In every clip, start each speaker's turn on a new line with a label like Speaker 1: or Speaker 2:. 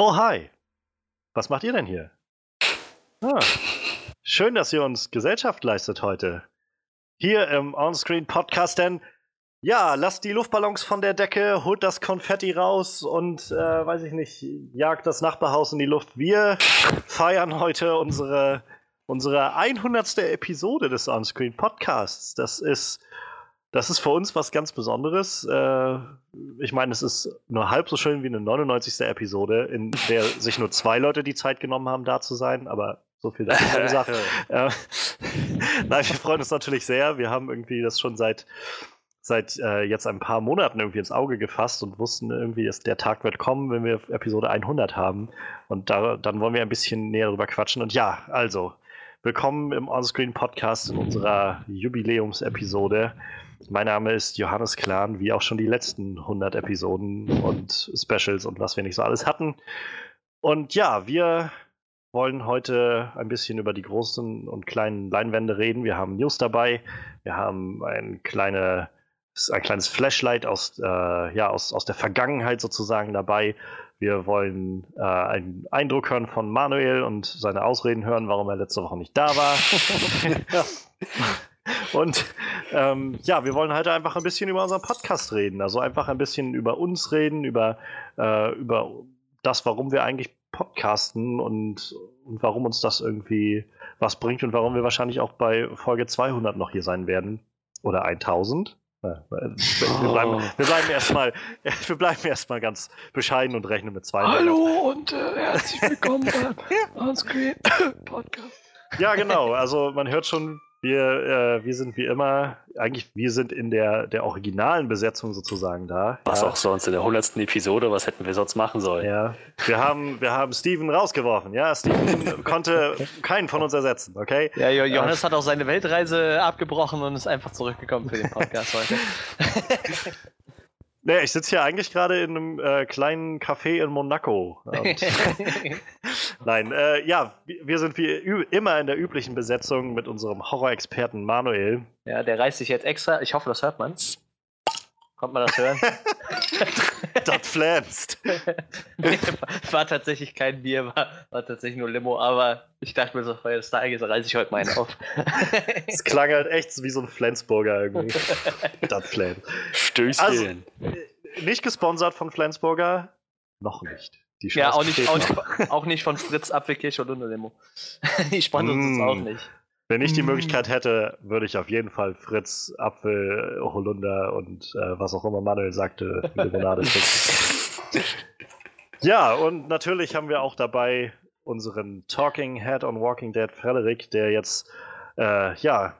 Speaker 1: Oh, hi. Was macht ihr denn hier? Ah, schön, dass ihr uns Gesellschaft leistet heute. Hier im Onscreen Podcast, denn ja, lasst die Luftballons von der Decke, holt das Konfetti raus und, äh, weiß ich nicht, jagt das Nachbarhaus in die Luft. Wir feiern heute unsere, unsere 100. Episode des Onscreen Podcasts. Das ist das ist für uns was ganz Besonderes. Äh, ich meine, es ist nur halb so schön wie eine 99. Episode, in der sich nur zwei Leute die Zeit genommen haben, da zu sein, aber so viel dazu gesagt. äh, Nein, wir freuen uns natürlich sehr. Wir haben irgendwie das schon seit seit äh, jetzt ein paar Monaten irgendwie ins Auge gefasst und wussten irgendwie, dass der Tag wird kommen, wenn wir Episode 100 haben. Und da, dann wollen wir ein bisschen näher drüber quatschen. Und ja, also, willkommen im Onscreen Podcast in unserer Jubiläumsepisode. Mein Name ist Johannes Klan, wie auch schon die letzten 100 Episoden und Specials und was wir nicht so alles hatten. Und ja, wir wollen heute ein bisschen über die großen und kleinen Leinwände reden. Wir haben News dabei, wir haben ein, kleine, ein kleines Flashlight aus, äh, ja, aus, aus der Vergangenheit sozusagen dabei. Wir wollen äh, einen Eindruck hören von Manuel und seine Ausreden hören, warum er letzte Woche nicht da war. Und ähm, ja, wir wollen heute einfach ein bisschen über unseren Podcast reden. Also einfach ein bisschen über uns reden, über, äh, über das, warum wir eigentlich podcasten und, und warum uns das irgendwie was bringt und warum wir wahrscheinlich auch bei Folge 200 noch hier sein werden. Oder 1000. Ja, wir bleiben, oh. wir bleiben erstmal wir bleiben erstmal ganz bescheiden und rechnen mit zwei.
Speaker 2: Hallo und äh, herzlich willkommen beim Onscreen Podcast.
Speaker 1: Ja, genau. Also man hört schon, wir, äh, wir sind wie immer, eigentlich, wir sind in der, der originalen Besetzung sozusagen da.
Speaker 3: Was ja. auch sonst in der 100. Episode, was hätten wir sonst machen sollen?
Speaker 1: Ja, wir haben, wir haben Steven rausgeworfen. Ja, Steven konnte keinen von uns ersetzen, okay?
Speaker 2: Ja, Johannes äh, hat auch seine Weltreise abgebrochen und ist einfach zurückgekommen für den Podcast heute.
Speaker 1: Nee, ich sitze hier eigentlich gerade in einem äh, kleinen Café in Monaco. Nein, äh, ja, wir sind wie immer in der üblichen Besetzung mit unserem Horror-Experten Manuel.
Speaker 2: Ja, der reißt sich jetzt extra. Ich hoffe, das hört man. Kommt man das hören?
Speaker 1: das pflanzt.
Speaker 2: war tatsächlich kein Bier, war, war tatsächlich nur Limo, aber ich dachte mir so, Feuer des Tages reiße ich heute mal einen auf.
Speaker 1: Es klang halt echt wie so ein Flensburger irgendwie. das pflanzt.
Speaker 3: Stößchen. Also,
Speaker 1: äh, nicht gesponsert von Flensburger, noch nicht.
Speaker 2: ja, auch nicht, auch nicht, auch, nicht, von Fritz Apfelkirche oder Limo. Die sponsern uns mm. auch nicht.
Speaker 1: Wenn ich die mm. Möglichkeit hätte, würde ich auf jeden Fall Fritz, Apfel, Holunder und äh, was auch immer Manuel sagte, Limonade trinken. ja, und natürlich haben wir auch dabei unseren Talking Head on Walking Dead Frederik, der jetzt, äh, ja,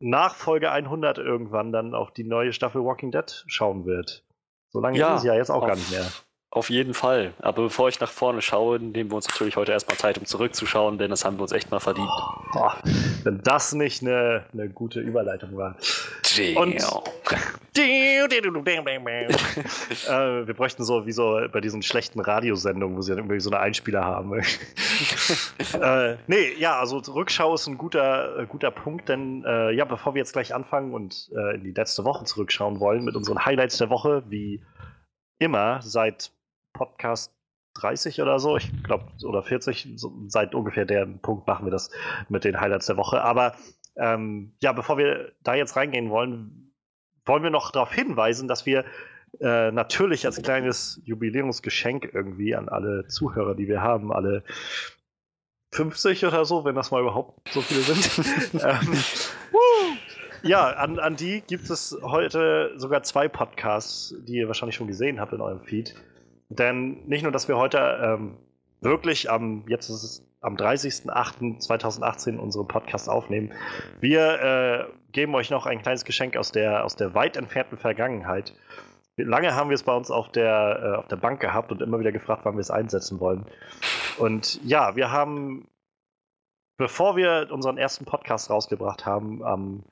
Speaker 1: nach Folge 100 irgendwann dann auch die neue Staffel Walking Dead schauen wird. So lange ja, ist es ja jetzt auch gar nicht mehr.
Speaker 3: Auf jeden Fall. Aber bevor ich nach vorne schaue, nehmen wir uns natürlich heute erstmal Zeit, um zurückzuschauen, denn das haben wir uns echt mal verdient.
Speaker 1: Oh, wenn das nicht eine, eine gute Überleitung war. Und äh, wir bräuchten so wie so bei diesen schlechten Radiosendungen, wo sie dann irgendwie so eine Einspieler haben. äh, nee, ja, also Rückschau ist ein guter, äh, guter Punkt, denn äh, ja, bevor wir jetzt gleich anfangen und äh, in die letzte Woche zurückschauen wollen mit unseren Highlights der Woche, wie immer seit Podcast 30 oder so, ich glaube, oder 40, so, seit ungefähr dem Punkt machen wir das mit den Highlights der Woche. Aber ähm, ja, bevor wir da jetzt reingehen wollen, wollen wir noch darauf hinweisen, dass wir äh, natürlich als kleines Jubiläumsgeschenk irgendwie an alle Zuhörer, die wir haben, alle 50 oder so, wenn das mal überhaupt so viele sind. ähm, ja, an, an die gibt es heute sogar zwei Podcasts, die ihr wahrscheinlich schon gesehen habt in eurem Feed. Denn nicht nur, dass wir heute ähm, wirklich am, jetzt ist es am 30.08.2018 unseren Podcast aufnehmen, wir äh, geben euch noch ein kleines Geschenk aus der, aus der weit entfernten Vergangenheit. Lange haben wir es bei uns auf der, äh, auf der Bank gehabt und immer wieder gefragt, wann wir es einsetzen wollen. Und ja, wir haben, bevor wir unseren ersten Podcast rausgebracht haben, am,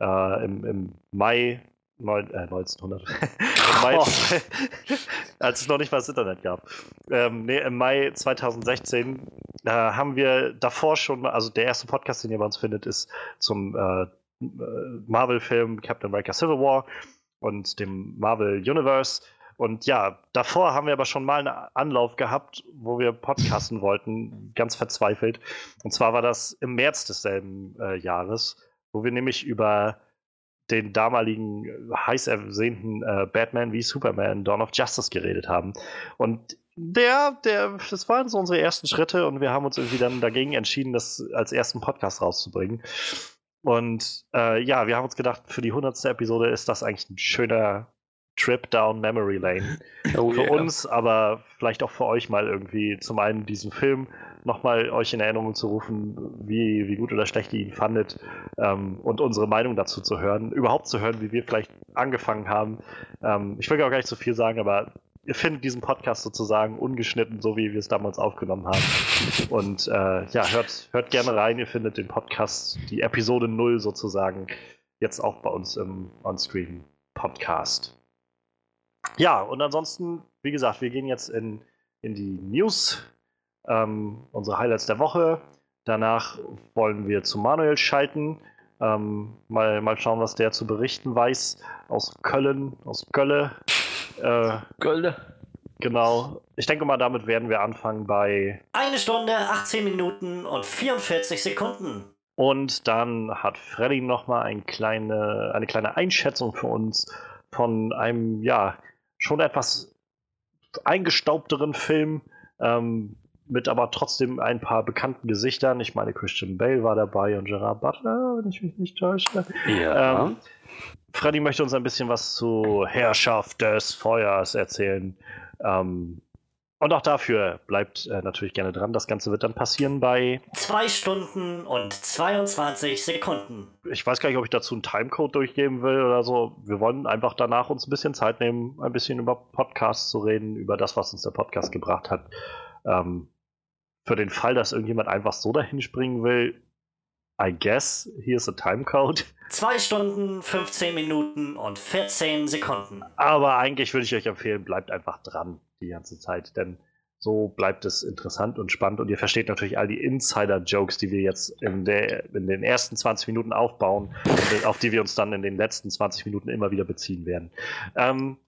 Speaker 1: äh, im, im Mai Neun, äh, 1900. Mai, oh. als es noch nicht mal das Internet gab. Ähm, nee, im Mai 2016 äh, haben wir davor schon, also der erste Podcast, den ihr bei uns findet, ist zum äh, äh, Marvel-Film Captain America Civil War und dem Marvel Universe. Und ja, davor haben wir aber schon mal einen Anlauf gehabt, wo wir podcasten wollten, ganz verzweifelt. Und zwar war das im März desselben äh, Jahres, wo wir nämlich über den damaligen heiß ersehnten äh, Batman wie Superman Dawn of Justice geredet haben. Und der, der, das waren so unsere ersten Schritte und wir haben uns irgendwie dann dagegen entschieden, das als ersten Podcast rauszubringen. Und äh, ja, wir haben uns gedacht, für die 100. Episode ist das eigentlich ein schöner Trip down Memory Lane. Oh, für yeah. uns, aber vielleicht auch für euch mal irgendwie zum einen diesen Film nochmal euch in Erinnerung zu rufen, wie, wie gut oder schlecht ihr ihn fandet ähm, und unsere Meinung dazu zu hören, überhaupt zu hören, wie wir vielleicht angefangen haben. Ähm, ich will gar nicht so viel sagen, aber ihr findet diesen Podcast sozusagen ungeschnitten, so wie wir es damals aufgenommen haben. Und äh, ja, hört, hört gerne rein. Ihr findet den Podcast, die Episode 0 sozusagen, jetzt auch bei uns im Onscreen Podcast. Ja, und ansonsten, wie gesagt, wir gehen jetzt in, in die News, ähm, unsere Highlights der Woche. Danach wollen wir zu Manuel schalten. Ähm, mal, mal schauen, was der zu berichten weiß. Aus Köln, aus Gölle.
Speaker 2: Äh, Gölle.
Speaker 1: Genau. Ich denke mal, damit werden wir anfangen bei.
Speaker 4: Eine Stunde, 18 Minuten und 44 Sekunden.
Speaker 1: Und dann hat Freddy nochmal ein kleine, eine kleine Einschätzung für uns von einem, ja, schon etwas eingestaubteren Film, ähm, mit aber trotzdem ein paar bekannten Gesichtern. Ich meine, Christian Bale war dabei und Gerard Butler, wenn ich mich nicht täusche.
Speaker 3: Ja.
Speaker 1: Ähm, Freddy möchte uns ein bisschen was zu Herrschaft des Feuers erzählen. Ähm, und auch dafür bleibt äh, natürlich gerne dran. Das Ganze wird dann passieren bei.
Speaker 4: Zwei Stunden und 22 Sekunden.
Speaker 1: Ich weiß gar nicht, ob ich dazu einen Timecode durchgeben will oder so. Wir wollen einfach danach uns ein bisschen Zeit nehmen, ein bisschen über Podcasts zu reden, über das, was uns der Podcast gebracht hat. Ähm, für den Fall, dass irgendjemand einfach so dahin springen will, I guess, hier ist a Timecode.
Speaker 4: Zwei Stunden, 15 Minuten und 14 Sekunden.
Speaker 1: Aber eigentlich würde ich euch empfehlen, bleibt einfach dran die ganze Zeit, denn so bleibt es interessant und spannend und ihr versteht natürlich all die Insider-Jokes, die wir jetzt in, der, in den ersten 20 Minuten aufbauen, auf die wir uns dann in den letzten 20 Minuten immer wieder beziehen werden. Ähm,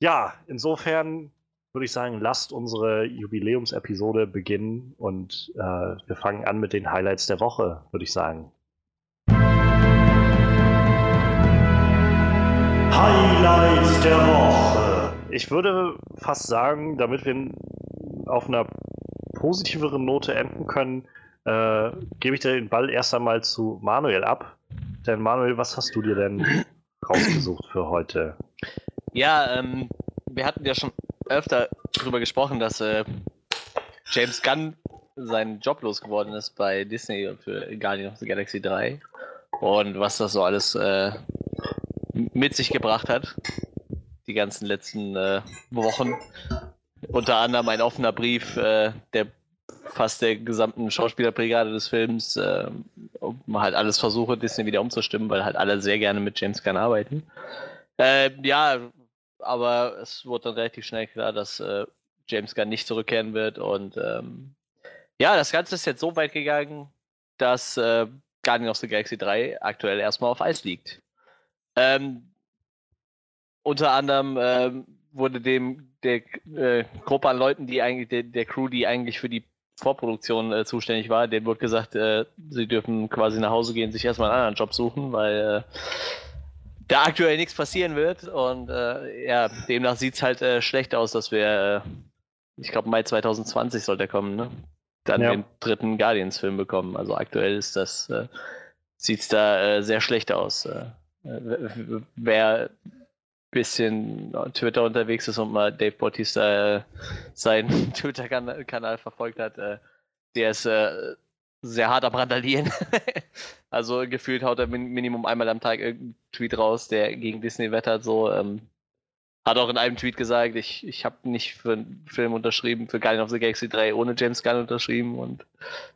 Speaker 1: ja, insofern würde ich sagen, lasst unsere Jubiläumsepisode beginnen und äh, wir fangen an mit den Highlights der Woche, würde ich sagen. Highlights der Woche. Ich würde fast sagen, damit wir auf einer positiveren Note enden können, äh, gebe ich den Ball erst einmal zu Manuel ab. Denn Manuel, was hast du dir denn rausgesucht für heute?
Speaker 2: Ja, ähm, wir hatten ja schon öfter darüber gesprochen, dass äh, James Gunn seinen Job losgeworden ist bei Disney für Guardian of the Galaxy 3 und was das so alles äh, mit sich gebracht hat, die ganzen letzten äh, Wochen. Unter anderem ein offener Brief äh, der fast der gesamten Schauspielerbrigade des Films, äh, um halt alles versuche, Disney wieder umzustimmen, weil halt alle sehr gerne mit James Gunn arbeiten. Äh, ja, aber es wurde dann relativ schnell klar, dass äh, James Gunn nicht zurückkehren wird. Und ähm, ja, das Ganze ist jetzt so weit gegangen, dass äh, Guardian of the Galaxy 3 aktuell erstmal auf Eis liegt. Ähm, unter anderem ähm, wurde dem der äh, Gruppe an Leuten, die eigentlich, der, der, Crew, die eigentlich für die Vorproduktion äh, zuständig war, denen wurde gesagt, äh, sie dürfen quasi nach Hause gehen, sich erstmal einen anderen Job suchen, weil äh, da aktuell nichts passieren wird. Und äh, ja, demnach sieht es halt äh, schlecht aus, dass wir, äh, ich glaube, Mai 2020 soll der kommen, ne? Dann ja. den dritten Guardians-Film bekommen. Also aktuell ist das, äh, sieht es da äh, sehr schlecht aus. Äh, wer ein bisschen Twitter unterwegs ist und mal Dave Bautista seinen Twitter-Kanal verfolgt hat, der ist sehr hart am Randalieren. also gefühlt haut er Minimum einmal am Tag irgendeinen Tweet raus, der gegen Disney wettert. So, ähm, hat auch in einem Tweet gesagt, ich, ich habe nicht für einen Film unterschrieben, für Guardian of the Galaxy 3 ohne James Gunn unterschrieben und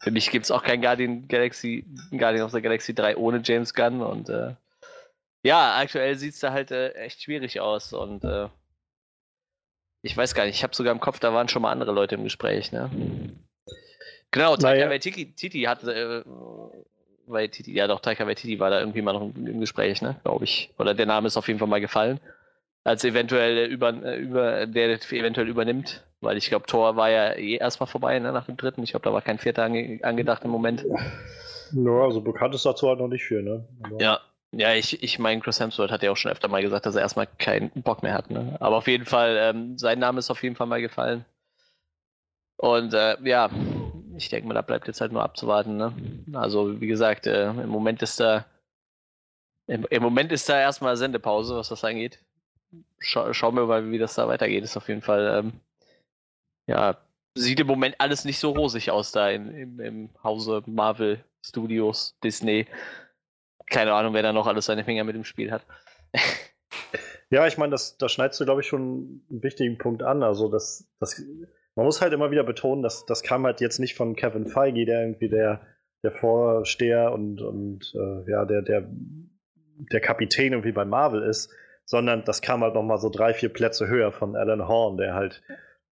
Speaker 2: für mich gibt es auch kein Guardian, Galaxy, Guardian of the Galaxy 3 ohne James Gunn und äh, ja, aktuell sieht es da halt äh, echt schwierig aus und äh, ich weiß gar nicht, ich habe sogar im Kopf, da waren schon mal andere Leute im Gespräch, ne? Genau, Taika. Waititi Titi hatte, äh, Waititi, ja doch, Taika Waititi war da irgendwie mal noch im, im Gespräch, ne, glaube ich. Oder der Name ist auf jeden Fall mal gefallen. als eventuell über, über der eventuell übernimmt. Weil ich glaube, Thor war ja eh erstmal vorbei ne, nach dem dritten. Ich glaube, da war kein vierter ange angedacht im Moment.
Speaker 1: Ja, also bekannt ist dazu halt noch nicht viel, ne?
Speaker 2: Aber ja. Ja, ich, ich meine, Chris Hemsworth hat ja auch schon öfter mal gesagt, dass er erstmal keinen Bock mehr hat. Ne? Aber auf jeden Fall, ähm, sein Name ist auf jeden Fall mal gefallen. Und äh, ja, ich denke mal, da bleibt jetzt halt nur abzuwarten. Ne? Also, wie gesagt, äh, im Moment ist da im, im, Moment ist da erstmal Sendepause, was das angeht. Schau, schauen wir mal, wie das da weitergeht. Ist auf jeden Fall, ähm, ja, sieht im Moment alles nicht so rosig aus da in, im, im Hause Marvel Studios, Disney. Keine Ahnung, wer da noch alles seine Finger mit dem Spiel hat.
Speaker 1: ja, ich meine, das, das schneidest du, glaube ich, schon einen wichtigen Punkt an. Also, das, das, man muss halt immer wieder betonen, dass das kam halt jetzt nicht von Kevin Feige, der irgendwie der, der Vorsteher und, und äh, ja, der, der, der Kapitän irgendwie bei Marvel ist, sondern das kam halt nochmal so drei, vier Plätze höher von Alan Horn, der halt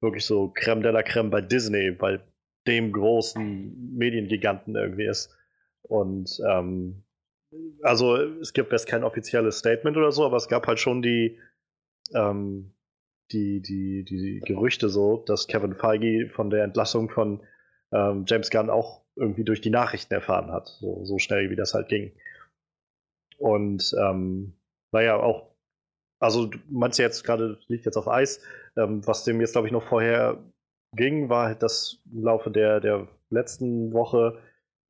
Speaker 1: wirklich so Creme de la Creme bei Disney, bei dem großen Mediengiganten irgendwie ist. Und ähm, also es gibt jetzt kein offizielles Statement oder so, aber es gab halt schon die, ähm, die, die, die Gerüchte so, dass Kevin Feige von der Entlassung von ähm, James Gunn auch irgendwie durch die Nachrichten erfahren hat, so, so schnell wie das halt ging. Und ähm, naja, auch, also du ja jetzt gerade, liegt jetzt auf Eis, ähm, was dem jetzt glaube ich noch vorher ging, war halt, dass im Laufe der, der letzten Woche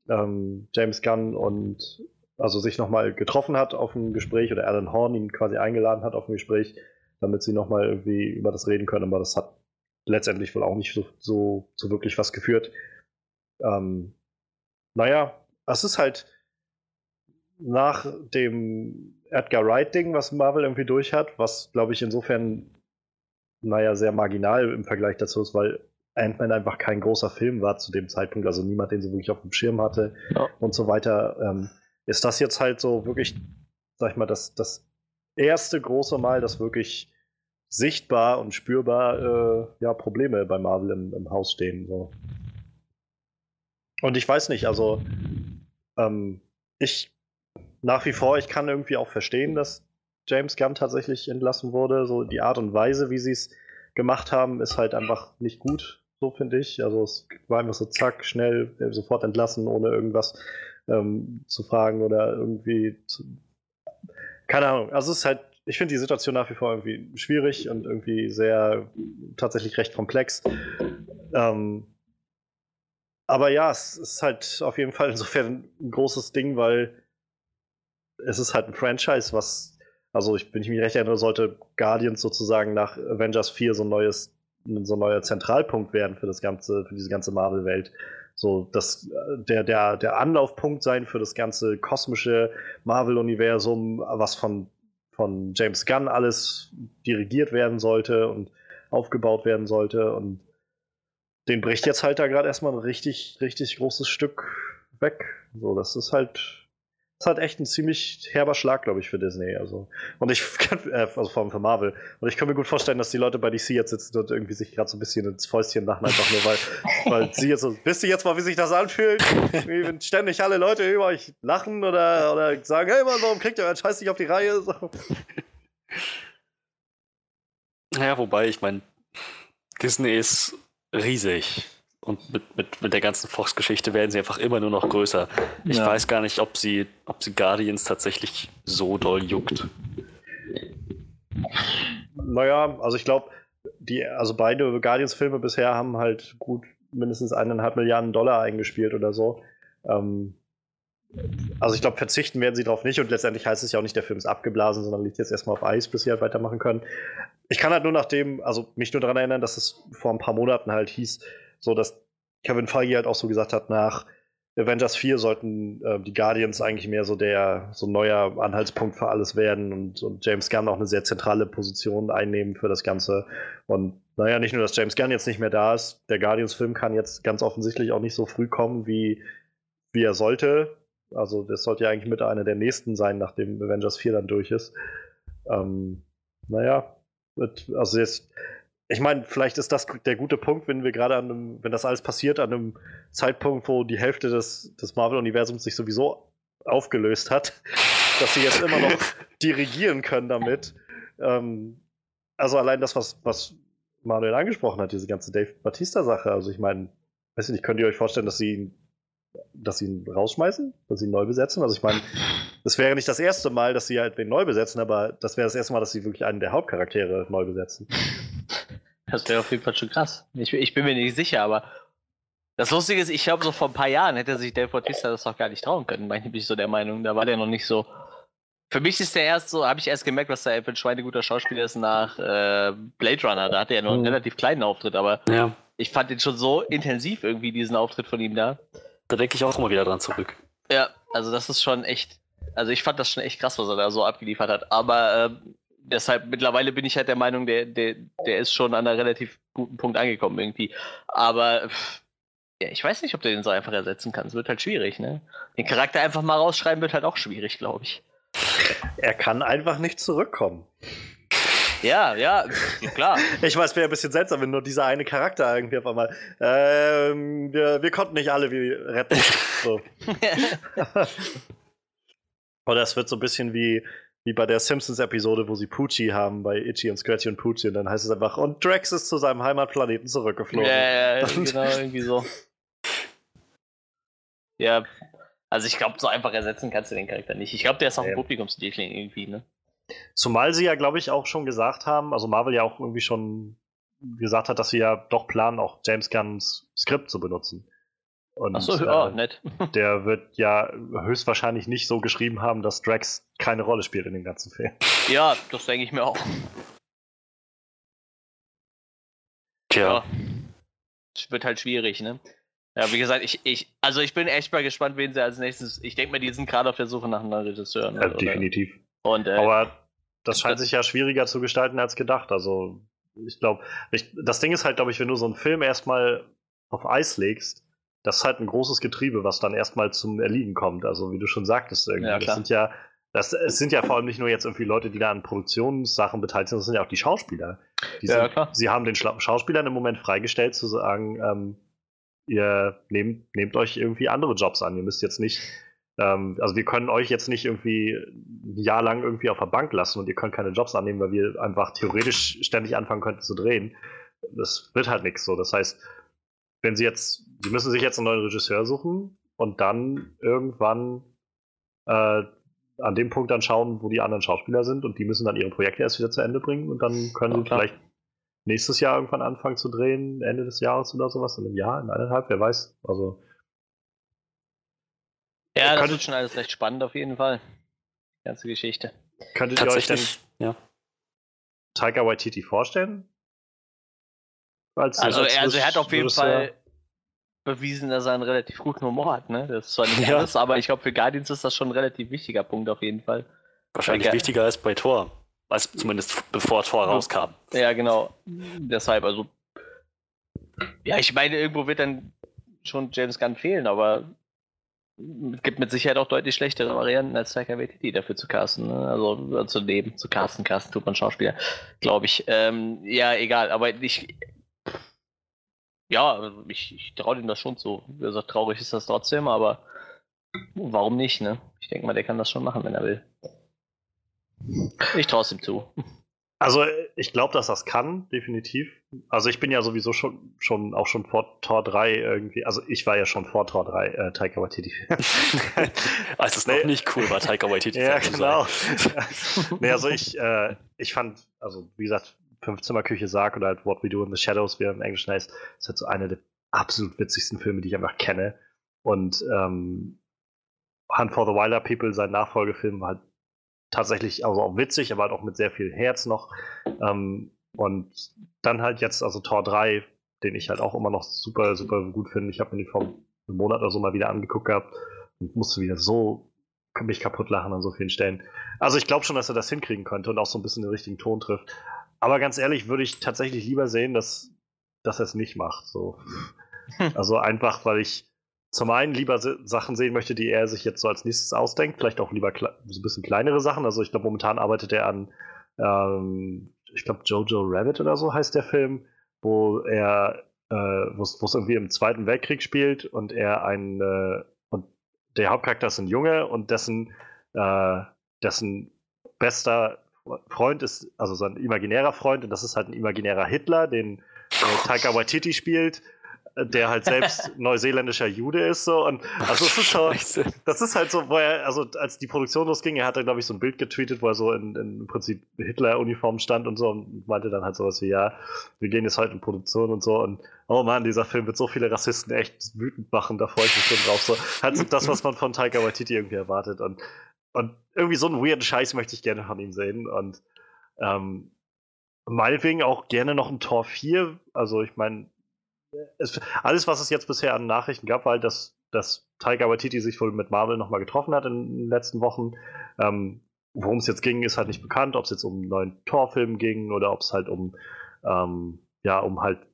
Speaker 1: ähm, James Gunn und also sich nochmal getroffen hat auf ein Gespräch oder Alan Horn ihn quasi eingeladen hat auf ein Gespräch, damit sie nochmal irgendwie über das reden können, aber das hat letztendlich wohl auch nicht so, so, so wirklich was geführt. Ähm, naja, es ist halt nach dem Edgar Wright-Ding, was Marvel irgendwie durch hat, was glaube ich insofern, naja, sehr marginal im Vergleich dazu ist, weil Ant-Man einfach kein großer Film war zu dem Zeitpunkt, also niemand den so wirklich auf dem Schirm hatte ja. und so weiter. Ähm, ist das jetzt halt so wirklich, sag ich mal, das, das erste große Mal, dass wirklich sichtbar und spürbar äh, ja, Probleme bei Marvel im, im Haus stehen. So. Und ich weiß nicht, also ähm, ich nach wie vor, ich kann irgendwie auch verstehen, dass James Gunn tatsächlich entlassen wurde. So die Art und Weise, wie sie es gemacht haben, ist halt einfach nicht gut, so finde ich. Also es war einfach so zack, schnell, äh, sofort entlassen, ohne irgendwas ähm, zu fragen oder irgendwie zu, keine Ahnung. Also es ist halt, ich finde die Situation nach wie vor irgendwie schwierig und irgendwie sehr tatsächlich recht komplex. Ähm, aber ja, es ist halt auf jeden Fall insofern ein großes Ding, weil es ist halt ein Franchise, was, also ich, wenn ich mich recht erinnere, sollte Guardians sozusagen nach Avengers 4 so ein neues, so ein neuer Zentralpunkt werden für das ganze, für diese ganze Marvel-Welt so das, der, der, der Anlaufpunkt sein für das ganze kosmische Marvel-Universum, was von, von James Gunn alles dirigiert werden sollte und aufgebaut werden sollte. Und den bricht jetzt halt da gerade erstmal ein richtig, richtig großes Stück weg. So, das ist halt ist halt echt ein ziemlich herber Schlag, glaube ich, für Disney. Also, und ich kann, äh, also vor allem für Marvel. Und ich kann mir gut vorstellen, dass die Leute bei DC jetzt sitzen und irgendwie sich gerade so ein bisschen ins Fäustchen machen, einfach nur, weil, weil sie jetzt so, wisst ihr jetzt mal, wie sich das anfühlt? wenn ständig alle Leute über euch lachen oder, oder sagen, hey Mann, warum kriegt ihr euren Scheiß nicht auf die Reihe? So.
Speaker 3: Naja, wobei, ich meine, Disney ist riesig. Und mit, mit, mit der ganzen Fox-Geschichte werden sie einfach immer nur noch größer. Ich ja. weiß gar nicht, ob sie, ob sie Guardians tatsächlich so doll juckt.
Speaker 1: Naja, also ich glaube, die, also beide Guardians-Filme bisher haben halt gut mindestens eineinhalb Milliarden Dollar eingespielt oder so. Ähm, also ich glaube, verzichten werden sie darauf nicht und letztendlich heißt es ja auch nicht, der Film ist abgeblasen, sondern liegt jetzt erstmal auf Eis, bis sie halt weitermachen können. Ich kann halt nur nach dem, also mich nur daran erinnern, dass es vor ein paar Monaten halt hieß, so dass Kevin Feige halt auch so gesagt hat, nach Avengers 4 sollten äh, die Guardians eigentlich mehr so der so ein neuer Anhaltspunkt für alles werden und, und, James Gunn auch eine sehr zentrale Position einnehmen für das Ganze. Und naja, nicht nur, dass James Gunn jetzt nicht mehr da ist, der Guardians-Film kann jetzt ganz offensichtlich auch nicht so früh kommen, wie, wie er sollte. Also das sollte ja eigentlich mit einer der nächsten sein, nachdem Avengers 4 dann durch ist. Ähm, naja, also jetzt ich meine, vielleicht ist das der gute Punkt, wenn wir gerade an einem, wenn das alles passiert, an einem Zeitpunkt, wo die Hälfte des, des Marvel-Universums sich sowieso aufgelöst hat, dass sie jetzt immer noch dirigieren können damit. Ähm, also allein das, was, was Manuel angesprochen hat, diese ganze Dave Batista-Sache. Also ich meine, weiß ich nicht, könnt ihr euch vorstellen, dass sie ihn, dass sie ihn rausschmeißen, dass sie ihn neu besetzen? Also ich meine, das wäre nicht das erste Mal, dass sie halt wen neu besetzen, aber das wäre das erste Mal, dass sie wirklich einen der Hauptcharaktere neu besetzen.
Speaker 2: Das wäre auf jeden Fall schon krass. Ich, ich bin mir nicht sicher, aber das Lustige ist, ich glaube, so vor ein paar Jahren hätte sich Dave Bautista das doch gar nicht trauen können, bin ich so der Meinung. Da war der noch nicht so. Für mich ist der erst so, habe ich erst gemerkt, was der für ein schweineguter Schauspieler ist nach äh, Blade Runner. Da hatte er noch einen
Speaker 3: Mhm.
Speaker 2: relativ kleinen Auftritt, aber
Speaker 3: Ja,
Speaker 2: ich fand den schon so intensiv irgendwie, diesen Auftritt von ihm da.
Speaker 3: da denke ich auch immer wieder dran zurück.
Speaker 2: Ja, also das ist schon echt. Also ich fand das schon echt krass, was er da so abgeliefert hat. Aber ähm, deshalb mittlerweile bin ich halt der Meinung, der, der, der ist schon an einem relativ guten Punkt angekommen irgendwie. Aber ja, ich weiß nicht, ob du den so einfach ersetzen kannst. Wird halt schwierig, ne? Den Charakter einfach mal rausschreiben wird halt auch schwierig, glaube ich.
Speaker 1: Er kann einfach nicht zurückkommen.
Speaker 2: Ja, ja, klar.
Speaker 1: Ich weiß, wäre ein bisschen seltsam, wenn nur dieser eine Charakter irgendwie auf einmal. Ähm, wir, wir konnten nicht alle wie retten. So. Oder es wird so ein bisschen wie, wie bei der Simpsons-Episode, wo sie Poochie haben, bei Itchy und Scratchy und Poochie. Und dann heißt es einfach, und Drax ist zu seinem Heimatplaneten
Speaker 2: ja,
Speaker 1: zurückgeflogen.
Speaker 2: ja, ja, genau, irgendwie so. Ja, also ich glaube, so einfach ersetzen kannst du den Charakter nicht. Ich glaube, der ist auch ein
Speaker 1: Ja.
Speaker 2: Publikumsliebling irgendwie, ne?
Speaker 1: Zumal sie ja, glaube ich, auch schon gesagt haben, also Marvel ja auch irgendwie schon gesagt hat, dass sie ja doch planen, auch James Gunns Skript zu benutzen. Und
Speaker 2: Achso,
Speaker 1: äh,
Speaker 2: ja, nett.
Speaker 1: der wird ja höchstwahrscheinlich nicht so geschrieben haben, dass Drax keine Rolle spielt in dem ganzen Film.
Speaker 2: Ja, das denke ich mir auch.
Speaker 3: Tja,
Speaker 2: Ja. Es wird halt schwierig, ne? Ja, wie gesagt, ich, ich, also ich bin echt mal gespannt, wen sie als nächstes. Ich denke mal, die sind gerade auf der Suche nach einem neuen Regisseur. Ne?
Speaker 1: Äh, definitiv.
Speaker 2: Und äh,
Speaker 1: Aber das scheint sich ja schwieriger zu gestalten als gedacht. Also, ich glaube, das Ding ist halt, glaube ich, wenn du so einen Film erstmal auf Eis legst, das ist halt ein großes Getriebe, was dann erstmal zum Erliegen kommt. Also, wie du schon sagtest, irgendwie.
Speaker 2: Ja,
Speaker 1: das sind ja, das, es sind ja vor allem nicht nur jetzt irgendwie Leute, die da an Produktionssachen beteiligt sind, das sind ja auch die Schauspieler. Die
Speaker 2: Ja,
Speaker 1: sind,
Speaker 2: klar.
Speaker 1: Sie haben den Schla Schauspielern im Moment freigestellt, zu sagen, ähm, ihr nehmt, nehmt euch irgendwie andere Jobs an. Ihr müsst jetzt nicht ähm, also wir können euch jetzt nicht irgendwie ein Jahr lang irgendwie auf der Bank lassen und ihr könnt keine Jobs annehmen, weil wir einfach theoretisch ständig anfangen könnten zu drehen. Das wird halt nichts so. Das heißt, wenn sie jetzt, sie müssen sich jetzt einen neuen Regisseur suchen und dann irgendwann äh, an dem Punkt dann schauen, wo die anderen Schauspieler sind und die müssen dann ihre Projekte erst wieder zu Ende bringen und dann können
Speaker 2: Ja,
Speaker 1: sie vielleicht nächstes Jahr irgendwann anfangen zu drehen, Ende des Jahres oder sowas, in einem Jahr, in eineinhalb, wer weiß. Also
Speaker 2: ja, das wird schon alles recht spannend auf jeden Fall. Die ganze Geschichte.
Speaker 1: könntet ihr euch denn
Speaker 3: ja.
Speaker 1: Taika Waititi vorstellen? Als,
Speaker 2: Also,
Speaker 1: als
Speaker 2: er, also er hat auf jeden? Fall bewiesen, dass er einen relativ guten Humor hat, ne? Das ist zwar nicht
Speaker 3: Ja.
Speaker 2: alles, aber ich glaube, für Guardians ist das schon ein relativ wichtiger Punkt auf jeden Fall.
Speaker 3: Wahrscheinlich
Speaker 2: Danke.
Speaker 3: wichtiger als bei Thor. Also zumindest bevor Thor
Speaker 2: Ja.
Speaker 3: rauskam.
Speaker 2: Ja, genau. Deshalb, also. Ja, ich meine, irgendwo wird dann schon James Gunn fehlen, aber es gibt mit Sicherheit auch deutlich schlechtere Varianten als Taika Waititi dafür zu casten. Ne? Also äh, zu nehmen, zu casten, casten tut man Schauspieler, glaube ich. Ähm, ja, egal, aber ich. Ja, ich, ich traue dem das schon zu. Wie gesagt, traurig ist das trotzdem, aber warum nicht, ne? Ich denke mal, der kann das schon machen, wenn er will. Ich traue es ihm zu.
Speaker 1: Also ich glaube, dass das kann, definitiv. Also ich bin ja sowieso schon, schon auch schon vor Tor 3 irgendwie, also ich war ja schon vor Tor 3 äh, Taika Waititi.
Speaker 3: Als es
Speaker 1: Nee.
Speaker 3: noch nicht cool war, Taika Waititi
Speaker 1: ja, genau. nee, also ich, äh, ich fand, also wie gesagt, Fünfzimmerküche Sarg oder halt What We Do in the Shadows, wie er im Englischen heißt, ist halt so einer der absolut witzigsten Filme, die ich einfach kenne. Und ähm, Hunt for the Wilder People, sein Nachfolgefilm, war halt tatsächlich also auch witzig, aber halt auch mit sehr viel Herz noch. Ähm, und dann halt jetzt, also Tor 3, den ich halt auch immer noch super, super gut finde. Ich habe mir den vor einem Monat oder so mal wieder angeguckt gehabt und musste wieder so mich kaputt lachen an so vielen Stellen. Also ich glaube schon, dass er das hinkriegen könnte und auch so ein bisschen den richtigen Ton trifft. Aber ganz ehrlich, würde ich tatsächlich lieber sehen, dass, dass er es nicht macht. So. Also einfach, weil ich zum einen lieber Sachen sehen möchte, die er sich jetzt so als nächstes ausdenkt, vielleicht auch lieber so ein bisschen kleinere Sachen. Also ich glaube, momentan arbeitet er an, ähm, ich glaube, Jojo Rabbit oder so heißt der Film, wo er, äh, wo es wo es irgendwie im Zweiten Weltkrieg spielt und er ein, äh, und der Hauptcharakter ist ein Junge und dessen, äh, dessen bester Freund ist, also sein imaginärer Freund, und das ist halt ein imaginärer Hitler, den äh, Taika Waititi spielt, äh, der halt selbst neuseeländischer Jude ist so. Und also es ist so, das ist halt so, wo er, also als die Produktion losging, er hat dann glaube ich so ein Bild getweetet, wo er so in, in im Prinzip Hitler-Uniform stand und so und meinte dann halt sowas wie, ja, wir gehen jetzt heute in Produktion und so. Und oh Mann, dieser Film wird so viele Rassisten echt wütend machen, da freue ich mich schon drauf. So, halt so das, was man von Taika Waititi irgendwie erwartet. Und und irgendwie so einen weirden Scheiß möchte ich gerne von ihm sehen. Und ähm, meinetwegen auch gerne noch ein Tor 4. Also ich meine, alles, was es jetzt bisher an Nachrichten gab, weil das, dass Taika Waititi sich wohl mit Marvel nochmal getroffen hat in den letzten Wochen. Ähm, Worum es jetzt ging, ist halt nicht bekannt, ob es jetzt um einen neuen Torfilm ging oder ob es halt um, ähm, ja, um halt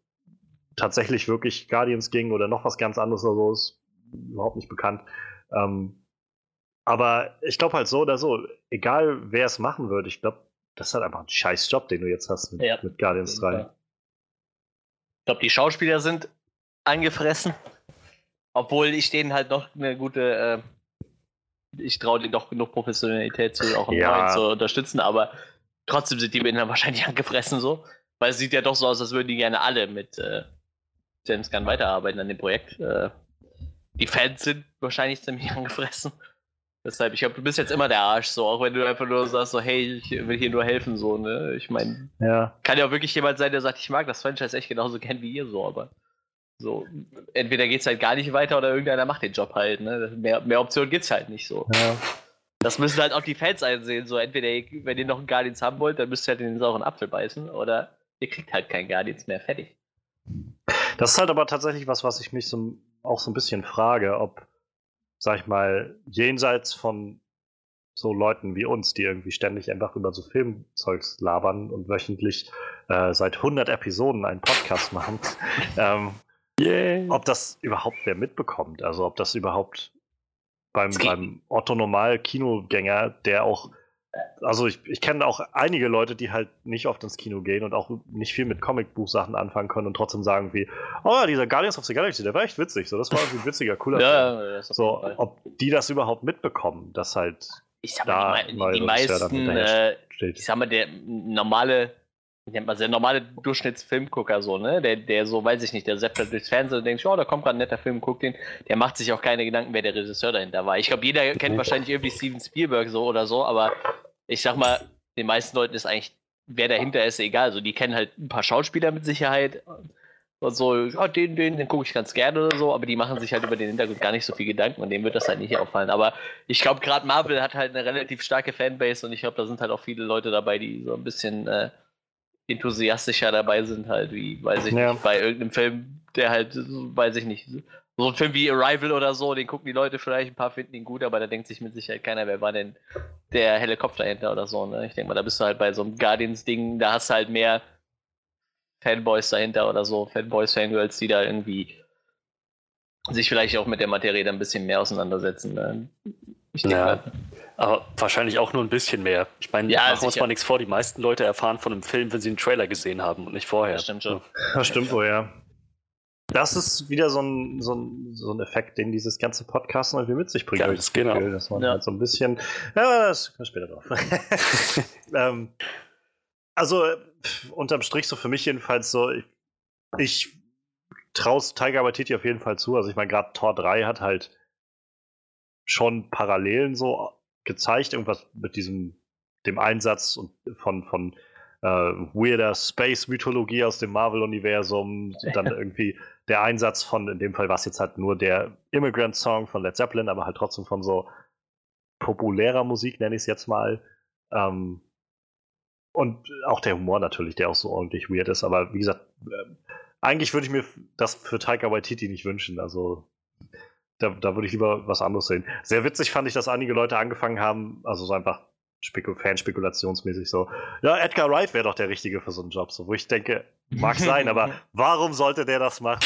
Speaker 1: tatsächlich wirklich Guardians ging oder noch was ganz anderes oder so, ist überhaupt nicht bekannt. Ähm, aber ich glaube halt so oder so, egal wer es machen wird, ich glaube, das ist halt einfach ein scheiß Job, den du jetzt hast mit, ja. mit Guardians 3. Ich
Speaker 2: glaube, die Schauspieler sind angefressen. Obwohl ich denen halt noch eine gute, äh, ich traue denen doch genug Professionalität zu, auch ja. zu unterstützen, aber trotzdem sind die mit ihnen wahrscheinlich angefressen so. Weil es sieht ja doch so aus, als würden die gerne alle mit äh, James Gunn weiterarbeiten an dem Projekt. Äh, die Fans sind wahrscheinlich ziemlich angefressen. Deshalb, ich glaube, du bist jetzt immer der Arsch, so, auch wenn du einfach nur sagst, so, hey, ich will hier nur helfen, so, ne? Ich meine, ja. kann ja auch wirklich jemand sein, der sagt, ich mag das Franchise echt genauso gern wie ihr, so, aber so, entweder geht's halt gar nicht weiter oder irgendeiner macht den Job halt, ne? Mehr, mehr Optionen gibt's halt nicht so. Ja. Das müssen halt auch die Fans einsehen, so, entweder, wenn ihr noch einen Guardians haben wollt, dann müsst ihr halt in den sauren Apfel beißen, oder ihr kriegt halt keinen Guardians mehr, fertig.
Speaker 1: Das ist halt aber tatsächlich was, was ich mich so, auch so ein bisschen frage, ob sag ich mal, jenseits von so Leuten wie uns, die irgendwie ständig einfach über so Filmzeugs labern und wöchentlich äh, seit 100 Episoden einen Podcast machen, ähm, yeah. ob das überhaupt wer mitbekommt. Also ob das überhaupt beim, beim Otto-Normal-Kinogänger, der auch also ich, ich kenne auch einige Leute, die halt nicht oft ins Kino gehen und auch nicht viel mit Comicbuchsachen anfangen können und trotzdem sagen wie, oh, dieser Guardians of the Galaxy, der war echt witzig. So, das war ein witziger, cooler ja, Film. So, ob die das überhaupt mitbekommen, dass halt
Speaker 2: ich sag mal, da die, die, meisten, äh, ich sag mal, der normale, nennt man der normale Durchschnittsfilmgucker so, ne? Der, der so, weiß ich nicht, der seppt durchs Fernsehen und denkt, oh, da kommt gerade ein netter Film, guck den. Der macht sich auch keine Gedanken, wer der Regisseur dahinter war. Ich glaube, jeder kennt wahrscheinlich irgendwie Steven Spielberg so oder so, aber ich sag mal, den meisten Leuten ist eigentlich, wer dahinter ist, egal. Also die kennen halt ein paar Schauspieler mit Sicherheit und so, oh, den, den, den gucke ich ganz gerne oder so, aber die machen sich halt über den Hintergrund gar nicht so viel Gedanken und dem wird das halt nicht auffallen. Aber ich glaube, gerade Marvel hat halt eine relativ starke Fanbase und ich glaube, da sind halt auch viele Leute dabei, die so ein bisschen äh, enthusiastischer dabei sind, halt, wie, weiß ich ja. nicht, bei irgendeinem Film, der halt, weiß ich nicht, so ein Film wie Arrival oder so, den gucken die Leute vielleicht, ein paar finden ihn gut, aber da denkt sich mit Sicherheit keiner, wer war denn der helle Kopf dahinter oder so. Ne? Ich denke mal, da bist du halt bei so einem Guardians-Ding, da hast du halt mehr Fanboys dahinter oder so, Fanboys, Fangirls, die da irgendwie sich vielleicht auch mit der Materie dann ein bisschen mehr auseinandersetzen. Ne?
Speaker 3: Ich denke ja. Mal, aber wahrscheinlich auch nur ein bisschen mehr. Ich meine, ja, machen wir uns mal nichts vor, die meisten Leute erfahren von einem Film, wenn sie einen Trailer gesehen haben und nicht vorher.
Speaker 1: Das stimmt schon. Das stimmt wohl, ja. Das ist wieder so ein, so ein, so ein Effekt, den dieses ganze Podcast irgendwie mit sich bringt.
Speaker 3: Ganz genau.
Speaker 1: Gefühl, dass man ja. halt so ein bisschen. Ja, das kommt später drauf. ähm, also, unterm Strich, so für mich jedenfalls so, ich, ich traue Tiger Waititi auf jeden Fall zu. Also, ich meine, gerade Tor 3 hat halt schon Parallelen so gezeigt, irgendwas mit diesem, dem Einsatz und von, von äh, weirder Space-Mythologie aus dem Marvel-Universum, dann irgendwie der Einsatz von, in dem Fall war es jetzt halt nur der Immigrant-Song von Led Zeppelin, aber halt trotzdem von so populärer Musik, nenne ich es jetzt mal. Ähm, und auch der Humor natürlich, der auch so ordentlich weird ist. Aber wie gesagt, äh, eigentlich würde ich mir das für Taika Waititi nicht wünschen. Also da, da würde ich lieber was anderes sehen. Sehr witzig fand ich, dass einige Leute angefangen haben, also so einfach Spekul Fanspekulationsmäßig so, ja, Edgar Wright wäre doch der Richtige für so einen Job, so, wo ich denke, mag sein, aber warum sollte der das machen?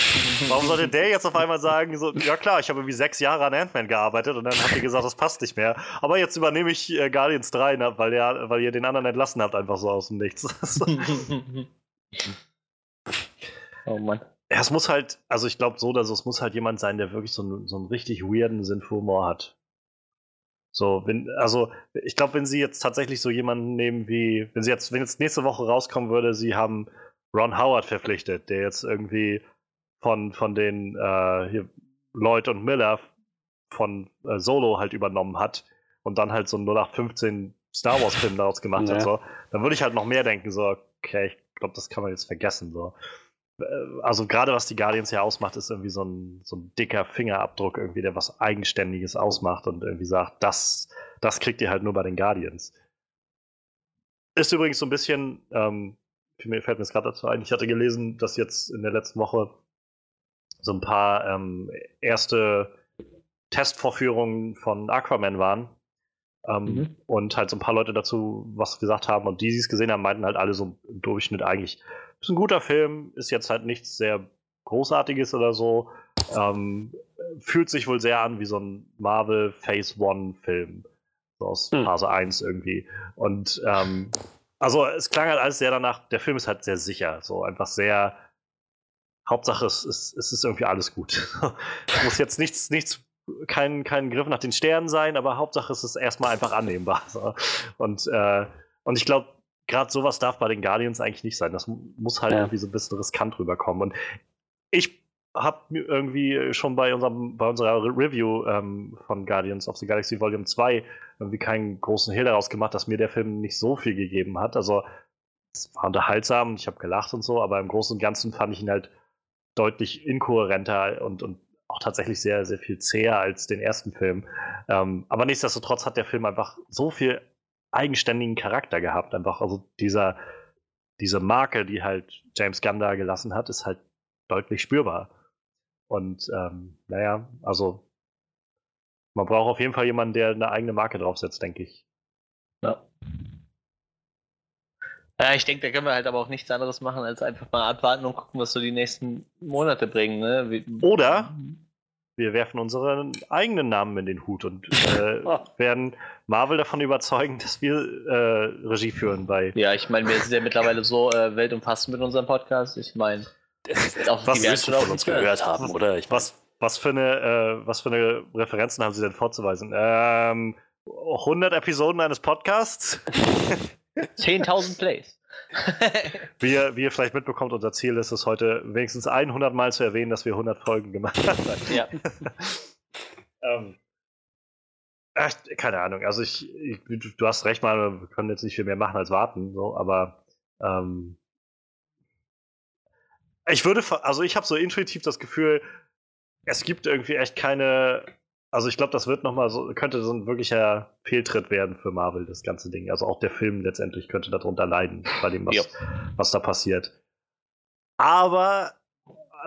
Speaker 1: Warum sollte der jetzt auf einmal sagen, so, ja klar, ich habe irgendwie sechs Jahre an Ant-Man gearbeitet und dann habt ihr gesagt, das passt nicht mehr, aber jetzt übernehme ich äh, Guardians 3, ne, weil, ihr, weil ihr den anderen entlassen habt, einfach so aus dem Nichts. oh Mann. Ja, es muss halt, also ich glaube so, dass es muss halt jemand sein, der wirklich so einen, so einen richtig weirden Sinn für Humor hat. So, wenn, also ich glaube, wenn sie jetzt tatsächlich so jemanden nehmen wie, wenn sie jetzt, wenn jetzt nächste Woche rauskommen würde, sie haben Ron Howard verpflichtet, der jetzt irgendwie von, von den äh, hier Lloyd und Miller von äh, Solo halt übernommen hat und dann halt so einen 0815 Star Wars Film daraus gemacht ja. hat, so, dann würde ich halt noch mehr denken, so, okay, ich glaube, das kann man jetzt vergessen, so. Äh, also gerade was die Guardians ja ausmacht, ist irgendwie so ein, so ein dicker Fingerabdruck irgendwie, der was Eigenständiges ausmacht und irgendwie sagt, das, das kriegt ihr halt nur bei den Guardians. Ist übrigens so ein bisschen, ähm, mir fällt mir jetzt gerade dazu ein, ich hatte gelesen, dass jetzt in der letzten Woche so ein paar ähm, erste Testvorführungen von Aquaman waren. Ähm, mhm. Und halt so ein paar Leute dazu was gesagt haben und die, die es gesehen haben, meinten halt alle so im Durchschnitt eigentlich, ist ein guter Film, ist jetzt halt nichts sehr Großartiges oder so. Ähm, fühlt sich wohl sehr an wie so ein Marvel Phase One Film. So aus mhm. Phase 1 irgendwie. Und ähm, also es klang halt alles sehr danach, der Film ist halt sehr sicher, so einfach sehr Hauptsache, es ist, es ist irgendwie alles gut. es muss jetzt nichts, nichts, kein, kein Griff nach den Sternen sein, aber Hauptsache, es ist erstmal einfach annehmbar. So. Und, äh, und ich glaube, gerade sowas darf bei den Guardians eigentlich nicht sein. Das muss halt ja. irgendwie so ein bisschen riskant rüberkommen. Und ich habe irgendwie schon bei, unserem, bei unserer Review ähm, von Guardians of the Galaxy Volume 2 irgendwie keinen großen Hehl daraus gemacht, dass mir der Film nicht so viel gegeben hat. Also es war unterhaltsam, ich habe gelacht und so, aber im Großen und Ganzen fand ich ihn halt deutlich inkohärenter und, und auch tatsächlich sehr, sehr viel zäher als den ersten Film. Ähm, aber nichtsdestotrotz hat der Film einfach so viel eigenständigen Charakter gehabt. Einfach, also dieser, diese Marke, die halt James Gunn da gelassen hat, ist halt deutlich spürbar. Und ähm, naja, also man braucht auf jeden Fall jemanden, der eine eigene Marke draufsetzt, denke ich.
Speaker 2: Ja. Ja, ich denke, da können wir halt aber auch nichts anderes machen, als einfach mal abwarten und gucken, was so die nächsten Monate bringen. Ne? Wie,
Speaker 1: Oder wir werfen unseren eigenen Namen in den Hut und äh, oh. werden Marvel davon überzeugen, dass wir äh, Regie führen bei.
Speaker 2: Ja, ich meine, wir sind ja mittlerweile so äh, weltumfassend mit unserem Podcast. Ich meine,
Speaker 3: was die schon von uns gehört haben, oder?
Speaker 1: Ich was, was, für eine, äh, was für eine Referenzen haben Sie denn vorzuweisen? Ähm, 100 Episoden eines Podcasts?
Speaker 2: 10.000 Plays.
Speaker 1: wie, ihr, wie ihr vielleicht mitbekommt, unser Ziel ist es heute wenigstens 100 Mal zu erwähnen, dass wir 100 Folgen gemacht haben. Ja. ähm, ach, keine Ahnung. Also ich, ich, du hast recht, mal, wir können jetzt nicht viel mehr machen als warten, so, aber ähm, ich würde, also ich habe so intuitiv das Gefühl, es gibt irgendwie echt keine also ich glaube, das wird noch mal so, könnte so ein wirklicher Fehltritt werden für Marvel, das ganze Ding. Also auch der Film letztendlich könnte darunter leiden, bei dem, was, ja. was da passiert. Aber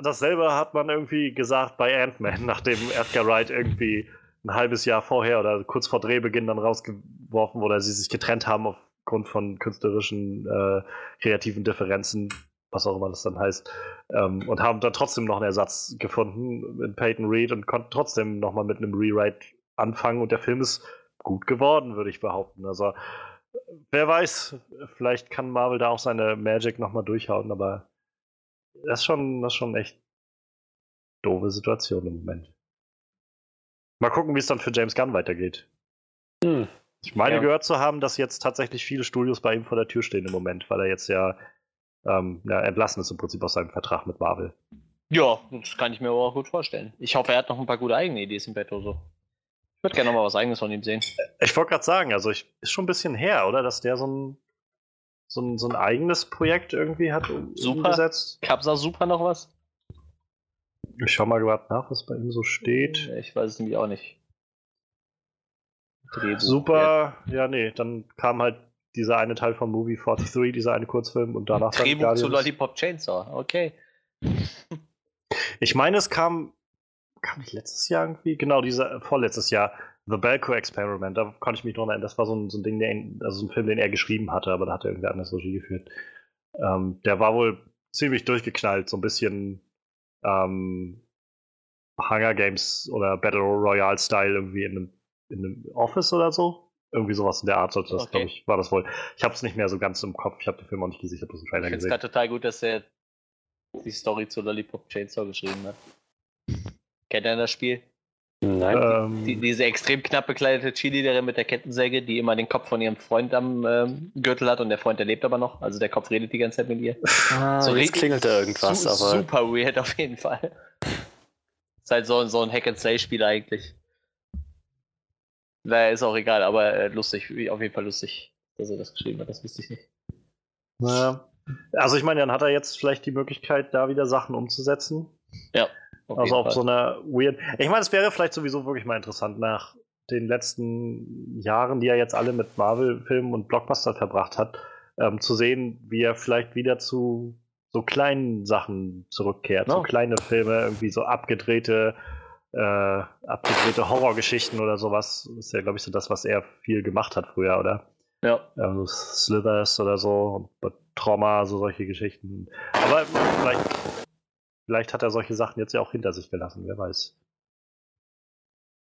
Speaker 1: dasselbe hat man irgendwie gesagt bei Ant-Man, nachdem Edgar Wright irgendwie ein halbes Jahr vorher oder kurz vor Drehbeginn dann rausgeworfen wurde, sie sich getrennt haben aufgrund von künstlerischen, äh, kreativen Differenzen was auch immer das dann heißt, ähm, und haben dann trotzdem noch einen Ersatz gefunden mit Peyton Reed und konnten trotzdem nochmal mit einem Rewrite anfangen und der Film ist gut geworden, würde ich behaupten. Also wer weiß, vielleicht kann Marvel da auch seine Magic nochmal durchhauen, aber das ist schon, das ist schon echt doofe Situation im Moment. Mal gucken, wie es dann für James Gunn weitergeht. Hm. Ich meine ja. gehört zu haben, dass jetzt tatsächlich viele Studios bei ihm vor der Tür stehen im Moment, weil er jetzt ja ähm, ja, entlassen ist im Prinzip aus seinem Vertrag mit Marvel.
Speaker 2: Ja, das kann ich mir aber auch gut vorstellen. Ich hoffe, er hat noch ein paar gute eigene Ideen im Bett oder so. Ich würde gerne noch mal was eigenes von ihm sehen.
Speaker 1: Ich wollte gerade sagen, also ich, ist schon ein bisschen her, oder? Dass der so ein, so ein, so ein eigenes Projekt irgendwie hat
Speaker 2: super. umgesetzt. Gab's da super noch was?
Speaker 1: Ich schau mal gerade nach, was bei ihm so steht.
Speaker 2: Ich weiß es nämlich auch nicht.
Speaker 1: Drehbuch, super, ja. ja, nee, dann kam halt dieser eine Teil von Movie 43, dieser eine Kurzfilm und danach
Speaker 2: dann Drehbuch zu Lollipop Chainsaw, okay.
Speaker 1: ich meine, es kam, kam nicht letztes Jahr irgendwie? Genau, dieser, vorletztes Jahr, The Belko Experiment, da konnte ich mich noch erinnern, das war so ein, so ein Ding, der, also ein Film, den er geschrieben hatte, aber da hat er irgendwie anders Regie geführt. Ähm, der war wohl ziemlich durchgeknallt, so ein bisschen ähm, Hunger Games oder Battle Royale Style irgendwie in einem, in einem Office oder so. Irgendwie sowas in der Art sollte das, okay. glaube ich, war das wohl. Ich habe es nicht mehr so ganz im Kopf. Ich habe den Film auch nicht gesehen. Ich habe das im Trailer
Speaker 2: ich
Speaker 1: gesehen.
Speaker 2: Ich finde es total gut, dass er die Story zu Lollipop Chainsaw geschrieben hat. Kennt er das Spiel?
Speaker 3: Nein.
Speaker 1: Ähm,
Speaker 2: Die, diese extrem knapp bekleidete Cheerleaderin mit der Kettensäge, die immer den Kopf von ihrem Freund am ähm, Gürtel hat und der Freund, der lebt aber noch. Also der Kopf redet die ganze Zeit mit ihr.
Speaker 3: ah,
Speaker 2: so
Speaker 3: jetzt
Speaker 2: richtig-
Speaker 3: klingelt da irgendwas,
Speaker 2: Su
Speaker 3: aber
Speaker 2: Super weird auf jeden Fall. Ist halt so, so ein Hack-and-Slay-Spiel eigentlich. Naja, ist auch egal, aber äh, lustig, auf jeden Fall lustig, dass er das geschrieben hat, das wusste ich nicht.
Speaker 1: Ja. Also ich meine, dann hat er jetzt vielleicht die Möglichkeit, da wieder Sachen umzusetzen.
Speaker 2: Auf
Speaker 1: also auf
Speaker 2: Fall.
Speaker 1: so einer weird. Ich meine, es wäre vielleicht sowieso wirklich mal interessant nach den letzten Jahren, die er jetzt alle mit Marvel-Filmen und Blockbuster verbracht hat, ähm, zu sehen, wie er vielleicht wieder zu so kleinen Sachen zurückkehrt. So
Speaker 3: Ja.
Speaker 1: kleine Filme, irgendwie so abgedrehte, äh, abgedrehte Horrorgeschichten oder sowas. Das ist ja, glaube ich, so das, was er viel gemacht hat früher, oder?
Speaker 2: Ja,
Speaker 1: Also Slithers oder so, Trauma, so solche Geschichten. Aber vielleicht, vielleicht hat er solche Sachen jetzt ja auch hinter sich gelassen, wer weiß.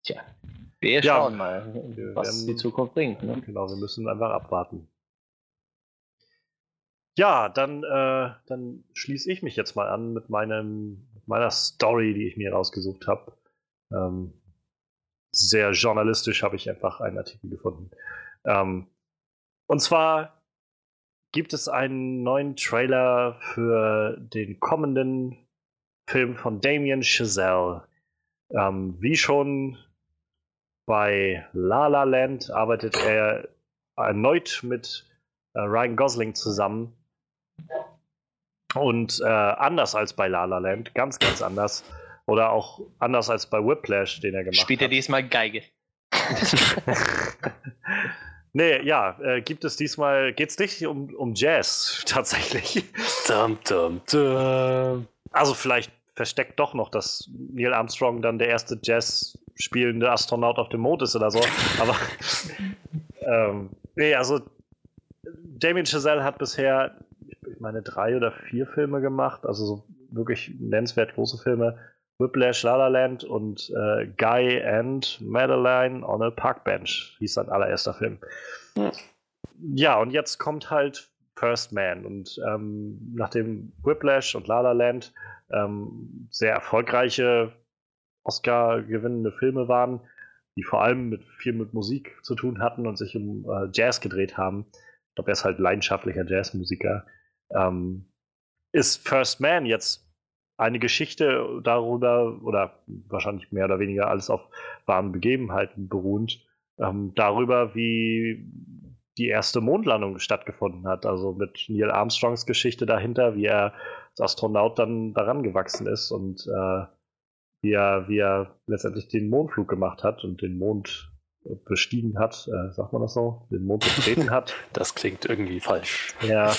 Speaker 2: tja. Wir
Speaker 1: Ja.
Speaker 2: schauen mal,
Speaker 1: Wir
Speaker 2: was
Speaker 1: werden-
Speaker 2: die Zukunft bringt. Ne?
Speaker 1: Genau, wir müssen einfach abwarten. Ja, dann, äh, dann schließe ich mich jetzt mal an mit, meinem, mit meiner Story, die ich mir rausgesucht habe. Ähm, sehr journalistisch habe ich einfach einen Artikel gefunden. Ähm, und zwar gibt es einen neuen Trailer für den kommenden Film von Damien Chazelle. Ähm, wie schon bei La La Land arbeitet er erneut mit äh, Ryan Gosling zusammen. Und äh, anders als bei La La Land, ganz, ganz anders. Oder auch anders als bei Whiplash, den er gemacht
Speaker 2: Spielt er
Speaker 1: hat.
Speaker 2: diesmal Geige?
Speaker 1: nee, ja, äh, gibt es diesmal, geht es nicht um, um Jazz tatsächlich.
Speaker 3: Dum, dum, dum.
Speaker 1: Also vielleicht versteckt doch noch, dass Neil Armstrong dann der erste Jazz spielende Astronaut auf dem Mond ist oder so. Aber ähm, nee, also Damien Chazelle hat bisher, ich meine, drei oder vier Filme gemacht, also so wirklich nennenswert große Filme. Whiplash, La La Land und äh, Guy and Madeline on a Park Bench hieß sein allererster Film.
Speaker 3: Hm.
Speaker 1: Ja, und jetzt kommt halt First Man und ähm, nachdem Whiplash und La La Land ähm, sehr erfolgreiche Oscar-gewinnende Filme waren, die vor allem mit viel mit Musik zu tun hatten und sich um äh, Jazz gedreht haben. Ich glaube, er ist halt leidenschaftlicher Jazzmusiker. Ähm, ist First Man jetzt eine Geschichte darüber, oder wahrscheinlich mehr oder weniger alles auf wahren Begebenheiten beruhend, ähm, darüber, wie die erste Mondlandung stattgefunden hat. Also mit Neil Armstrongs Geschichte dahinter, wie er als Astronaut dann daran gewachsen ist und äh, wie, er, wie er letztendlich den Mondflug gemacht hat und den Mond bestiegen hat, äh, sagt man das so, den Mond betreten hat.
Speaker 3: Das klingt irgendwie falsch.
Speaker 1: Ja,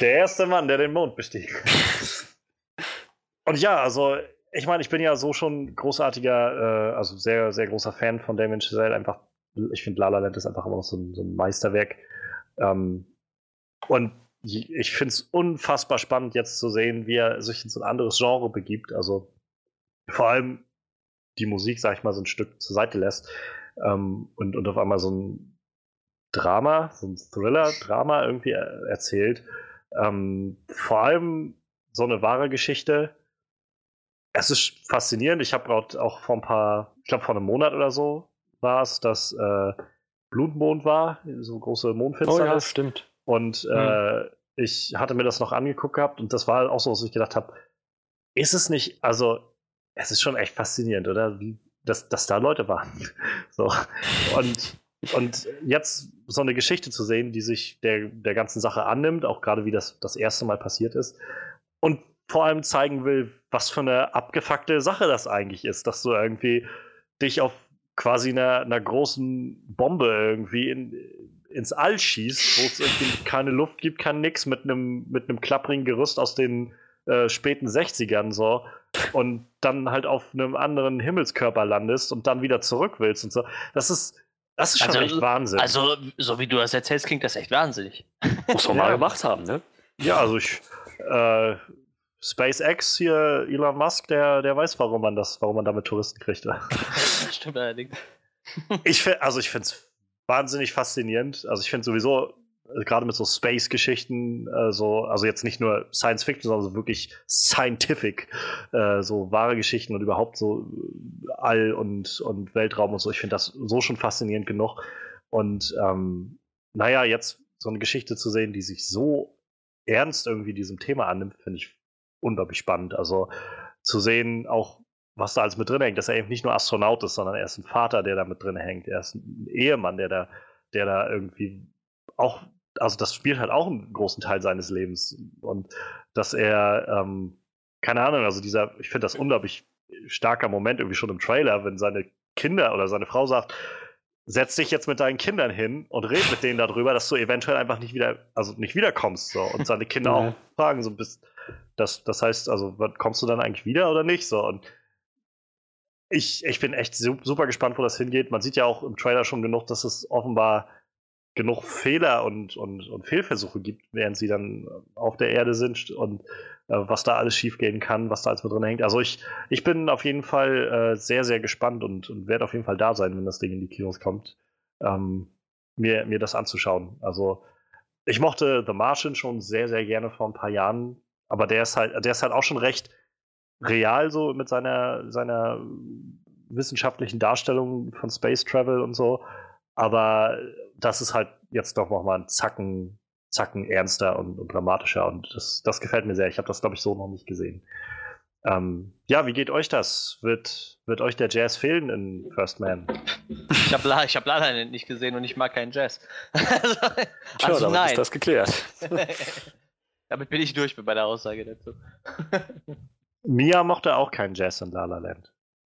Speaker 1: der erste Mann, der den Mond bestieg. Und ja, also ich meine, ich bin ja so schon großartiger, äh, also sehr, sehr großer Fan von Damien Chazelle. Einfach, ich finde La La Land ist einfach immer noch so ein, so ein Meisterwerk. Ähm, und ich finde es unfassbar spannend, jetzt zu sehen, wie er sich in so ein anderes Genre begibt. Also vor allem die Musik, sag ich mal, so ein Stück zur Seite lässt ähm, und, und auf einmal so ein Drama, so ein Thriller-Drama irgendwie er erzählt. Ähm, vor allem so eine wahre Geschichte. Es ist faszinierend. Ich habe gerade auch vor ein paar, ich glaube vor einem Monat oder so war es, dass äh, Blutmond war, so große
Speaker 3: Oh
Speaker 1: Mondfinsternis.
Speaker 3: ja, stimmt.
Speaker 1: Und äh, ich hatte mir das noch angeguckt gehabt und das war auch so, was ich gedacht habe, ist es nicht, also es ist schon echt faszinierend, oder? Wie, dass, dass da Leute waren. so. Und, und jetzt so eine Geschichte zu sehen, die sich der, der ganzen Sache annimmt, auch gerade wie das das erste Mal passiert ist. Und vor allem zeigen will, was für eine abgefuckte Sache das eigentlich ist, dass du irgendwie dich auf quasi einer, einer großen Bombe irgendwie in, ins All schießt, wo es irgendwie keine Luft gibt, kein nix, mit einem mit einem klapprigen Gerüst aus den äh, späten 60ern so und dann halt auf einem anderen Himmelskörper landest und dann wieder zurück willst und so. Das ist das ist schon
Speaker 2: Also-
Speaker 1: echt Wahnsinn.
Speaker 2: Also, so wie du das erzählst, klingt das echt wahnsinnig.
Speaker 3: Muss man
Speaker 1: Ja.
Speaker 3: mal gemacht haben, ne?
Speaker 1: ja, also ich äh, SpaceX hier Elon Musk, der der weiß, warum man das, warum man damit Touristen kriegt.
Speaker 2: Das stimmt allerdings.
Speaker 1: ich find, also ich finde es wahnsinnig faszinierend. Also ich finde sowieso gerade mit so Space-Geschichten, äh, so, also jetzt nicht nur Science Fiction, sondern so wirklich scientific, äh, so wahre Geschichten und überhaupt so All und, und Weltraum und so. Ich finde das so schon faszinierend genug. Und ähm, naja, jetzt so eine Geschichte zu sehen, die sich so ernst irgendwie diesem Thema annimmt, finde ich unglaublich spannend. Also zu sehen, auch was da alles mit drin hängt, dass er eben nicht nur Astronaut ist, sondern er ist ein Vater, der da mit drin hängt. Er ist ein Ehemann, der da, der da irgendwie auch, also das spielt halt auch einen großen Teil seines Lebens. Und dass er, ähm, keine Ahnung, also dieser, ich finde das unglaublich starker Moment irgendwie schon im Trailer, wenn seine Kinder oder seine Frau sagt, setz dich jetzt mit deinen Kindern hin und red mit denen darüber, dass du eventuell einfach nicht wieder, also nicht wiederkommst. So. Und seine Kinder auch fragen, so bist, das, das heißt, also kommst du dann eigentlich wieder oder nicht? So. Und ich, ich bin echt super gespannt, wo das hingeht. Man sieht ja auch im Trailer schon genug, dass es offenbar genug Fehler und, und, und Fehlversuche gibt, während sie dann auf der Erde sind und äh, was da alles schiefgehen kann, was da alles mit drin hängt. Also ich, ich bin auf jeden Fall äh, sehr, sehr gespannt und, und werde auf jeden Fall da sein, wenn das Ding in die Kinos kommt, ähm, mir, mir das anzuschauen. Also ich mochte The Martian schon sehr, sehr gerne vor ein paar Jahren, aber der ist halt, der ist halt auch schon recht real so mit seiner, seiner wissenschaftlichen Darstellung von Space Travel und so. Aber das ist halt jetzt doch nochmal ein Zacken, Zacken ernster und, und dramatischer und das, das gefällt mir sehr. Ich habe das, glaube ich, so noch nicht gesehen. Ähm, ja, wie geht euch das? Wird, wird euch der Jazz fehlen in First Man?
Speaker 2: Ich habe ich hab leider nicht gesehen und ich mag keinen Jazz.
Speaker 3: also, Tja, also nein. ist das geklärt.
Speaker 2: damit bin ich durch bei der Aussage dazu.
Speaker 1: Mia mochte auch keinen Jazz in La La Land.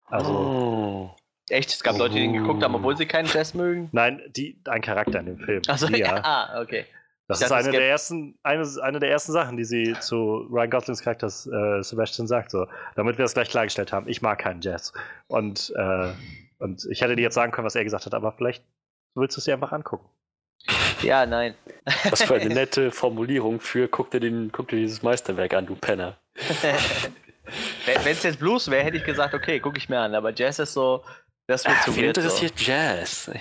Speaker 1: Also.
Speaker 2: Oh. Echt? Es gab Leute, die den geguckt haben, obwohl sie keinen Jazz mögen?
Speaker 1: Nein, die, ein Charakter in dem Film.
Speaker 2: Also, ja. Ah, okay.
Speaker 1: Das ich ist dachte, eine der, ersten, eine, eine der ersten Sachen, die sie zu Ryan Goslings Charakter äh, Sebastian sagt. So, damit wir das gleich klargestellt haben. Ich mag keinen Jazz. Und, äh, und ich hätte dir jetzt sagen können, was er gesagt hat, aber vielleicht willst du es dir einfach angucken.
Speaker 2: Ja, nein.
Speaker 3: Was für eine nette Formulierung für guck dir, den, guck dir dieses Meisterwerk an, du Penner.
Speaker 2: Wenn es jetzt Blues wäre, hätte ich gesagt, okay, gucke ich mir an. Aber Jazz ist so, das wird ah, zu
Speaker 3: viel interessiert so. Jazz.
Speaker 2: So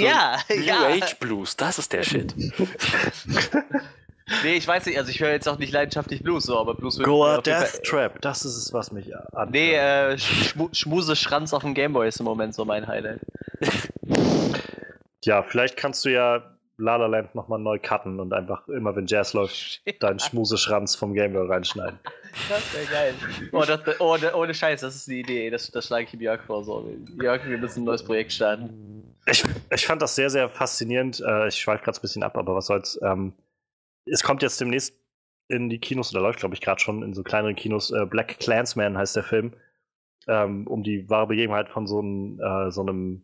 Speaker 2: ja,
Speaker 3: New
Speaker 2: ja.
Speaker 3: Age Blues, das ist der Shit.
Speaker 2: nee, ich weiß nicht, also ich höre jetzt auch nicht leidenschaftlich Blues, so, aber Blues wird
Speaker 1: Goa Death Trap, das ist es, was mich
Speaker 2: an. Nee, äh, Schmu Schmuse Schranz auf dem Gameboy ist im Moment so mein Highlight.
Speaker 1: ja, vielleicht kannst du ja La La Land nochmal neu cutten und einfach immer, wenn Jazz läuft, deinen Schmuseschranz vom Gameboy reinschneiden.
Speaker 2: Das wäre geil. Oh, das, oh, ohne Scheiß, das ist die Idee. Das, das schlage ich Jörg vor. So. Jörg, wir müssen ein neues Projekt starten.
Speaker 1: Ich, ich fand das sehr, sehr faszinierend. Äh, ich schweife gerade ein bisschen ab, aber was soll's. Ähm, es kommt jetzt demnächst in die Kinos, oder läuft, glaube ich, gerade schon in so kleineren Kinos. Äh, Black Clansman heißt der Film. Ähm, um die wahre Begebenheit von so einem, äh, so einem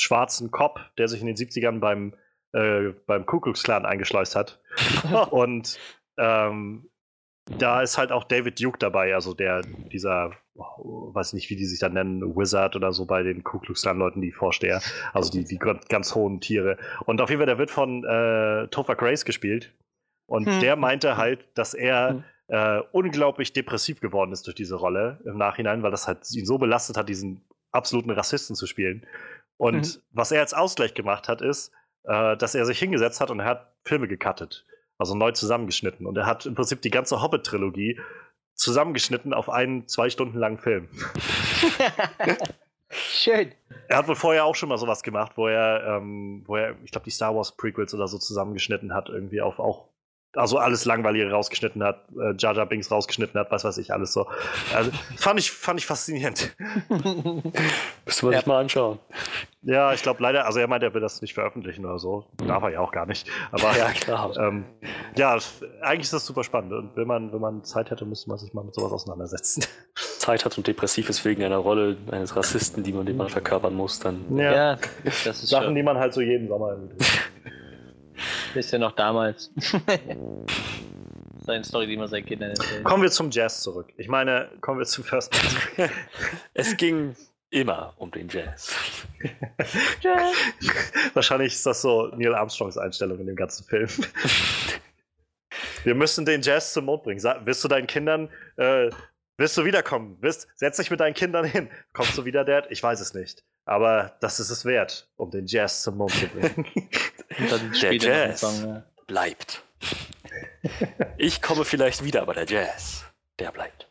Speaker 1: schwarzen Cop, der sich in den 70ern beim äh, beim Ku Klux Klan eingeschleust hat. und ähm, da ist halt auch David Duke dabei, also der, dieser, oh, weiß nicht, wie die sich da nennen, Wizard oder so bei den Ku Klux Klan Leuten, die Vorsteher, also die, die ganz hohen Tiere. Und auf jeden Fall, der wird von äh, Topher Grace gespielt. Und hm. der meinte halt, dass er hm. äh, unglaublich depressiv geworden ist durch diese Rolle im Nachhinein, weil das halt ihn so belastet hat, diesen absoluten Rassisten zu spielen. Und hm. was er als Ausgleich gemacht hat, ist, äh, dass er sich hingesetzt hat und er hat Filme gecuttet. Also neu zusammengeschnitten. Und er hat im Prinzip die ganze Hobbit-Trilogie zusammengeschnitten auf einen zwei Stunden langen Film.
Speaker 2: Schön.
Speaker 1: Er hat wohl vorher auch schon mal sowas gemacht, wo er, ähm, wo er, ich glaube, die Star Wars Prequels oder so zusammengeschnitten hat, irgendwie auf auch also alles Langweilige rausgeschnitten hat, äh, Jar Binks rausgeschnitten hat, was weiß ich, alles so. Also, fand, ich, fand ich faszinierend.
Speaker 3: Müssen wir ja. sich mal anschauen.
Speaker 1: Ja, ich glaube leider, also er meint, er will das nicht veröffentlichen oder so. Darf er ja auch gar nicht. Aber ja, klar. Ähm, ja, eigentlich ist das super spannend. Und wenn man, wenn man Zeit hätte, müsste man sich mal mit sowas auseinandersetzen.
Speaker 3: Zeit hat und depressiv ist wegen einer Rolle eines Rassisten, die man dem mal verkörpern muss, dann.
Speaker 1: Ja, ja das ist Sachen, schon. die man halt so jeden Sommer
Speaker 2: Wisst ihr noch damals? Seine Story, die man seit Kindern
Speaker 1: erzählt. Kommen wir zum Jazz zurück. Ich meine, kommen wir zum First
Speaker 3: Es ging immer um den Jazz.
Speaker 1: Jazz. Wahrscheinlich ist das so Neil Armstrongs Einstellung in dem ganzen Film. Wir müssen den Jazz zum Mond bringen. Sag, wirst du deinen Kindern, äh, wirst du wiederkommen? Wirst, setz dich mit deinen Kindern hin. Kommst du wieder, Dad? Ich weiß es nicht. Aber das ist es wert, um den Jazz zum Mond zu bringen.
Speaker 3: der Jazz. Song, ja. bleibt. Ich komme vielleicht wieder, aber der Jazz, der bleibt.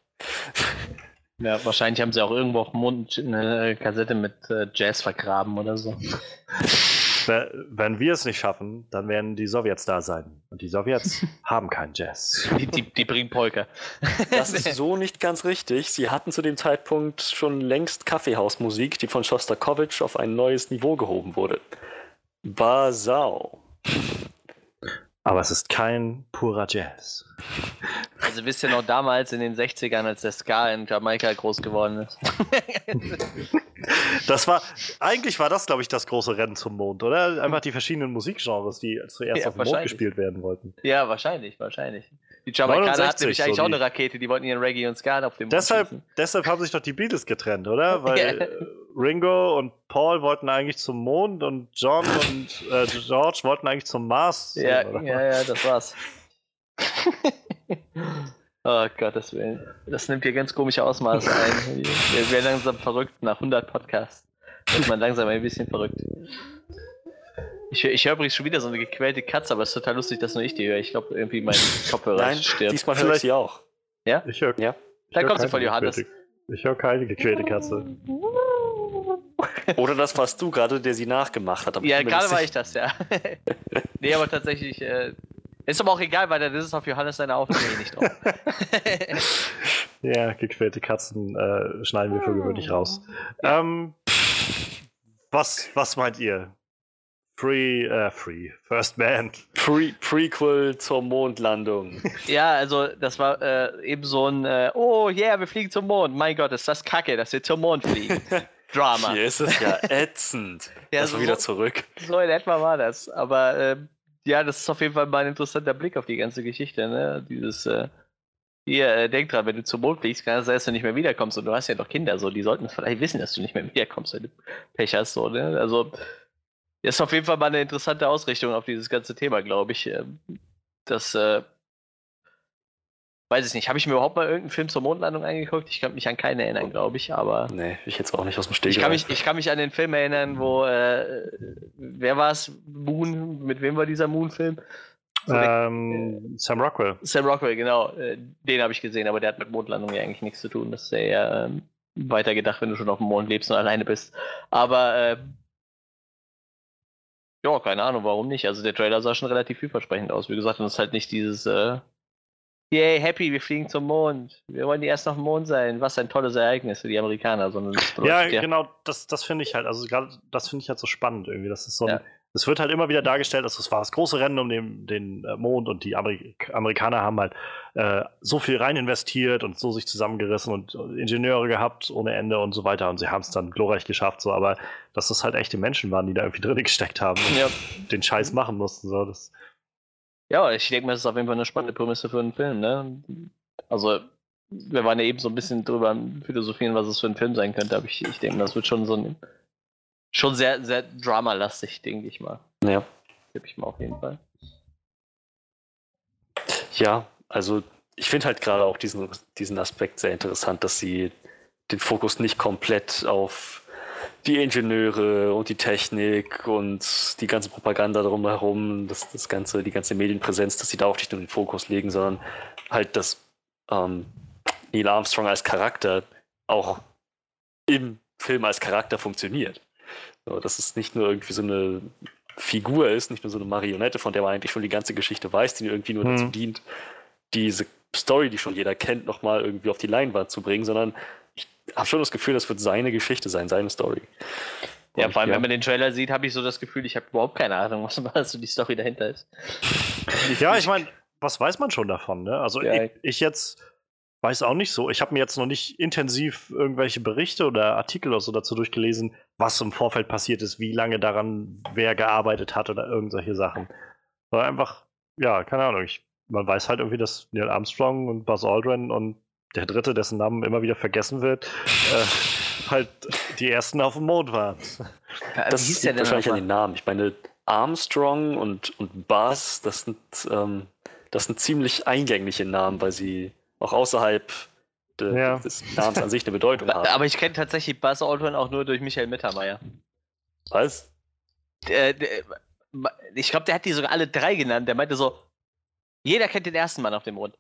Speaker 2: Ja, wahrscheinlich haben sie auch irgendwo auf dem Mond eine Kassette mit äh, Jazz vergraben oder so.
Speaker 1: Wenn wir es nicht schaffen, dann werden die Sowjets da sein. Und die Sowjets haben keinen Jazz.
Speaker 2: Die, die, die bringen Polka.
Speaker 3: Das ist so nicht ganz richtig. Sie hatten zu dem Zeitpunkt schon längst Kaffeehausmusik, die von Schostakowitsch auf ein neues Niveau gehoben wurde. Basau.
Speaker 1: Aber es ist kein purer Jazz.
Speaker 2: Also wisst ihr noch damals in den 60ern, als der Ska in Jamaika groß geworden ist?
Speaker 1: Das war, eigentlich war das, glaube ich, das große Rennen zum Mond, oder? Einfach die verschiedenen Musikgenres, die zuerst
Speaker 2: Ja,
Speaker 1: auf dem Mond gespielt werden wollten.
Speaker 2: ja, wahrscheinlich, wahrscheinlich. Die Jamaikaner hatten
Speaker 1: 69
Speaker 2: nämlich eigentlich
Speaker 1: so
Speaker 2: auch eine Rakete, die wollten ihren Reggae und Ska auf dem Mond
Speaker 1: Deshalb,
Speaker 2: schießen.
Speaker 1: deshalb haben sich doch die Beatles getrennt, oder? Weil Ringo und Paul wollten eigentlich zum Mond und John und äh, George wollten eigentlich zum Mars.
Speaker 2: Ja,
Speaker 1: oder?
Speaker 2: ja, ja, das war's. oh Gottes Willen. Das nimmt hier ganz komische Ausmaße ein. Wir werden langsam verrückt nach 100 Podcasts. Wird man langsam ein bisschen verrückt. Ich, ich höre übrigens schon wieder so eine gequälte Katze, aber es ist total lustig, dass nur ich die höre. Ich glaube, irgendwie mein Kopfhörer
Speaker 3: Nein,
Speaker 2: stirbt.
Speaker 3: diesmal höre ich
Speaker 1: Vielleicht-
Speaker 3: sie auch.
Speaker 1: Ich höre
Speaker 3: Ja.
Speaker 2: Da kommt sie von Johannes.
Speaker 1: Ich höre keine gequälte Katze.
Speaker 3: Oder das warst du gerade, der sie nachgemacht hat.
Speaker 2: Ja, gerade war ich das, ja. nee, aber tatsächlich, äh, ist aber auch egal, weil das ist auf Johannes seine Aufnahme eh nicht drauf.
Speaker 1: Ja, gequälte Katzen äh, schneiden wir für gewöhnlich raus. Ähm, was, was meint ihr? Free, äh, Free, First Man.
Speaker 3: Pre Prequel zur Mondlandung.
Speaker 2: ja, also das war äh, eben so ein, äh, oh yeah, wir fliegen zum Mond. Mein Gott, ist das kacke, dass wir zum Mond fliegen. Drama.
Speaker 3: Hier ist es ja ätzend.
Speaker 2: Ja,
Speaker 3: Lass
Speaker 2: so-
Speaker 3: wieder zurück.
Speaker 2: So in etwa war das. Aber ähm, ja, das ist auf jeden Fall mal ein interessanter Blick auf die ganze Geschichte. Ne? Dieses, äh, hier, äh, denk dran, wenn du zum Mond fliegst, kann es sein, dass du nicht mehr wiederkommst. Und du hast ja noch Kinder, so, die sollten vielleicht wissen, dass du nicht mehr wiederkommst, wenn du Pech hast. So, ne? Also, ist auf jeden Fall mal eine interessante Ausrichtung auf dieses ganze Thema, glaube ich. Ähm, Das, äh, weiß ich nicht, habe ich mir überhaupt mal irgendeinen Film zur Mondlandung angeguckt? Ich kann mich an keinen erinnern, glaube ich, aber.
Speaker 3: Nee, ich jetzt auch nicht aus dem Steg.
Speaker 2: Ich kann, mich, ich kann mich an den Film erinnern, wo, äh, wer war es? Moon, mit wem war dieser Moon-Film? So
Speaker 1: Ähm, Sam Rockwell.
Speaker 2: Sam Rockwell, genau. äh, Den habe ich gesehen, aber der hat mit Mondlandung ja eigentlich nichts zu tun. Das ist ja eher ähm, weitergedacht, wenn du schon auf dem Mond lebst und alleine bist. Aber, ähm, ja, keine Ahnung, warum nicht. Also der Trailer sah schon relativ vielversprechend aus. Wie gesagt, und es ist halt nicht dieses, äh, yay, happy, wir fliegen zum Mond. Wir wollen die erst auf dem Mond sein. Was ein tolles Ereignis für die Amerikaner, sondern
Speaker 1: Ja,
Speaker 2: bedeutet
Speaker 1: genau, das, das finde ich halt, also gerade das finde ich halt so spannend irgendwie. Das ist so ein,
Speaker 2: Ja.
Speaker 1: Es wird halt immer wieder dargestellt, dass es war das große Rennen um den, den äh, Mond und die Amerik Amerikaner haben halt äh, so viel rein investiert und so sich zusammengerissen und äh, Ingenieure gehabt ohne Ende und so weiter und sie haben es dann glorreich geschafft, so, aber dass das halt echte Menschen waren, die da irgendwie drin gesteckt haben und
Speaker 2: Ja.
Speaker 1: den Scheiß machen mussten. So, das,
Speaker 2: Ja, ich denke mal, das ist auf jeden Fall eine spannende Prämisse für einen Film, ne? Also, wir waren ja eben so ein bisschen drüber philosophieren, was es für ein Film sein könnte, aber ich, ich denke, das wird schon so ein. Schon sehr, sehr dramalastig, denke ich mal.
Speaker 3: Ja.
Speaker 2: Tippe ich mal auf jeden Fall.
Speaker 3: Ja, also ich finde halt gerade auch diesen, diesen Aspekt sehr interessant, dass sie den Fokus nicht komplett auf die Ingenieure und die Technik und die ganze Propaganda drumherum, das, das ganze, die ganze Medienpräsenz, dass sie darauf nicht nur den Fokus legen, sondern halt, dass ähm, Neil Armstrong als Charakter auch im Film als Charakter funktioniert. So, dass es nicht nur irgendwie so eine Figur ist, nicht nur so eine Marionette, von der man eigentlich schon die ganze Geschichte weiß, die irgendwie nur
Speaker 1: Hm.
Speaker 3: dazu dient, diese Story, die schon jeder kennt, nochmal irgendwie auf die Leinwand zu bringen, sondern ich habe schon das Gefühl, das wird seine Geschichte sein, seine Story.
Speaker 2: Ja,
Speaker 3: Und
Speaker 2: vor allem,
Speaker 3: ja.
Speaker 2: wenn man den Trailer sieht, habe ich so das Gefühl, ich habe überhaupt keine Ahnung, was, was so die Story dahinter ist.
Speaker 1: ja, ich meine, was weiß man schon davon, ne? Also
Speaker 2: Ja.
Speaker 1: ich, ich jetzt weiß auch nicht so. Ich habe mir jetzt noch nicht intensiv irgendwelche Berichte oder Artikel oder so dazu durchgelesen, was im Vorfeld passiert ist, wie lange daran wer gearbeitet hat oder irgendwelche Sachen. Sondern einfach, ja, keine Ahnung. Ich, man weiß halt irgendwie, dass Neil Armstrong und Buzz Aldrin und der Dritte, dessen Namen immer wieder vergessen wird, äh, halt die ersten auf dem Mond waren.
Speaker 2: Ja,
Speaker 3: Das
Speaker 2: wie hieß der denn
Speaker 3: wahrscheinlich an den Namen. Ich meine, Armstrong und, und Buzz, das sind, ähm, das sind ziemlich eingängliche Namen, weil sie auch außerhalb de,
Speaker 1: Ja.
Speaker 3: des Namens an sich eine Bedeutung haben.
Speaker 2: Aber ich kenne tatsächlich Buzz Aldrin auch nur durch Michael Mittermeier.
Speaker 3: Was?
Speaker 2: Der, der, ich glaube, der hat die sogar alle drei genannt. Der meinte so, jeder kennt den ersten Mann auf dem Mond.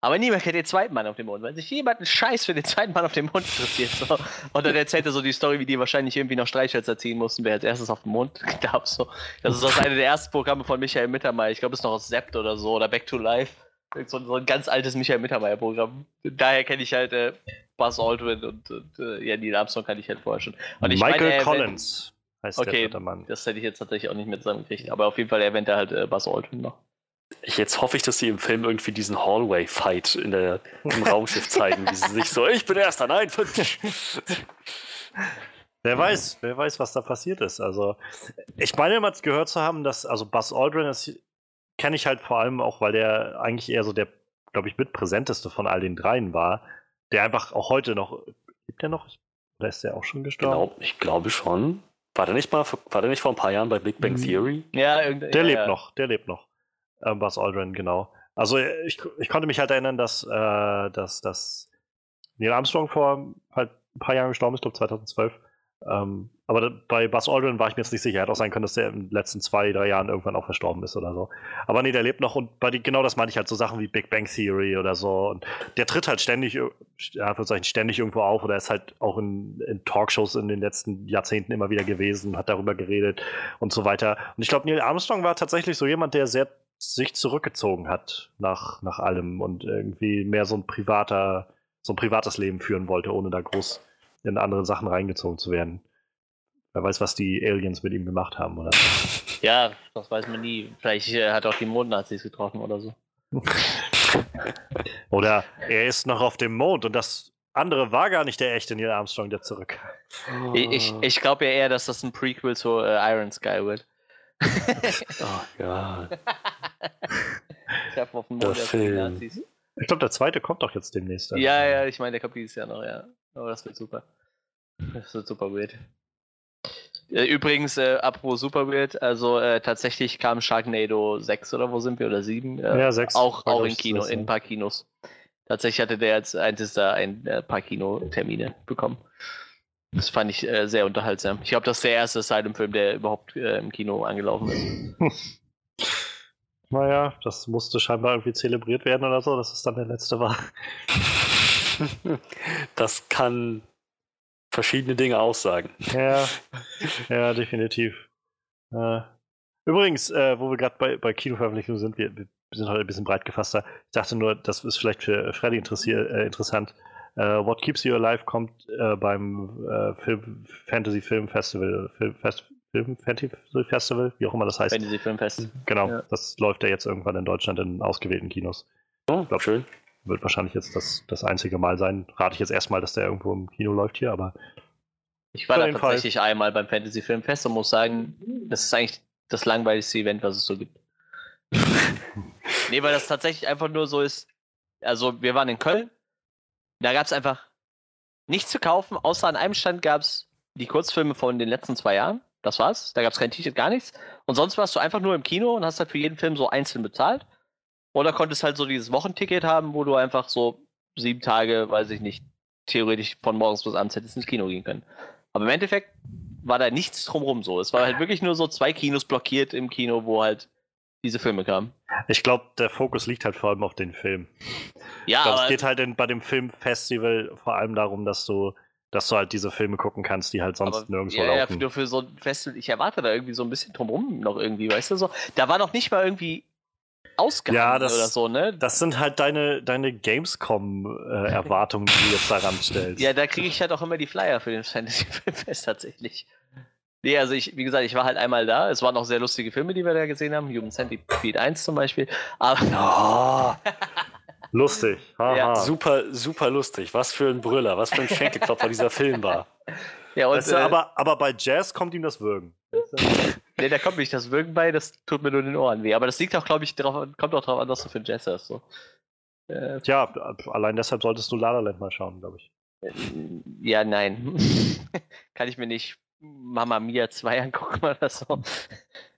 Speaker 2: Aber niemand kennt den zweiten Mann auf dem Mond, weil sich jemand einen Scheiß für den zweiten Mann auf dem Mond interessiert. So. Und dann erzählt er so die Story, wie die wahrscheinlich irgendwie noch Streichhölzer ziehen mussten, wer als erstes auf dem Mond darf. So. Das ist aus einem der ersten Programme von Michael Mittermeier. Ich glaube, es ist noch aus Sept oder so oder Back to Life. So, so ein ganz altes Michael Mittermeier-Programm. Daher kenne ich halt äh, Buzz Aldrin und, und äh, ja, Neil Armstrong kann ich halt vorher schon.
Speaker 1: Michael
Speaker 2: meine,
Speaker 1: Collins heißt der
Speaker 2: Okay,
Speaker 1: dritte Mann.
Speaker 2: das hätte ich jetzt tatsächlich auch nicht mehr zusammengekriegt. Aber auf jeden Fall erwähnt er halt äh, Buzz Aldrin noch.
Speaker 3: Jetzt hoffe ich, dass sie im Film irgendwie diesen Hallway-Fight in der, im Raumschiff zeigen, wie sie sich so, ich bin erster, nein.
Speaker 1: Wer weiß, wer weiß, was da passiert ist. Also, ich meine immer gehört zu haben, dass, also Buzz Aldrin ist, kenne ich halt vor allem auch, weil der eigentlich eher so der, glaube ich, mitpräsenteste von all den dreien war, der einfach auch heute noch, lebt der noch? Oder ist der auch schon gestorben?
Speaker 3: Genau, ich glaube schon. War der nicht mal, war der nicht vor ein paar Jahren bei Big Bang
Speaker 1: Mhm.
Speaker 3: Theory?
Speaker 2: Ja, irgend-
Speaker 1: Der
Speaker 2: ja,
Speaker 1: lebt
Speaker 2: ja.
Speaker 1: noch, der lebt noch. Ähm, Buzz Aldrin, genau. Also ich, ich konnte mich halt erinnern, dass, äh, dass, dass Neil Armstrong vor halt ein paar Jahren gestorben ist, glaube 2012. Ähm, aber bei Buzz Aldrin war ich mir jetzt nicht sicher. Hätte auch sein können, dass der in den letzten zwei, drei Jahren irgendwann auch verstorben ist oder so. Aber nee, der lebt noch und bei die, genau das meine ich halt so Sachen wie Big Bang Theory oder so. Und der tritt halt ständig, ja, ständig irgendwo auf oder ist halt auch in, in Talkshows in den letzten Jahrzehnten immer wieder gewesen, hat darüber geredet und so weiter. Und ich glaube, Neil Armstrong war tatsächlich so jemand, der sehr sich zurückgezogen hat nach, nach allem und irgendwie mehr so ein privater, so ein privates Leben führen wollte, ohne da groß in andere Sachen reingezogen zu werden. Wer weiß, was die Aliens mit ihm gemacht haben, oder?
Speaker 2: Ja, das weiß man nie. Vielleicht äh, hat auch die Mondnazis getroffen oder so.
Speaker 1: Oder er ist noch auf dem Mond und das andere war gar nicht der echte Neil Armstrong, der zurück.
Speaker 2: Ich, ich, glaube ja eher, dass das ein Prequel zu äh, Iron Sky wird.
Speaker 3: Oh ja.
Speaker 2: Ich habe auf dem
Speaker 3: Der
Speaker 2: Mond die
Speaker 3: Film.
Speaker 2: Nazis.
Speaker 1: Ich glaube, der zweite kommt doch jetzt demnächst.
Speaker 2: Ja, ja, ich meine, der kommt dieses Jahr noch, ja. Aber das wird super. Das wird super weird. Äh, Übrigens, äh, apropos super weird, also äh, tatsächlich kam Sharknado 6 oder wo sind wir? Oder 7? Äh,
Speaker 1: Ja, sechs.
Speaker 2: Auch,
Speaker 1: War,
Speaker 2: auch in Kino, in ein paar Kinos. Tatsächlich hatte der als einziger ein äh, paar Kinotermine bekommen. Das fand ich äh, sehr unterhaltsam. Ich glaube, das ist der erste Asylum-Film, der überhaupt äh, im Kino angelaufen ist.
Speaker 1: Naja, das musste scheinbar irgendwie zelebriert werden oder so, dass es dann der letzte war.
Speaker 3: Das kann verschiedene Dinge aussagen.
Speaker 1: Ja, ja, definitiv. Äh, übrigens, äh, wo wir gerade bei, bei Kinoveröffentlichungen sind, wir, wir sind heute ein bisschen breit gefasster. Ich dachte nur, das ist vielleicht für Freddy äh, interessant. Äh, What Keeps You Alive kommt äh, beim äh, Film, Fantasy Film Festival, Film, Fest, Film Fantasy Festival, wie auch immer das heißt.
Speaker 2: Fantasy Filmfest.
Speaker 1: Genau,
Speaker 2: Ja.
Speaker 1: das läuft ja jetzt irgendwann in Deutschland in ausgewählten Kinos.
Speaker 3: Oh,
Speaker 1: glaub-
Speaker 3: schön.
Speaker 1: Wird wahrscheinlich jetzt das, das einzige Mal sein. Rate ich jetzt erstmal, dass der irgendwo im Kino läuft hier, aber
Speaker 2: Ich war da
Speaker 1: jeden Fall.
Speaker 2: tatsächlich einmal beim Fantasy Filmfest und muss sagen, das ist eigentlich das langweiligste Event, was es so gibt. nee, weil das tatsächlich einfach nur so ist. Also, wir waren in Köln, da gab es einfach nichts zu kaufen, außer an einem Stand gab es die Kurzfilme von den letzten zwei Jahren. Das war's. Da gab es kein T-Shirt, gar nichts. Und sonst warst du einfach nur im Kino und hast halt für jeden Film so einzeln bezahlt. Oder konntest halt so dieses Wochenticket haben, wo du einfach so sieben Tage, weiß ich nicht, theoretisch von morgens bis abends hättest ins Kino gehen können. Aber im Endeffekt war da nichts drumrum so. Es war halt wirklich nur so zwei Kinos blockiert im Kino, wo halt diese Filme kamen.
Speaker 1: ich glaube, der Fokus liegt halt vor allem auf den Film.
Speaker 2: Ja,
Speaker 1: Ich glaube, es geht halt in, bei dem Filmfestival vor allem darum, dass du, dass du halt diese Filme gucken kannst, die halt sonst
Speaker 2: aber,
Speaker 1: nirgendwo
Speaker 2: ja, ja,
Speaker 1: laufen.
Speaker 2: für, für so ein Festival, ich erwarte da irgendwie so ein bisschen drumrum noch irgendwie, weißt du so. Da war noch nicht mal irgendwie ausgehangen
Speaker 1: Ja, das-
Speaker 2: oder so, ne?
Speaker 1: das sind halt deine, deine Gamescom-Erwartungen, die du jetzt daran stellst.
Speaker 2: Ja, da kriege ich halt auch immer die Flyer für den Fantasy Filmfest tatsächlich. Nee, also ich, wie gesagt, ich war halt einmal da. Es waren auch sehr lustige Filme, die wir da gesehen haben. Human Centipede 1 zum Beispiel. Aber
Speaker 3: Oh,
Speaker 1: Lustig. Haha.
Speaker 2: Ja,
Speaker 3: super, super lustig. Was für ein Brüller, was für ein Schenkelklopfer dieser Film war.
Speaker 2: ja, und,
Speaker 1: Weißt du,
Speaker 2: äh,
Speaker 1: aber, aber bei Jazz kommt ihm das Würgen.
Speaker 2: Nee, da kommt nicht das Wirken bei, das tut mir nur den Ohren weh. Aber das liegt auch, glaube ich, drauf, kommt auch drauf an, was du für ein Jazz hast. So. Äh,
Speaker 1: Tja, allein deshalb solltest du La mal schauen, glaube ich.
Speaker 2: ja, nein. Kann ich mir nicht Mama Mia 2 angucken oder so.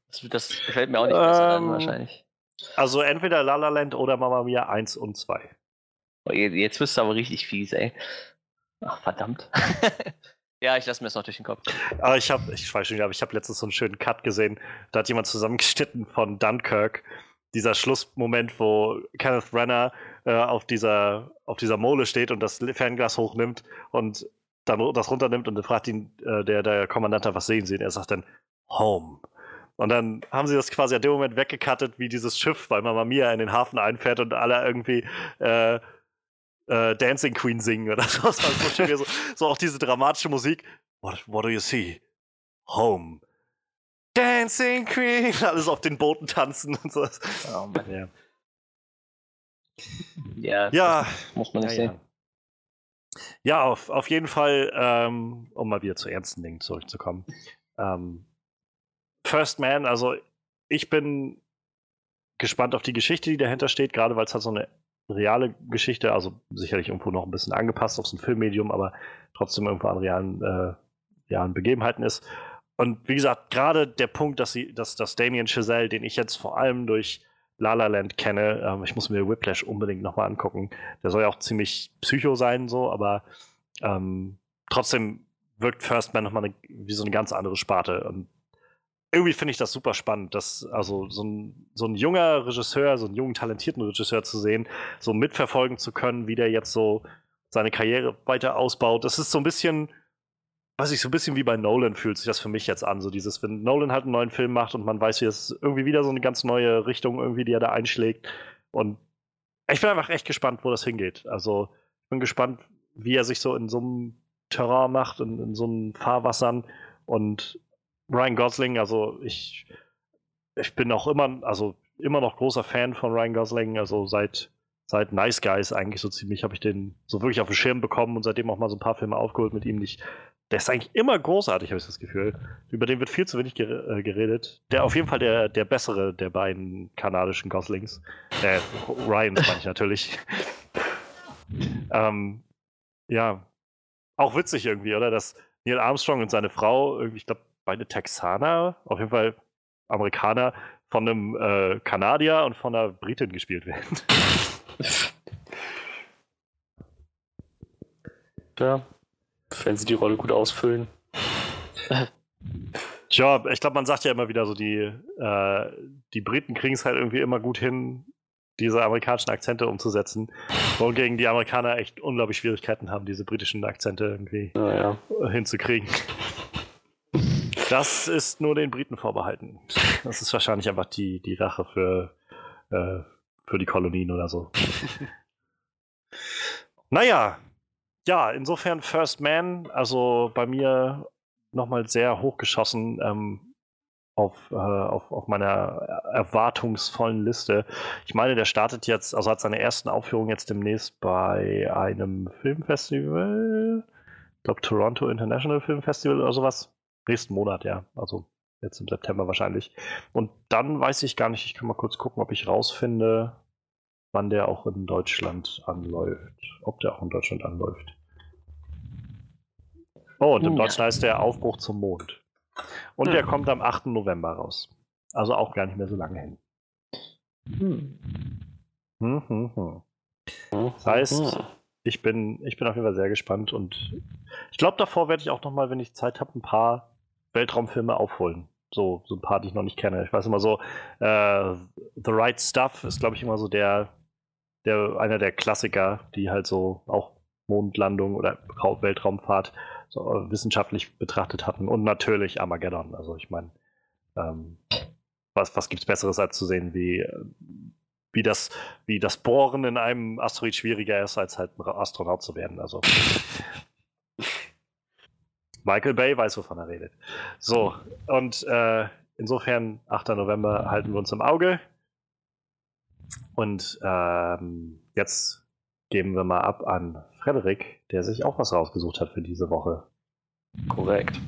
Speaker 2: Das, das gefällt mir auch nicht besser dann
Speaker 1: Ähm,
Speaker 2: wahrscheinlich.
Speaker 1: Also entweder La La Land oder Mamma Mia 1 und 2.
Speaker 2: Oh, je- jetzt bist du aber richtig fies, ey. Ach, verdammt. Ja, ich lasse mir das noch durch den Kopf.
Speaker 1: Aber ich habe, ich weiß schon, aber ich habe letztens so einen schönen Cut gesehen. Da hat jemand zusammengeschnitten von Dunkirk. Dieser Schlussmoment, wo Kenneth Brenner äh, auf, dieser, auf dieser Mole steht und das Fernglas hochnimmt und dann das runternimmt und dann fragt ihn äh, der, der Kommandant, was sehen Sie? Und er sagt dann, Home. Und dann haben sie das quasi an dem Moment weggekattet, wie dieses Schiff bei Mamma Mia in den Hafen einfährt und alle irgendwie äh, äh, Dancing Queen singen oder so. so, so auch diese dramatische Musik. What, what do you see? Home. Dancing Queen. Alles auf den Booten tanzen und so. Oh Mann. Ja.
Speaker 2: Ja,
Speaker 1: ja.
Speaker 2: muss man nicht
Speaker 1: ja,
Speaker 2: sehen.
Speaker 1: Ja, auf, auf jeden Fall, ähm, um mal wieder zu ernsten Dingen zurückzukommen. Ähm, First Man, also ich bin gespannt auf die Geschichte, die dahinter steht, gerade weil es halt so eine reale Geschichte, also sicherlich irgendwo noch ein bisschen angepasst auf so ein Filmmedium, aber trotzdem irgendwo an realen, äh, realen Begebenheiten ist. Und wie gesagt, gerade der Punkt, dass sie, dass, dass Damien Chazelle, den ich jetzt vor allem durch La La Land kenne, ähm, ich muss mir Whiplash unbedingt nochmal angucken. Der soll ja auch ziemlich psycho sein, so, aber ähm, trotzdem wirkt First Man nochmal wie so eine ganz andere Sparte. Und irgendwie finde ich das super spannend, dass also so ein, so ein junger Regisseur, so einen jungen, talentierten Regisseur zu sehen, so mitverfolgen zu können, wie der jetzt so seine Karriere weiter ausbaut. Das ist so ein bisschen, weiß ich, so ein bisschen wie bei Nolan fühlt sich das für mich jetzt an. So dieses, wenn Nolan halt einen neuen Film macht und man weiß, wie es irgendwie wieder so eine ganz neue Richtung irgendwie, die er da einschlägt. Und ich bin einfach echt gespannt, wo das hingeht. Also ich bin gespannt, wie er sich so in so einem Terrain macht, in, in so einem Fahrwassern und Ryan Gosling, also ich, ich bin auch immer, also immer noch großer Fan von Ryan Gosling, also seit, seit Nice Guys eigentlich so ziemlich habe ich den so wirklich auf den Schirm bekommen und seitdem auch mal so ein paar Filme aufgeholt mit ihm. Ich, der ist eigentlich immer großartig, habe ich das Gefühl. Über den wird viel zu wenig äh, geredet. Der auf jeden Fall der, der bessere der beiden kanadischen Goslings. Äh, Ryans meine ich natürlich. ähm, ja, auch witzig irgendwie, oder? Dass Neil Armstrong und seine Frau, ich glaube, beide Texaner, auf jeden Fall Amerikaner, von einem äh, Kanadier und von einer Britin gespielt werden.
Speaker 3: ja, wenn sie die Rolle gut ausfüllen.
Speaker 1: Tja, ich glaube, man sagt ja immer wieder so, die, äh, die Briten kriegen es halt irgendwie immer gut hin, diese amerikanischen Akzente umzusetzen. Wohingegen die Amerikaner echt unglaublich Schwierigkeiten haben, diese britischen Akzente irgendwie
Speaker 3: ja,
Speaker 1: hinzukriegen. Das ist nur den Briten vorbehalten. Das ist wahrscheinlich einfach die, die Rache für, äh, für die Kolonien oder so. naja, ja, insofern First Man, also bei mir nochmal sehr hochgeschossen ähm, auf, äh, auf, auf meiner erwartungsvollen Liste. Ich meine, der startet jetzt, also hat seine ersten Aufführungen jetzt demnächst bei einem Filmfestival. Ich glaube, Toronto International Film Festival oder sowas. Nächsten Monat, ja. Also jetzt im September wahrscheinlich. Und dann weiß ich gar nicht, ich kann mal kurz gucken, ob ich rausfinde, wann der auch in Deutschland anläuft. Ob der auch in Deutschland anläuft. Oh, und in ja. Deutschland heißt der Aufbruch zum Mond. Und ja. der kommt am 8. November raus. Also auch gar nicht mehr so lange hin. Hm. Hm, hm, hm. Das heißt, ich bin, ich bin auf jeden Fall sehr gespannt und ich glaube, davor werde ich auch nochmal, wenn ich Zeit habe, ein paar Weltraumfilme aufholen. So, so ein paar, die ich noch nicht kenne. Ich weiß immer so, äh, The Right Stuff ist, glaube ich, immer so der, der, einer der Klassiker, die halt so auch Mondlandung oder Weltraumfahrt so wissenschaftlich betrachtet hatten. Und natürlich Armageddon. Also ich meine, ähm, was, was gibt es Besseres als zu sehen, wie, wie, das, wie das Bohren in einem Asteroid schwieriger ist, als halt Astronaut zu werden. Also Michael Bay weiß, wovon er redet. So, und äh, insofern, 8. November halten wir uns im Auge. Und ähm, jetzt geben wir mal ab an Frederik, der sich auch was rausgesucht hat für diese Woche.
Speaker 3: Korrekt.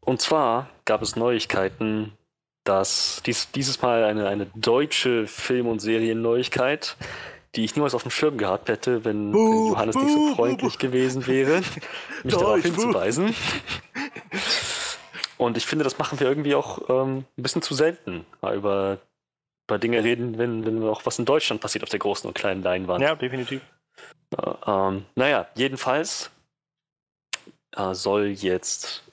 Speaker 3: Und zwar gab es Neuigkeiten, dass dies, dieses Mal eine, eine deutsche Film- und Serienneuigkeit die ich niemals auf dem Schirm gehabt hätte, wenn, buh, wenn Johannes buh, nicht so freundlich buh. gewesen wäre, mich darauf hinzuweisen. Und ich finde, das machen wir irgendwie auch ähm, ein bisschen zu selten, mal über, über Dinge reden, wenn, wenn auch was in Deutschland passiert auf der großen und kleinen Leinwand.
Speaker 1: Ja, definitiv.
Speaker 3: Äh, ähm, naja, jedenfalls äh, soll jetzt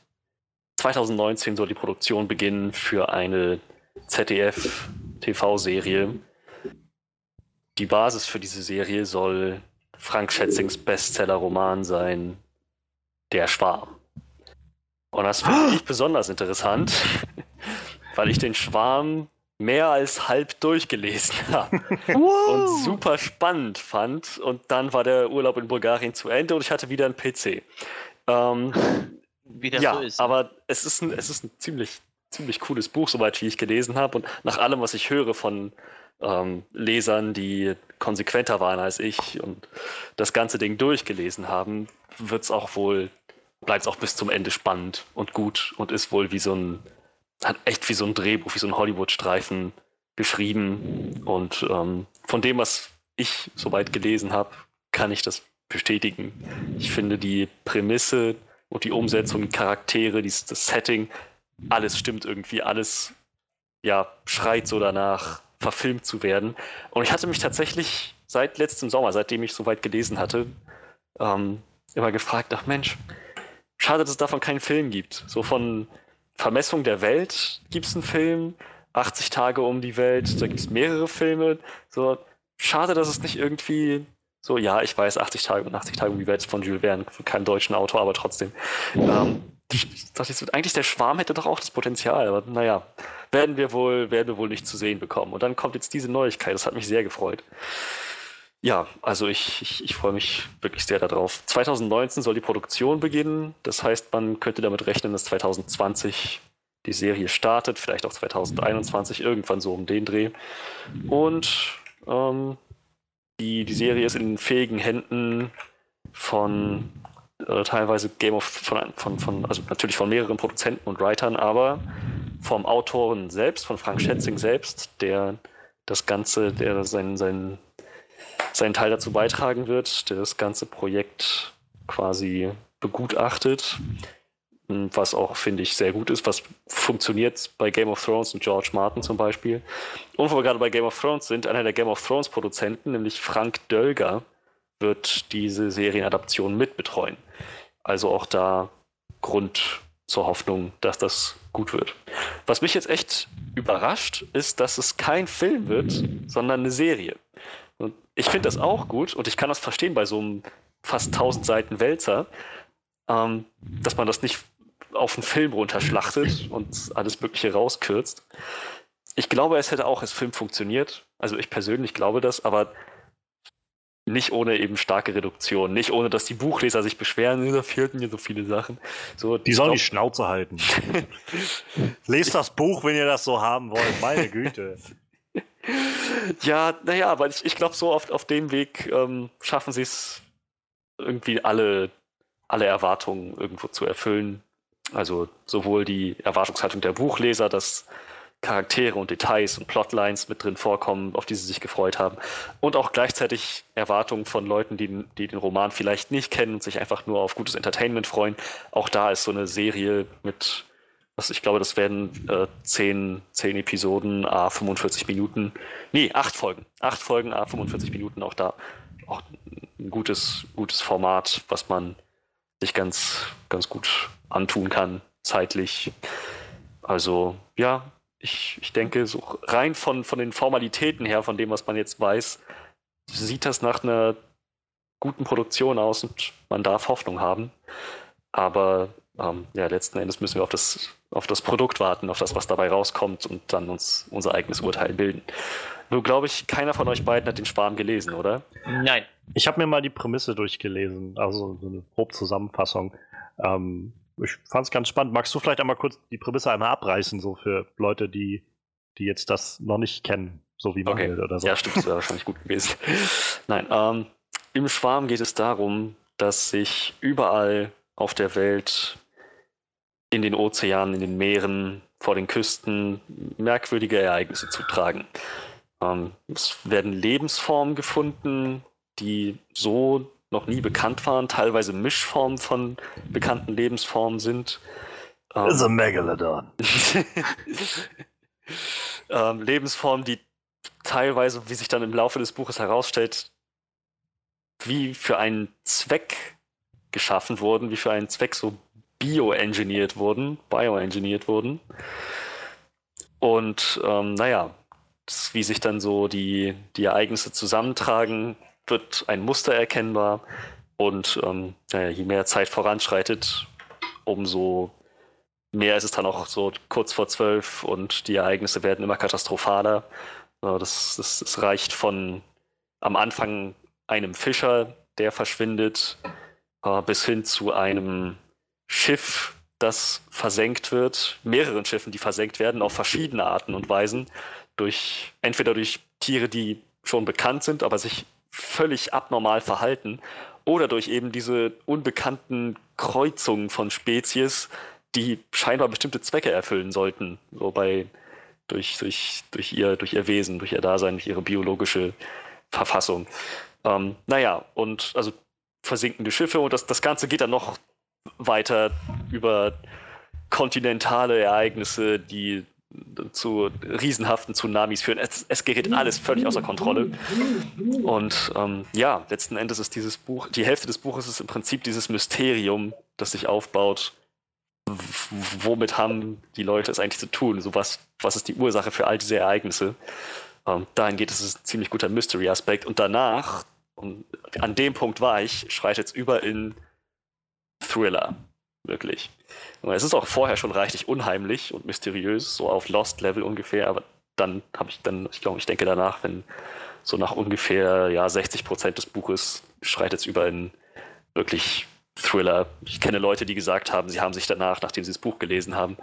Speaker 3: 2019 soll die Produktion beginnen für eine ZDF-TV-Serie. Die Basis für diese Serie soll Frank Schätzings Bestseller-Roman sein, Der Schwarm. Und das finde ich besonders interessant, weil ich den Schwarm mehr als halb durchgelesen habe und super spannend fand. Und dann war der Urlaub in Bulgarien zu Ende und ich hatte wieder einen PC. Ähm,
Speaker 2: Wie das
Speaker 3: ja,
Speaker 2: so ist. ne?
Speaker 3: aber es ist ein, es ist ein ziemlich, ziemlich cooles Buch, soweit wie ich gelesen habe. Und nach allem, was ich höre von ähm, Lesern, die konsequenter waren als ich und das ganze Ding durchgelesen haben, wird es auch wohl, bleibt es auch bis zum Ende spannend und gut und ist wohl wie so ein, hat echt wie so ein Drehbuch, wie so ein Hollywood-Streifen geschrieben. Und ähm, von dem, was ich soweit gelesen habe, kann ich das bestätigen. Ich finde die Prämisse und die Umsetzung, die Charaktere, das Setting, alles stimmt irgendwie, alles ja, schreit so danach, verfilmt zu werden. Und ich hatte mich tatsächlich seit letztem Sommer, seitdem ich soweit gelesen hatte, ähm, immer gefragt, ach Mensch, schade, dass es davon keinen Film gibt. So von Vermessung der Welt gibt es einen Film, 80 Tage um die Welt, da gibt es mehrere Filme. So, schade, dass es nicht irgendwie so, ja, ich weiß, 80 Tage und 80 Tage um die Welt von Jules Verne, von keinem deutschen Autor, aber trotzdem. Ähm, ich dachte, jetzt, eigentlich der Schwarm hätte doch auch das Potenzial, aber naja, werden wir wohl, werden wir wohl nicht zu sehen bekommen. Und dann kommt jetzt diese Neuigkeit, das hat mich sehr gefreut. Ja, also ich, ich, ich freue mich wirklich sehr darauf. 2019 soll die Produktion beginnen. Das heißt, man könnte damit rechnen, dass 2020 die Serie startet, vielleicht auch 2021, irgendwann so um den Dreh. Und ähm, die, die Serie ist in fähigen Händen von äh, teilweise Game of von, von, von, also natürlich von mehreren Produzenten und Writern, aber vom Autoren selbst, von Frank Schätzing selbst, der das Ganze, der sein, sein, seinen Teil dazu beitragen wird, der das ganze Projekt quasi begutachtet, was auch, finde ich, sehr gut ist, was funktioniert bei Game of Thrones und George Martin zum Beispiel. Und wo wir gerade bei Game of Thrones sind, einer der Game of Thrones Produzenten, nämlich Frank Dölger, wird diese Serienadaption mitbetreuen. Also auch da Grund zur Hoffnung, dass das gut wird. Was mich jetzt echt überrascht, ist, dass es kein Film wird, sondern eine Serie. Und ich finde das auch gut und ich kann das verstehen bei so einem fast 1000 Seiten Wälzer, ähm, dass man das nicht auf einen Film runterschlachtet und alles Mögliche rauskürzt. Ich glaube, es hätte auch als Film funktioniert. Also ich persönlich glaube das, aber nicht ohne eben starke Reduktion, nicht ohne, dass die Buchleser sich beschweren, da fehlten mir so viele Sachen. So,
Speaker 1: Die sollen die Schnauze halten. Lest das Buch, wenn ihr das so haben wollt. Meine Güte.
Speaker 3: Ja, naja, aber ich, ich glaube, so auf, auf dem Weg ähm, schaffen sie es irgendwie alle, alle Erwartungen irgendwo zu erfüllen. Also sowohl die Erwartungshaltung der Buchleser, dass Charaktere und Details und Plotlines mit drin vorkommen, auf die sie sich gefreut haben. Und auch gleichzeitig Erwartungen von Leuten, die, die den Roman vielleicht nicht kennen und sich einfach nur auf gutes Entertainment freuen. Auch da ist so eine Serie mit, was ich glaube, das werden äh, zehn, zehn Episoden, a 45 Minuten. Nee, acht Folgen. Acht Folgen, a 45 Minuten. Auch da auch ein gutes, gutes Format, was man sich ganz, ganz gut antun kann, zeitlich. Also, ja, ich, ich denke, so rein von, von den Formalitäten her, von dem, was man jetzt weiß, sieht das nach einer guten Produktion aus und man darf Hoffnung haben. Aber ähm, ja, letzten Endes müssen wir auf das, auf das Produkt warten, auf das, was dabei rauskommt und dann uns unser eigenes Urteil bilden. Nur glaube ich, keiner von euch beiden hat den Schwarm gelesen, oder?
Speaker 2: Nein.
Speaker 1: Ich habe mir mal die Prämisse durchgelesen, also so eine grobe Zusammenfassung. Ähm, ich fand es ganz spannend. Magst du vielleicht einmal kurz die Prämisse einmal abreißen, so für Leute, die, die jetzt das noch nicht kennen, so wie
Speaker 3: Okay.
Speaker 1: Manuel oder so?
Speaker 3: Ja, stimmt, das wäre wahrscheinlich gut gewesen. Nein, ähm, im Schwarm geht es darum, dass sich überall auf der Welt, in den Ozeanen, in den Meeren, vor den Küsten merkwürdige Ereignisse zutragen. Ähm, es werden Lebensformen gefunden, die so noch nie bekannt waren, teilweise Mischformen von bekannten Lebensformen sind. Ähm,
Speaker 1: It's a Megalodon.
Speaker 3: ähm, Lebensformen, die teilweise, wie sich dann im Laufe des Buches herausstellt, wie für einen Zweck geschaffen wurden, wie für einen Zweck so bioengineert wurden, bioengineert wurden. Und ähm, naja, wie sich dann so die, die Ereignisse zusammentragen, wird ein Muster erkennbar. Und ähm, naja, je mehr Zeit voranschreitet, umso mehr ist es dann auch so kurz vor zwölf und die Ereignisse werden immer katastrophaler. Das, das, das reicht von am Anfang einem Fischer, der verschwindet, bis hin zu einem Schiff, das versenkt wird, mehreren Schiffen, die versenkt werden, auf verschiedene Arten und Weisen, durch entweder durch Tiere, die schon bekannt sind, aber sich völlig abnormal verhalten, oder durch eben diese unbekannten Kreuzungen von Spezies, die scheinbar bestimmte Zwecke erfüllen sollten, so bei, durch, durch, durch, ihr, durch ihr Wesen, durch ihr Dasein, durch ihre biologische Verfassung. Ähm, naja, und also versinkende Schiffe und das, das Ganze geht dann noch weiter über kontinentale Ereignisse, die zu riesenhaften Tsunamis führen. Es, es gerät alles völlig außer Kontrolle. Und ähm, ja, letzten Endes ist dieses Buch, die Hälfte des Buches ist im Prinzip dieses Mysterium, das sich aufbaut. Womit haben die Leute es eigentlich zu tun? So was, was ist die Ursache für all diese Ereignisse? Ähm, dahin geht es, ein ziemlich guter Mystery-Aspekt. Und danach, und an dem Punkt war ich, schreitet es über in Thriller. Wirklich. Es ist auch vorher schon reichlich unheimlich und mysteriös, so auf Lost-Level ungefähr, aber dann habe ich dann, ich glaube, ich denke danach, wenn so nach ungefähr ja, 60 Prozent des Buches schreitet es über in wirklich Thriller. Ich kenne Leute, die gesagt haben, sie haben sich danach, nachdem sie das Buch gelesen haben,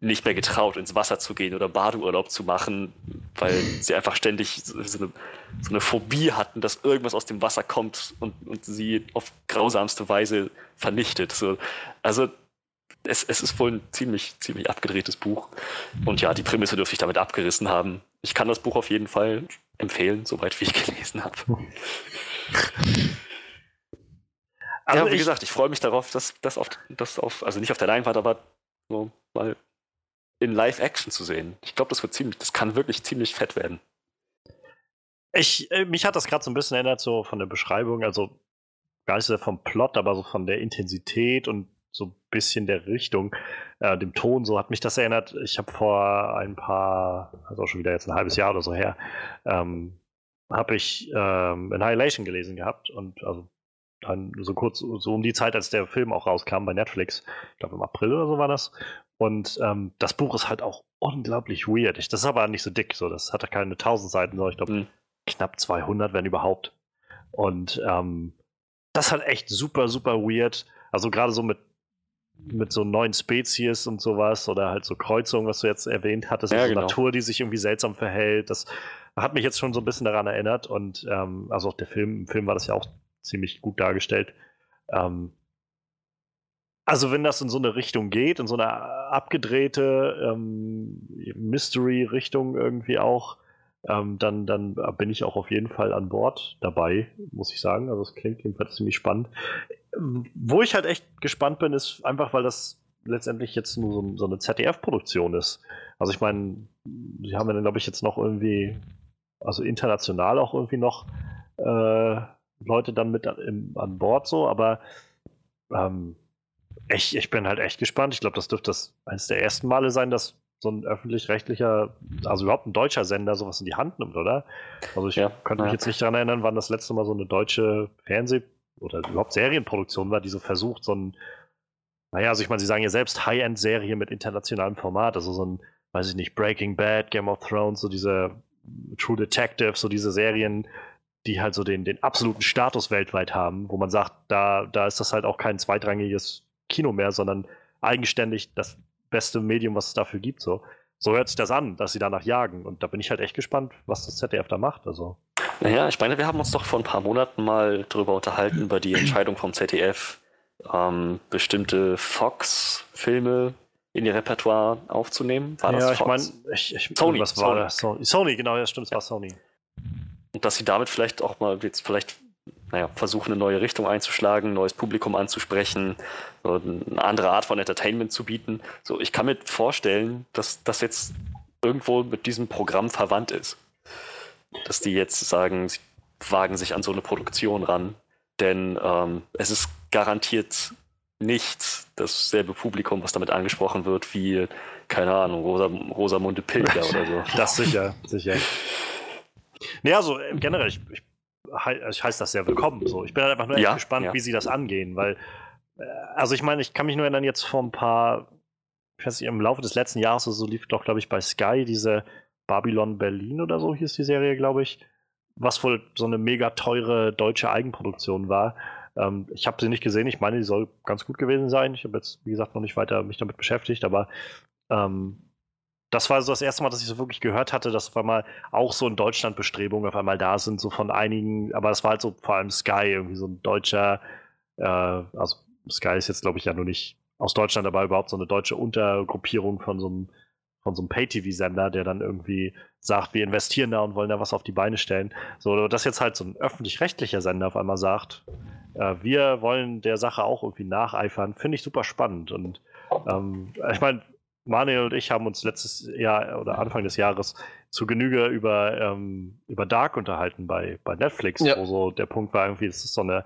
Speaker 3: nicht mehr getraut, ins Wasser zu gehen oder Badeurlaub zu machen, weil sie einfach ständig so eine, so eine Phobie hatten, dass irgendwas aus dem Wasser kommt und, und sie auf grausamste Weise vernichtet. So, also es, es ist wohl ein ziemlich, ziemlich abgedrehtes Buch. Und ja, die Prämisse dürfte ich damit abgerissen haben. Ich kann das Buch auf jeden Fall empfehlen, soweit wie ich gelesen habe. Also ja, wie ich, gesagt, ich freue mich darauf, dass das auf, das auf, also nicht auf der Leinwand, aber so mal in Live-Action zu sehen. Ich glaube, das wird ziemlich, das kann wirklich ziemlich fett werden.
Speaker 1: Ich, äh, mich hat das gerade so ein bisschen erinnert, so von der Beschreibung, also gar nicht so vom Plot, aber so von der Intensität und bisschen der Richtung, äh, dem Ton, so hat mich das erinnert. Ich habe vor ein paar, also auch schon wieder jetzt ein halbes Jahr oder so her, ähm, habe ich ähm, Annihilation gelesen gehabt und also dann so kurz, so um die Zeit, als der Film auch rauskam bei Netflix, ich glaube im April oder so war das. Und ähm, das Buch ist halt auch unglaublich weird. das ist aber nicht so dick, so das hat keine 1000 Seiten, sondern ich glaube mhm. knapp 200, wenn überhaupt. Und ähm, das ist halt echt super, super weird. Also gerade so mit mit so neuen Spezies und sowas oder halt so Kreuzungen, was du jetzt erwähnt hattest, ja, also genau. Natur, die sich irgendwie seltsam verhält. Das hat mich jetzt schon so ein bisschen daran erinnert und ähm, also auch der Film, im Film war das ja auch ziemlich gut dargestellt. Ähm, also wenn das in so eine Richtung geht, in so eine abgedrehte ähm, Mystery-Richtung irgendwie auch, ähm, dann, dann bin ich auch auf jeden Fall an Bord dabei, muss ich sagen. Also es klingt jedenfalls ziemlich spannend. Wo ich halt echt gespannt bin, ist einfach, weil das letztendlich jetzt nur so, so eine ZDF-Produktion ist. Also ich meine, sie haben ja glaube ich, jetzt noch irgendwie, also international auch irgendwie noch äh, Leute dann mit an, an Bord so, aber ähm, ich, ich bin halt echt gespannt. Ich glaube, das dürfte das eines der ersten Male sein, dass so ein öffentlich-rechtlicher, also überhaupt ein deutscher Sender sowas in die Hand nimmt, oder? Also ich ja, könnte mich ja. jetzt nicht daran erinnern, wann das letzte Mal so eine deutsche Fernseh- oder überhaupt Serienproduktion war, die so versucht, so ein, naja, also ich meine, sie sagen ja selbst High-End-Serie mit internationalem Format, also so ein, weiß ich nicht, Breaking Bad, Game of Thrones, so diese True Detective, so diese Serien, die halt so den, den absoluten Status weltweit haben, wo man sagt, da, da ist das halt auch kein zweitrangiges Kino mehr, sondern eigenständig das beste Medium, was es dafür gibt. So, so hört sich das an, dass sie danach jagen. Und da bin ich halt echt gespannt, was das ZDF da macht. Also.
Speaker 3: Naja, ich meine, wir haben uns doch vor ein paar Monaten mal darüber unterhalten, über die Entscheidung vom ZDF, ähm, bestimmte Fox-Filme in ihr Repertoire aufzunehmen.
Speaker 1: War ja, ich meine, ich, ich, Sony, was war Sony. das? Sony, Sony, genau, ja, stimmt, es war Sony.
Speaker 3: Und dass sie damit vielleicht auch mal jetzt vielleicht naja, versuchen, eine neue Richtung einzuschlagen, ein neues Publikum anzusprechen, so eine andere Art von Entertainment zu bieten. So, ich kann mir vorstellen, dass das jetzt irgendwo mit diesem Programm verwandt ist. Dass die jetzt sagen, sie wagen sich an so eine Produktion ran. Denn ähm, es ist garantiert nicht dasselbe Publikum, was damit angesprochen wird, wie, keine Ahnung, Rosa, Rosamunde Pilger oder so.
Speaker 1: Das sicher, sicher. Naja, also generell, ich, ich, ich heiße das sehr willkommen. So. Ich bin halt einfach nur echt
Speaker 3: Ja,
Speaker 1: gespannt,
Speaker 3: ja.
Speaker 1: wie sie das angehen, weil, äh, also ich meine, ich kann mich nur erinnern, jetzt vor ein paar, ich weiß nicht, im Laufe des letzten Jahres oder so lief doch, glaube ich, bei Sky diese Babylon Berlin oder so hieß die Serie, glaube ich, was wohl so eine mega teure deutsche Eigenproduktion war. Ähm, ich habe sie nicht gesehen, ich meine, die soll ganz gut gewesen sein. Ich habe jetzt, wie gesagt, noch nicht weiter mich damit beschäftigt, aber ähm, das war so das erste Mal, dass ich so wirklich gehört hatte, dass auf einmal auch so in Deutschland Bestrebungen auf einmal da sind, so von einigen, aber das war halt so vor allem Sky, irgendwie so ein deutscher, äh, also Sky ist jetzt glaube ich ja nur nicht aus Deutschland, aber überhaupt so eine deutsche Untergruppierung von so einem, von so einem Pay-TV-Sender, der dann irgendwie sagt, wir investieren da und wollen da was auf die Beine stellen. So, dass jetzt halt so ein öffentlich-rechtlicher Sender auf einmal sagt, äh, wir wollen der Sache auch irgendwie nacheifern, finde ich super spannend. Und ähm, ich meine, Manuel und ich haben uns letztes Jahr oder Anfang des Jahres zu Genüge über, ähm, über Dark unterhalten bei, bei Netflix,
Speaker 2: Ja.
Speaker 1: wo so der Punkt war irgendwie, es ist so eine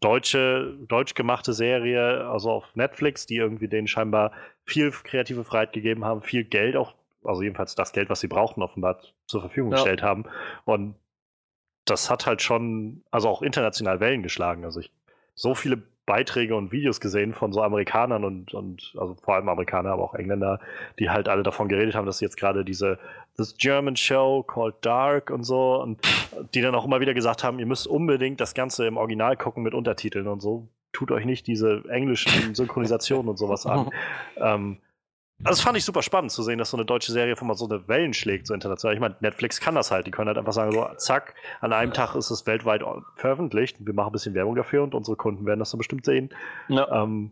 Speaker 1: deutsche, deutsch gemachte Serie, also auf Netflix, die irgendwie denen scheinbar viel kreative Freiheit gegeben haben, viel Geld auch, also jedenfalls das Geld, was sie brauchten, offenbar zur Verfügung
Speaker 2: Ja.
Speaker 1: gestellt haben. Und das hat halt schon, also auch international Wellen geschlagen. Also ich so viele Beiträge und Videos gesehen von so Amerikanern und, und also vor allem Amerikaner, aber auch Engländer, die halt alle davon geredet haben, dass jetzt gerade diese This German Show called Dark und so und die dann auch immer wieder gesagt haben, ihr müsst unbedingt das Ganze im Original gucken mit Untertiteln und so. Tut euch nicht diese englischen Synchronisationen und sowas an. ähm, also das fand ich super spannend zu sehen, dass so eine deutsche Serie von mal so eine Wellen schlägt, so international. Ich meine, Netflix kann das halt. Die können halt einfach sagen, so, zack, an einem Tag ist es weltweit veröffentlicht. Wir machen ein bisschen Werbung dafür und unsere Kunden werden das dann bestimmt sehen.
Speaker 2: Ja.
Speaker 1: Ähm,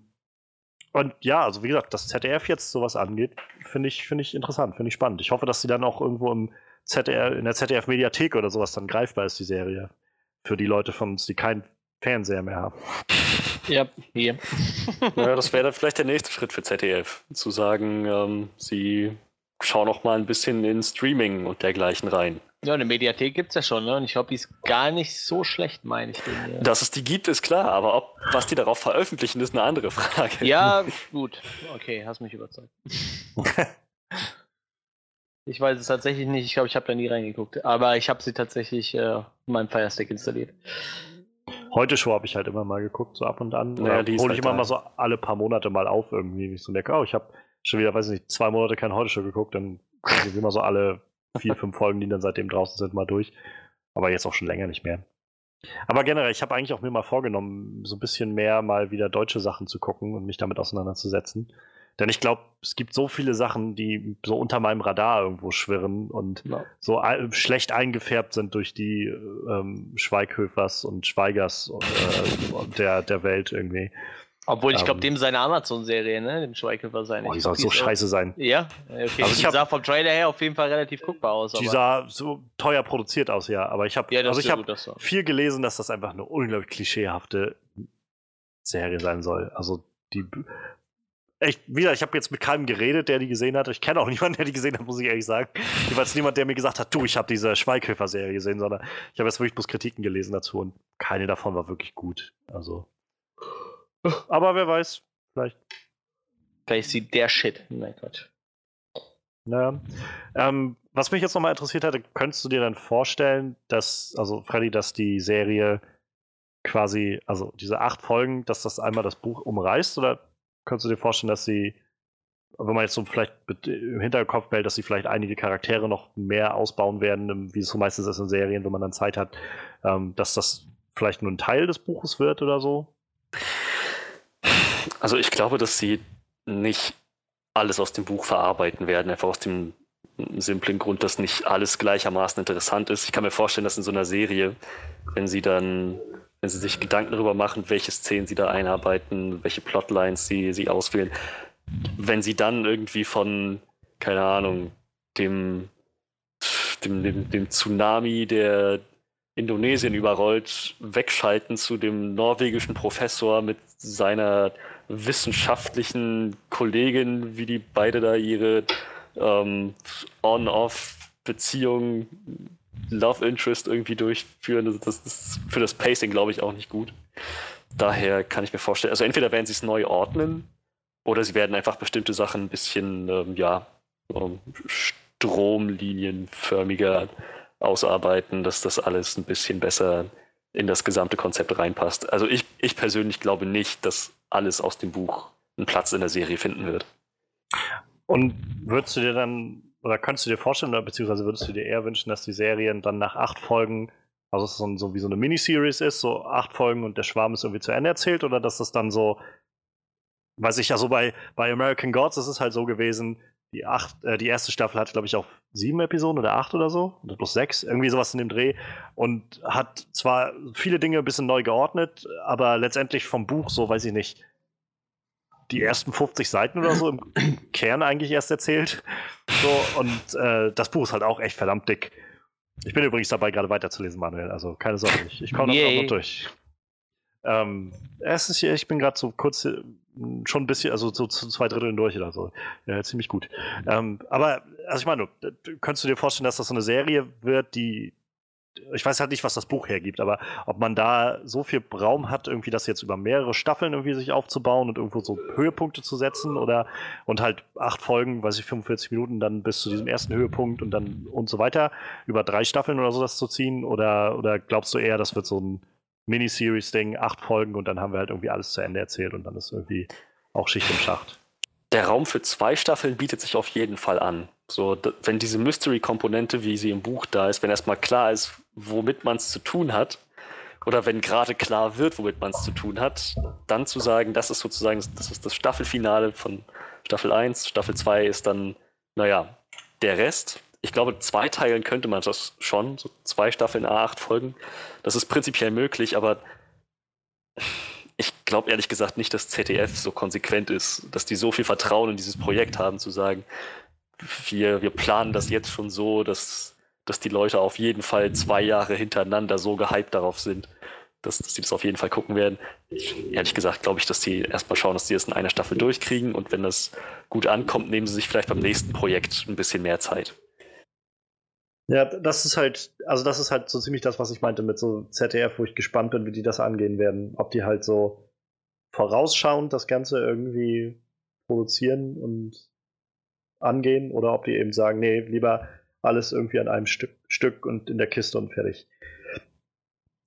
Speaker 1: und ja, also wie gesagt, dass ZDF jetzt sowas angeht, finde ich, finde ich interessant, finde ich spannend. Ich hoffe, dass sie dann auch irgendwo im ZDF, in der ZDF-Mediathek oder sowas dann greifbar ist, die Serie. Für die Leute von uns, die keinen Fernseher mehr haben.
Speaker 2: Ja, hier.
Speaker 3: Naja, das wäre dann vielleicht der nächste Schritt für ZDF, zu sagen, ähm, sie schauen noch mal ein bisschen in Streaming und dergleichen rein.
Speaker 2: Ja, eine Mediathek gibt es ja schon, ne? Und ich glaube, die ist gar nicht so schlecht, meine ich. Den,
Speaker 3: Dass es die gibt, ist klar, aber ob, was die darauf veröffentlichen, ist eine andere Frage.
Speaker 2: ja, gut. Okay, hast mich überzeugt. Ich weiß es tatsächlich nicht. Ich glaube, ich habe da nie reingeguckt. Aber ich habe sie tatsächlich äh, in meinem Fire Stick installiert.
Speaker 1: Heute Show habe ich halt immer mal geguckt, so ab und an.
Speaker 3: Naja, die
Speaker 1: hole ich
Speaker 3: halt
Speaker 1: immer
Speaker 3: da.
Speaker 1: mal so alle paar Monate mal auf irgendwie. Wie ich so merke, oh, ich habe schon wieder, weiß ich nicht, zwei Monate kein Heute Show geguckt, dann ich immer so alle vier, fünf Folgen, die dann seitdem draußen sind, mal durch. Aber jetzt auch schon länger nicht mehr. Aber generell, ich habe eigentlich auch mir mal vorgenommen, so ein bisschen mehr mal wieder deutsche Sachen zu gucken und mich damit auseinanderzusetzen. Denn ich glaube, es gibt so viele Sachen, die so unter meinem Radar irgendwo schwirren und
Speaker 2: Ja.
Speaker 1: so schlecht eingefärbt sind durch die ähm, Schweighöfers und Schweigers äh, der, der Welt irgendwie.
Speaker 2: Obwohl, ich glaube,
Speaker 1: Ähm.
Speaker 2: dem seine Amazon-Serie, ne? Dem Schweighöfer sein.
Speaker 1: Boah, die soll so scheiße sein.
Speaker 2: Ja, okay.
Speaker 1: Also
Speaker 2: Also
Speaker 1: ich
Speaker 2: die
Speaker 1: hab-
Speaker 2: sah vom Trailer her auf jeden Fall relativ guckbar aus.
Speaker 1: Die
Speaker 2: Aber
Speaker 1: sah so teuer produziert aus, ja. Aber ich habe
Speaker 2: ja,
Speaker 1: also ich hab
Speaker 2: gut,
Speaker 1: viel gelesen, dass das einfach eine unglaublich klischeehafte Serie sein soll. Also die echt, wie gesagt, ich habe jetzt mit keinem geredet, der die gesehen hat. Ich kenne auch niemanden, der die gesehen hat, muss ich ehrlich sagen. Jeweils niemand, der mir gesagt hat, du, ich habe diese Schweighöfer-Serie gesehen, sondern ich habe jetzt wirklich bloß Kritiken gelesen dazu und keine davon war wirklich gut. Also. Aber wer weiß, vielleicht.
Speaker 2: Vielleicht sieht der Shit. Nein, Quatsch.
Speaker 1: Naja. Ähm, was mich jetzt nochmal interessiert hätte, könntest du dir dann vorstellen, dass, also Freddy, dass die Serie quasi, also diese acht Folgen, dass das einmal das Buch umreißt? Oder könntest du dir vorstellen, dass sie, wenn man jetzt so vielleicht im Hinterkopf behält, dass sie vielleicht einige Charaktere noch mehr ausbauen werden, wie es so meistens ist in Serien, wenn man dann Zeit hat, ähm, dass das vielleicht nur ein Teil des Buches wird oder so?
Speaker 3: Also ich glaube, dass sie nicht alles aus dem Buch verarbeiten werden, einfach aus dem simplen Grund, dass nicht alles gleichermaßen interessant ist. Ich kann mir vorstellen, dass in so einer Serie, wenn sie dann, wenn sie sich Gedanken darüber machen, welche Szenen sie da einarbeiten, welche Plotlines sie, sie auswählen, wenn sie dann irgendwie von, keine Ahnung, dem, dem, dem, dem Tsunami, der Indonesien überrollt, wegschalten zu dem norwegischen Professor mit seiner wissenschaftlichen Kollegin, wie die beide da ihre ähm, On-Off-Beziehung, Love Interest irgendwie durchführen. Das, das ist für das Pacing, glaube ich, auch nicht gut. daher kann ich mir vorstellen, also entweder werden sie es neu ordnen oder sie werden einfach bestimmte Sachen ein bisschen, ähm, ja, ähm, stromlinienförmiger ausarbeiten, dass das alles ein bisschen besser in das gesamte Konzept reinpasst. Also ich, ich persönlich glaube nicht, dass alles aus dem Buch einen Platz in der Serie finden wird.
Speaker 1: Und würdest du dir dann, oder könntest du dir vorstellen, oder beziehungsweise würdest du dir eher wünschen, dass die Serien dann nach acht Folgen, also es so, so wie so eine Miniseries ist, so acht Folgen und der Schwarm ist irgendwie zu Ende erzählt, oder dass das dann so, weiß ich ja so bei, bei American Gods ist es halt so gewesen, die, acht, äh, die erste Staffel hat, glaube ich, auch sieben Episoden oder acht oder so, oder plus sechs, irgendwie sowas in dem Dreh. Und hat zwar viele Dinge ein bisschen neu geordnet, aber letztendlich vom Buch, so weiß ich nicht, die ersten 50 Seiten oder so im Kern eigentlich erst erzählt. So, und äh, das Buch ist halt auch echt verdammt dick. Ich bin übrigens dabei, gerade weiterzulesen, Manuel. Also keine Sorge, ich, ich komme das auch noch durch. Ähm, erstens, ich bin gerade so kurz äh, schon ein bisschen, also so zu zwei Dritteln durch oder so. Ja, ziemlich gut. Ähm, aber, also ich meine, könntest du dir vorstellen, dass das so eine Serie wird, die, ich weiß halt nicht, was das Buch hergibt, aber ob man da so viel Raum hat, irgendwie das jetzt über mehrere Staffeln irgendwie sich aufzubauen und irgendwo so Höhepunkte zu setzen oder und halt acht Folgen, weiß ich, 45 Minuten dann bis zu diesem ersten Höhepunkt und dann und so weiter, über drei Staffeln oder so das zu ziehen oder, oder glaubst du eher, das wird so ein Miniseries-Ding, acht Folgen und dann haben wir halt irgendwie alles zu Ende erzählt und dann ist irgendwie auch Schicht im Schacht.
Speaker 3: Der Raum für zwei Staffeln bietet sich auf jeden Fall an. So, wenn diese Mystery-Komponente, wie sie im Buch da ist, wenn erstmal klar ist, womit man es zu tun hat, oder wenn gerade klar wird, womit man es zu tun hat, dann zu sagen, das ist sozusagen das, ist das Staffelfinale von Staffel 1, Staffel 2 ist dann, naja, der Rest ich glaube, zweiteilen könnte man das schon, so zwei Staffeln, acht Folgen. Das ist prinzipiell möglich, aber ich glaube ehrlich gesagt nicht, dass ZDF so konsequent ist, dass die so viel Vertrauen in dieses Projekt haben, zu sagen, wir, wir planen das jetzt schon so, dass, dass die Leute auf jeden Fall zwei Jahre hintereinander so gehypt darauf sind, dass, dass die das auf jeden Fall gucken werden. Ich, ehrlich gesagt glaube ich, dass die erstmal schauen, dass die das in einer Staffel durchkriegen und wenn das gut ankommt, nehmen sie sich vielleicht beim nächsten Projekt ein bisschen mehr Zeit.
Speaker 1: Ja, das ist halt, also das ist halt so ziemlich das, was ich meinte mit so ZDF, wo ich gespannt bin, wie die das angehen werden. Ob die halt so vorausschauend das Ganze irgendwie produzieren und angehen oder ob die eben sagen, nee, lieber alles irgendwie an einem Stück, Stück und in der Kiste und fertig.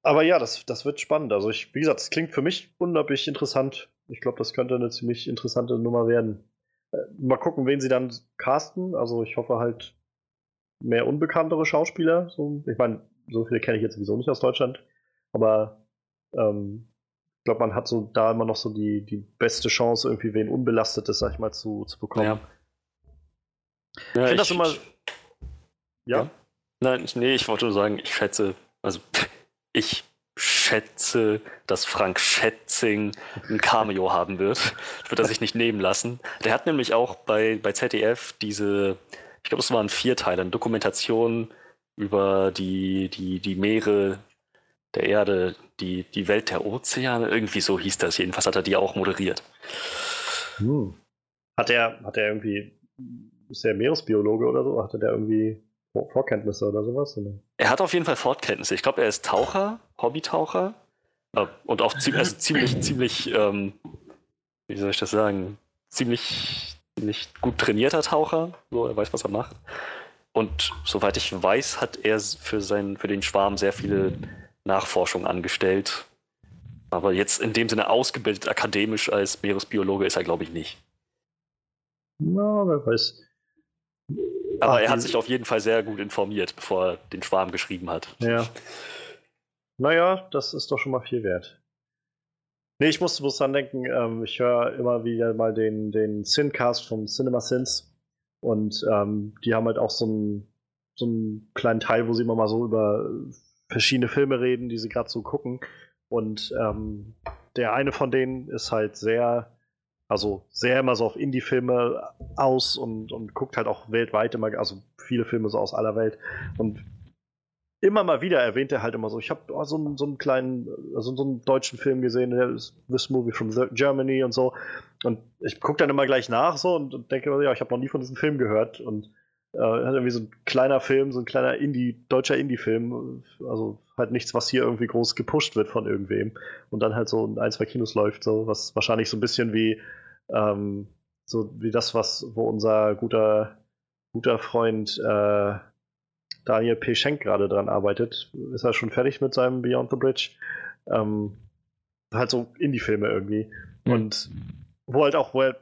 Speaker 1: Aber ja, das, das wird spannend. Also ich, wie gesagt, es klingt für mich unglaublich interessant. Ich glaube, das könnte eine ziemlich interessante Nummer werden. Äh, mal gucken, wen sie dann casten. Also ich hoffe halt, mehr unbekanntere Schauspieler. So, ich meine, so viele kenne ich jetzt sowieso nicht aus Deutschland. Aber ähm, ich glaube, man hat so da immer noch so die, die beste Chance, irgendwie wen Unbelastetes, sag ich mal, zu, zu bekommen. Ja.
Speaker 3: Ja, ich finde das immer. Ja? ja? Nein, nee, ich wollte nur sagen, ich schätze, also ich schätze, dass Frank Schätzing ein Cameo haben wird. Das wird er sich nicht nehmen lassen. Der hat nämlich auch bei, bei ZDF diese ich glaube, es waren vier Teile, eine Dokumentation über die, die, die Meere der Erde, die, die Welt der Ozeane, irgendwie so hieß das. Jedenfalls hat er die auch moderiert.
Speaker 1: Hm. Hat er, hat er irgendwie, ist er Meeresbiologe oder so? Hatte der irgendwie Vorkenntnisse oder sowas? Oder?
Speaker 3: Er hat auf jeden Fall Vorkenntnisse. Ich glaube, er ist Taucher, Hobbytaucher. Äh, und auch ziemlich, also ziemlich, ziemlich, ähm, wie soll ich das sagen, ziemlich nicht gut trainierter Taucher, so er weiß, was er macht. Und soweit ich weiß, hat er für, sein, für den Schwarm sehr viele Nachforschung angestellt. Aber jetzt in dem Sinne ausgebildet akademisch als Meeresbiologe ist er, glaube ich, nicht.
Speaker 1: Na, wer weiß.
Speaker 3: Aber er hat sich auf jeden Fall sehr gut informiert, bevor er den Schwarm geschrieben hat.
Speaker 1: Ja. Naja, das ist doch schon mal viel wert. Nee, ich musste bloß dran denken, ähm, ich höre immer wieder mal den, den Sincast vom Cinema Sins und ähm, die haben halt auch so einen, so einen kleinen Teil, wo sie immer mal so über verschiedene Filme reden, die sie gerade so gucken. Und ähm, der eine von denen ist halt sehr, also sehr immer so auf Indie-Filme aus und, und guckt halt auch weltweit immer, also viele Filme so aus aller Welt. Und immer mal wieder erwähnt er halt immer so, ich habe oh, so, so, einen kleinen, also so einen deutschen Film gesehen, der ist This Movie from Germany und so. Und ich gucke dann immer gleich nach so und, und denke, ja, ich habe noch nie von diesem Film gehört. Und Äh, hat irgendwie so ein kleiner Film, so ein kleiner Indie, deutscher Indie-Film. Also halt nichts, was hier irgendwie groß gepusht wird von irgendwem. Und dann halt so in ein, zwei Kinos läuft, so was wahrscheinlich so ein bisschen wie ähm, so wie das, was, wo unser guter, guter Freund äh, Daniel P. Schenk gerade dran arbeitet. Ist er schon fertig mit seinem Beyond the Bridge? Ähm, halt so Indie-Filme irgendwie. Mhm. Und wo halt auch, wo er,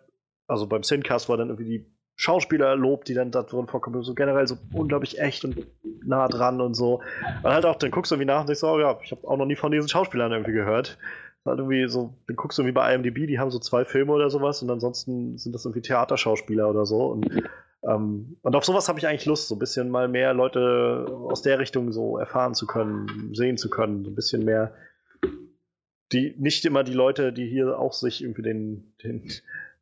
Speaker 1: also beim Sincast war dann irgendwie die Schauspieler lobt, die dann da drin vorkommen, so generell so unglaublich echt und nah dran und so. Und halt auch, dann guckst du irgendwie nach und denkst, oh ja, ich habe auch noch nie von diesen Schauspielern irgendwie gehört. Halt irgendwie so, dann guckst du irgendwie bei IMDb, die haben so zwei Filme oder sowas und ansonsten sind das irgendwie Theaterschauspieler oder so. Und, ähm, und auf sowas habe ich eigentlich Lust, so ein bisschen mal mehr Leute aus der Richtung so erfahren zu können, sehen zu können, so ein bisschen mehr die nicht immer die Leute, die hier auch sich irgendwie den, den,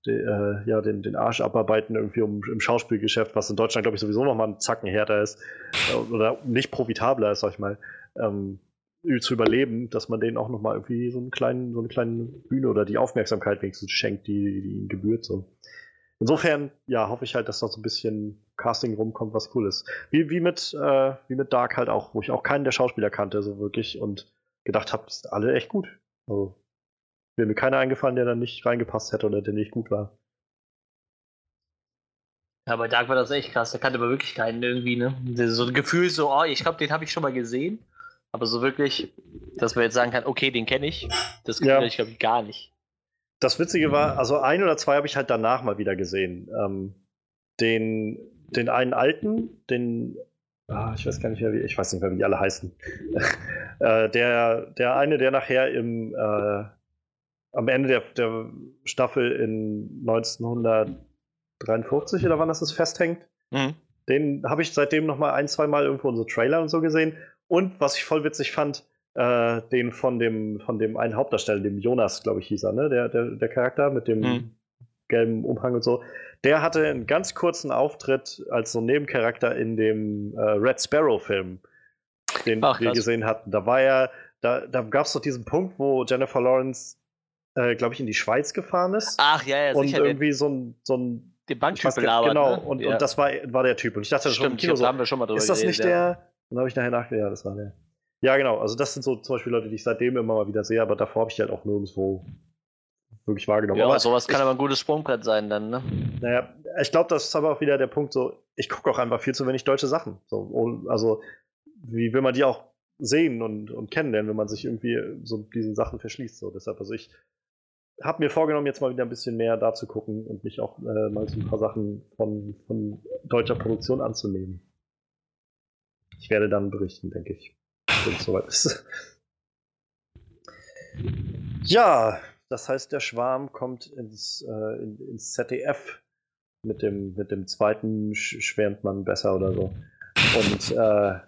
Speaker 1: den, äh, ja, den, den Arsch abarbeiten, irgendwie um, im Schauspielgeschäft, was in Deutschland, glaube ich, sowieso nochmal ein Zacken härter ist äh, oder nicht profitabler ist, sag ich mal, ähm, zu überleben, dass man denen auch nochmal irgendwie so, einen kleinen, so eine kleine Bühne oder die Aufmerksamkeit wenigstens schenkt, die, die ihnen gebührt. So. Insofern, ja, hoffe ich halt, dass da so ein bisschen Casting rumkommt, was cool ist. Wie, wie, mit, äh, wie mit Dark halt auch, wo ich auch keinen der Schauspieler kannte, so wirklich und gedacht habe, sind alle echt gut. Also, wäre mir keiner eingefallen, der da nicht reingepasst hätte oder der nicht gut war.
Speaker 2: Ja, bei Dark war das echt krass. Da kannte man wirklich keinen irgendwie, ne? So ein Gefühl, so, oh, ich glaube, den habe ich schon mal gesehen. Aber so wirklich, dass man jetzt sagen kann, okay, den kenne ich, das Gefühl ja. ich, glaube ich, gar nicht.
Speaker 1: Das Witzige war, also ein oder zwei habe ich halt danach mal wieder gesehen. Ähm, den, den einen alten, den ah, ich weiß gar nicht mehr, wie, ich weiß nicht mehr, wie die alle heißen. äh, der, der eine, der nachher im, äh, am Ende der, der Staffel in 1953 oder wann das ist, festhängt, mhm. den habe ich seitdem noch mal ein, zwei Mal irgendwo in so Trailer und so gesehen. Und was ich voll witzig fand, äh, den von dem, von dem einen Hauptdarsteller, dem Jonas, glaube ich, hieß er, ne? Der, der, der Charakter mit dem mhm. gelben Umhang und so. Der hatte einen ganz kurzen Auftritt als so Nebencharakter in dem äh, Red Sparrow-Film, den Ach, wir gesehen hatten. Da war er, da, da gab es doch diesen Punkt, wo Jennifer Lawrence, äh, glaube ich, in die Schweiz gefahren ist.
Speaker 2: Ach ja, ja,
Speaker 1: Und sicher, irgendwie so ein, so ein
Speaker 2: den Banktyp labert.
Speaker 1: Genau, ne? und, ja. und das war, war der Typ. Und ich dachte
Speaker 2: Stimmt, schon im Kino so, haben wir schon mal drüber
Speaker 1: ist das nicht der? Dann habe ich nachher nachgedacht, ja, das war der. Ja, genau. Also das sind so zum Beispiel Leute, die ich seitdem immer mal wieder sehe, aber davor habe ich die halt auch nirgendwo wirklich wahrgenommen. Ja,
Speaker 2: aber sowas kann ich, aber ein gutes Sprungbrett sein dann, ne?
Speaker 1: Naja, ich glaube, das ist aber auch wieder der Punkt, so, ich gucke auch einfach viel zu wenig deutsche Sachen. So, also, wie will man die auch sehen und, und kennenlernen, wenn man sich irgendwie so diesen Sachen verschließt. So. Deshalb, also ich habe mir vorgenommen, jetzt mal wieder ein bisschen mehr da zu gucken und mich auch äh, mal so ein paar Sachen von, von deutscher Produktion anzunehmen. Ich werde dann berichten, denke ich, wenn es soweit ist. Ja, das heißt, der Schwarm kommt ins, äh, in, ins ZDF. Mit dem, mit dem zweiten schwärmt man besser oder so. Und äh,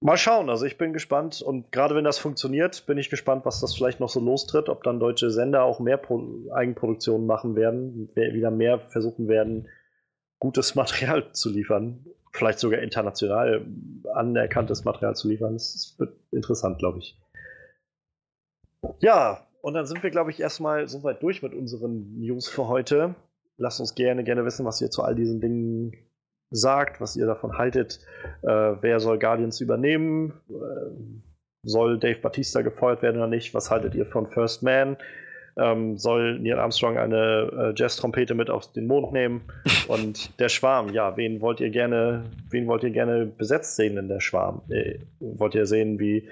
Speaker 1: mal schauen. Also ich bin gespannt. Und gerade wenn das funktioniert, bin ich gespannt, was das vielleicht noch so lostritt. Ob dann deutsche Sender auch mehr Pro Eigenproduktionen machen werden, wieder mehr versuchen werden, gutes Material zu liefern. Vielleicht sogar international anerkanntes Material zu liefern. Das wird interessant, glaube ich. Ja, und dann sind wir, glaube ich, erstmal soweit durch mit unseren News für heute. Lasst uns gerne, gerne wissen, was ihr zu all diesen Dingen sagt, was ihr davon haltet. Äh, wer soll Guardians übernehmen? Äh, soll Dave Batista gefeuert werden oder nicht? Was haltet ihr von First Man? Ähm, soll Neil Armstrong eine äh, Jazz-Trompete mit auf den Mond nehmen? Und der Schwarm, ja, wen wollt ihr gerne, wen wollt ihr gerne besetzt sehen in der Schwarm? Äh, wollt ihr sehen, wie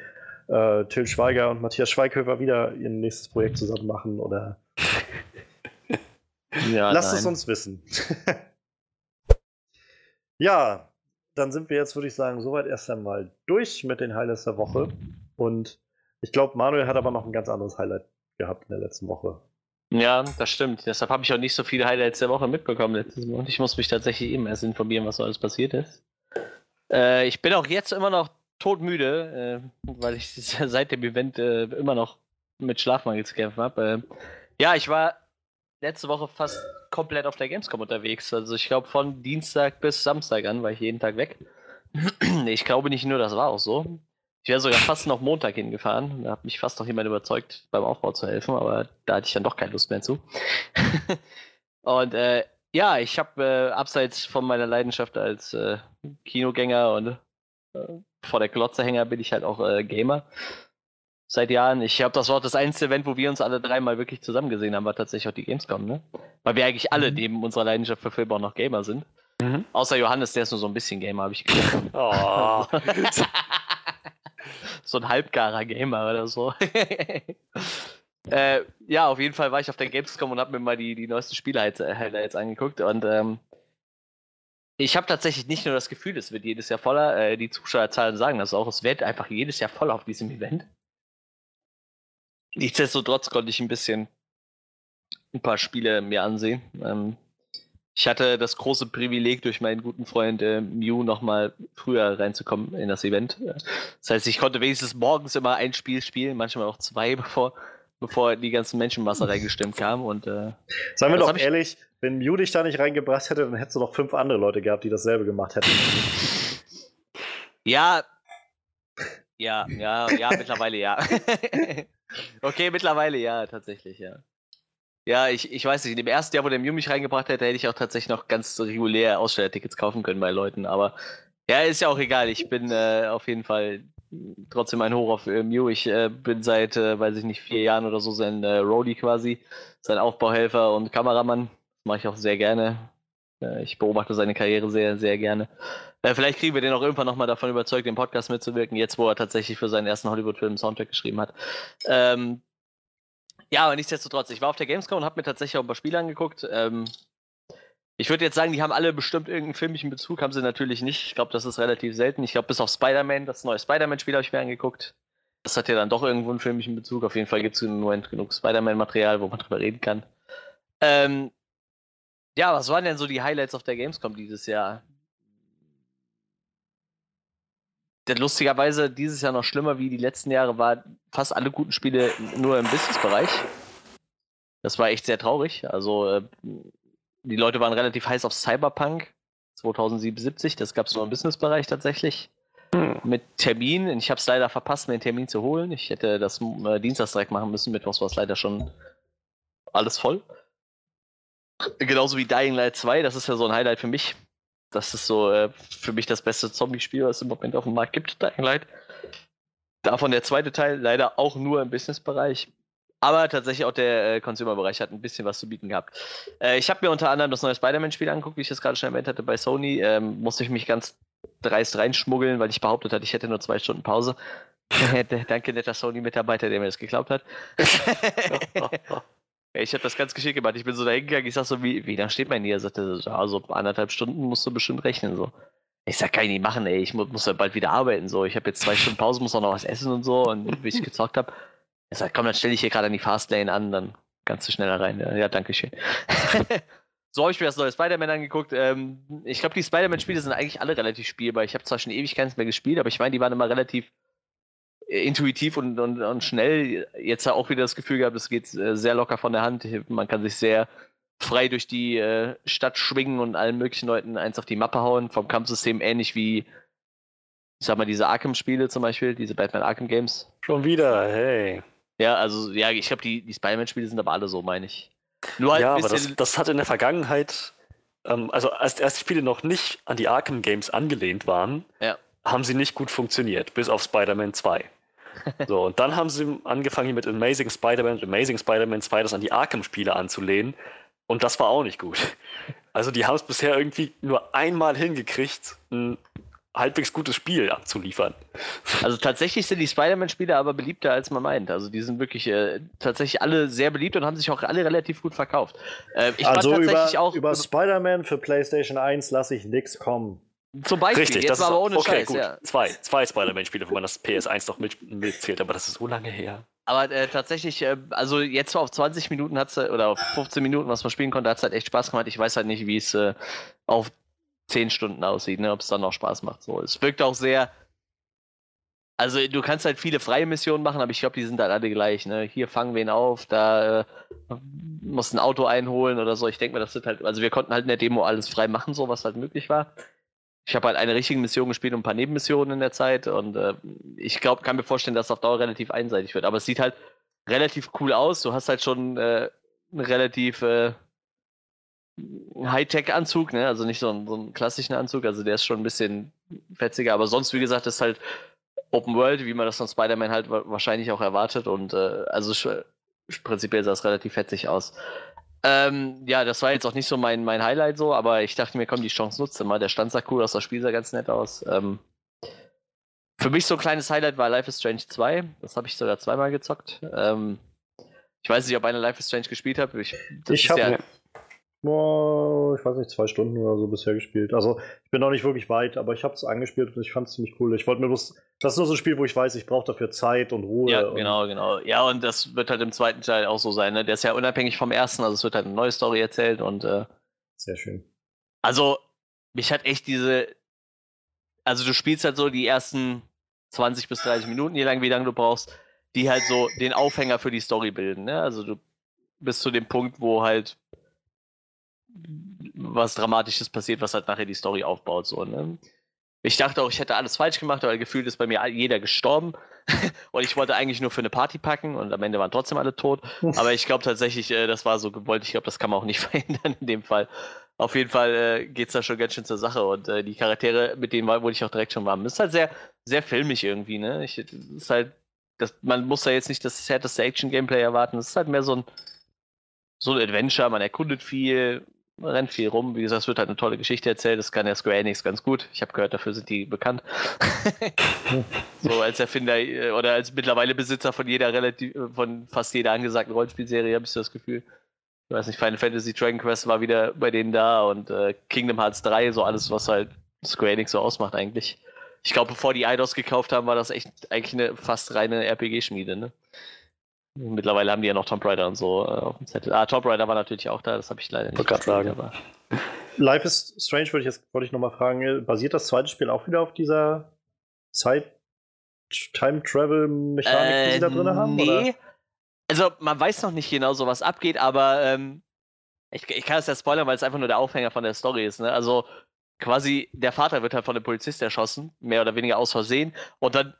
Speaker 1: äh, Till Schweiger und Matthias Schweighöfer wieder ihr nächstes Projekt zusammen machen oder ja, lasst nein. es uns wissen. ja, dann sind wir jetzt, würde ich sagen, soweit erst einmal durch mit den Highlights der Woche. Und ich glaube, Manuel hat aber noch ein ganz anderes Highlight gehabt in der letzten Woche.
Speaker 2: Ja, das stimmt. Deshalb habe ich auch nicht so viele Highlights der Woche mitbekommen letztes Mal. Und ich muss mich tatsächlich eben erst informieren, was so alles passiert ist. Äh, ich bin auch jetzt immer noch todmüde, äh, weil ich seit dem Event äh, immer noch mit Schlafmangel zu kämpfen habe. Äh, ja, ich war letzte Woche fast komplett auf der Gamescom unterwegs. Also ich glaube von Dienstag bis Samstag an war ich jeden Tag weg. ich glaube nicht nur, das war auch so. Ich wäre sogar fast noch Montag hingefahren. Da hat mich fast noch jemand überzeugt, beim Aufbau zu helfen, aber da hatte ich dann doch keine Lust mehr zu. Und äh, Ja, ich habe äh, abseits von meiner Leidenschaft als äh, Kinogänger und äh, vor der Glotzehänger bin ich halt auch äh, Gamer. Seit Jahren. Ich habe das Wort, das einzige Event, wo wir uns alle dreimal wirklich zusammen gesehen haben, war tatsächlich auch die Gamescom, ne? Weil wir eigentlich alle
Speaker 3: Mhm.
Speaker 2: neben unserer Leidenschaft für Filme auch noch Gamer sind.
Speaker 3: Mhm.
Speaker 2: Außer Johannes, der ist nur so ein bisschen Gamer, habe ich gehört.
Speaker 3: Oh.
Speaker 2: so ein halbgarer Gamer oder so. äh, ja, auf jeden Fall war ich auf der Gamescom und habe mir mal die, die neuesten Spiele halt, halt jetzt angeguckt. Und ähm, ich habe tatsächlich nicht nur das Gefühl, es wird jedes Jahr voller. Äh, die Zuschauerzahlen sagen das auch. Es wird einfach jedes Jahr voller auf diesem Event. Nichtsdestotrotz konnte ich ein bisschen ein paar Spiele mir ansehen. Ähm, ich hatte das große Privileg, durch meinen guten Freund äh, Mew nochmal früher reinzukommen in das Event. Das heißt, ich konnte wenigstens morgens immer ein Spiel spielen, manchmal auch zwei, bevor, bevor die ganzen Menschenmasse reingestimmt kam. Und äh,
Speaker 1: Sagen wir doch ehrlich, wenn Mew dich da nicht reingebracht hätte, dann hättest du noch fünf andere Leute gehabt, die dasselbe gemacht hätten.
Speaker 2: ja, ja, ja, ja, mittlerweile ja. okay, mittlerweile ja, tatsächlich, ja. Ja, ich, ich weiß nicht, in dem ersten Jahr, wo der Mew mich reingebracht hätte, hätte ich auch tatsächlich noch ganz regulär Ausstellertickets kaufen können bei Leuten, aber ja, ist ja auch egal. Ich bin äh, auf jeden Fall trotzdem ein Hoch auf äh, Mew. Ich äh, bin seit, äh, weiß ich nicht, vier Jahren oder so sein äh, Roadie quasi, sein Aufbauhelfer und Kameramann. Das mache ich auch sehr gerne. Äh, ich beobachte seine Karriere sehr, sehr gerne. Äh, vielleicht kriegen wir den auch irgendwann nochmal davon überzeugt, im Podcast mitzuwirken, jetzt wo er tatsächlich für seinen ersten Hollywood-Film Soundtrack geschrieben hat. Ähm, ja, aber nichtsdestotrotz, ich war auf der Gamescom und habe mir tatsächlich auch ein paar Spiele angeguckt. Ähm, ich würde jetzt sagen, die haben alle bestimmt irgendeinen filmischen Bezug, haben sie natürlich nicht. Ich glaube, das ist relativ selten. Ich glaube, bis auf Spider-Man, das neue Spider-Man-Spiel habe ich mir angeguckt. Das hat ja dann doch irgendwo einen filmischen Bezug. Auf jeden Fall gibt es im Moment genug Spider-Man-Material, wo man drüber reden kann. Ähm, ja, was waren denn so die Highlights auf der Gamescom dieses Jahr? Lustigerweise dieses Jahr noch schlimmer wie die letzten Jahre war fast alle guten Spiele nur im Business-Bereich. Das war echt sehr traurig. Also äh, die Leute waren relativ heiß auf Cyberpunk 2077. Das gab es nur im Business-Bereich tatsächlich.
Speaker 3: Hm.
Speaker 2: Mit Termin. Ich habe es leider verpasst, mir einen Termin zu holen. Ich hätte das äh, Dienstags direkt machen müssen. Mittwochs war es leider schon alles voll. Genauso wie Dying Light 2. Das ist ja so ein Highlight für mich. Das ist so äh, für mich das beste Zombie-Spiel, was es im Moment auf dem Markt gibt. Dying Light. Davon der zweite Teil leider auch nur im Business-Bereich. Aber tatsächlich auch der äh, Consumer-Bereich hat ein bisschen was zu bieten gehabt. Äh, ich habe mir unter anderem das neue Spider-Man-Spiel angeguckt, wie ich das gerade schon erwähnt hatte bei Sony. Ähm, musste ich mich ganz dreist reinschmuggeln, weil ich behauptet hatte, ich hätte nur zwei Stunden Pause. Danke, netter Sony-Mitarbeiter, der mir das geglaubt hat. Ich habe das ganz geschickt gemacht. Ich bin so da hingegangen, ich sag so, wie, wie lange steht man hier? Er sagte, so, ja, so anderthalb Stunden musst du bestimmt rechnen. So. Ich sag, kann ich nicht machen, ey. Ich mu muss ja bald wieder arbeiten. So. Ich habe jetzt zwei Stunden Pause, muss auch noch was essen und so. Und wie ich gezockt habe, er sagt, komm, dann stelle ich hier gerade an die Fastlane an, dann kannst du schneller rein. Ja, ja danke schön. so habe ich mir das neue Spider-Man angeguckt. Ähm, ich glaube, die Spider-Man-Spiele sind eigentlich alle relativ spielbar. Ich habe zwar schon ewig keins mehr gespielt, aber ich meine, die waren immer relativ intuitiv und, und, und schnell. Jetzt auch wieder das Gefühl gehabt, es geht äh, sehr locker von der Hand. Man kann sich sehr frei durch die äh, Stadt schwingen und allen möglichen Leuten eins auf die Mappe hauen. Vom Kampfsystem ähnlich wie, ich sag mal, diese Arkham-Spiele zum Beispiel, diese Batman Arkham Games.
Speaker 3: Schon wieder, hey.
Speaker 2: Ja, also, ja, ich glaube, die, die Spider-Man-Spiele sind aber alle so, meine ich. Nur halt
Speaker 3: Ja, aber das, das hat in der Vergangenheit, ähm, also als, die Spiele noch nicht an die Arkham Games angelehnt waren,
Speaker 2: Ja.
Speaker 3: haben sie nicht gut funktioniert, bis auf Spider-Man 2. so, und dann haben sie angefangen hier mit Amazing Spider-Man und Amazing Spider-Man 2 das an die Arkham-Spiele anzulehnen. Und das war auch nicht gut. Also die haben es bisher irgendwie nur einmal hingekriegt, ein halbwegs gutes Spiel abzuliefern.
Speaker 2: Also tatsächlich sind die Spider-Man-Spiele aber beliebter, als man meint. Also die sind wirklich äh, tatsächlich alle sehr beliebt und haben sich auch alle relativ gut verkauft. Äh, ich
Speaker 1: also
Speaker 2: fand
Speaker 1: über,
Speaker 2: tatsächlich auch
Speaker 1: über Spider-Man für PlayStation 1 lasse ich nix kommen.
Speaker 2: Zum Beispiel,
Speaker 3: Richtig,
Speaker 2: jetzt
Speaker 3: das ist
Speaker 2: aber ohne
Speaker 3: okay,
Speaker 2: Scheiß,
Speaker 3: gut.
Speaker 2: ja.
Speaker 3: Zwei, zwei Spider-Man-Spiele, wo man das PS1 noch mit, mitzählt, aber das ist so lange her.
Speaker 2: Aber äh, tatsächlich, äh, also jetzt auf 20 Minuten hat's äh, oder auf 15 Minuten, was man spielen konnte, hat es halt echt Spaß gemacht. Ich weiß halt nicht, wie es äh, auf 10 Stunden aussieht, ne? ob es dann noch Spaß macht. So, es wirkt auch sehr. Also du kannst halt viele freie Missionen machen, aber ich glaube, die sind halt alle gleich. Ne? Hier fangen wir ihn auf, da äh, musst ein Auto einholen oder so. Ich denke mir, das sind halt, also wir konnten halt in der Demo alles frei machen, so was halt möglich war. Ich habe halt eine richtige Mission gespielt und ein paar Nebenmissionen in der Zeit und äh, ich glaube, kann mir vorstellen, dass es auf Dauer relativ einseitig wird. Aber es sieht halt relativ cool aus. Du hast halt schon äh, eine relativ äh, Hightech-Anzug, ne? Also nicht so, ein, so einen klassischen Anzug, also der ist schon ein bisschen fetziger, aber sonst, wie gesagt, ist halt Open World, wie man das von Spider-Man halt wahrscheinlich auch erwartet und äh, also prinzipiell sah es relativ fetzig aus. Ähm, ja, das war jetzt auch nicht so mein, mein Highlight so, aber ich dachte mir, komm, die Chance nutze mal. Der Stand sah cool aus, das Spiel sah ganz nett aus. Ähm, für mich so ein kleines Highlight war Life is Strange 2. Das habe ich sogar zweimal gezockt. Ähm, ich weiß nicht, ob einer Life is Strange gespielt hat. Ich,
Speaker 1: ich habe ja, Oh, ich weiß nicht, zwei Stunden oder so bisher gespielt. Also ich bin noch nicht wirklich weit, aber ich habe es angespielt und ich fand es ziemlich cool. Ich wollte mir bloß, das ist nur so ein Spiel, wo ich weiß, ich brauche dafür Zeit und Ruhe.
Speaker 2: Ja,
Speaker 1: und
Speaker 2: genau, genau. Ja, und das wird halt im zweiten Teil auch so sein. Ne? Der ist ja unabhängig vom ersten, also es wird halt eine neue Story erzählt und äh,
Speaker 1: sehr schön.
Speaker 2: Also mich hat echt diese, also du spielst halt so die ersten 20 bis 30 Minuten, je lang wie lange du brauchst, die halt so den Aufhänger für die Story bilden. Ne? Also du bist zu dem Punkt, wo halt was Dramatisches passiert, was halt nachher die Story aufbaut. So, ne? Ich dachte auch, ich hätte alles falsch gemacht, aber gefühlt ist bei mir jeder gestorben. und ich wollte eigentlich nur für eine Party packen und am Ende waren trotzdem alle tot. Aber ich glaube tatsächlich, äh, das war so gewollt. Ich glaube, das kann man auch nicht verhindern in dem Fall. Auf jeden Fall äh, geht es da schon ganz schön zur Sache und äh, die Charaktere, mit denen wurde ich auch direkt schon warm. Das ist halt sehr, sehr filmig irgendwie, ne? Ich, ist halt, das, man muss da jetzt nicht das härteste Action-Gameplay erwarten. Es ist halt mehr so ein, so ein Adventure, man erkundet viel, rennt viel rum. Wie gesagt, es wird halt eine tolle Geschichte erzählt. Das kann ja Square Enix ganz gut. Ich habe gehört, dafür sind die bekannt. so als Erfinder äh, oder als mittlerweile Besitzer von jeder relativ, äh, von fast jeder angesagten Rollenspielserie, habe ich so das Gefühl. Ich weiß nicht, Final Fantasy Dragon Quest war wieder bei denen da und äh, Kingdom Hearts 3, so alles, was halt Square Enix so ausmacht eigentlich. Ich glaube, bevor die Eidos gekauft haben, war das echt eigentlich eine fast reine RPG-Schmiede, ne? Mittlerweile haben die ja noch Tomb Raider und so äh, auf dem Zettel. Ah, Tomb Raider war natürlich auch da, das habe ich leider nicht
Speaker 1: gerade sagen. Aber... Life is Strange würde ich jetzt wollte ich noch mal fragen, basiert das zweite Spiel auch wieder auf dieser Zeit Time Travel Mechanik, äh, die sie da drin haben? Nee. Oder?
Speaker 2: Also man weiß noch nicht genau, so was abgeht, aber ähm, ich, ich, kann das ja spoilern, weil es einfach nur der Aufhänger von der Story ist. Ne? Also quasi der Vater wird halt von dem Polizist erschossen, mehr oder weniger aus Versehen, und dann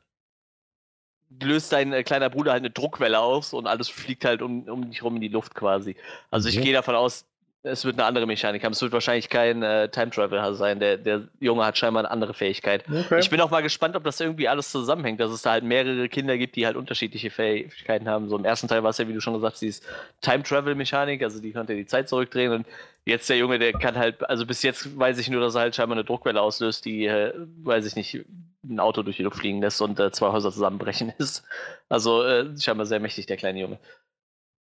Speaker 2: löst dein äh, kleiner Bruder halt eine Druckwelle aus und alles fliegt halt um, um dich rum in die Luft quasi. Also ich mhm. gehe davon aus, es wird eine andere Mechanik haben. Es wird wahrscheinlich kein äh, Time Travel sein. Der, der Junge hat scheinbar eine andere Fähigkeit. Okay. Ich bin auch mal gespannt, ob das irgendwie alles zusammenhängt, dass es da halt mehrere Kinder gibt, die halt unterschiedliche Fähigkeiten haben. So im ersten Teil war es ja, wie du schon gesagt hast, dieses Time Travel Mechanik, also die konnte die Zeit zurückdrehen und jetzt der Junge, der kann halt, also bis jetzt weiß ich nur, dass er halt scheinbar eine Druckwelle auslöst, die, äh, weiß ich nicht, ein Auto durch die Luft fliegen lässt und äh, zwei Häuser zusammenbrechen ist. Also äh, scheinbar sehr mächtig, der kleine Junge.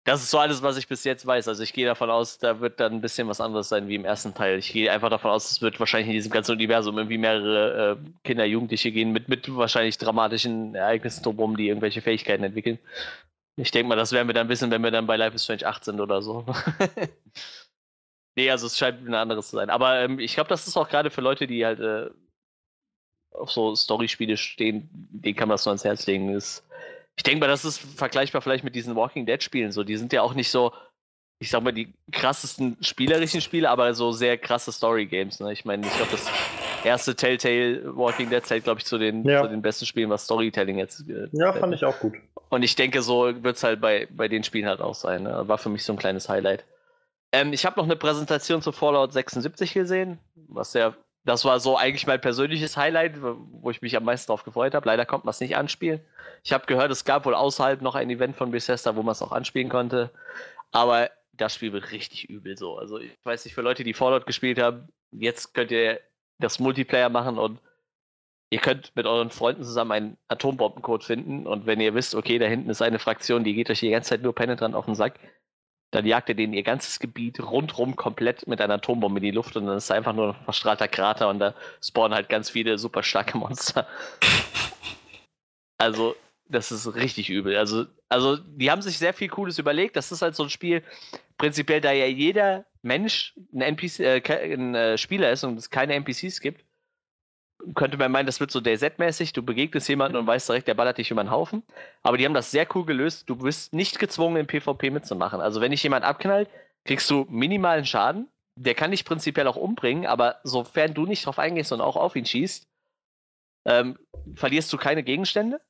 Speaker 2: Das ist so alles, was ich bis jetzt weiß. Also ich gehe davon aus, da wird dann ein bisschen was anderes sein wie im ersten Teil. Ich gehe einfach davon aus, es wird wahrscheinlich in diesem ganzen Universum irgendwie mehrere äh, Kinder, Jugendliche gehen mit, mit wahrscheinlich dramatischen Ereignissen drumherum, die irgendwelche Fähigkeiten entwickeln. Ich denke mal, das werden wir dann wissen, wenn wir dann bei Life is Strange 8 sind oder so. nee, also es scheint ein anderes zu sein. Aber ähm, ich glaube, das ist auch gerade für Leute, die halt äh, auf so Story-Spiele stehen, denen kann man das nur ans Herz legen. Ist, ich denke mal, das ist vergleichbar vielleicht mit diesen Walking Dead-Spielen. So, die sind ja auch nicht so, ich sag mal, die krassesten spielerischen Spiele, aber so sehr krasse Story-Games. Ne? Ich meine, ich glaube, das erste Telltale Walking Dead zählt, glaube ich, zu den, ja. zu den besten Spielen, was Storytelling jetzt.
Speaker 1: Äh, ja, fand ich auch gut.
Speaker 2: Und ich denke, so wird es halt bei, bei den Spielen halt auch sein. Ne? War für mich so ein kleines Highlight. Ähm, ich habe noch eine Präsentation zu Fallout 76 gesehen, was sehr das war so eigentlich mein persönliches Highlight, wo ich mich am meisten drauf gefreut habe. Leider konnte man es nicht anspielen. Ich habe gehört, es gab wohl außerhalb noch ein Event von Bethesda, wo man es auch anspielen konnte. Aber das Spiel wird richtig übel so. Also ich weiß nicht, für Leute, die Fallout gespielt haben, jetzt könnt ihr das Multiplayer machen und ihr könnt mit euren Freunden zusammen einen Atombombencode finden und wenn ihr wisst, okay, da hinten ist eine Fraktion, die geht euch die ganze Zeit nur penetrant auf den Sack, dann jagt er denen ihr ganzes Gebiet rundrum komplett mit einer Atombombe in die Luft und dann ist einfach nur ein verstrahlter Krater und da spawnen halt ganz viele super starke Monster. also, das ist richtig übel. Also, also, die haben sich sehr viel Cooles überlegt. Das ist halt so ein Spiel, prinzipiell, da ja jeder Mensch ein, NPC, äh, ein äh, Spieler ist und es keine NPCs gibt, könnte man meinen, das wird so DayZ-mäßig, du begegnest jemanden und weißt direkt, der ballert dich über den Haufen. Aber die haben das sehr cool gelöst. Du bist nicht gezwungen, im PvP mitzumachen. Also wenn dich jemand abknallt, kriegst du minimalen Schaden. Der kann dich prinzipiell auch umbringen, aber sofern du nicht drauf eingehst und auch auf ihn schießt, ähm, verlierst du keine Gegenstände.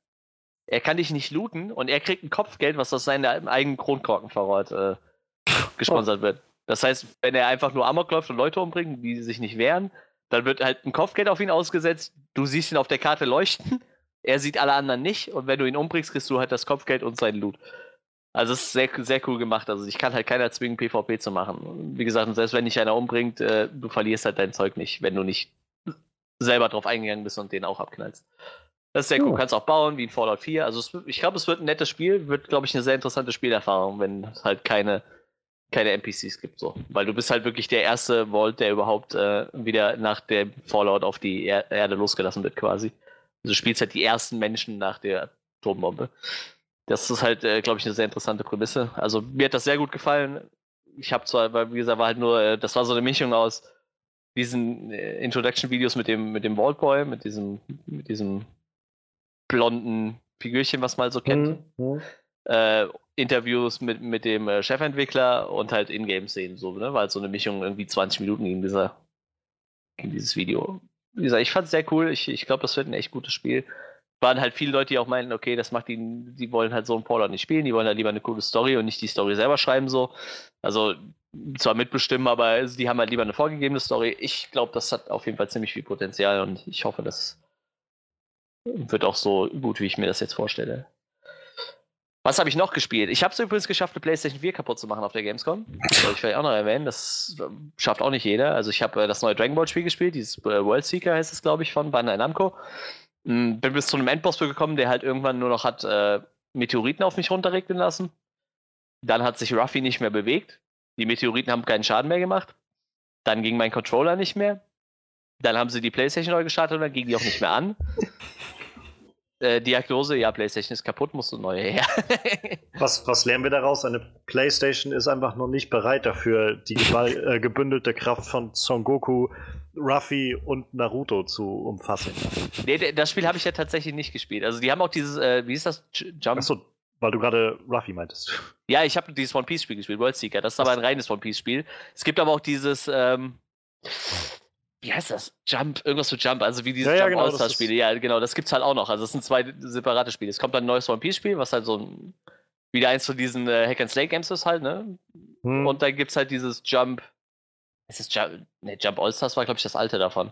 Speaker 2: Er kann dich nicht looten und er kriegt ein Kopfgeld, was aus seinem eigenen Kronkorkenverrat äh, gesponsert oh. wird. Das heißt, wenn er einfach nur Amok läuft und Leute umbringt, die sich nicht wehren, dann wird halt ein Kopfgeld auf ihn ausgesetzt. Du siehst ihn auf der Karte leuchten. Er sieht alle anderen nicht. Und wenn du ihn umbringst, kriegst du halt das Kopfgeld und seinen Loot. Also es ist sehr, sehr cool gemacht. Also ich kann halt keiner zwingen, PvP zu machen. Wie gesagt, selbst wenn dich einer umbringt, äh, du verlierst halt dein Zeug nicht, wenn du nicht selber drauf eingegangen bist und den auch abknallst. Das ist sehr cool. Du kannst auch bauen, wie in Fallout 4. Also es, ich glaube, es wird ein nettes Spiel, wird, glaube ich, eine sehr interessante Spielerfahrung, wenn es halt keine, keine NPCs gibt. So. Weil du bist halt wirklich der erste Vault, der überhaupt äh, wieder nach dem Fallout auf die er Erde losgelassen wird, quasi. Also du spielst halt die ersten Menschen nach der Atombombe. Das ist halt, äh, glaube ich, eine sehr interessante Prämisse. Also mir hat das sehr gut gefallen. Ich habe zwar, weil, wie gesagt, war halt nur, äh, das war so eine Mischung aus diesen äh, Introduction-Videos mit dem, mit dem Vault Boy, mit diesem, mit diesem blonden Figürchen, was man halt so kennt. Mhm. Äh, Interviews mit, mit dem äh, Chefentwickler und halt Ingame-Szenen, so, ne? War halt so eine Mischung, irgendwie 20 Minuten in dieser, in dieses Video. Wie gesagt, ich fand es sehr cool. Ich, ich glaube, das wird ein echt gutes Spiel. Waren halt viele Leute, die auch meinten, okay, das macht die, die wollen halt so ein Fallout nicht spielen, die wollen halt lieber eine coole Story und nicht die Story selber schreiben, so. Also, zwar mitbestimmen, aber die haben halt lieber eine vorgegebene Story. Ich glaube, das hat auf jeden Fall ziemlich viel Potenzial und ich hoffe, das wird auch so gut, wie ich mir das jetzt vorstelle. Was habe ich noch gespielt? Ich habe es übrigens geschafft, eine PlayStation 4 kaputt zu machen auf der Gamescom. Das soll ich vielleicht auch noch erwähnen. Das schafft auch nicht jeder. Also ich habe äh, das neue Dragon Ball Spiel gespielt, dieses äh, World Seeker heißt es, glaube ich, von Bandai Namco. Hm, bin bis zu einem Endboss gekommen, der halt irgendwann nur noch hat äh, Meteoriten auf mich runterregnen lassen. Dann hat sich Ruffy nicht mehr bewegt. Die Meteoriten haben keinen Schaden mehr gemacht. Dann ging mein Controller nicht mehr. Dann haben sie die PlayStation neu gestartet und dann ging die auch nicht mehr an. Äh, Diagnose, ja, PlayStation ist kaputt, musst du neue her.
Speaker 1: was, was lernen wir daraus? Eine PlayStation ist einfach noch nicht bereit dafür, die äh, gebündelte Kraft von Son Goku, Ruffy und Naruto zu umfassen.
Speaker 2: Nee, das Spiel habe ich ja tatsächlich nicht gespielt. Also die haben auch dieses, äh, wie ist das?
Speaker 1: Jump. Achso, weil du gerade Ruffy meintest.
Speaker 2: Ja, ich habe dieses One Piece Spiel gespielt, World Seeker. Das ist aber ein reines One Piece Spiel. Es gibt aber auch dieses, ähm, wie heißt das? Jump, irgendwas mit Jump, also wie diese ja, Jump ja, genau, All-Star-Spiele. Ja, genau, das gibt's halt auch noch. Also es sind zwei separate Spiele. Es kommt dann ein neues One Piece-Spiel, was halt so ein, wieder eins von diesen äh, Hack and Slay Games ist halt, ne? Hm. Und dann gibt's halt dieses Jump. Ist es Jump? Ne, Jump All-Stars war, glaube ich, das alte davon.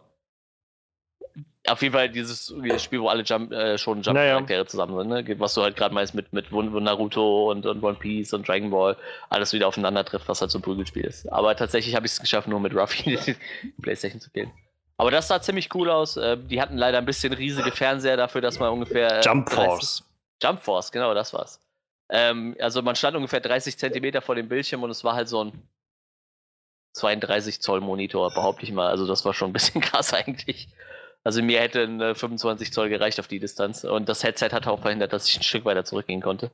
Speaker 2: Auf jeden Fall dieses Spiel, wo alle Jump, äh, schon Jump-Charaktere naja. zusammen sind, ne? Was du halt gerade meinst mit, mit Naruto und, und One Piece und Dragon Ball, alles wieder aufeinander trifft, was halt so ein Prügelspiel ist. Aber tatsächlich habe ich es geschafft, nur mit Ruffy die Playstation zu gehen. Aber das sah ziemlich cool aus. Äh, die hatten leider ein bisschen riesige Fernseher dafür, dass man ungefähr.
Speaker 1: Äh, Jump Force.
Speaker 2: Jump Force, genau, das war's. Ähm, also man stand ungefähr 30 Zentimeter vor dem Bildschirm und es war halt so ein 32 Zoll Monitor, behaupte ich mal. Also das war schon ein bisschen krass eigentlich. Also mir hätte ein 25 Zoll gereicht auf die Distanz. Und das Headset hat auch verhindert, dass ich ein Stück weiter zurückgehen konnte.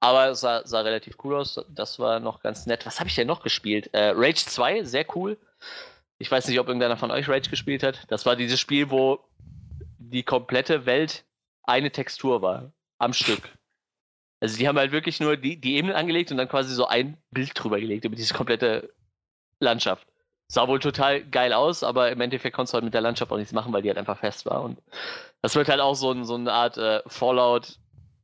Speaker 2: Aber es sah, sah, relativ cool aus. Das war noch ganz nett. Was habe ich denn noch gespielt? Äh, Rage 2, sehr cool. Ich weiß nicht, ob irgendeiner von euch Rage gespielt hat. Das war dieses Spiel, wo die komplette Welt eine Textur war. Am Stück. Also die haben halt wirklich nur die, die Ebenen angelegt und dann quasi so ein Bild drüber gelegt über diese komplette Landschaft sah wohl total geil aus, aber im Endeffekt konntest du halt mit der Landschaft auch nichts machen, weil die halt einfach fest war. Und das wird halt auch so, ein, so eine Art äh, Fallout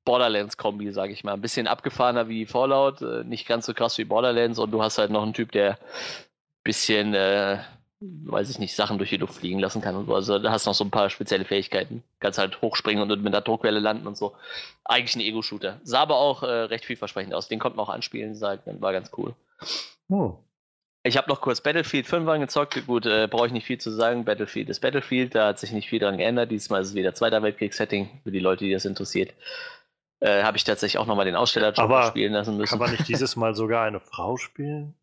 Speaker 2: Borderlands-Kombi, sag ich mal. Ein bisschen abgefahrener wie Fallout, äh, nicht ganz so krass wie Borderlands und du hast halt noch einen Typ, der bisschen, äh, weiß ich nicht, Sachen durch die Luft fliegen lassen kann und so. Also da hast du noch so ein paar spezielle Fähigkeiten. Kannst halt hochspringen und mit der Druckwelle landen und so. Eigentlich ein Ego-Shooter. Sah aber auch äh, recht vielversprechend aus. Den konnte man auch anspielen, sah, war ganz cool. Oh. Ich habe noch kurz Battlefield 5 angezockt. Gut, äh, brauche ich nicht viel zu sagen. Battlefield ist Battlefield. Da hat sich nicht viel dran geändert. Diesmal ist es wieder Zweiter Weltkriegs-Setting. Für die Leute, die das interessiert. Äh, habe ich tatsächlich auch nochmal den Ausstellerjob spielen lassen müssen.
Speaker 1: Kann man nicht dieses Mal sogar eine Frau spielen?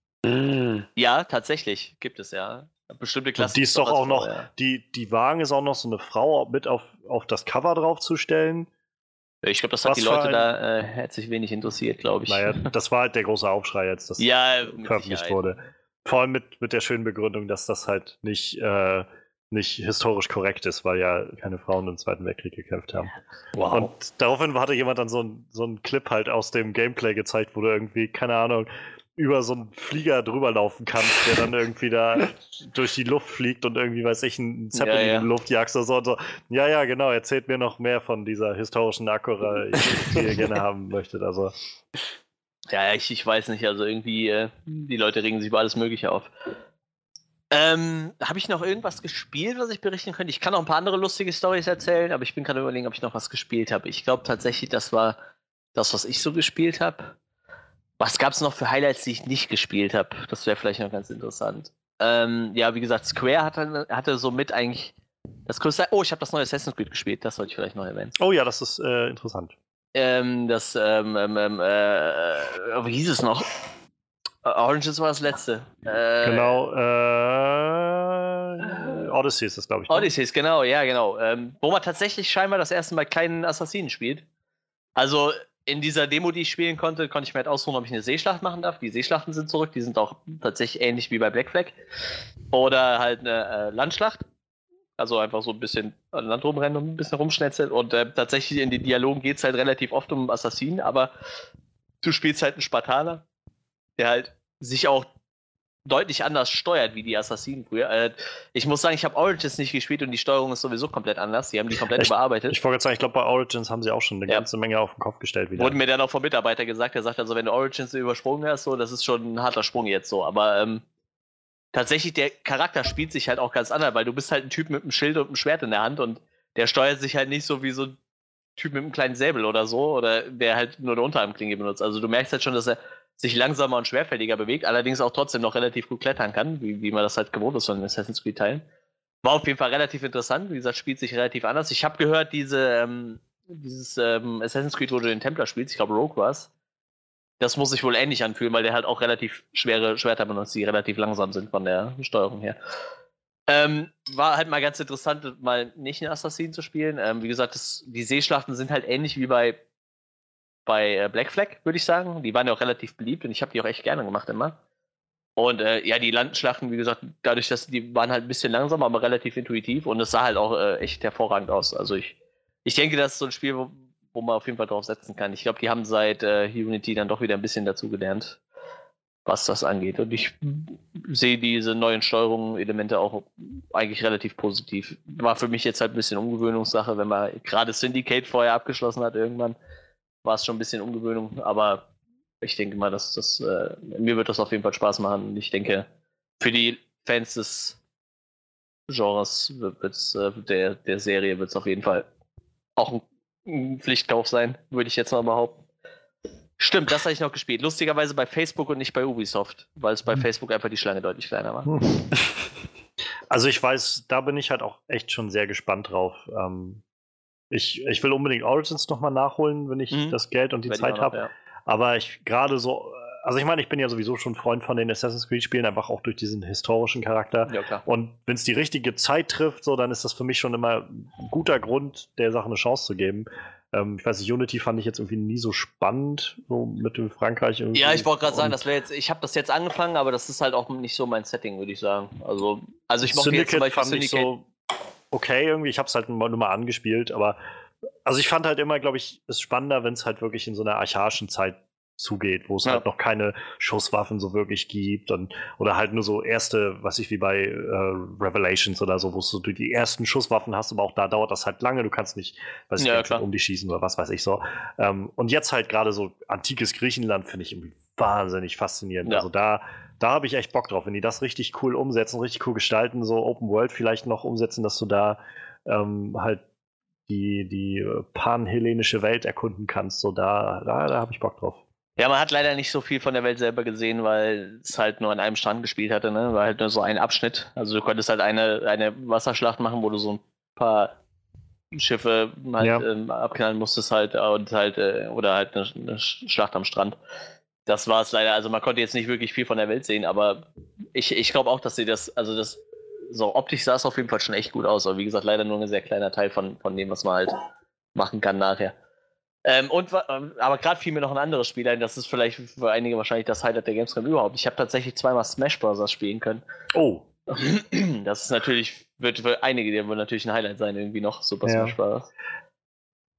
Speaker 2: ja, tatsächlich. Gibt es ja. Bestimmte Klassen.
Speaker 1: Und die ist doch auch noch, ja. die, die Wagen ist auch noch so eine Frau mit auf, auf das Cover draufzustellen.
Speaker 2: Ich glaube, das hat Was die Leute ein... da äh, herzlich wenig interessiert, glaube ich.
Speaker 1: Naja, das war halt der große Aufschrei jetzt, dass
Speaker 2: ja,
Speaker 1: veröffentlicht wurde. Vor allem mit, mit der schönen Begründung, dass das halt nicht, äh, nicht historisch korrekt ist, weil ja keine Frauen im Zweiten Weltkrieg gekämpft haben. Wow. Und daraufhin hatte jemand dann so einen so Clip halt aus dem Gameplay gezeigt, wo du irgendwie, keine Ahnung, über so einen Flieger drüber laufen kannst, der dann irgendwie da durch die Luft fliegt und irgendwie, weiß ich, einen Zeppelin ja, ja. in die Luft jagst oder so, und so. Ja, ja, genau, erzählt mir noch mehr von dieser historischen Akkura, die ihr gerne haben möchtet. Also
Speaker 2: Ja, ich, ich weiß nicht, also irgendwie, äh, die Leute regen sich über alles Mögliche auf. Ähm, habe ich noch irgendwas gespielt, was ich berichten könnte? Ich kann auch ein paar andere lustige Stories erzählen, aber ich bin gerade überlegen, ob ich noch was gespielt habe. Ich glaube tatsächlich, das war das, was ich so gespielt habe. Was gab es noch für Highlights, die ich nicht gespielt habe? Das wäre vielleicht noch ganz interessant. Ähm, ja, wie gesagt, Square hatte, hatte somit eigentlich das größte. Oh, ich habe das neue Assassin's Creed gespielt, das sollte ich vielleicht noch erwähnen.
Speaker 1: Oh ja, das ist äh, interessant.
Speaker 2: Ähm, das, ähm, ähm, ähm äh, wie hieß es noch? Oranges war das letzte.
Speaker 1: Äh, genau, äh, Odyssey ist das, glaube ich.
Speaker 2: Ne? Odyssey ist, genau, ja, genau. Ähm, wo man tatsächlich scheinbar das erste Mal keinen Assassinen spielt. Also in dieser Demo, die ich spielen konnte, konnte ich mir halt ausruhen, ob ich eine Seeschlacht machen darf. Die Seeschlachten sind zurück, die sind auch tatsächlich ähnlich wie bei Black Flag. Oder halt eine äh, Landschlacht. Also einfach so ein bisschen an Land rumrennen und ein bisschen rumschnetzeln. Und äh, tatsächlich in den Dialogen geht es halt relativ oft um Assassinen, aber du spielst halt einen Spartaner, der halt sich auch deutlich anders steuert wie die Assassinen früher. Äh, ich muss sagen, ich habe Origins nicht gespielt und die Steuerung ist sowieso komplett anders. Die haben die komplett
Speaker 1: ich,
Speaker 2: überarbeitet.
Speaker 1: Ich wollte sagen, ich glaube, bei Origins haben sie auch schon eine ja. ganze Menge auf den Kopf gestellt
Speaker 2: wieder. Wurde mir dann auch vom Mitarbeiter gesagt, der sagt also, wenn du Origins übersprungen hast, so, das ist schon ein harter Sprung jetzt so. Aber ähm, tatsächlich, der Charakter spielt sich halt auch ganz anders, weil du bist halt ein Typ mit einem Schild und einem Schwert in der Hand und der steuert sich halt nicht so wie so ein Typ mit einem kleinen Säbel oder so, oder der halt nur eine Unterarmklinge benutzt. Also du merkst halt schon, dass er sich langsamer und schwerfälliger bewegt, allerdings auch trotzdem noch relativ gut klettern kann, wie, wie man das halt gewohnt ist von den Assassin's Creed-Teilen. War auf jeden Fall relativ interessant. Wie gesagt, spielt sich relativ anders. Ich habe gehört, diese, ähm, dieses ähm, Assassin's Creed, wo du den Templar spielst, ich glaube Rogue war es, das muss sich wohl ähnlich anfühlen, weil der halt auch relativ schwere Schwerter benutzt, die relativ langsam sind von der Steuerung her. Ähm, war halt mal ganz interessant, mal nicht einen Assassin zu spielen. Ähm, wie gesagt, das, die Seeschlachten sind halt ähnlich wie bei bei äh, Black Flag, würde ich sagen. Die waren ja auch relativ beliebt und ich habe die auch echt gerne gemacht immer. Und äh, ja, die Landschlachten, wie gesagt, dadurch, dass die waren halt ein bisschen langsam, aber relativ intuitiv und es sah halt auch äh, echt hervorragend aus. Also ich, ich denke, das ist so ein Spiel, wo, wo man auf jeden Fall drauf setzen kann. Ich glaube, die haben seit äh, Unity dann doch wieder ein bisschen dazugelernt, was das angeht. Und ich sehe diese neuen Steuerungen, Elemente auch eigentlich relativ positiv. War für mich jetzt halt ein bisschen Umgewöhnungssache, wenn man gerade Syndicate vorher abgeschlossen hat irgendwann war es schon ein bisschen Umgewöhnung, aber ich denke mal, dass das äh, mir wird das auf jeden Fall Spaß machen. Ich denke, für die Fans des Genres wird's, äh, der, der Serie wird es auf jeden Fall auch ein Pflichtkauf sein, würde ich jetzt mal behaupten. Stimmt, das habe ich noch gespielt. Lustigerweise bei Facebook und nicht bei Ubisoft, weil es bei hm. Facebook einfach die Schlange deutlich kleiner war.
Speaker 1: Also ich weiß, da bin ich halt auch echt schon sehr gespannt drauf. Ähm, ich, ich will unbedingt Origins nochmal nachholen, wenn ich mhm. das Geld und die wenn Zeit habe. Ja. Aber ich gerade so, also ich meine, ich bin ja sowieso schon Freund von den Assassin's Creed-Spielen, einfach auch durch diesen historischen Charakter. Ja, und wenn es die richtige Zeit trifft, so, dann ist das für mich schon immer ein guter Grund, der Sache eine Chance zu geben. Ähm, ich weiß nicht, Unity fand ich jetzt irgendwie nie so spannend, so mit dem Frankreich irgendwie.
Speaker 2: Ja, ich wollte gerade sagen, das wäre jetzt, ich habe das jetzt angefangen, aber das ist halt auch nicht so mein Setting, würde ich sagen. Also, also ich mochte jetzt zum Beispiel
Speaker 1: fand Syndicate. Ich so, okay irgendwie. Ich habe es halt nur mal angespielt, aber also ich fand halt immer, glaube ich, es spannender, wenn es halt wirklich in so einer archaischen Zeit zugeht, wo es ja. halt noch keine Schusswaffen so wirklich gibt und oder halt nur so erste, was ich wie bei äh, Revelations oder so, wo du die ersten Schusswaffen hast, aber auch da dauert das halt lange, du kannst nicht, weiß ja, nicht, um die schießen oder was weiß ich so. Ähm, und jetzt halt gerade so antikes Griechenland finde ich irgendwie wahnsinnig faszinierend. Ja. Also da da habe ich echt Bock drauf, wenn die das richtig cool umsetzen, richtig cool gestalten, so Open World vielleicht noch umsetzen, dass du da ähm, halt die, die panhellenische Welt erkunden kannst. So da, da, da habe ich Bock drauf.
Speaker 2: Ja, man hat leider nicht so viel von der Welt selber gesehen, weil es halt nur an einem Strand gespielt hatte, ne? War halt nur so ein Abschnitt. Also du konntest halt eine, eine Wasserschlacht machen, wo du so ein paar Schiffe halt ja. ähm, abknallen musstest halt und halt, äh, oder halt eine, eine Schlacht am Strand das war es leider. Also man konnte jetzt nicht wirklich viel von der Welt sehen, aber ich, ich glaube auch, dass sie das, also das, so optisch sah es auf jeden Fall schon echt gut aus. Aber wie gesagt, leider nur ein sehr kleiner Teil von, von dem, was man halt machen kann nachher. Ähm, und, ähm, aber gerade fiel mir noch ein anderes Spiel ein, das ist vielleicht für einige wahrscheinlich das Highlight der Gamescom überhaupt. Ich habe tatsächlich zweimal Smash Bros. spielen können.
Speaker 1: Oh.
Speaker 2: Das ist natürlich, wird für einige der wird natürlich ein Highlight sein, irgendwie noch Super ja. Smash Bros.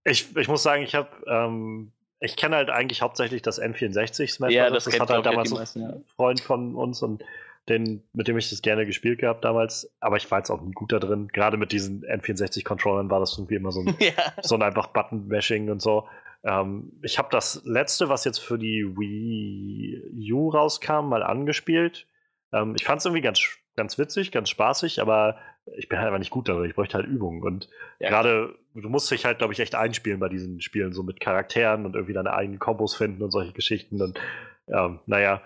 Speaker 1: Ich, ich muss sagen, ich habe ähm, ich kenne halt eigentlich hauptsächlich das N64 Smash
Speaker 2: ja, Das,
Speaker 1: das
Speaker 2: hat halt
Speaker 1: damals ein Freund von uns und den, mit dem ich das gerne gespielt gehabt damals. Aber ich war jetzt auch ein guter drin. Gerade mit diesen N64-Controllern war das irgendwie immer so ein, ja. so ein einfach Button-Mashing und so. Ähm, ich habe das letzte, was jetzt für die Wii U rauskam, mal angespielt. Ähm, ich fand es irgendwie ganz, ganz witzig, ganz spaßig, aber ich bin halt einfach nicht gut darin. Ich bräuchte halt Übung. Und ja. gerade, du musst dich halt, glaube ich, echt einspielen bei diesen Spielen, so mit Charakteren und irgendwie deine eigenen Kombos finden und solche Geschichten. Und ähm, naja,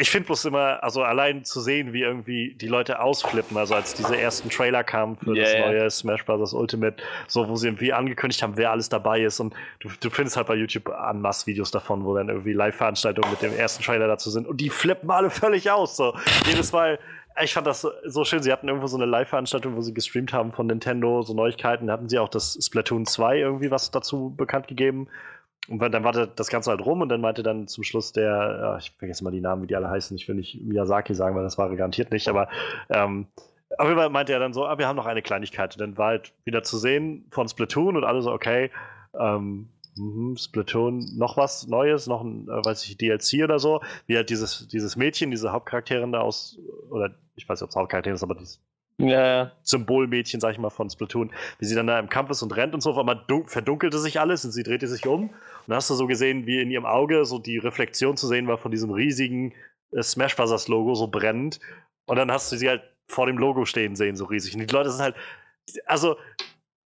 Speaker 1: ich finde bloß immer, also allein zu sehen, wie irgendwie die Leute ausflippen, also als diese ersten Trailer kamen für yeah, das neue Smash Bros. Ultimate, so wo sie irgendwie angekündigt haben, wer alles dabei ist und du, du findest halt bei YouTube an Mass-Videos davon, wo dann irgendwie Live-Veranstaltungen mit dem ersten Trailer dazu sind und die flippen alle völlig aus, so jedes Mal. Ich fand das so, so schön. Sie hatten irgendwo so eine Live-Veranstaltung, wo sie gestreamt haben von Nintendo, so Neuigkeiten. Da hatten sie auch das Splatoon 2 irgendwie was dazu bekannt gegeben. Und dann war das Ganze halt rum und dann meinte dann zum Schluss der, ich vergesse mal die Namen, wie die alle heißen, ich will nicht Miyazaki sagen, weil das war garantiert nicht, aber ähm, auf jeden Fall meinte er dann so, ah, wir haben noch eine Kleinigkeit. Und dann war halt wieder zu sehen von Splatoon und alle so, okay, ähm, mh, Splatoon, noch was Neues, noch ein, äh, weiß ich, DLC oder so, wie halt dieses, dieses Mädchen, diese Hauptcharakterin da aus, oder ich weiß nicht, ob es Hauptcharakterin ist, aber dieses ja, Symbolmädchen, sag ich mal, von Splatoon, wie sie dann da im Kampf ist und rennt und so, auf einmal verdunkelte sich alles und sie drehte sich um. Und dann hast du so gesehen, wie in ihrem Auge so die Reflexion zu sehen war von diesem riesigen äh, Smash Bros. Logo, so brennend. Und dann hast du sie halt vor dem Logo stehen sehen, so riesig. Und die Leute sind halt, also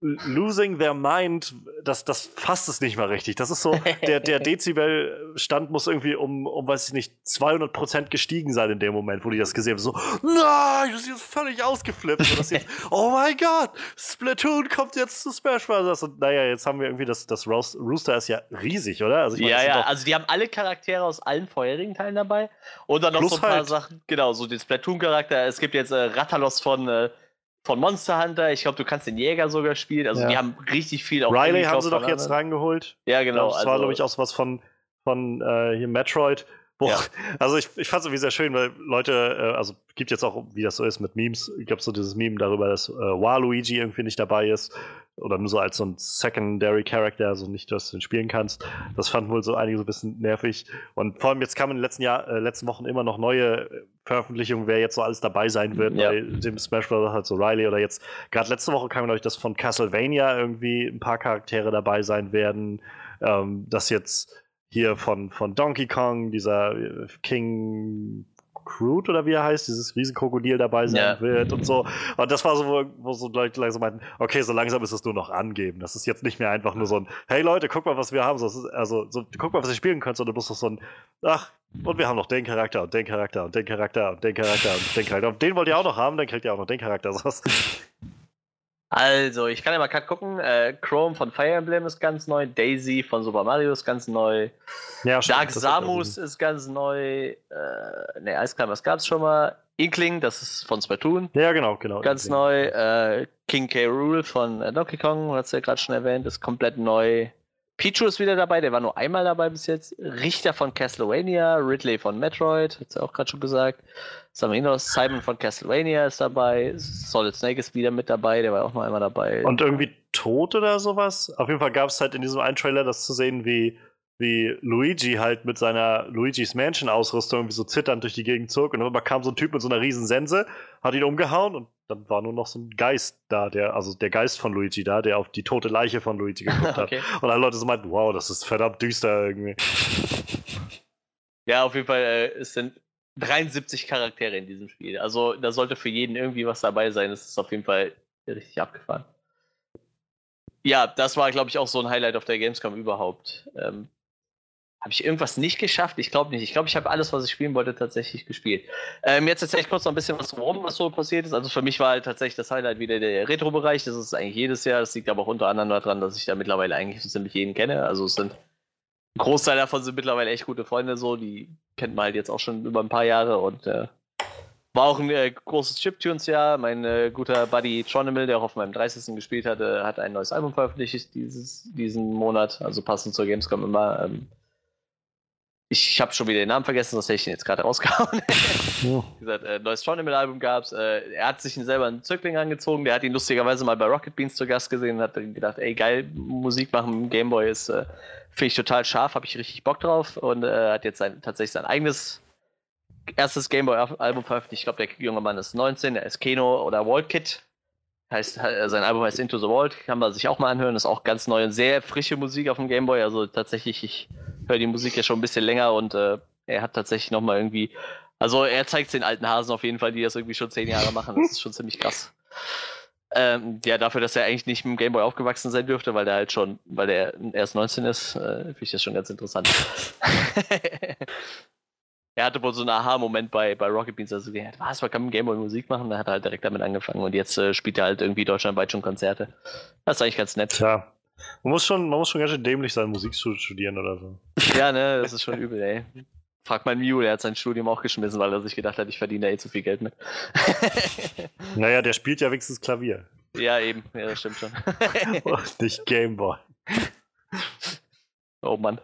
Speaker 1: losing their mind, das, das fasst es nicht mal richtig. Das ist so, der, der Dezibelstand muss irgendwie um, um, weiß ich nicht, 200 Prozent gestiegen sein in dem Moment, wo die das gesehen haben. So, nein, das ist jetzt völlig ausgeflippt. Jetzt, oh mein Gott, Splatoon kommt jetzt zu Smash Bros. Und naja, jetzt haben wir irgendwie das, das Rooster ist ja riesig, oder?
Speaker 2: Also ich mein, ja, ja, also die haben alle Charaktere aus allen vorherigen Teilen dabei. Und dann noch so ein paar halt. Sachen, genau, so den Splatoon-Charakter. Es gibt jetzt äh, Rattalos von äh, von Monster Hunter. Ich glaube, du kannst den Jäger sogar spielen. Also ja. die haben richtig viel.
Speaker 1: Auch Riley haben sie doch jetzt reingeholt.
Speaker 2: Ja, genau.
Speaker 1: Das also, war, glaube ich, auch was von, von äh, hier Metroid. Boah, ja. Also ich, ich fand es irgendwie sehr schön, weil Leute, äh, also gibt jetzt auch, wie das so ist mit Memes, ich glaube so dieses Meme darüber, dass äh, Waluigi irgendwie nicht dabei ist oder nur so als so ein Secondary Character, also nicht, dass du ihn spielen kannst. Das fanden wohl so einige so ein bisschen nervig. Und vor allem jetzt kamen in den letzten, Jahr, äh, letzten Wochen immer noch neue äh, Veröffentlichungen, wer jetzt so alles dabei sein wird ja. bei dem Smash Bros. halt so Riley oder jetzt, gerade letzte Woche kam, glaube ich, dass von Castlevania irgendwie ein paar Charaktere dabei sein werden. Ähm, dass jetzt hier von, von Donkey Kong, dieser äh, King Crude oder wie er heißt, dieses Riesenkrokodil dabei sein ja. wird und so. Und das war so, wo, wo so Leute langsam meinten, okay, so langsam ist es nur noch angeben. Das ist jetzt nicht mehr einfach nur so ein, hey Leute, guck mal, was wir haben. So, also, so, guck mal, was ihr spielen könnt, sondern du musst so ein, ach, und wir haben noch den Charakter und den Charakter und den Charakter und den Charakter und den Charakter. Und den wollt ihr auch noch haben, dann kriegt ihr auch noch den Charakter. So.
Speaker 2: Also, ich kann ja mal gerade gucken. Äh, Chrome von Fire Emblem ist ganz neu. Daisy von Super Mario ist ganz neu. Ja, Dark Samus ist ganz neu. Äh, ne, Eisclimbers gab es schon mal. Inkling, das ist von Splatoon.
Speaker 1: Ja, genau, genau.
Speaker 2: Ganz Inkling. neu. Äh, King K. Rool von äh, Donkey Kong, hat es ja gerade schon erwähnt, ist komplett neu. Pichu ist wieder dabei, der war nur einmal dabei bis jetzt. Richter von Castlevania, Ridley von Metroid, hat sie auch gerade schon gesagt. Saminos, Simon von Castlevania ist dabei. Solid Snake ist wieder mit dabei, der war auch noch einmal dabei.
Speaker 1: Und irgendwie tot oder sowas? Auf jeden Fall gab es halt in diesem einen Trailer das zu sehen, wie wie Luigi halt mit seiner Luigi's Mansion-Ausrüstung irgendwie so zitternd durch die Gegend zog und dann kam so ein Typ mit so einer riesen Sense, hat ihn umgehauen und dann war nur noch so ein Geist da, der, also der Geist von Luigi da, der auf die tote Leiche von Luigi geguckt okay. hat. Und alle Leute so meinten, wow, das ist verdammt düster irgendwie.
Speaker 2: Ja, auf jeden Fall, äh, es sind 73 Charaktere in diesem Spiel. Also da sollte für jeden irgendwie was dabei sein. Es ist auf jeden Fall richtig abgefahren. Ja, das war, glaube ich, auch so ein Highlight auf der Gamescom überhaupt. Ähm, habe ich irgendwas nicht geschafft? Ich glaube nicht. Ich glaube, ich habe alles, was ich spielen wollte, tatsächlich gespielt. Ähm, jetzt ich kurz noch ein bisschen was rum, was so passiert ist. Also für mich war halt tatsächlich das Highlight wieder der Retro-Bereich. Das ist eigentlich jedes Jahr. Das liegt aber auch unter anderem daran, dass ich da mittlerweile eigentlich so ziemlich jeden kenne. Also es sind ein Großteil davon sind mittlerweile echt gute Freunde so. Die kennt man halt jetzt auch schon über ein paar Jahre und äh, war auch ein äh, großes Chiptunes-Jahr. Mein äh, guter Buddy Tronimal, der auch auf meinem 30. gespielt hatte, hat ein neues Album veröffentlicht dieses, diesen Monat, also passend zur Gamescom immer. Ähm, ich habe schon wieder den Namen vergessen, sonst hätte ich ihn jetzt gerade rausgehauen. oh. Wie gesagt, äh, neues Tronimal-Album gab es. Äh, er hat sich selber einen Zögling angezogen. Der hat ihn lustigerweise mal bei Rocket Beans zu Gast gesehen und hat gedacht, ey, geil, Musik machen im Gameboy ist, äh, finde ich total scharf, habe ich richtig Bock drauf. Und äh, hat jetzt sein, tatsächlich sein eigenes erstes Gameboy-Album veröffentlicht. Ich glaube, der junge Mann ist 19, er ist Keno oder Walt Kid. Heißt, äh, sein Album heißt Into the Vault, kann man sich auch mal anhören. Ist auch ganz neu und sehr frische Musik auf dem Gameboy. Also tatsächlich, ich höre die Musik ja schon ein bisschen länger und äh, er hat tatsächlich nochmal irgendwie. Also er zeigt den alten Hasen auf jeden Fall, die das irgendwie schon zehn Jahre machen. Das ist schon ziemlich krass. Ähm, ja, dafür, dass er eigentlich nicht mit dem Gameboy aufgewachsen sein dürfte, weil der halt schon, weil der erst 19 ist, äh, finde ich das schon ganz interessant. er hatte wohl so einen Aha-Moment bei, bei Rocket Beans, also gesagt, was, man kann mit Gameboy Musik machen, dann hat er halt direkt damit angefangen und jetzt äh, spielt er halt irgendwie deutschlandweit schon Konzerte. Das ist eigentlich ganz nett.
Speaker 1: Tja, man muss schon, man muss schon ganz schön dämlich sein, Musik zu studieren oder so.
Speaker 2: Ja, ne, das ist schon übel, ey. Frag mal Mew, der hat sein Studium auch geschmissen, weil er sich gedacht hat, ich verdiene da eh zu viel Geld mit.
Speaker 1: naja, der spielt ja wenigstens Klavier.
Speaker 2: Ja, eben, ja, das stimmt schon.
Speaker 1: Und nicht Gameboy.
Speaker 2: Oh Mann.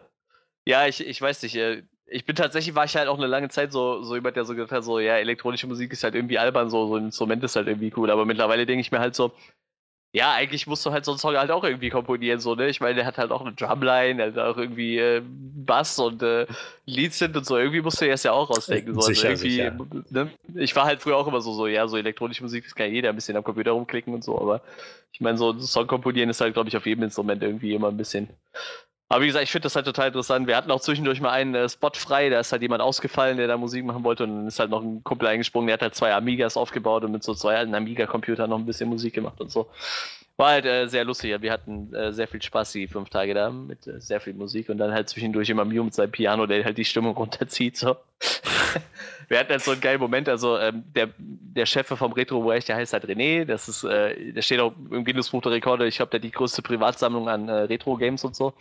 Speaker 2: Ja, ich, ich weiß nicht, äh, ich bin tatsächlich, war ich halt auch eine lange Zeit so, so jemand, der so gedacht hat, so, ja, elektronische Musik ist halt irgendwie albern, so, so ein Instrument ist halt irgendwie cool, aber mittlerweile denke ich mir halt so, ja, eigentlich musst du halt so einen Song halt auch irgendwie komponieren, so, ne? Ich meine, der hat halt auch eine Drumline, der hat auch irgendwie äh, Bass und äh, Leads sind und so. Irgendwie musst du das ja auch rausdenken. So.
Speaker 1: Sicher,
Speaker 2: also irgendwie,
Speaker 1: sicher.
Speaker 2: Ne? Ich war halt früher auch immer so, so, ja, so elektronische Musik, das kann ja jeder ein bisschen am Computer rumklicken und so, aber ich meine, so ein Song komponieren ist halt, glaube ich, auf jedem Instrument irgendwie immer ein bisschen. Aber wie gesagt, ich finde das halt total interessant. Wir hatten auch zwischendurch mal einen äh, Spot frei, da ist halt jemand ausgefallen, der da Musik machen wollte und dann ist halt noch ein Kumpel eingesprungen, der hat halt zwei Amigas aufgebaut und mit so zwei alten Amiga-Computern noch ein bisschen Musik gemacht und so. War halt äh, sehr lustig. Wir hatten äh, sehr viel Spaß die fünf Tage da mit äh, sehr viel Musik und dann halt zwischendurch immer Mew mit seinem Piano, der halt die Stimmung runterzieht. So. Wir hatten halt so einen geilen Moment. Also ähm, der, der Chef vom Retro der heißt halt René. Das ist, äh, der steht auch im Guinness-Buch der Rekorde. Ich glaube, der hat die größte Privatsammlung an äh, Retro-Games und so.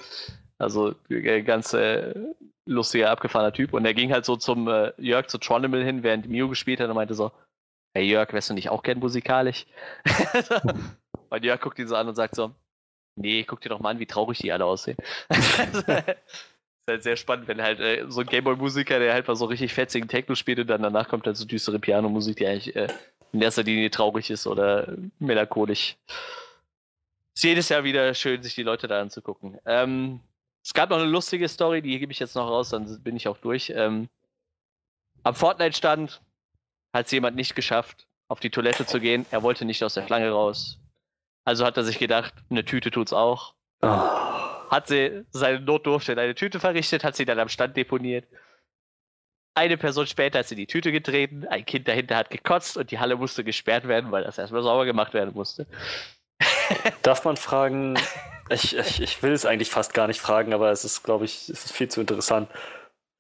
Speaker 2: Also äh, ganz lustiger, abgefahrener Typ. Und er ging halt so zum Jörg zu Tronimal hin, während Mew gespielt hat und meinte so, hey Jörg, wärst du nicht auch gern musikalisch? Und Jörg guckt ihn so an und sagt so, nee, guck dir doch mal an, wie traurig die alle aussehen. ist halt sehr spannend, wenn halt äh, so ein Gameboy-Musiker, der halt mal so richtig fetzigen Techno spielt und dann danach kommt halt so düstere Pianomusik, die eigentlich äh, in erster Linie traurig ist oder melancholisch. Ist jedes Jahr wieder schön, sich die Leute da anzugucken. Ähm, es gab noch eine lustige Story, die gebe ich jetzt noch raus, dann bin ich auch durch. Ähm, am Fortnite-Stand hat es jemand nicht geschafft, auf die Toilette zu gehen. Er wollte nicht aus der Schlange raus. Also hat er sich gedacht, eine Tüte tut's auch. Hat sie seine Notdurft in eine Tüte verrichtet, hat sie dann am Stand deponiert. Eine Person später hat sie in die Tüte getreten, ein Kind dahinter hat gekotzt und die Halle musste gesperrt werden, weil das erstmal sauber gemacht werden musste.
Speaker 3: Darf man fragen, ich, ich, ich will es eigentlich fast gar nicht fragen, aber es ist, glaube ich, es ist viel zu interessant,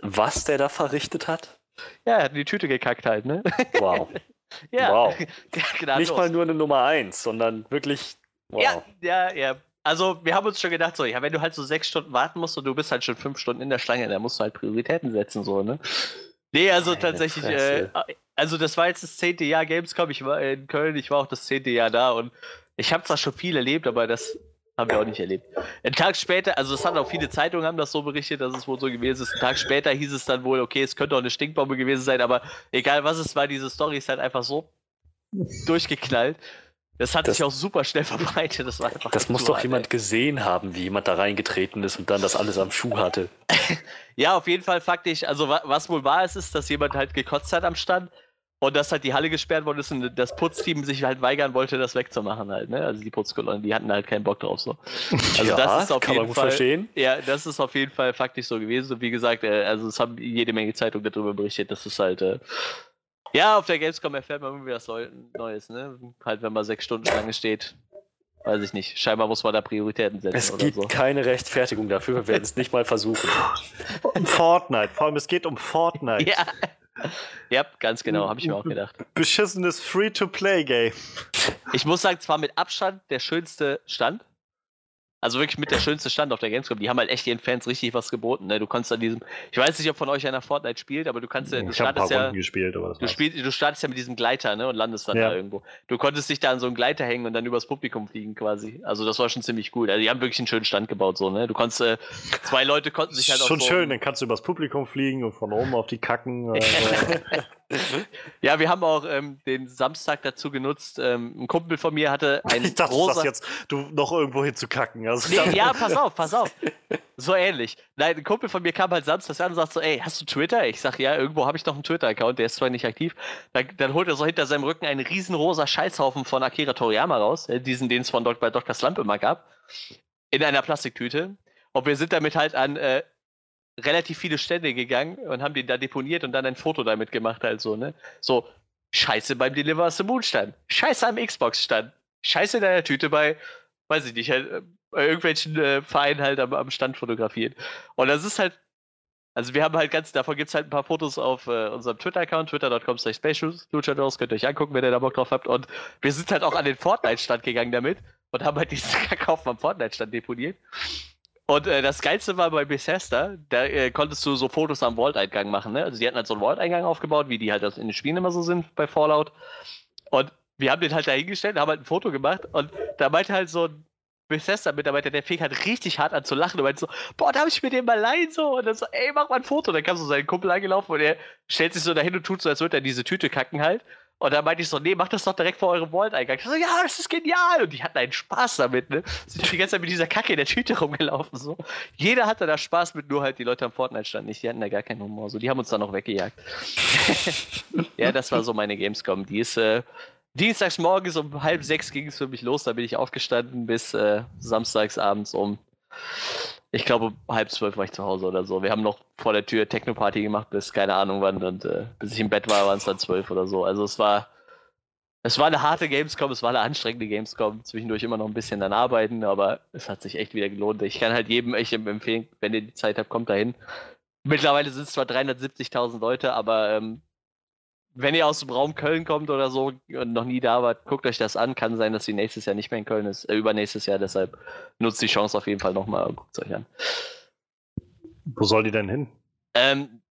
Speaker 3: was der da verrichtet hat?
Speaker 2: Ja, er hat in die Tüte gekackt halt, ne?
Speaker 3: Wow.
Speaker 2: Ja.
Speaker 3: Wow. Nicht mal nur eine Nummer 1, sondern wirklich. Wow.
Speaker 2: Ja, ja, ja. Also, wir haben uns schon gedacht, so, ja, wenn du halt so sechs Stunden warten musst und du bist halt schon fünf Stunden in der Schlange, dann musst du halt Prioritäten setzen, so, ne? Nee, also
Speaker 3: Meine
Speaker 2: tatsächlich, äh,
Speaker 3: Fresse.
Speaker 2: also das war jetzt das zehnte Jahr Gamescom, ich war in Köln, ich war auch das zehnte Jahr da und ich habe zwar schon viel erlebt, aber das haben wir auch nicht erlebt. Einen Tag später, also es hat auch viele Zeitungen haben das so berichtet, dass es wohl so gewesen ist. Einen Tag später hieß es dann wohl, okay, es könnte auch eine Stinkbombe gewesen sein, aber egal was es war, diese Story ist halt einfach so durchgeknallt. Das hat
Speaker 3: Das-
Speaker 2: sich auch super schnell verbreitet. Das war einfach
Speaker 3: Das muss doch jemand gesehen haben, wie jemand da reingetreten ist und dann das alles am Schuh hatte.
Speaker 2: Ja, auf jeden Fall faktisch. Also wa was wohl wahr ist, ist, dass jemand halt gekotzt hat am Stand und dass halt die Halle gesperrt worden ist und das Putzteam sich halt weigern wollte, das wegzumachen halt. Ne? Also die Putzkolonnen, die hatten halt keinen Bock drauf so. Also
Speaker 3: ja,
Speaker 2: das ist auf
Speaker 3: kann
Speaker 2: jeden
Speaker 3: man gut
Speaker 2: Fall.
Speaker 3: verstehen.
Speaker 2: Ja, das ist auf jeden Fall faktisch so gewesen. Und wie gesagt, äh, also es haben jede Menge Zeitungen darüber berichtet, dass es halt. Äh, ja, auf der Gamescom erfährt man irgendwie was Neu- Neues, ne? Halt, wenn man sechs Stunden lange steht. Weiß ich nicht. Scheinbar muss man da Prioritäten setzen
Speaker 3: Es
Speaker 2: oder
Speaker 3: gibt
Speaker 2: so.
Speaker 3: keine Rechtfertigung dafür, wir werden es nicht mal versuchen.
Speaker 1: Um Fortnite. Vor allem, es geht um Fortnite.
Speaker 2: Ja. Ja, ganz genau, habe ich mir auch gedacht.
Speaker 1: Beschissenes Free-to-Play-Game.
Speaker 2: Ich muss sagen, zwar mit Abstand der schönste Stand. Also wirklich mit der schönste Stand auf der Gamescom. Die haben halt echt ihren Fans richtig was geboten. Ne? Du konntest an diesem. Ich weiß nicht, ob von euch einer Fortnite spielt, aber du kannst ja. Du
Speaker 1: Ich habe ein paar
Speaker 2: startest ja.
Speaker 1: Runden gespielt, aber das
Speaker 2: Du, spielst, du startest ja mit diesem Gleiter, ne? Und landest dann
Speaker 1: Ja.
Speaker 2: da irgendwo. Du konntest dich da an so einen Gleiter hängen und dann übers Publikum fliegen quasi. Also das war schon ziemlich cool. Also die haben wirklich einen schönen Stand gebaut, so, ne? Du konntest, äh, zwei Leute konnten sich halt
Speaker 1: Schon
Speaker 2: auf so
Speaker 1: schön, dann kannst du übers Publikum fliegen und von oben auf die Kacken. Also,
Speaker 2: Ja, wir haben auch ähm, den Samstag dazu genutzt. Ähm, ein Kumpel von mir hatte ein
Speaker 1: Ich dachte,
Speaker 2: rosa.
Speaker 1: das jetzt, du noch irgendwo hinzukacken. Also,
Speaker 2: Nee, ja, pass auf, pass auf. So ähnlich. Nein, ein Kumpel von mir kam halt samstags an und sagt so, ey, hast du Twitter? Ich sag, ja, irgendwo habe ich noch einen Twitter-Account, der ist zwar nicht aktiv. Dann, dann holt er so hinter seinem Rücken einen riesen rosa Scheißhaufen von Akira Toriyama raus, äh, diesen, den es von Dok bei Dr. Slump immer gab, in einer Plastiktüte. Und wir sind damit halt an äh, relativ viele Stände gegangen und haben den da deponiert und dann ein Foto damit gemacht, halt so, ne? So, Scheiße beim Deliver the Moon stand. Scheiße am Xbox stand. Scheiße in deiner Tüte bei, weiß ich nicht, halt, äh, bei irgendwelchen äh, Vereinen halt am, am Stand fotografiert. Und das ist halt, also wir haben halt ganz, davon gibt es halt ein paar Fotos auf äh, unserem Twitter-Account, twitter.com slash spaceluchadors, könnt ihr euch angucken, wenn ihr da Bock drauf habt. Und wir sind halt auch an den Fortnite-Stand gegangen damit und haben halt diesen Kackhaufen am Fortnite-Stand deponiert. Und äh, das Geilste war bei Bethesda, da äh, konntest du so Fotos am Vault-Eingang machen. Ne? Also die hatten halt so einen Vault-Eingang aufgebaut, wie die halt in den Spielen immer so sind bei Fallout. Und wir haben den halt da hingestellt, haben halt ein Foto gemacht und da meinte halt so ein Bethesda-Mitarbeiter, der fing halt richtig hart an zu lachen und meinte so, boah, darf ich mir den mal leihen so? Und dann so, ey, mach mal ein Foto. Und dann kam so sein Kumpel angelaufen und er stellt sich so dahin und tut so, als würde er diese Tüte kacken halt. Und dann meinte ich so, nee, mach das doch direkt vor eurem Vault-Eingang. Ich so, ja, das ist genial. Und die hatten einen Spaß damit, ne? Sind die ganze Zeit mit dieser Kacke in der Tüte rumgelaufen, so. Jeder hatte da Spaß mit, nur halt die Leute am Fortnite-Stand nicht. Die hatten da gar keinen Humor, so. Die haben uns dann noch weggejagt. ja, das war so meine Gamescom. Die ist, äh, dienstags morgens um halb sechs ging es für mich los. Da bin ich aufgestanden bis äh, samstags abends um, ich glaube, halb zwölf war ich zu Hause oder so. Wir haben noch vor der Tür Techno-Party gemacht bis keine Ahnung wann und äh, bis ich im Bett war, waren es dann zwölf oder so. Also es war, es war eine harte Gamescom, es war eine anstrengende Gamescom. Zwischendurch immer noch ein bisschen dann arbeiten, aber es hat sich echt wieder gelohnt. Ich kann halt jedem echt empfehlen, wenn ihr die Zeit habt, kommt dahin. Mittlerweile sind es zwar 370.000 Leute, aber ähm, wenn ihr aus dem Raum Köln kommt oder so und noch nie da wart, guckt euch das an. Kann sein, dass sie nächstes Jahr nicht mehr in Köln ist, äh, übernächstes Jahr. Deshalb nutzt die Chance auf jeden Fall nochmal und guckt es euch an.
Speaker 1: Wo soll die denn hin?
Speaker 2: Ähm,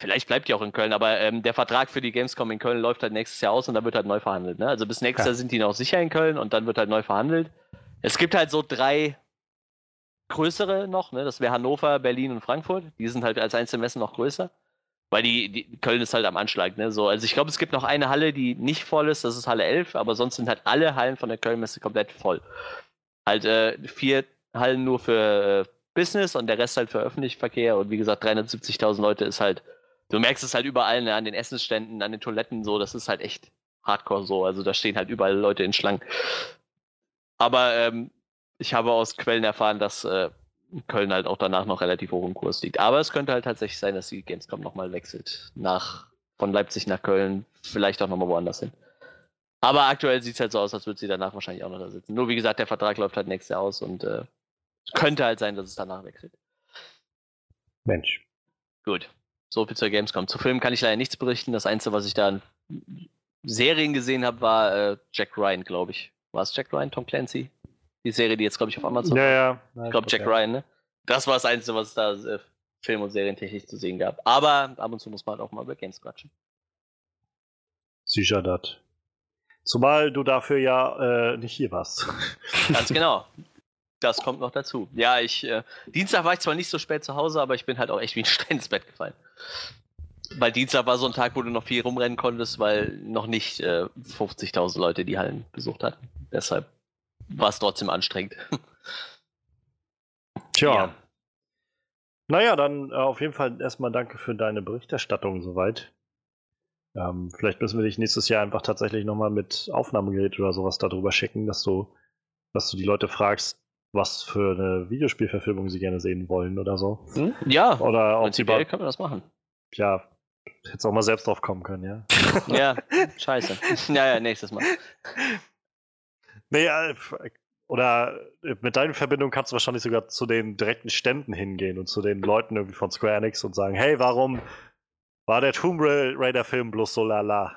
Speaker 2: vielleicht bleibt die auch in Köln, aber ähm, der Vertrag für die Gamescom in Köln läuft halt nächstes Jahr aus und dann wird halt neu verhandelt. Ne? Also bis nächstes
Speaker 1: Ja.
Speaker 2: Jahr sind die noch sicher in Köln und dann wird halt neu verhandelt. Es gibt halt so drei größere noch, ne? Das wäre Hannover, Berlin und Frankfurt. Die sind halt als Einzelmessen noch größer. Weil die, die Köln ist halt am Anschlag, ne? So, also ich glaube, es gibt noch eine Halle, die nicht voll ist, das ist Halle 11, aber sonst sind halt alle Hallen von der Kölnmesse komplett voll. Halt äh, vier Hallen nur für äh, Business und der Rest halt für öffentlichen Verkehr und wie gesagt, 370.000 Leute ist halt, du merkst es halt überall, ne? an den Essensständen, an den Toiletten, so, das ist halt echt hardcore so. Also da stehen halt überall Leute in Schlangen. Aber ähm, ich habe aus Quellen erfahren, dass äh, Köln halt auch danach noch relativ hoch im Kurs liegt. Aber es könnte halt tatsächlich sein, dass die Gamescom nochmal wechselt. Nach, von Leipzig nach Köln, vielleicht auch nochmal woanders hin. Aber aktuell sieht es halt so aus, als würde sie danach wahrscheinlich auch noch da sitzen. Nur wie gesagt, der Vertrag läuft halt nächstes Jahr aus und äh, könnte halt sein, dass es danach wechselt.
Speaker 1: Mensch.
Speaker 2: Gut. So viel zur Gamescom. Zu Filmen kann ich leider nichts berichten. Das Einzige, was ich da an Serien gesehen habe, war äh, Jack Ryan, glaube ich. War es Jack Ryan, Tom Clancy? Die Serie, die jetzt, glaube ich, auf Amazon
Speaker 1: Ja, ja.
Speaker 2: Ich glaube, Jack Ryan, ne? Das war das Einzige, was es da äh, Film- und Serientechnisch zu sehen gab. Aber ab und zu muss man halt auch mal über Games quatschen.
Speaker 1: Sicher das. Zumal du dafür ja äh, nicht hier warst.
Speaker 2: Ganz genau. Das kommt noch dazu. Ja, ich. Äh, Dienstag war ich zwar nicht so spät zu Hause, aber ich bin halt auch echt wie ein Stein ins Bett gefallen. Weil Dienstag war so ein Tag, wo du noch viel rumrennen konntest, weil noch nicht äh, 50.000 Leute die Hallen besucht hatten. Deshalb war es trotzdem anstrengend.
Speaker 1: Tja.
Speaker 2: Ja.
Speaker 1: Naja, dann äh, auf jeden Fall erstmal danke für deine Berichterstattung soweit. Ähm, vielleicht müssen wir dich nächstes Jahr einfach tatsächlich nochmal mit Aufnahmegerät oder sowas darüber schicken, dass du, dass du die Leute fragst, was für eine Videospielverfilmung sie gerne sehen wollen oder so.
Speaker 2: Hm? Ja,
Speaker 1: Oder ob sie
Speaker 2: können wir das machen.
Speaker 1: ja, jetzt auch mal selbst drauf kommen können, ja.
Speaker 2: Ja, scheiße. Ja, ja, nächstes Mal.
Speaker 1: Nee, äh, f- oder äh, mit deinen Verbindungen kannst du wahrscheinlich sogar zu den direkten Ständen hingehen und zu den Leuten irgendwie von Square Enix und sagen, hey, warum war der Tomb Raider Film bloß so lala?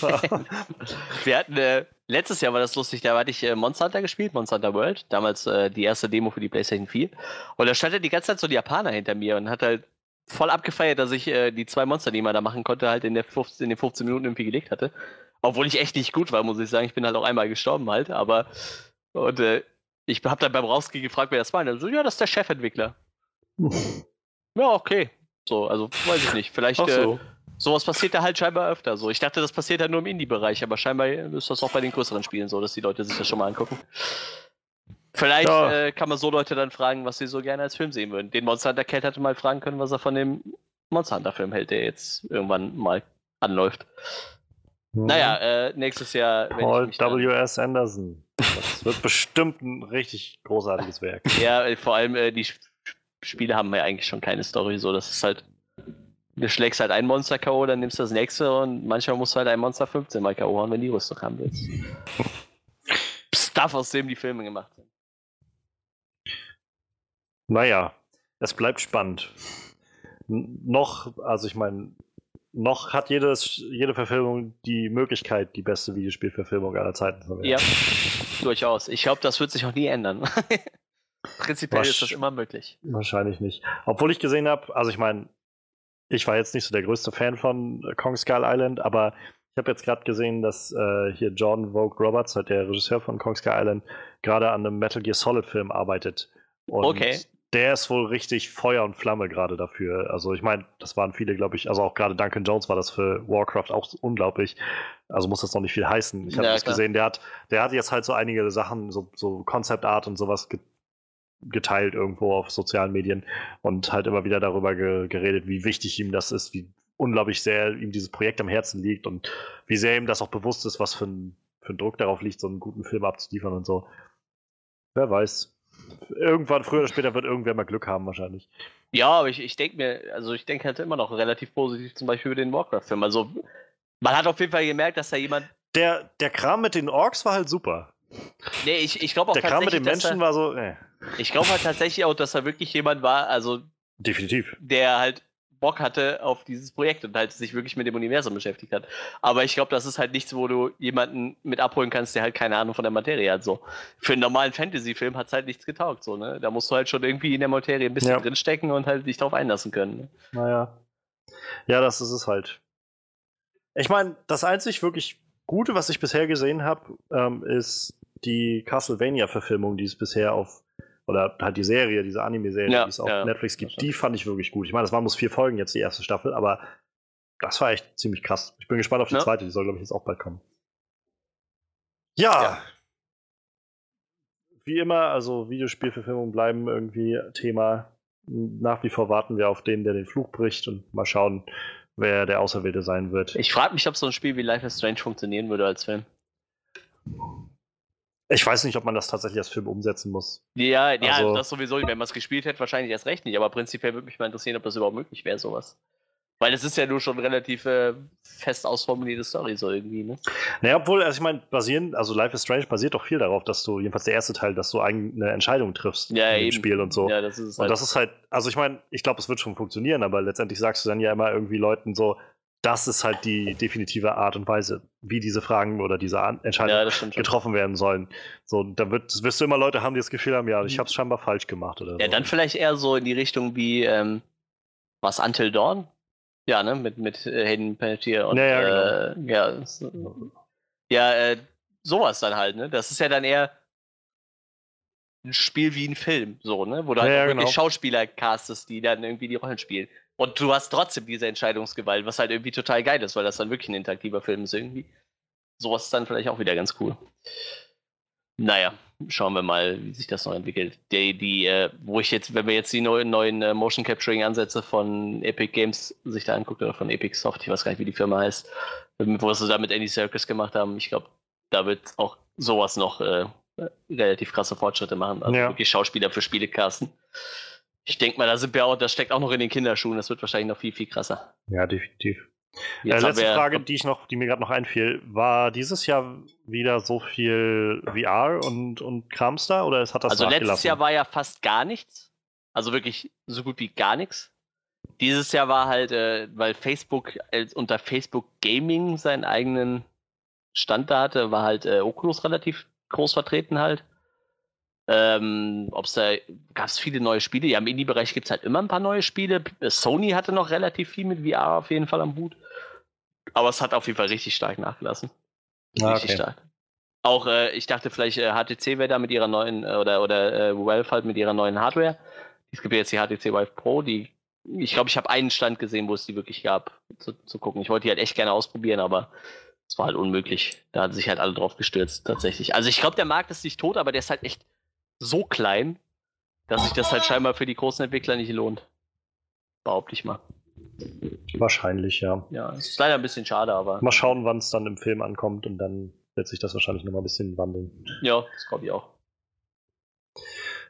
Speaker 2: Wir hatten, äh, letztes Jahr war das lustig, da hatte ich äh, Monster Hunter gespielt, Monster Hunter World, damals äh, die erste Demo für die PlayStation 4. Und da stand halt die ganze Zeit so ein Japaner hinter mir und hat halt voll abgefeiert, dass ich äh, die zwei Monster, die man da machen konnte, halt in, der 15, in den 15 Minuten irgendwie gelegt hatte. Obwohl ich echt nicht gut war, muss ich sagen. Ich bin halt auch einmal gestorben halt, aber und äh, ich hab dann beim Rausgehen gefragt, wer das war. Und er so, ja, das ist der Chefentwickler. Ja, okay. So, also weiß ich nicht. Vielleicht,
Speaker 3: Ach
Speaker 2: äh,
Speaker 3: so.
Speaker 2: sowas passiert da halt scheinbar öfter so. Ich dachte, das passiert halt nur im Indie-Bereich, aber scheinbar ist das auch bei den größeren Spielen so, dass die Leute sich das schon mal angucken. Vielleicht
Speaker 1: Ja.
Speaker 2: äh, kann man so Leute dann fragen, was sie so gerne als Film sehen würden. Den Monster Hunter Cat hätte mal fragen können, was er von dem Monster Hunter Film hält, der jetzt irgendwann mal anläuft. Naja, äh, nächstes Jahr.
Speaker 1: Paul W.S. Anderson. Das wird bestimmt ein richtig großartiges Werk.
Speaker 2: Ja, äh, vor allem äh, die Sp- Spiele haben ja eigentlich schon keine Story, so das ist halt. Du schlägst halt ein Monster K.O., dann nimmst du das nächste und manchmal musst du halt ein Monster 15 mal K.O. hauen, wenn die Rüstung haben willst. Stuff, aus dem die Filme gemacht sind.
Speaker 1: Naja, es bleibt spannend. N noch, also ich meine, noch hat jedes, jede Verfilmung die Möglichkeit, die beste Videospielverfilmung aller Zeiten zu werden.
Speaker 2: Ja, durchaus. Ich glaube, das wird sich auch nie ändern. Prinzipiell
Speaker 1: Was-
Speaker 2: ist das immer möglich.
Speaker 1: Wahrscheinlich nicht. Obwohl ich gesehen habe, also ich meine, ich war jetzt nicht so der größte Fan von äh, Kong Skull Island, aber ich habe jetzt gerade gesehen, dass äh, hier John Vogue Roberts, halt der Regisseur von Kong Skull Island, gerade an einem Metal Gear Solid Film arbeitet. Und
Speaker 2: Okay.
Speaker 1: Der ist wohl richtig Feuer und Flamme gerade dafür. Also ich meine, das waren viele, glaube ich, also auch gerade Duncan Jones war das für Warcraft auch unglaublich. Also muss das noch nicht viel heißen. Ich habe
Speaker 2: Ja,
Speaker 1: das
Speaker 2: klar.
Speaker 1: gesehen, der hat, der hat jetzt halt so einige Sachen, so, so Concept Art und sowas ge geteilt irgendwo auf sozialen Medien und halt immer wieder darüber ge geredet, wie wichtig ihm das ist, wie unglaublich sehr ihm dieses Projekt am Herzen liegt und wie sehr ihm das auch bewusst ist, was für ein, für ein Druck darauf liegt, so einen guten Film abzuliefern und so. Wer weiß. Irgendwann, früher oder später, wird irgendwer mal Glück haben, wahrscheinlich.
Speaker 2: Ja, aber ich, ich denke mir, also ich denke halt immer noch relativ positiv zum Beispiel über den Warcraft-Film. Also man hat auf jeden Fall gemerkt, dass da jemand.
Speaker 1: Der, der Kram mit den Orks war halt super.
Speaker 2: Nee, ich, ich glaube auch
Speaker 1: Der Kram mit den Menschen
Speaker 2: er,
Speaker 1: war so, äh,
Speaker 2: Ich glaube halt tatsächlich auch, dass da wirklich jemand war, also
Speaker 1: definitiv.
Speaker 2: der halt Bock hatte auf dieses Projekt und halt sich wirklich mit dem Universum beschäftigt hat. Aber ich glaube, das ist halt nichts, wo du jemanden mit abholen kannst, der halt keine Ahnung von der Materie hat. So. Für einen normalen Fantasy-Film hat es halt nichts getaugt. So, ne? Da musst du halt schon irgendwie in der Materie ein bisschen
Speaker 1: Ja.
Speaker 2: drinstecken und halt dich drauf einlassen können. Ne?
Speaker 1: Naja. Ja, das ist es halt. Ich meine, das einzig wirklich Gute, was ich bisher gesehen habe, ähm, ist die Castlevania-Verfilmung, die es bisher auf, oder halt die Serie, diese Anime-Serie,
Speaker 2: Ja,
Speaker 1: die es auf
Speaker 2: ja.
Speaker 1: Netflix gibt, die fand ich wirklich gut. Ich meine, das waren bloß vier Folgen jetzt, die erste Staffel, aber das war echt ziemlich krass. Ich bin gespannt auf die
Speaker 2: Ja.
Speaker 1: zweite, die soll, glaube ich, jetzt auch bald kommen. Ja.
Speaker 2: Ja.
Speaker 1: Wie immer, also Videospielverfilmungen bleiben irgendwie Thema. Nach wie vor warten wir auf den, der den Fluch bricht und mal schauen, wer der Auserwählte sein wird.
Speaker 2: Ich frage mich, ob so ein Spiel wie Life is Strange funktionieren würde als Film.
Speaker 1: Ich weiß nicht, ob man das tatsächlich als Film umsetzen muss.
Speaker 2: Ja, ja,
Speaker 1: Also-
Speaker 2: das sowieso. Wenn man es gespielt hätte, wahrscheinlich erst recht nicht. Aber prinzipiell würde mich mal interessieren, ob das überhaupt möglich wäre, sowas. Weil es ist ja nur schon relativ äh, fest ausformulierte Story, so irgendwie, ne?
Speaker 1: Naja, obwohl, also ich meine, basieren, also Life is Strange basiert doch viel darauf, dass du, jedenfalls der erste Teil, dass du eigene Entscheidung triffst
Speaker 2: Ja,
Speaker 1: im. Spiel und so.
Speaker 2: Ja, das ist es
Speaker 1: und
Speaker 2: halt.
Speaker 1: das ist halt, also ich meine, ich glaube, es wird schon funktionieren, aber letztendlich sagst du dann ja immer irgendwie Leuten so, das ist halt die definitive Art und Weise, wie diese Fragen oder diese Entscheidungen
Speaker 2: ja,
Speaker 1: getroffen werden sollen. So, da wird, wirst du immer Leute haben, die das Gefühl haben, ja, ich habe es scheinbar falsch gemacht oder
Speaker 2: Mhm. Ja,
Speaker 1: so.
Speaker 2: dann vielleicht eher so in die Richtung wie, ähm, was, Until Dawn? Ja, ne, mit, mit äh, Hayden Panettiere und,
Speaker 1: Ja, ja,
Speaker 2: äh, ja, so, ja, äh, sowas dann halt, ne? Das ist ja dann eher ein Spiel wie ein Film, so, ne? Wo du halt
Speaker 1: ja,
Speaker 2: wirklich
Speaker 1: genau.
Speaker 2: Schauspieler castest, die dann irgendwie die Rollen spielen. Und du hast trotzdem diese Entscheidungsgewalt, was halt irgendwie total geil ist, weil das dann wirklich ein interaktiver Film ist irgendwie. Sowas ist dann vielleicht auch wieder ganz cool. Naja, schauen wir mal, wie sich das noch entwickelt. Die, die, äh, wo ich jetzt, wenn wir jetzt die neuen, neuen äh, Motion Capturing Ansätze von Epic Games sich da anguckt oder von Epic Soft, ich weiß gar nicht, wie die Firma heißt, ähm, wo sie da mit Andy Circus gemacht haben, ich glaube, da wird auch sowas noch äh, relativ krasse Fortschritte machen. Also
Speaker 1: Ja.
Speaker 2: wirklich Schauspieler für Spiele casten. Ich denke mal, da sind wir auch, das steckt auch noch in den Kinderschuhen, das wird wahrscheinlich noch viel, viel krasser.
Speaker 1: ja, definitiv. Äh, letzte
Speaker 2: wir-
Speaker 1: Frage, die ich noch, die mir gerade noch einfiel, war dieses Jahr wieder so viel VR und, und Krams da oder es hat das
Speaker 2: Also letztes? Jahr war ja fast gar nichts. Also wirklich so gut wie gar nichts. Dieses Jahr war halt, äh, weil Facebook als unter Facebook Gaming seinen eigenen Stand da hatte, war halt äh, Oculus relativ groß vertreten halt. Ähm, ob's da gab es viele neue Spiele. Ja, im Indie-Bereich gibt es halt immer ein paar neue Spiele. Sony hatte noch relativ viel mit VR auf jeden Fall am Hut. Aber es hat auf jeden Fall richtig stark nachgelassen.
Speaker 1: Ah,
Speaker 2: Richtig
Speaker 1: okay.
Speaker 2: stark. Auch, äh, ich dachte vielleicht, äh, HTC wäre da mit ihrer neuen, äh, oder, oder äh, Valve halt mit ihrer neuen Hardware. Es gibt jetzt die HTC Vive Pro, die ich glaube, ich habe einen Stand gesehen, wo es die wirklich gab, zu, zu gucken. Ich wollte die halt echt gerne ausprobieren, aber es war halt unmöglich. Da hatten sich halt alle drauf gestürzt, tatsächlich. Also ich glaube, der Markt ist nicht tot, aber der ist halt echt so klein, dass sich das halt scheinbar für die großen Entwickler nicht lohnt. Behaupte ich mal.
Speaker 1: Wahrscheinlich, ja.
Speaker 2: Ja, es ist leider ein bisschen schade, aber.
Speaker 1: Mal schauen, wann es dann im Film ankommt und dann wird sich das wahrscheinlich nochmal ein bisschen wandeln.
Speaker 2: Ja, das glaube ich auch.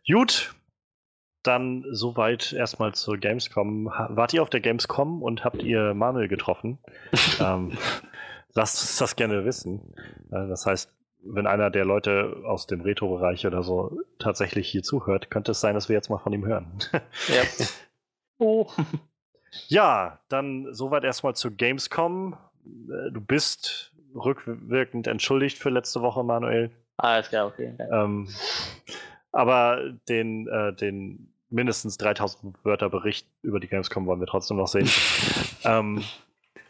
Speaker 1: Gut, dann soweit erstmal zur Gamescom. Wart ihr auf der Gamescom und habt ihr Manuel getroffen? ähm, lasst uns das gerne wissen. Äh, das heißt, wenn einer der Leute aus dem Retro-Bereich oder so tatsächlich hier zuhört, könnte es sein, dass wir jetzt mal von ihm hören.
Speaker 2: Ja. oh.
Speaker 1: Ja, dann soweit erstmal zu Gamescom. Äh, du bist rückwirkend entschuldigt für letzte Woche, Manuel.
Speaker 2: Alles klar, okay.
Speaker 1: Ähm, aber den, äh, den mindestens 3000 Wörter Bericht über die Gamescom wollen wir trotzdem noch sehen. ähm,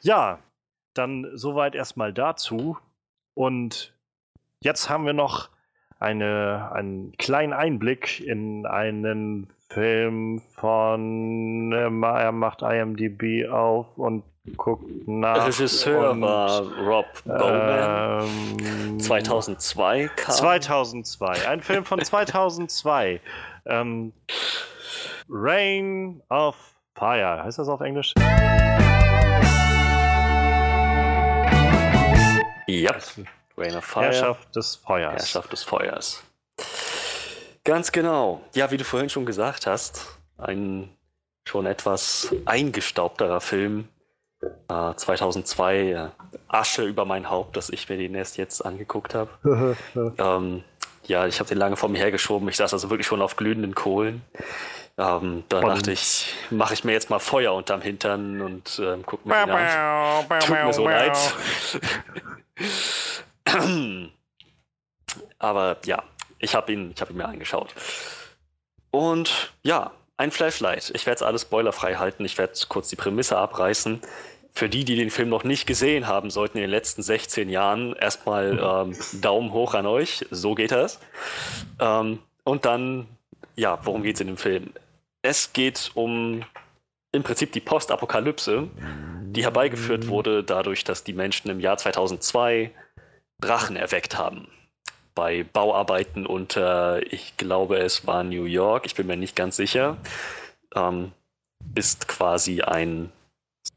Speaker 1: ja, dann soweit erstmal dazu. Und jetzt haben wir noch eine, einen kleinen Einblick in einen Film von, äh, er macht IMDb auf und guckt nach.
Speaker 3: Regisseur
Speaker 1: und,
Speaker 3: war Rob Bowman.
Speaker 1: Ähm,
Speaker 3: 2002 kam.
Speaker 1: 2002. Ein Film von 2002. ähm, Rain of Fire. Heißt das auf Englisch?
Speaker 3: Ja. Rain of Fire.
Speaker 1: Herrschaft des Feuers.
Speaker 3: Herrschaft des Feuers. Ganz genau. Ja, wie du vorhin schon gesagt hast, ein schon etwas eingestaubterer Film. Äh, 2002, äh, Asche über mein Haupt, dass ich mir den erst jetzt angeguckt habe. ähm, ja, ich habe den lange vor mir hergeschoben. Ich saß also wirklich schon auf glühenden Kohlen. Ähm, da
Speaker 1: Und-
Speaker 3: dachte ich, mache ich mir jetzt mal Feuer unterm Hintern und ähm, guck mir an. Tut mir so leid. Aber ja, ich habe ihn, ich hab ihn mir angeschaut. Und ja, ein Flashlight. Ich werde es alles spoilerfrei halten. Ich werde kurz die Prämisse abreißen. Für die, die den Film noch nicht gesehen haben sollten in den letzten 16 Jahren, erstmal ähm, Daumen hoch an euch. So geht das. Ähm, und dann, ja, worum geht es in dem Film? Es geht um im Prinzip die Postapokalypse, die herbeigeführt wurde dadurch, dass die Menschen im Jahr 2002 Drachen erweckt haben. Bei Bauarbeiten unter, ich glaube, es war New York, ich bin mir nicht ganz sicher, ähm, ist quasi ein,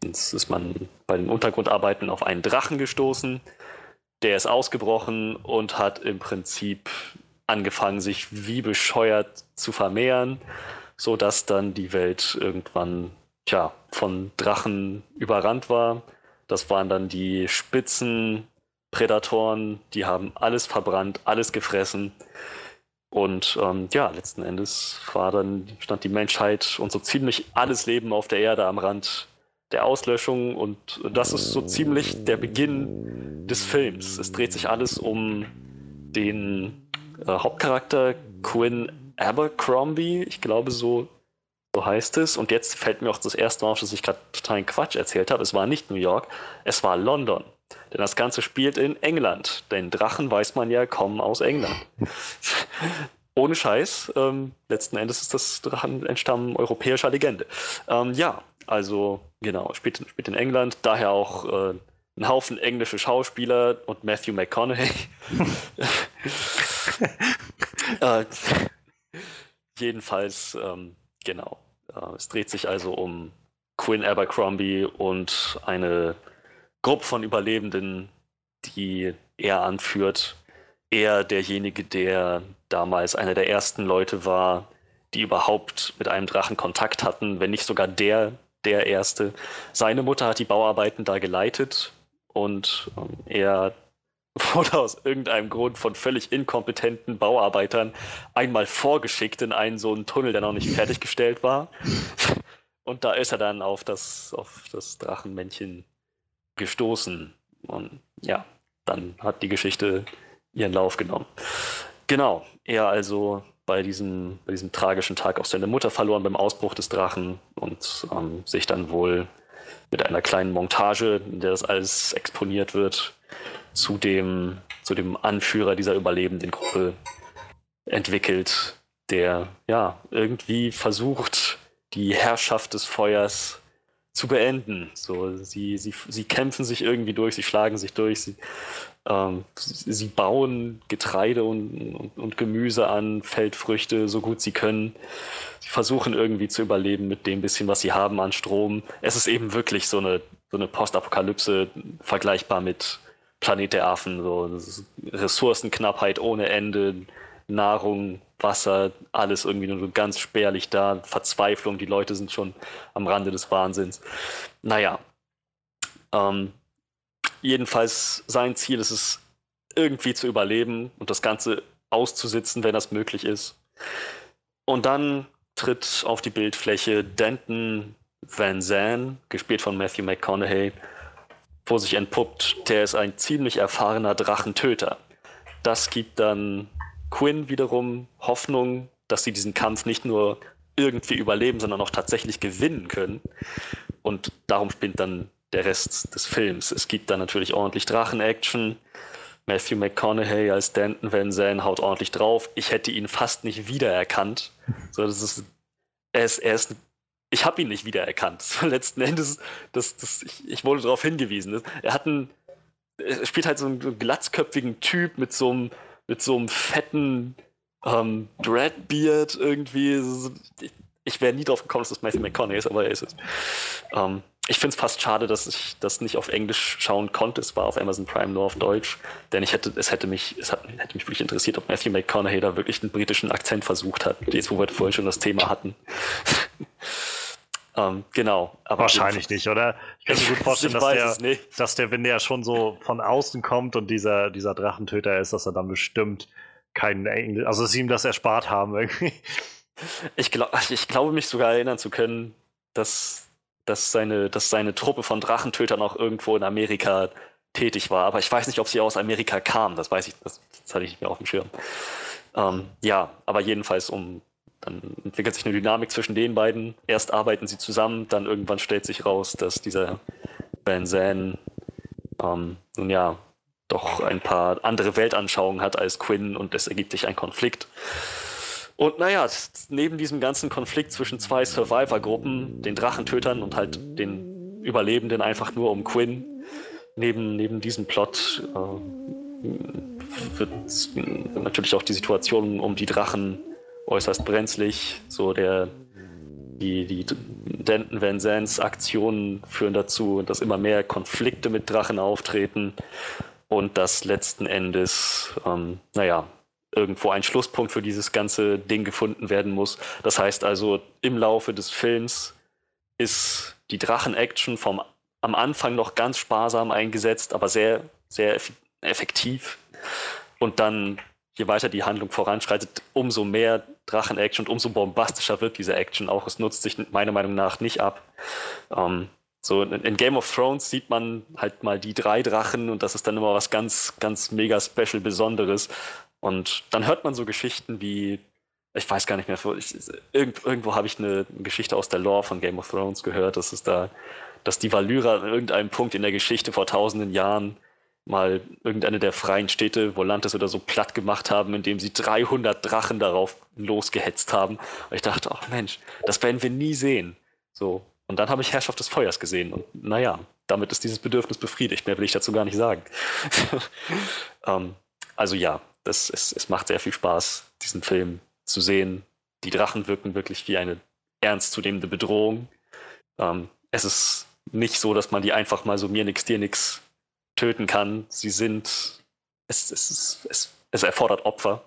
Speaker 3: ist man bei den Untergrundarbeiten auf einen Drachen gestoßen. Der ist ausgebrochen und hat im Prinzip angefangen, sich wie bescheuert zu vermehren, sodass dann die Welt irgendwann tja, von Drachen überrannt war. Das waren dann die Spitzen, Prädatoren, die haben alles verbrannt, alles gefressen. Und ähm, ja, letzten Endes war dann, stand die Menschheit und so ziemlich alles Leben auf der Erde am Rand der Auslöschung. Und das ist so ziemlich der Beginn des Films. Es dreht sich alles um den äh, Hauptcharakter Quinn Abercrombie. Ich glaube, so, so heißt es. Und jetzt fällt mir auch das erste Mal auf, dass ich gerade totalen Quatsch erzählt habe. Es war nicht New York, es war London. Denn das Ganze spielt in England. Denn Drachen, weiß man ja, kommen aus England. Ohne Scheiß. Ähm, letzten Endes ist das Drachen entstammen europäischer Legende. Ähm, ja, also genau, spielt, spielt in England. Daher auch äh, ein Haufen englische Schauspieler und Matthew McConaughey. äh, jedenfalls, ähm, genau. Äh, es dreht sich also um Quinn Abercrombie und eine Gruppe von Überlebenden, die er anführt. Er derjenige, der damals einer der ersten Leute war, die überhaupt mit einem Drachen Kontakt hatten, wenn nicht sogar der, der erste. Seine Mutter hat die Bauarbeiten da geleitet und ähm, er wurde aus irgendeinem Grund von völlig inkompetenten Bauarbeitern einmal vorgeschickt in einen so einen Tunnel, der noch nicht fertiggestellt war. Und da ist er dann auf das, auf das Drachenmännchen gestoßen. Und ja, dann hat die Geschichte ihren Lauf genommen. Genau, er also bei diesem, bei diesem tragischen Tag auch seine Mutter verloren beim Ausbruch des Drachen und ähm, sich dann wohl mit einer kleinen Montage, in der das alles exponiert wird, zu dem, zu dem Anführer dieser überlebenden Gruppe entwickelt, der ja irgendwie versucht, die Herrschaft des Feuers zu beenden. So, sie, sie, sie kämpfen sich irgendwie durch, sie schlagen sich durch, sie, ähm, sie bauen Getreide und, und, und, Gemüse an, Feldfrüchte, so gut sie können. Sie versuchen irgendwie zu überleben mit dem bisschen, was sie haben an Strom. Es ist eben wirklich so eine, so eine Postapokalypse, vergleichbar mit Planet der Affen. So Ressourcenknappheit ohne Ende, Nahrung, Wasser, alles irgendwie nur so ganz spärlich da, Verzweiflung, die Leute sind schon am Rande des Wahnsinns. Naja, ähm, jedenfalls sein Ziel ist es, irgendwie zu überleben und das Ganze auszusitzen, wenn das möglich ist. Und dann tritt auf die Bildfläche Denton Van Zandt, gespielt von Matthew McConaughey, wo sich entpuppt, der ist ein ziemlich erfahrener Drachentöter. Das gibt dann Quinn wiederum Hoffnung, dass sie diesen Kampf nicht nur irgendwie überleben, sondern auch tatsächlich gewinnen können. Und darum spinnt dann der Rest des Films. Es gibt dann natürlich ordentlich Drachen-Action. Matthew McConaughey als Danton Van Zandt haut ordentlich drauf. Ich hätte ihn fast nicht wiedererkannt. So, das ist, er ist, er ist ich habe ihn nicht wiedererkannt. Letzten Endes, das, das, ich, ich wurde darauf hingewiesen. Er hat einen, er spielt halt so einen glatzköpfigen Typ mit so einem mit so einem fetten ähm, Dreadbeard irgendwie. Ich, wäre nie drauf gekommen, dass das Matthew McConaughey ist, aber er ist es. Ähm, ich finde es fast schade, dass ich das nicht auf Englisch schauen konnte. Es war auf Amazon Prime nur auf Deutsch, denn ich hätte, es hätte mich, es hat, hätte mich wirklich interessiert, ob Matthew McConaughey da wirklich einen britischen Akzent versucht hat. Jetzt, wo wir vorhin schon das Thema hatten. ähm, genau.
Speaker 1: Wahrscheinlich nicht, oder? Ich kann mir gut vorstellen, dass der, dass der, wenn der schon so von außen kommt und dieser, dieser Drachentöter ist, dass er dann bestimmt keinen Englisch, also dass sie ihm das erspart haben irgendwie.
Speaker 3: Ich, glaub, ich glaube mich sogar erinnern zu können, dass, dass, seine, dass seine Truppe von Drachentötern auch irgendwo in Amerika tätig war. Aber ich weiß nicht, ob sie aus Amerika kam. Das weiß ich, das, das hatte ich nicht mehr auf dem Schirm. Ähm, ja, aber jedenfalls, um dann entwickelt sich eine Dynamik zwischen den beiden. Erst arbeiten sie zusammen, dann irgendwann stellt sich raus, dass dieser Van Zandt ähm, nun ja doch ein paar andere Weltanschauungen hat als Quinn und es ergibt sich ein Konflikt. Und naja, neben diesem ganzen Konflikt zwischen zwei Survivor-Gruppen, den Drachentötern und halt den Überlebenden einfach nur um Quinn, neben, neben diesem Plot äh, wird natürlich auch die Situation um die Drachen äußerst brenzlig. So der, die, die Denton Van Zands Aktionen führen dazu, dass immer mehr Konflikte mit Drachen auftreten und dass letzten Endes, ähm, naja, irgendwo ein Schlusspunkt für dieses ganze Ding gefunden werden muss. Das heißt also, im Laufe des Films ist die Drachen-Action am Anfang noch ganz sparsam eingesetzt, aber sehr, sehr effektiv. Und dann je weiter die Handlung voranschreitet, umso mehr Drachen-Action und umso bombastischer wird diese Action auch. Es nutzt sich meiner Meinung nach nicht ab. Ähm, so in, Game of Thrones sieht man halt mal die drei Drachen und das ist dann immer was ganz, ganz mega special Besonderes. Und dann hört man so Geschichten wie, ich weiß gar nicht mehr, ich, irgendwo, irgendwo habe ich eine Geschichte aus der Lore von Game of Thrones gehört, dass es da, dass die Valyra an irgendeinem Punkt in der Geschichte vor tausenden Jahren mal irgendeine der freien Städte, Volantis oder so, platt gemacht haben, indem sie 300 Drachen darauf losgehetzt haben. Und ich dachte, ach Mensch, das werden wir nie sehen. So. Und dann habe ich Herrschaft des Feuers gesehen. Und naja, damit ist dieses Bedürfnis befriedigt. Mehr will ich dazu gar nicht sagen. ähm, also ja, das, es, es macht sehr viel Spaß, diesen Film zu sehen. Die Drachen wirken wirklich wie eine ernstzunehmende Bedrohung. Ähm, es ist nicht so, dass man die einfach mal so mir nix, dir nix töten kann. Sie sind, es, es, es, es erfordert Opfer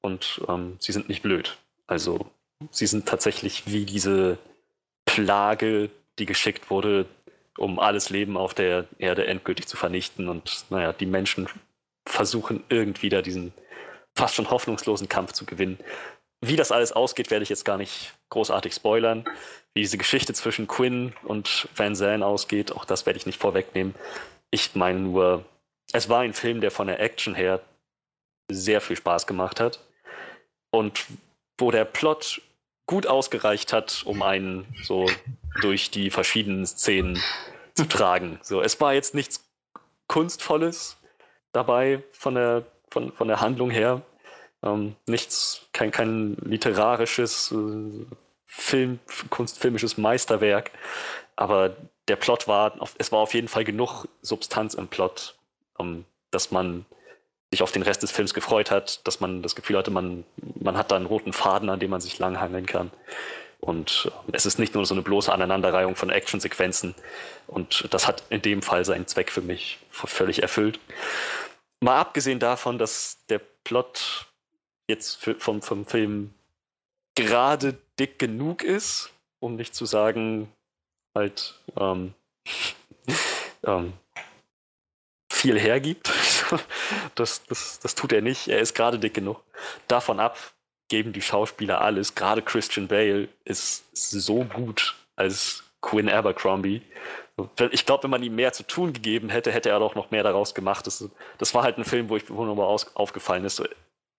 Speaker 3: und ähm, sie sind nicht blöd. Also sie sind tatsächlich wie diese Plage, die geschickt wurde, um alles Leben auf der Erde endgültig zu vernichten. Und naja, die Menschen versuchen irgendwie da diesen fast schon hoffnungslosen Kampf zu gewinnen. Wie das alles ausgeht, werde ich jetzt gar nicht großartig spoilern. Wie diese Geschichte zwischen Quinn und Van Zandt ausgeht, auch das werde ich nicht vorwegnehmen. Ich meine nur, es war ein Film, der von der Action her sehr viel Spaß gemacht hat und wo der Plot gut ausgereicht hat, um einen so durch die verschiedenen Szenen zu tragen. So, es war jetzt nichts Kunstvolles dabei von der, von, von der Handlung her. Ähm, nichts, kein, kein literarisches, äh, Film, kunstfilmisches Meisterwerk. Aber der Plot war, es war auf jeden Fall genug Substanz im Plot, um, dass man sich auf den Rest des Films gefreut hat, dass man das Gefühl hatte, man, man hat da einen roten Faden, an dem man sich langhangeln kann. Und äh, es ist nicht nur so eine bloße Aneinanderreihung von Actionsequenzen. Und das hat in dem Fall seinen Zweck für mich völlig erfüllt. Mal abgesehen davon, dass der Plot jetzt für, vom, vom Film gerade dick genug ist, um nicht zu sagen, halt ähm, ähm, viel hergibt. das, das, das tut er nicht. Er ist gerade dick genug. Davon ab geben die Schauspieler alles. Gerade Christian Bale ist so gut als Quinn Abercrombie. Ich glaube, wenn man ihm mehr zu tun gegeben hätte, hätte er doch noch mehr daraus gemacht. Das, das war halt ein Film, wo ich wo nochmal aufgefallen ist.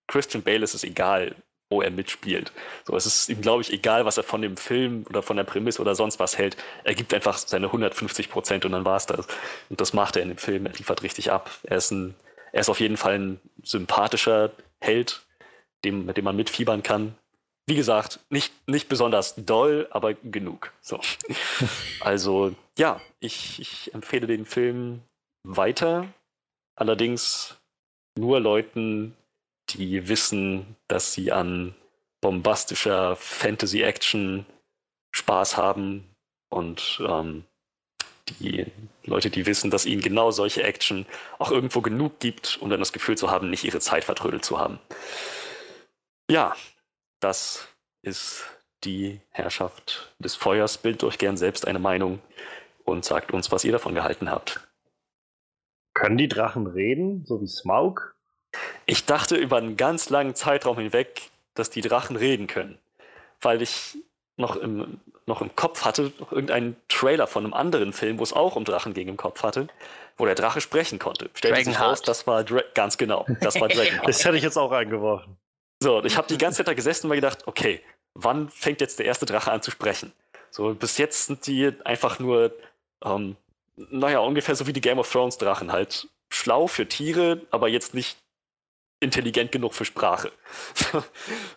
Speaker 3: Christian Bale ist es egal, wo er mitspielt. So, es ist ihm, glaube ich, egal, was er von dem Film oder von der Prämisse oder sonst was hält. Er gibt einfach seine 150 Prozent und dann war es das. Und das macht er in dem Film. Er liefert richtig ab. Er ist, ein, er ist auf jeden Fall ein sympathischer Held, dem, mit dem man mitfiebern kann. Wie gesagt, nicht, nicht besonders doll, aber genug. So. Also, ja, ich, ich empfehle den Film weiter. Allerdings nur Leuten, die wissen, dass sie an bombastischer Fantasy-Action Spaß haben und ähm, die Leute, die wissen, dass ihnen genau solche Action auch irgendwo genug gibt, um dann das Gefühl zu haben, nicht ihre Zeit vertrödelt zu haben. Ja, das ist die Herrschaft des Feuers. Bildet euch gern selbst eine Meinung und sagt uns, was ihr davon gehalten habt.
Speaker 1: Können die Drachen reden, so wie Smaug?
Speaker 3: Ich dachte über einen ganz langen Zeitraum hinweg, dass die Drachen reden können, weil ich noch im, noch im Kopf hatte, noch irgendeinen Trailer von einem anderen Film, wo es auch um Drachen ging, im Kopf hatte, wo der Drache sprechen konnte. Stellte sich raus, das war Dra ganz genau, das war Dragonheart.
Speaker 1: das hätte ich jetzt auch eingeworfen.
Speaker 3: So, und ich habe die ganze Zeit da gesessen und mir gedacht, okay, wann fängt jetzt der erste Drache an zu sprechen? So, bis jetzt sind die einfach nur, ähm, naja, ungefähr so wie die Game of Thrones Drachen halt. Schlau für Tiere, aber jetzt nicht intelligent genug für Sprache.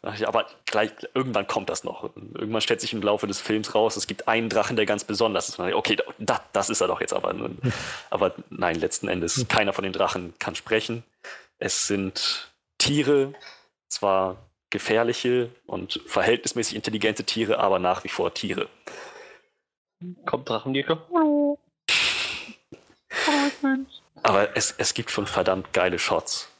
Speaker 3: aber gleich, irgendwann kommt das noch. Irgendwann stellt sich im Laufe des Films raus, es gibt einen Drachen, der ganz besonders ist. Okay, da, das ist er doch jetzt aber. Aber nein, letzten Endes, keiner von den Drachen kann sprechen. Es sind Tiere, zwar gefährliche und verhältnismäßig intelligente Tiere, aber nach wie vor Tiere.
Speaker 2: Kommt Drachenjäger.
Speaker 3: Aber es, es gibt schon verdammt geile Shots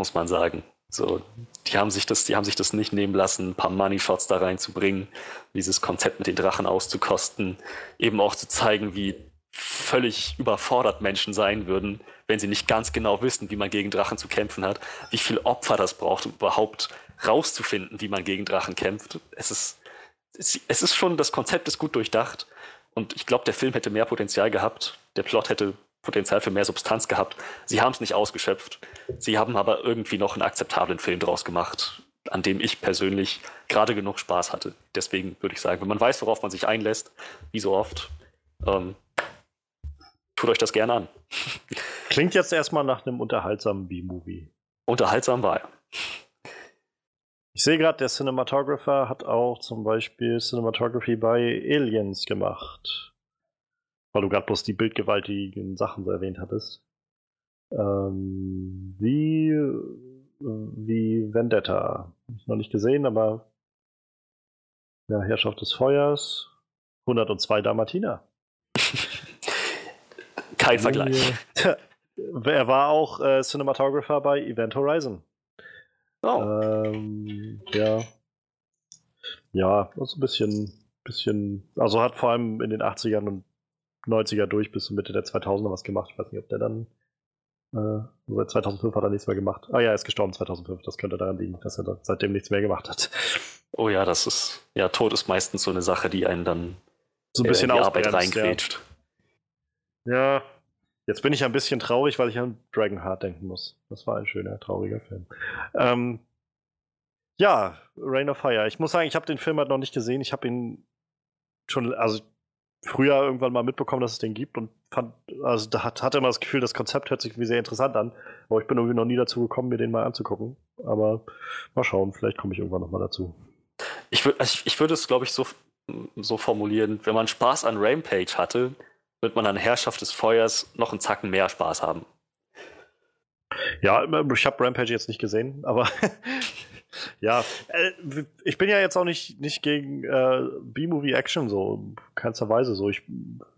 Speaker 3: muss man sagen. So, die haben sich das, die haben sich das nicht nehmen lassen, ein paar Money Shots da reinzubringen, dieses Konzept mit den Drachen auszukosten, eben auch zu zeigen, wie völlig überfordert Menschen sein würden, wenn sie nicht ganz genau wissen, wie man gegen Drachen zu kämpfen hat, wie viel Opfer das braucht, um überhaupt rauszufinden, wie man gegen Drachen kämpft. Es ist, es ist schon, das Konzept ist gut durchdacht und ich glaube, der Film hätte mehr Potenzial gehabt, der Plot hätte Potenzial für mehr Substanz gehabt. Sie haben es nicht ausgeschöpft. Sie haben aber irgendwie noch einen akzeptablen Film draus gemacht, an dem ich persönlich gerade genug Spaß hatte. Deswegen würde ich sagen, wenn man weiß, worauf man sich einlässt, wie so oft, ähm, tut euch das gerne an.
Speaker 1: Klingt jetzt erstmal nach einem unterhaltsamen B-Movie.
Speaker 3: Unterhaltsam war er.
Speaker 1: Ich sehe gerade, der Cinematographer hat auch zum Beispiel Cinematography bei Aliens gemacht. Weil du gerade bloß die bildgewaltigen Sachen so erwähnt hattest. Ähm, wie, wie Vendetta. Hab ich noch nicht gesehen, aber ja, Herrschaft des Feuers. 102 Dalmatiner.
Speaker 3: Kein Vergleich.
Speaker 1: er war auch äh, Cinematographer bei Event Horizon.
Speaker 3: Oh.
Speaker 1: Ähm, ja. Ja, so ein bisschen, bisschen, also hat vor allem in den 80ern und 90er durch bis zur Mitte der 2000er was gemacht. Ich weiß nicht, ob der dann äh, seit 2005 hat er nichts mehr gemacht. Ah ja, er ist gestorben 2005. Das könnte daran liegen, dass er seitdem nichts mehr gemacht hat.
Speaker 3: Oh ja, das ist ja Tod ist meistens so eine Sache, die einen dann
Speaker 1: so ein bisschen
Speaker 3: äh, in die Arbeit reingrätscht.
Speaker 1: Ja. ja. Jetzt bin ich ein bisschen traurig, weil ich an Dragonheart denken muss. Das war ein schöner, trauriger Film. Ähm, ja, Rain of Fire. Ich muss sagen, ich habe den Film halt noch nicht gesehen. Ich habe ihn schon, also früher irgendwann mal mitbekommen, dass es den gibt und fand, also da hat, hatte immer das Gefühl, das Konzept hört sich wie sehr interessant an. Aber ich bin irgendwie noch nie dazu gekommen, mir den mal anzugucken. Aber mal schauen, vielleicht komme ich irgendwann noch mal dazu.
Speaker 3: Ich, würd, ich, ich würde es, glaube ich, so so formulieren, wenn man Spaß an Rampage hatte, wird man an Herrschaft des Feuers noch einen Zacken mehr Spaß haben.
Speaker 1: Ja, ich habe Rampage jetzt nicht gesehen, aber ja, äh, ich bin ja jetzt auch nicht, nicht gegen äh, B-Movie-Action so, keinster Weise so. Ich,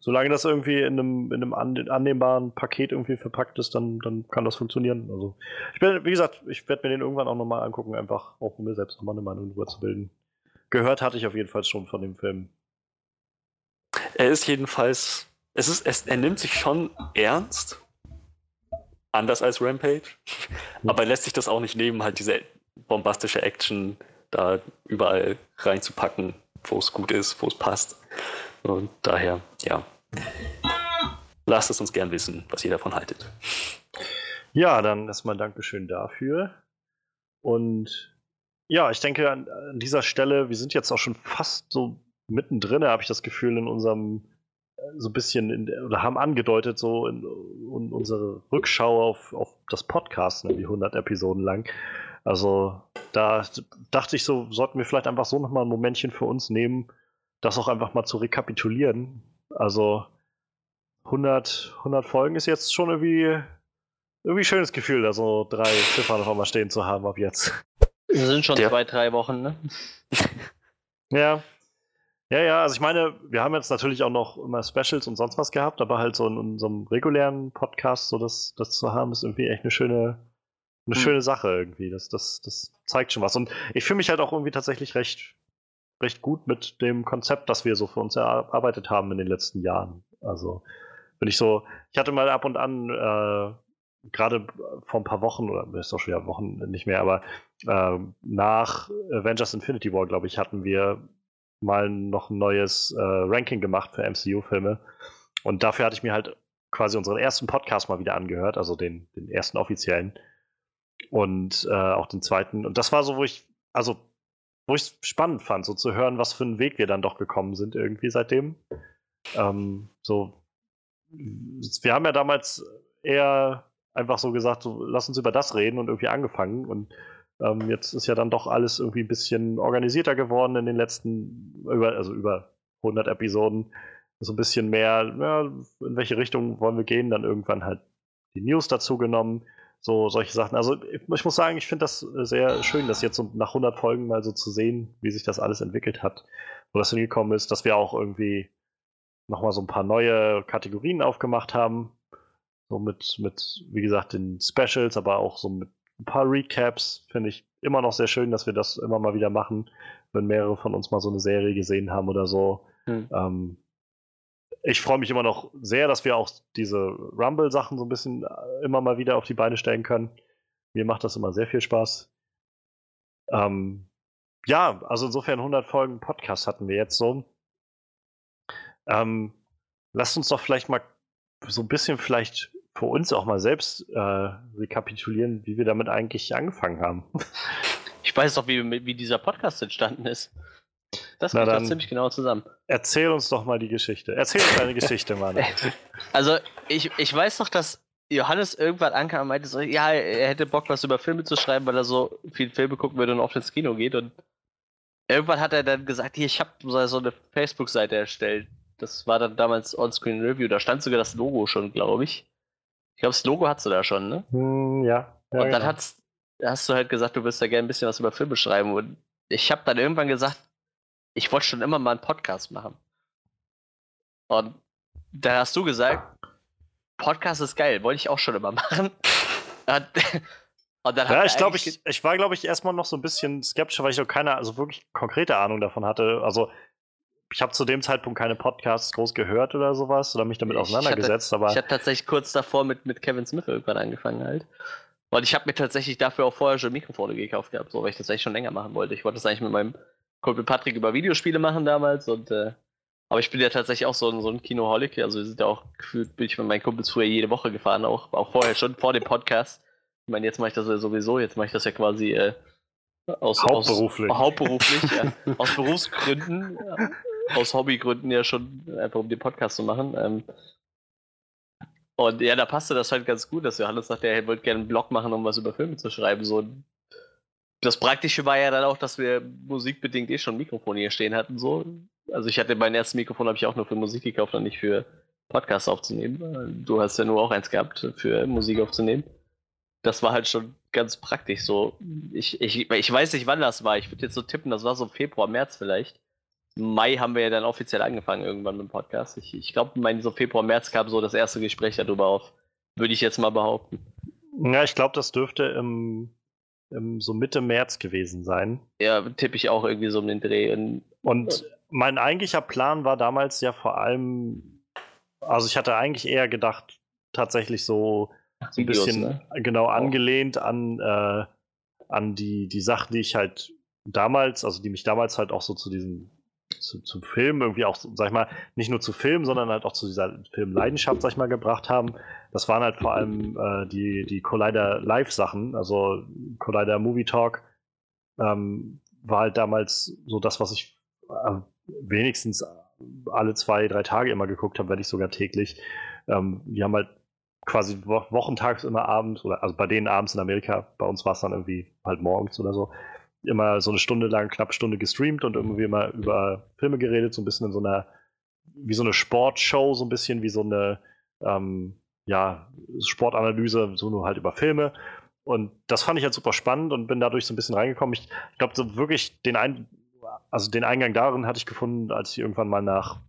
Speaker 1: solange das irgendwie in einem, in einem annehmbaren Paket irgendwie verpackt ist, dann, dann kann das funktionieren. Also, ich bin, wie gesagt, ich werde mir den irgendwann auch nochmal angucken, einfach auch um mir selbst nochmal eine Meinung drüber zu bilden. Gehört hatte ich auf jeden Fall schon von dem Film.
Speaker 3: Er ist jedenfalls, es ist, es, er nimmt sich schon ernst, anders als Rampage, aber er lässt sich das auch nicht nehmen, halt diese bombastische Action da überall reinzupacken, wo es gut ist, wo es passt. Und daher, ja. Lasst es uns gern wissen, was ihr davon haltet.
Speaker 1: Ja, dann erstmal Dankeschön dafür. Und ja, ich denke an, an dieser Stelle, wir sind jetzt auch schon fast so mittendrin, habe ich das Gefühl, in unserem so ein bisschen in, oder haben angedeutet, so in, in unsere Rückschau auf, auf das Podcast, ne, wie 100 Episoden lang. Also da dachte ich so, sollten wir vielleicht einfach so nochmal ein Momentchen für uns nehmen, das auch einfach mal zu rekapitulieren. Also 100, 100 Folgen ist jetzt schon irgendwie, irgendwie ein schönes Gefühl, da so drei Ziffern noch einmal stehen zu haben ab jetzt.
Speaker 2: Das sind schon ja. zwei, drei Wochen, ne?
Speaker 1: ja. Ja, ja, also ich meine, wir haben jetzt natürlich auch noch immer Specials und sonst was gehabt, aber halt so in unserem regulären Podcast so das, das zu haben, ist irgendwie echt eine schöne, eine hm. schöne Sache irgendwie. Das, das, das zeigt schon was. Und ich fühle mich halt auch irgendwie tatsächlich recht, recht gut mit dem Konzept, das wir so für uns erarbeitet haben in den letzten Jahren. Also bin ich so, ich hatte mal ab und an, äh, gerade vor ein paar Wochen, oder ist doch schon wieder Wochen nicht mehr, aber äh, nach Avengers Infinity War, glaube ich, hatten wir mal noch ein neues äh, Ranking gemacht für MCU-Filme. Und dafür hatte ich mir halt quasi unseren ersten Podcast mal wieder angehört, also den, den ersten offiziellen und äh, auch den zweiten. Und das war so, wo ich, also, wo ich es spannend fand, so zu hören, was für einen Weg wir dann doch gekommen sind irgendwie seitdem. Ähm, so, wir haben ja damals eher einfach so gesagt, so, lass uns über das reden und irgendwie angefangen und ähm, jetzt ist ja dann doch alles irgendwie ein bisschen organisierter geworden in den letzten, über, also über 100 Episoden. So ein bisschen mehr, ja, in welche Richtung wollen wir gehen, dann irgendwann halt die News dazu genommen so solche Sachen. Also ich, muss sagen, ich finde das sehr schön, das jetzt so nach 100 Folgen mal so zu sehen, wie sich das alles entwickelt hat, wo das hingekommen ist, dass wir auch irgendwie nochmal so ein paar neue Kategorien aufgemacht haben, so mit, mit, wie gesagt, den Specials, aber auch so mit ein paar Recaps, finde ich immer noch sehr schön, dass wir das immer mal wieder machen, wenn mehrere von uns mal so eine Serie gesehen haben oder so. Hm. Ähm, ich freue mich immer noch sehr, dass wir auch diese Rumble-Sachen so ein bisschen äh, immer mal wieder auf die Beine stellen können. Mir macht das immer sehr viel Spaß. Ähm, ja, also insofern 100 Folgen Podcast hatten wir jetzt so. Ähm, lasst uns doch vielleicht mal so ein bisschen vielleicht für uns auch mal selbst äh, rekapitulieren, wie wir damit eigentlich angefangen haben.
Speaker 2: Ich weiß doch, wie, wie dieser Podcast entstanden ist. Das geht doch ziemlich genau zusammen.
Speaker 1: Erzähl uns doch mal die Geschichte. Erzähl uns deine Geschichte, Mann.
Speaker 2: Also, ich, ich weiß doch, dass Johannes irgendwann ankam und meinte so, ja, er hätte Bock, was über Filme zu schreiben, weil er so viel Filme gucken würde und oft ins Kino geht. Und irgendwann hat er dann gesagt, hier, ich habe so eine Facebook-Seite erstellt. Das war dann damals On-Screen Review. Da stand sogar das Logo schon, glaube ich. Ich glaube, das Logo hast du da schon, ne?
Speaker 1: Hm, ja.
Speaker 2: ja. Und dann genau. hast du halt gesagt, du willst da gerne ein bisschen was über Filme schreiben. Und ich habe dann irgendwann gesagt, ich wollte schon immer mal einen Podcast machen. Und da hast du gesagt, Podcast ist geil, wollte ich auch schon immer machen. Und,
Speaker 1: und dann ja, ich glaube, ich, ich war, glaube ich, erstmal noch so ein bisschen skeptisch, weil ich noch keine, also wirklich konkrete Ahnung davon hatte. Also, ich habe zu dem Zeitpunkt keine Podcasts groß gehört oder sowas oder mich damit auseinandergesetzt.
Speaker 2: Ich hatte,
Speaker 1: aber
Speaker 2: ich habe tatsächlich kurz davor mit, mit Kevin Smith irgendwann angefangen halt. Und ich habe mir tatsächlich dafür auch vorher schon Mikrofone gekauft gehabt, so weil ich das eigentlich schon länger machen wollte. Ich wollte das eigentlich mit meinem Kumpel Patrick über Videospiele machen damals und äh, aber ich bin ja tatsächlich auch so ein, so ein Kinoholic, also wir sind ja auch gefühlt, bin ich mit meinen Kumpels früher jede Woche gefahren, auch, auch vorher schon, vor dem Podcast. Ich meine, jetzt mache ich das ja sowieso, jetzt mache ich das ja quasi äh, aus,
Speaker 1: hauptberuflich,
Speaker 2: aus, hauptberuflich ja, aus Berufsgründen, ja, aus Hobbygründen ja schon, einfach um den Podcast zu machen. Ähm, und ja, da passte das halt ganz gut, dass Johannes sagte, er wollte gerne einen Blog machen, um was über Filme zu schreiben. So das Praktische war ja dann auch, dass wir musikbedingt eh schon ein Mikrofon hier stehen hatten, so. also ich hatte mein erstes Mikrofon habe ich auch nur für Musik gekauft und nicht für Podcasts aufzunehmen. Du hast ja nur auch eins gehabt für Musik aufzunehmen. Das war halt schon ganz praktisch so. Ich, ich, ich weiß nicht, wann das war. Ich würde jetzt so tippen, das war so Februar, März vielleicht. Mai haben wir ja dann offiziell angefangen irgendwann mit dem Podcast. Ich, ich glaube, mein so Februar, März kam so das erste Gespräch darüber auf. Würde ich jetzt mal behaupten.
Speaker 1: Ja, ich glaube, das dürfte im, im, so Mitte März gewesen sein.
Speaker 2: Ja, tippe ich auch irgendwie so um den Dreh. Und,
Speaker 1: Und mein eigentlicher Plan war damals ja vor allem, also ich hatte eigentlich eher gedacht, tatsächlich so ein
Speaker 2: Videos,
Speaker 1: bisschen
Speaker 2: ne?
Speaker 1: genau angelehnt an, äh, an die, die Sachen, die ich halt damals, also die mich damals halt auch so zu diesem zu, zum Film irgendwie auch, sag ich mal, nicht nur zu Film, sondern halt auch zu dieser Filmleidenschaft, sag ich mal, gebracht haben. Das waren halt vor allem äh, die, die Collider Live-Sachen, also Collider Movie Talk ähm, war halt damals so das, was ich äh, wenigstens alle zwei, drei Tage immer geguckt habe, wenn nicht sogar täglich. Ähm, die haben halt quasi wo wochentags immer abends, oder also bei denen abends in Amerika, bei uns war es dann irgendwie halt morgens oder so, immer so eine Stunde lang, knapp Stunde gestreamt und irgendwie immer über Filme geredet, so ein bisschen in so einer, wie so eine Sportshow, so ein bisschen wie so eine, ähm, ja, Sportanalyse, so nur halt über Filme. Und das fand ich halt super spannend und bin dadurch so ein bisschen reingekommen. Ich, ich glaube, so wirklich den, ein, also den Eingang darin hatte ich gefunden, als ich irgendwann mal nach,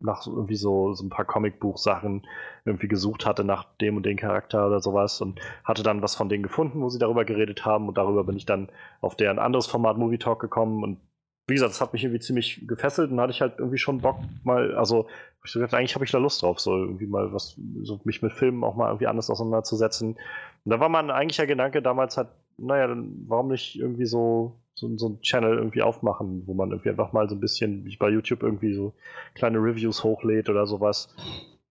Speaker 1: nach irgendwie so, so ein paar Comicbuch-Sachen irgendwie gesucht hatte nach dem und dem Charakter oder sowas und hatte dann was von denen gefunden, wo sie darüber geredet haben und darüber bin ich dann auf deren anderes Format Movie Talk gekommen und wie gesagt, das hat mich irgendwie ziemlich gefesselt und hatte ich halt irgendwie schon Bock mal, also ich gedacht, eigentlich habe ich da Lust drauf, so irgendwie mal was, so mich mit Filmen auch mal irgendwie anders auseinanderzusetzen. Und da war mein eigentlicher Gedanke damals halt, naja, dann warum nicht irgendwie so, so, so ein Channel irgendwie aufmachen, wo man irgendwie einfach mal so ein bisschen, wie bei YouTube irgendwie so kleine Reviews hochlädt oder sowas,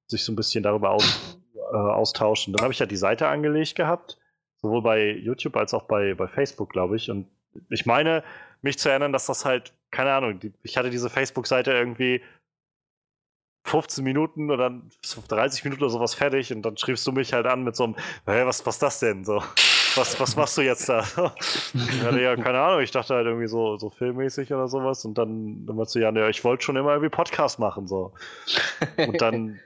Speaker 1: sich so ein bisschen darüber aus, äh, austauscht. Und dann habe ich ja die Seite angelegt gehabt, sowohl bei YouTube als auch bei, bei Facebook, glaube ich. Und ich meine, mich zu erinnern, dass das halt, keine Ahnung, die, ich hatte diese Facebook-Seite irgendwie 15 Minuten oder 30 Minuten oder sowas fertig und dann schriebst du mich halt an mit so einem, hey, was, was das denn? So, was, was machst du jetzt da? ich hatte ja keine Ahnung, ich dachte halt irgendwie so, so filmmäßig oder sowas und dann, dann warst du ja, ja, ich wollte schon immer irgendwie Podcast machen, so. Und dann,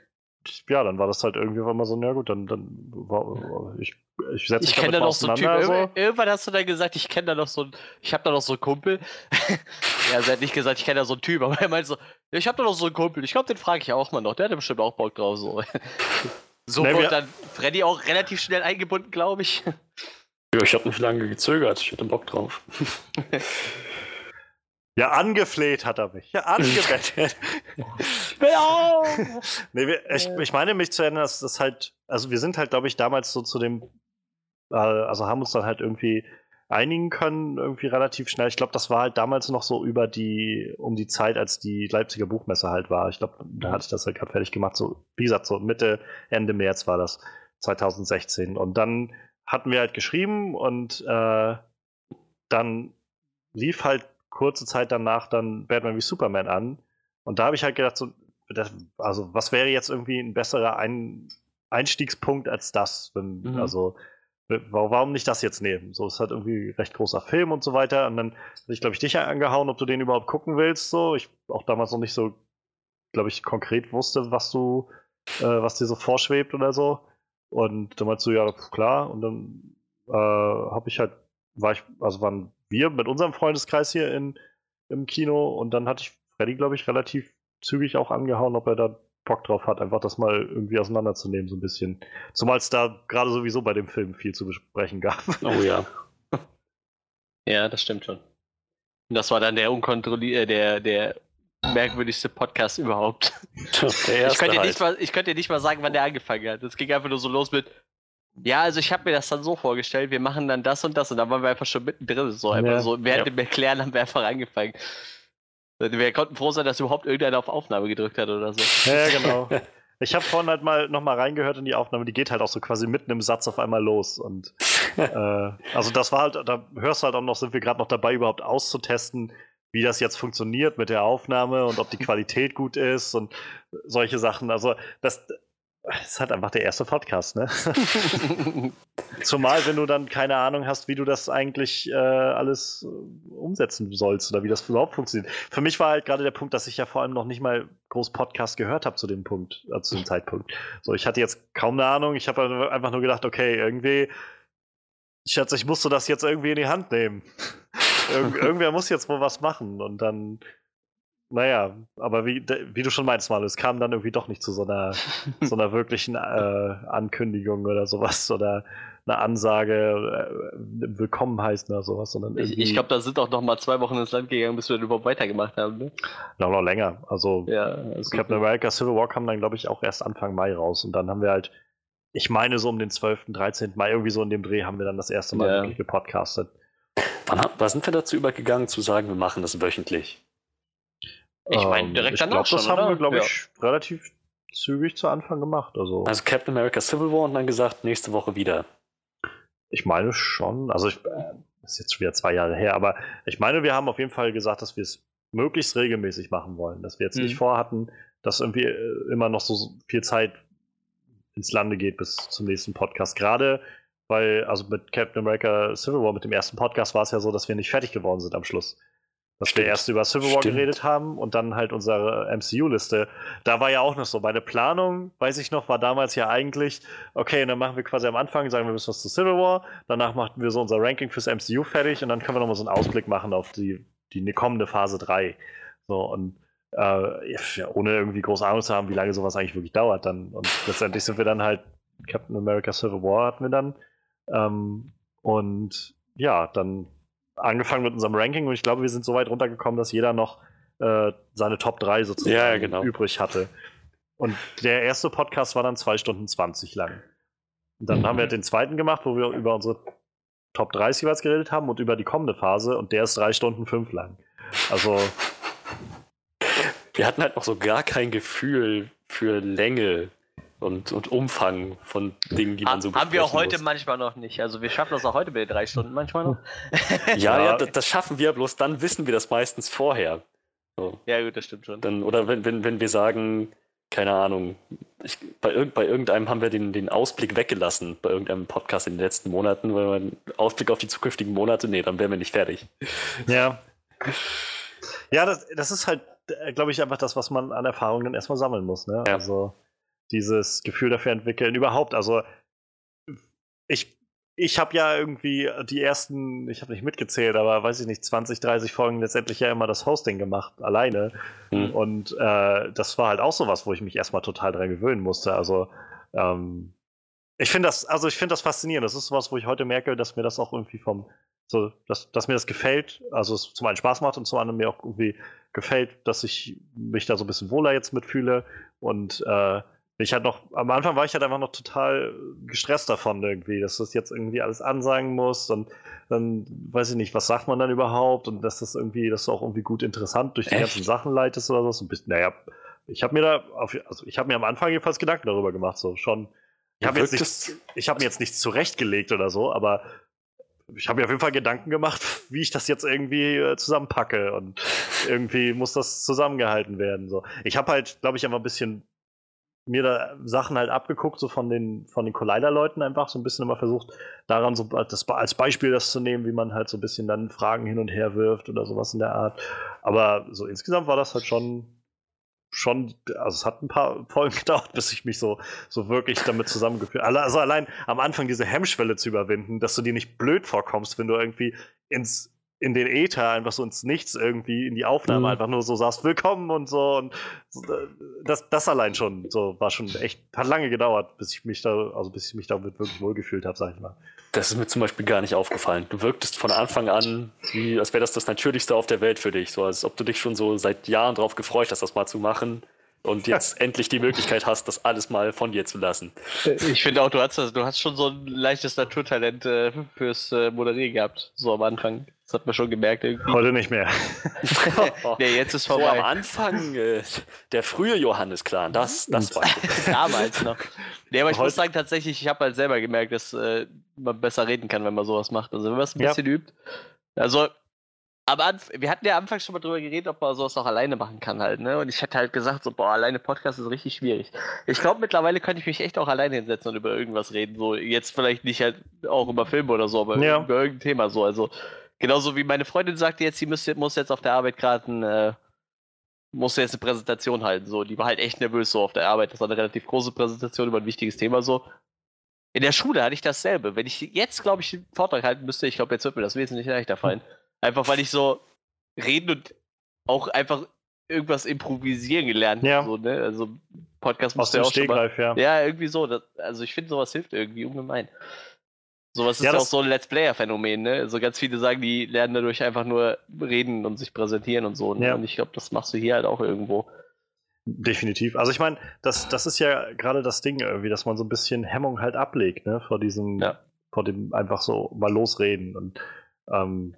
Speaker 1: ja, dann war das halt irgendwie einmal so, na gut, dann, dann war, ich, ich setze mich
Speaker 2: Ich kenne da noch so einen Typ. Irgendwann, hast du dann gesagt, ich kenne da noch so einen, ich habe da noch so einen Kumpel. ja, er hat nicht gesagt, ich kenne da so einen Typ, aber er meint so, ich habe da noch so einen Kumpel. Ich glaube, den frage ich auch mal noch. Der hat bestimmt auch Bock drauf. So, so
Speaker 1: Nee, wir-
Speaker 2: wurde dann Freddy auch relativ schnell eingebunden, glaube ich.
Speaker 3: Ja, ich habe nicht lange gezögert. Ich hatte Bock drauf.
Speaker 1: Ja, angefleht hat er mich. Ja, angebettet.
Speaker 2: Ja.
Speaker 1: nee, wir, ich, ich meine mich zu erinnern, dass das halt, also wir sind halt, glaube ich, damals so zu dem, also haben uns dann halt irgendwie einigen können, irgendwie relativ schnell. Ich glaube, das war halt damals noch so über die, um die Zeit, als die Leipziger Buchmesse halt war. Ich glaube, da hatte ich das halt gerade fertig gemacht. So, wie gesagt, so Mitte, Ende März war das, 2016. Und dann hatten wir halt geschrieben und äh, dann lief halt kurze Zeit danach dann Batman wie Superman an. Und da habe ich halt gedacht, so, das, also was wäre jetzt irgendwie ein besserer ein Einstiegspunkt als das? Wenn,
Speaker 2: Mhm.
Speaker 1: Also warum nicht das jetzt nehmen? So ist halt irgendwie recht großer Film und so weiter. Und dann hatte ich, glaube ich, dich angehauen, ob du den überhaupt gucken willst. So, ich auch damals noch nicht so, glaube ich, konkret wusste, was du, äh, was dir so vorschwebt oder so. Und dann meinst du, ja, klar. Und dann äh, habe ich halt, war ich, also waren wir mit unserem Freundeskreis hier in, im Kino und dann hatte ich Freddy, glaube ich, relativ zügig auch angehauen, ob er da Bock drauf hat, einfach das mal irgendwie auseinanderzunehmen, so ein bisschen. Zumal es da gerade sowieso bei dem Film viel zu besprechen gab.
Speaker 3: Oh ja.
Speaker 2: ja, das stimmt schon. Und das war dann der unkontrollierte, der, der merkwürdigste Podcast überhaupt. Ich könnte, dir
Speaker 3: halt.
Speaker 2: nicht mal, ich könnte nicht mal sagen, wann der angefangen hat. Es ging einfach nur so los mit, ja, also ich habe mir das dann so vorgestellt, wir machen dann das und das und dann waren wir einfach schon mittendrin. So, einfach
Speaker 1: Ja.
Speaker 2: so, während
Speaker 3: Ja.
Speaker 2: dem Erklären haben wir einfach angefangen. Wir konnten froh sein, dass überhaupt irgendeiner auf Aufnahme gedrückt hat oder so.
Speaker 1: ja, genau. Ich habe vorhin halt mal nochmal reingehört in die Aufnahme, die geht halt auch so quasi mitten im Satz auf einmal los. Und äh, also das war halt, da hörst du halt auch noch, sind wir gerade noch dabei, überhaupt auszutesten, wie das jetzt funktioniert mit der Aufnahme und ob die Qualität gut ist und solche Sachen. Also das, Das ist halt einfach der erste Podcast, ne? Zumal, wenn du dann keine Ahnung hast, wie du das eigentlich äh, alles äh, umsetzen sollst oder wie das überhaupt funktioniert. Für mich war halt gerade der Punkt, dass ich ja vor allem noch nicht mal groß Podcast gehört habe zu dem Punkt, äh, zu dem Zeitpunkt. So, ich hatte jetzt kaum eine Ahnung. Ich habe einfach nur gedacht, okay, irgendwie, Schatz, ich musste das jetzt irgendwie in die Hand nehmen. Irg irgendwer muss jetzt wohl was machen und dann naja, aber wie, wie du schon meinst, Manu, es kam dann irgendwie doch nicht zu so einer, so einer wirklichen äh, Ankündigung oder sowas oder eine Ansage, äh, willkommen heißen oder sowas, sondern
Speaker 2: Ich, ich glaube, da sind auch noch mal zwei Wochen ins Land gegangen, bis wir dann überhaupt weitergemacht haben. Ne?
Speaker 1: Noch, noch länger. Also,
Speaker 2: Ja, also
Speaker 1: Captain America Civil War kam dann, glaube ich, auch erst Anfang Mai raus und dann haben wir halt, ich meine, so um den 12., 13. Mai, irgendwie so in dem Dreh haben wir dann das erste Mal
Speaker 2: Ja.
Speaker 1: wirklich gepodcastet.
Speaker 3: Wann, wann sind wir dazu übergegangen, zu sagen, wir machen das wöchentlich?
Speaker 2: Ich meine,
Speaker 1: Ähm,
Speaker 2: direkt
Speaker 1: ich
Speaker 2: danach
Speaker 1: glaub, das
Speaker 2: schon,
Speaker 1: haben
Speaker 2: oder?
Speaker 1: wir, glaube
Speaker 2: Ja.
Speaker 1: ich, relativ zügig zu Anfang gemacht. Also,
Speaker 3: Also Captain America Civil War und dann gesagt, nächste Woche wieder.
Speaker 1: ich meine schon, also ich, äh, ist jetzt schon wieder zwei Jahre her, aber ich meine, wir haben auf jeden Fall gesagt, dass wir es möglichst regelmäßig machen wollen, dass wir jetzt nicht
Speaker 2: Mhm.
Speaker 1: vorhatten, dass irgendwie äh, immer noch so viel Zeit ins Lande geht bis zum nächsten Podcast. Gerade weil, also mit Captain America Civil War, mit dem ersten Podcast war es ja so, dass wir nicht fertig geworden sind am Schluss. Dass wir
Speaker 3: Stimmt.
Speaker 1: erst über Civil War
Speaker 3: Stimmt.
Speaker 1: geredet haben und dann halt unsere MCU-Liste. Da war ja auch noch so, meine Planung, weiß ich noch, war damals ja eigentlich, okay, und dann machen wir quasi am Anfang, sagen wir ein bisschen was zu Civil War, danach machen wir so unser Ranking fürs MCU fertig und dann können wir nochmal so einen Ausblick machen auf die, die kommende Phase 3. So, und äh, ja, ohne irgendwie groß Ahnung zu haben, wie lange sowas eigentlich wirklich dauert dann. Und letztendlich sind wir dann halt, Captain America Civil War hatten wir dann. Ähm, und ja, dann angefangen mit unserem Ranking und ich glaube, wir sind so weit runtergekommen, dass jeder noch äh, seine Top 3 sozusagen
Speaker 3: Ja, genau.
Speaker 1: übrig hatte. Und der erste Podcast war dann 2 Stunden 20 lang. Und dann haben wir den zweiten gemacht, wo wir über unsere Top 30 jeweils geredet haben und über die kommende Phase und der ist 3 Stunden 5 lang. Also,
Speaker 3: Wir hatten halt noch so gar kein Gefühl für Länge und, und Umfang von Dingen, die man so
Speaker 2: haben wir auch heute
Speaker 3: muss.
Speaker 2: manchmal noch nicht. Also wir schaffen das auch heute mit den drei Stunden manchmal noch.
Speaker 3: Ja,
Speaker 1: Ja.
Speaker 3: ja, das, schaffen wir, bloß dann wissen wir das meistens vorher. So,
Speaker 2: ja gut, das stimmt schon.
Speaker 3: dann, oder wenn, wenn, wenn wir sagen, keine Ahnung, ich, bei, irgend, bei irgendeinem haben wir den, den Ausblick weggelassen, bei irgendeinem Podcast in den letzten Monaten, weil man Ausblick auf die zukünftigen Monate, nee, dann wären wir nicht fertig.
Speaker 1: Ja. Ja, das, das ist halt, glaube ich, einfach das, was man an Erfahrung dann erstmal sammeln muss. Ne?
Speaker 3: Ja.
Speaker 1: Also dieses Gefühl dafür entwickeln. Überhaupt, also ich, ich habe ja irgendwie die ersten, ich habe nicht mitgezählt, aber weiß ich nicht, 20, 30 Folgen letztendlich ja immer das Hosting gemacht, alleine.
Speaker 3: Hm.
Speaker 1: Und äh, das war halt auch sowas, wo ich mich erstmal total dran gewöhnen musste. Also ähm, ich finde das, also ich finde das faszinierend. Das ist sowas, wo ich heute merke, dass mir das auch irgendwie vom, so, dass, dass mir das gefällt, also es zum einen Spaß macht und zum anderen mir auch irgendwie gefällt, dass ich mich da so ein bisschen wohler jetzt mitfühle. Und äh, ich halt noch, am Anfang war ich halt einfach noch total gestresst davon irgendwie, dass das jetzt irgendwie alles ansagen muss und dann weiß ich nicht, was sagt man dann überhaupt und dass das irgendwie, dass du auch irgendwie gut interessant durch die
Speaker 3: Echt?
Speaker 1: ganzen Sachen leitest oder so. ein bisschen, naja, ich habe mir da, auf, also ich habe mir am Anfang jedenfalls Gedanken darüber gemacht, so schon. Ich habe jetzt
Speaker 3: wirktest-
Speaker 1: nichts, ich habe mir jetzt nichts zurechtgelegt oder so, aber ich habe mir auf jeden Fall Gedanken gemacht, wie ich das jetzt irgendwie äh, zusammenpacke und irgendwie muss das zusammengehalten werden. So. Ich habe halt, glaube ich, einfach ein bisschen mir da Sachen halt abgeguckt, so von den, von den Collider-Leuten einfach so ein bisschen immer versucht, daran so das, als Beispiel das zu nehmen, wie man halt so ein bisschen dann Fragen hin und her wirft oder sowas in der Art. Aber so insgesamt war das halt schon, schon, also es hat ein paar Folgen gedauert, bis ich mich so, so wirklich damit zusammengeführt habe. Also allein am Anfang diese Hemmschwelle zu überwinden, dass du dir nicht blöd vorkommst, wenn du irgendwie ins in den Äther einfach so ins Nichts irgendwie in die Aufnahme
Speaker 3: Mhm.
Speaker 1: einfach nur so sagst, willkommen und so und äh, das, das allein schon so war schon echt hat lange gedauert, bis ich mich da also bis ich mich damit wirklich wohlgefühlt habe, sag ich mal.
Speaker 3: Das ist mir zum Beispiel gar nicht aufgefallen. Du wirktest von Anfang an, wie, als wäre das das Natürlichste auf der Welt für dich. So als ob du dich schon so seit Jahren drauf gefreut hast, das mal zu machen und jetzt endlich die Möglichkeit hast, das alles mal von dir zu lassen.
Speaker 2: Ich finde auch, du hast, das- du hast schon so ein leichtes Naturtalent äh, fürs äh, Moderieren gehabt, so am Anfang. Das hat man schon gemerkt irgendwie.
Speaker 1: Heute nicht mehr.
Speaker 2: Nee, jetzt ist
Speaker 3: So am
Speaker 2: vorbei.
Speaker 3: Anfang, äh, der frühe Johannes-Clan, das, das war
Speaker 2: Damals noch. Nee, aber ich
Speaker 1: Heute-
Speaker 2: muss sagen, tatsächlich, ich habe halt selber gemerkt, dass äh, man besser reden kann, wenn man sowas macht. Also wenn man es ein
Speaker 1: Ja.
Speaker 2: bisschen übt. Also, Aber wir hatten ja anfangs schon mal drüber geredet, ob man sowas auch alleine machen kann halt, ne? Und ich hätte halt gesagt, so, boah, alleine Podcast ist richtig schwierig. Ich glaube, mittlerweile könnte ich mich echt auch alleine hinsetzen und über irgendwas reden. So, jetzt vielleicht nicht halt auch über Filme oder so, aber ja. über irgendein Thema so. Also, genauso wie meine Freundin sagte jetzt, sie müsste, muss jetzt auf der Arbeit gerade ein, äh, musste jetzt eine Präsentation halten. So, die war halt echt nervös so auf der Arbeit. Das war eine relativ große Präsentation über ein wichtiges Thema so. In der Schule hatte ich dasselbe. Wenn ich jetzt, glaube ich, einen Vortrag halten müsste, ich glaube, jetzt wird mir das wesentlich leichter fallen. Einfach weil ich so reden und auch einfach irgendwas improvisieren gelernt
Speaker 1: ja.
Speaker 2: habe. So, ne? Also Podcast
Speaker 1: muss ja auch schon mal,
Speaker 2: ja. ja. irgendwie so. Das, also ich finde, sowas hilft irgendwie ungemein. Sowas ist ja, ja auch so ein Let's Player-Phänomen, ne? Also ganz viele sagen, die lernen dadurch einfach nur reden und sich präsentieren und so. Ne? Ja. Und ich glaube, das machst du hier halt auch irgendwo.
Speaker 1: Definitiv. Also ich meine, das, das ist ja gerade das Ding irgendwie, dass man so ein bisschen Hemmung halt ablegt, ne, vor diesem, ja. vor dem einfach so mal losreden. Und ähm,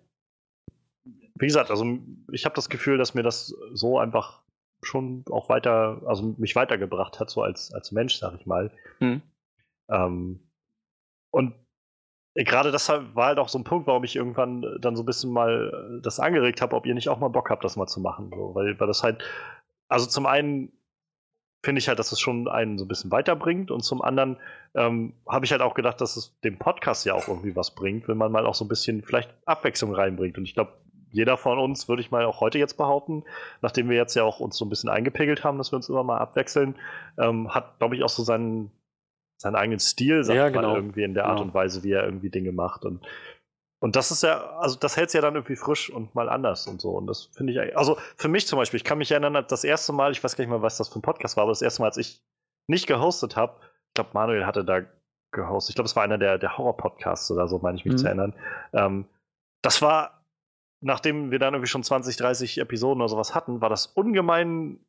Speaker 1: wie gesagt, also ich habe das Gefühl, dass mir das so einfach schon auch weiter, also mich weitergebracht hat, so als, als Mensch, sag ich mal. Hm. Ähm, und gerade deshalb war halt auch so ein Punkt, warum ich irgendwann dann so ein bisschen mal das angeregt habe, ob ihr nicht auch mal Bock habt, das mal zu machen. So, weil, weil das halt, also zum einen finde ich halt, dass es schon einen so ein bisschen weiterbringt und zum anderen ähm, habe ich halt auch gedacht, dass es dem Podcast ja auch irgendwie was bringt, wenn man mal auch so ein bisschen vielleicht Abwechslung reinbringt. Und ich glaube, jeder von uns, würde ich mal auch heute jetzt behaupten, nachdem wir jetzt ja auch uns so ein bisschen eingepegelt haben, dass wir uns immer mal abwechseln, ähm, hat, glaube ich, auch so seinen, seinen eigenen Stil, sagt ja, genau. irgendwie in der Art genau. und Weise, wie er irgendwie Dinge macht. Und, und das ist ja, also das hält es ja dann irgendwie frisch und mal anders und so. Und das finde ich, also für mich zum Beispiel, ich kann mich erinnern, das erste Mal, ich weiß gar nicht mal, was das für ein Podcast war, aber das erste Mal, als ich nicht gehostet habe, ich glaube, Manuel hatte da gehostet. Ich glaube, es war einer der, der Horror-Podcasts oder so, meine ich mich mhm. zu erinnern. Ähm, das war nachdem wir dann irgendwie schon 20, 30 Episoden oder sowas hatten, war das ungemein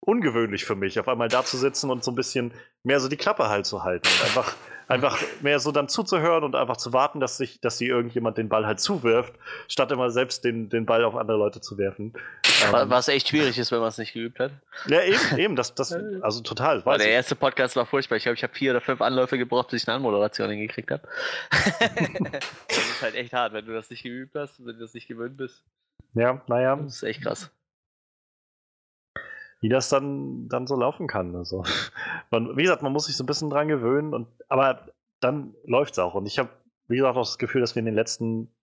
Speaker 1: ungewöhnlich für mich, auf einmal da zu sitzen und so ein bisschen mehr so die Klappe halt zu halten. Und einfach, einfach mehr so dann zuzuhören und einfach zu warten, dass sich, dass sie irgendjemand den Ball halt zuwirft, statt immer selbst den, den Ball auf andere Leute zu werfen.
Speaker 2: Ähm, Was echt schwierig ist, wenn man es nicht geübt hat.
Speaker 1: Ja, eben, eben, das, das, also total.
Speaker 2: Der ich. erste Podcast war furchtbar. Ich glaube, ich habe vier oder fünf Anläufe gebraucht, bis ich eine Anmoderation hingekriegt habe. das ist halt echt hart, wenn du das nicht geübt hast, wenn du das nicht gewöhnt bist.
Speaker 1: Ja, naja.
Speaker 2: Das ist echt krass
Speaker 1: wie das dann, dann so laufen kann. Also, man, wie gesagt, man muss sich so ein bisschen dran gewöhnen, und, aber dann läuft es auch. Und ich habe, wie gesagt, auch das Gefühl, dass wir in den letzten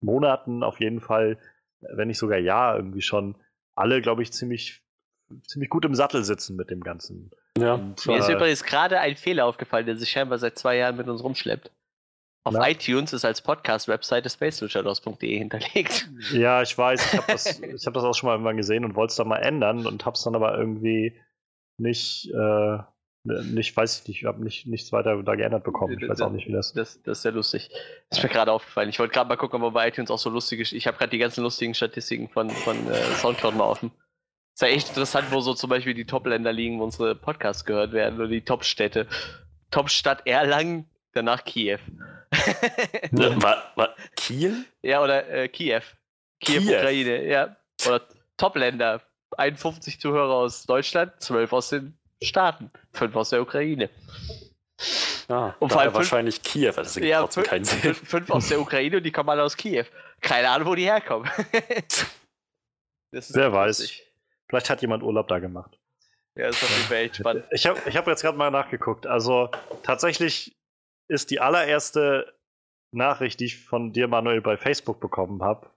Speaker 1: Monaten auf jeden Fall, wenn nicht sogar Jahr, irgendwie schon alle, glaube ich, ziemlich, ziemlich gut im Sattel sitzen mit dem Ganzen.
Speaker 2: Ja. Und, Mir äh, ist übrigens gerade ein Fehler aufgefallen, der sich scheinbar seit zwei Jahren mit uns rumschleppt. Auf Na? iTunes ist als Podcast-Webseite spaceluchados.de hinterlegt.
Speaker 1: Ja, ich weiß. Ich habe das, hab das auch schon mal irgendwann gesehen und wollte es dann mal ändern und habe es dann aber irgendwie nicht, äh, nicht, weiß ich nicht, habe nicht, nichts weiter da geändert bekommen. Ich weiß auch nicht, wie das.
Speaker 2: Das, das ist ja lustig. Das ist mir gerade aufgefallen. Ich wollte gerade mal gucken, ob bei iTunes auch so lustige. Ich habe gerade die ganzen lustigen Statistiken von, von äh, Soundcloud mal offen. Ist ja echt interessant, wo so zum Beispiel die Top-Länder liegen, wo unsere Podcasts gehört werden oder die Top-Städte. Top-Stadt Erlangen, danach Kiew.
Speaker 3: War, war Kiel?
Speaker 2: Ja, oder äh, Kiew. Kiew, Kiew, Ukraine, ja. Oder Top-Länder. 51 Zuhörer aus Deutschland, 12 aus den Staaten, 5 aus der Ukraine.
Speaker 3: Ah, und vor allem wahrscheinlich Kiew, das
Speaker 2: ergibt ja, trotzdem keinen Sinn. 5 aus der Ukraine und die kommen alle aus Kiew. Keine Ahnung, wo die herkommen.
Speaker 1: Wer weiß. Vielleicht hat jemand Urlaub da gemacht.
Speaker 2: Ja, ist auf jeden Fall echt spannend.
Speaker 1: Ich habe ich hab jetzt gerade mal nachgeguckt. Also tatsächlich ist die allererste Nachricht, die ich von dir, Manuel, bei Facebook bekommen habe.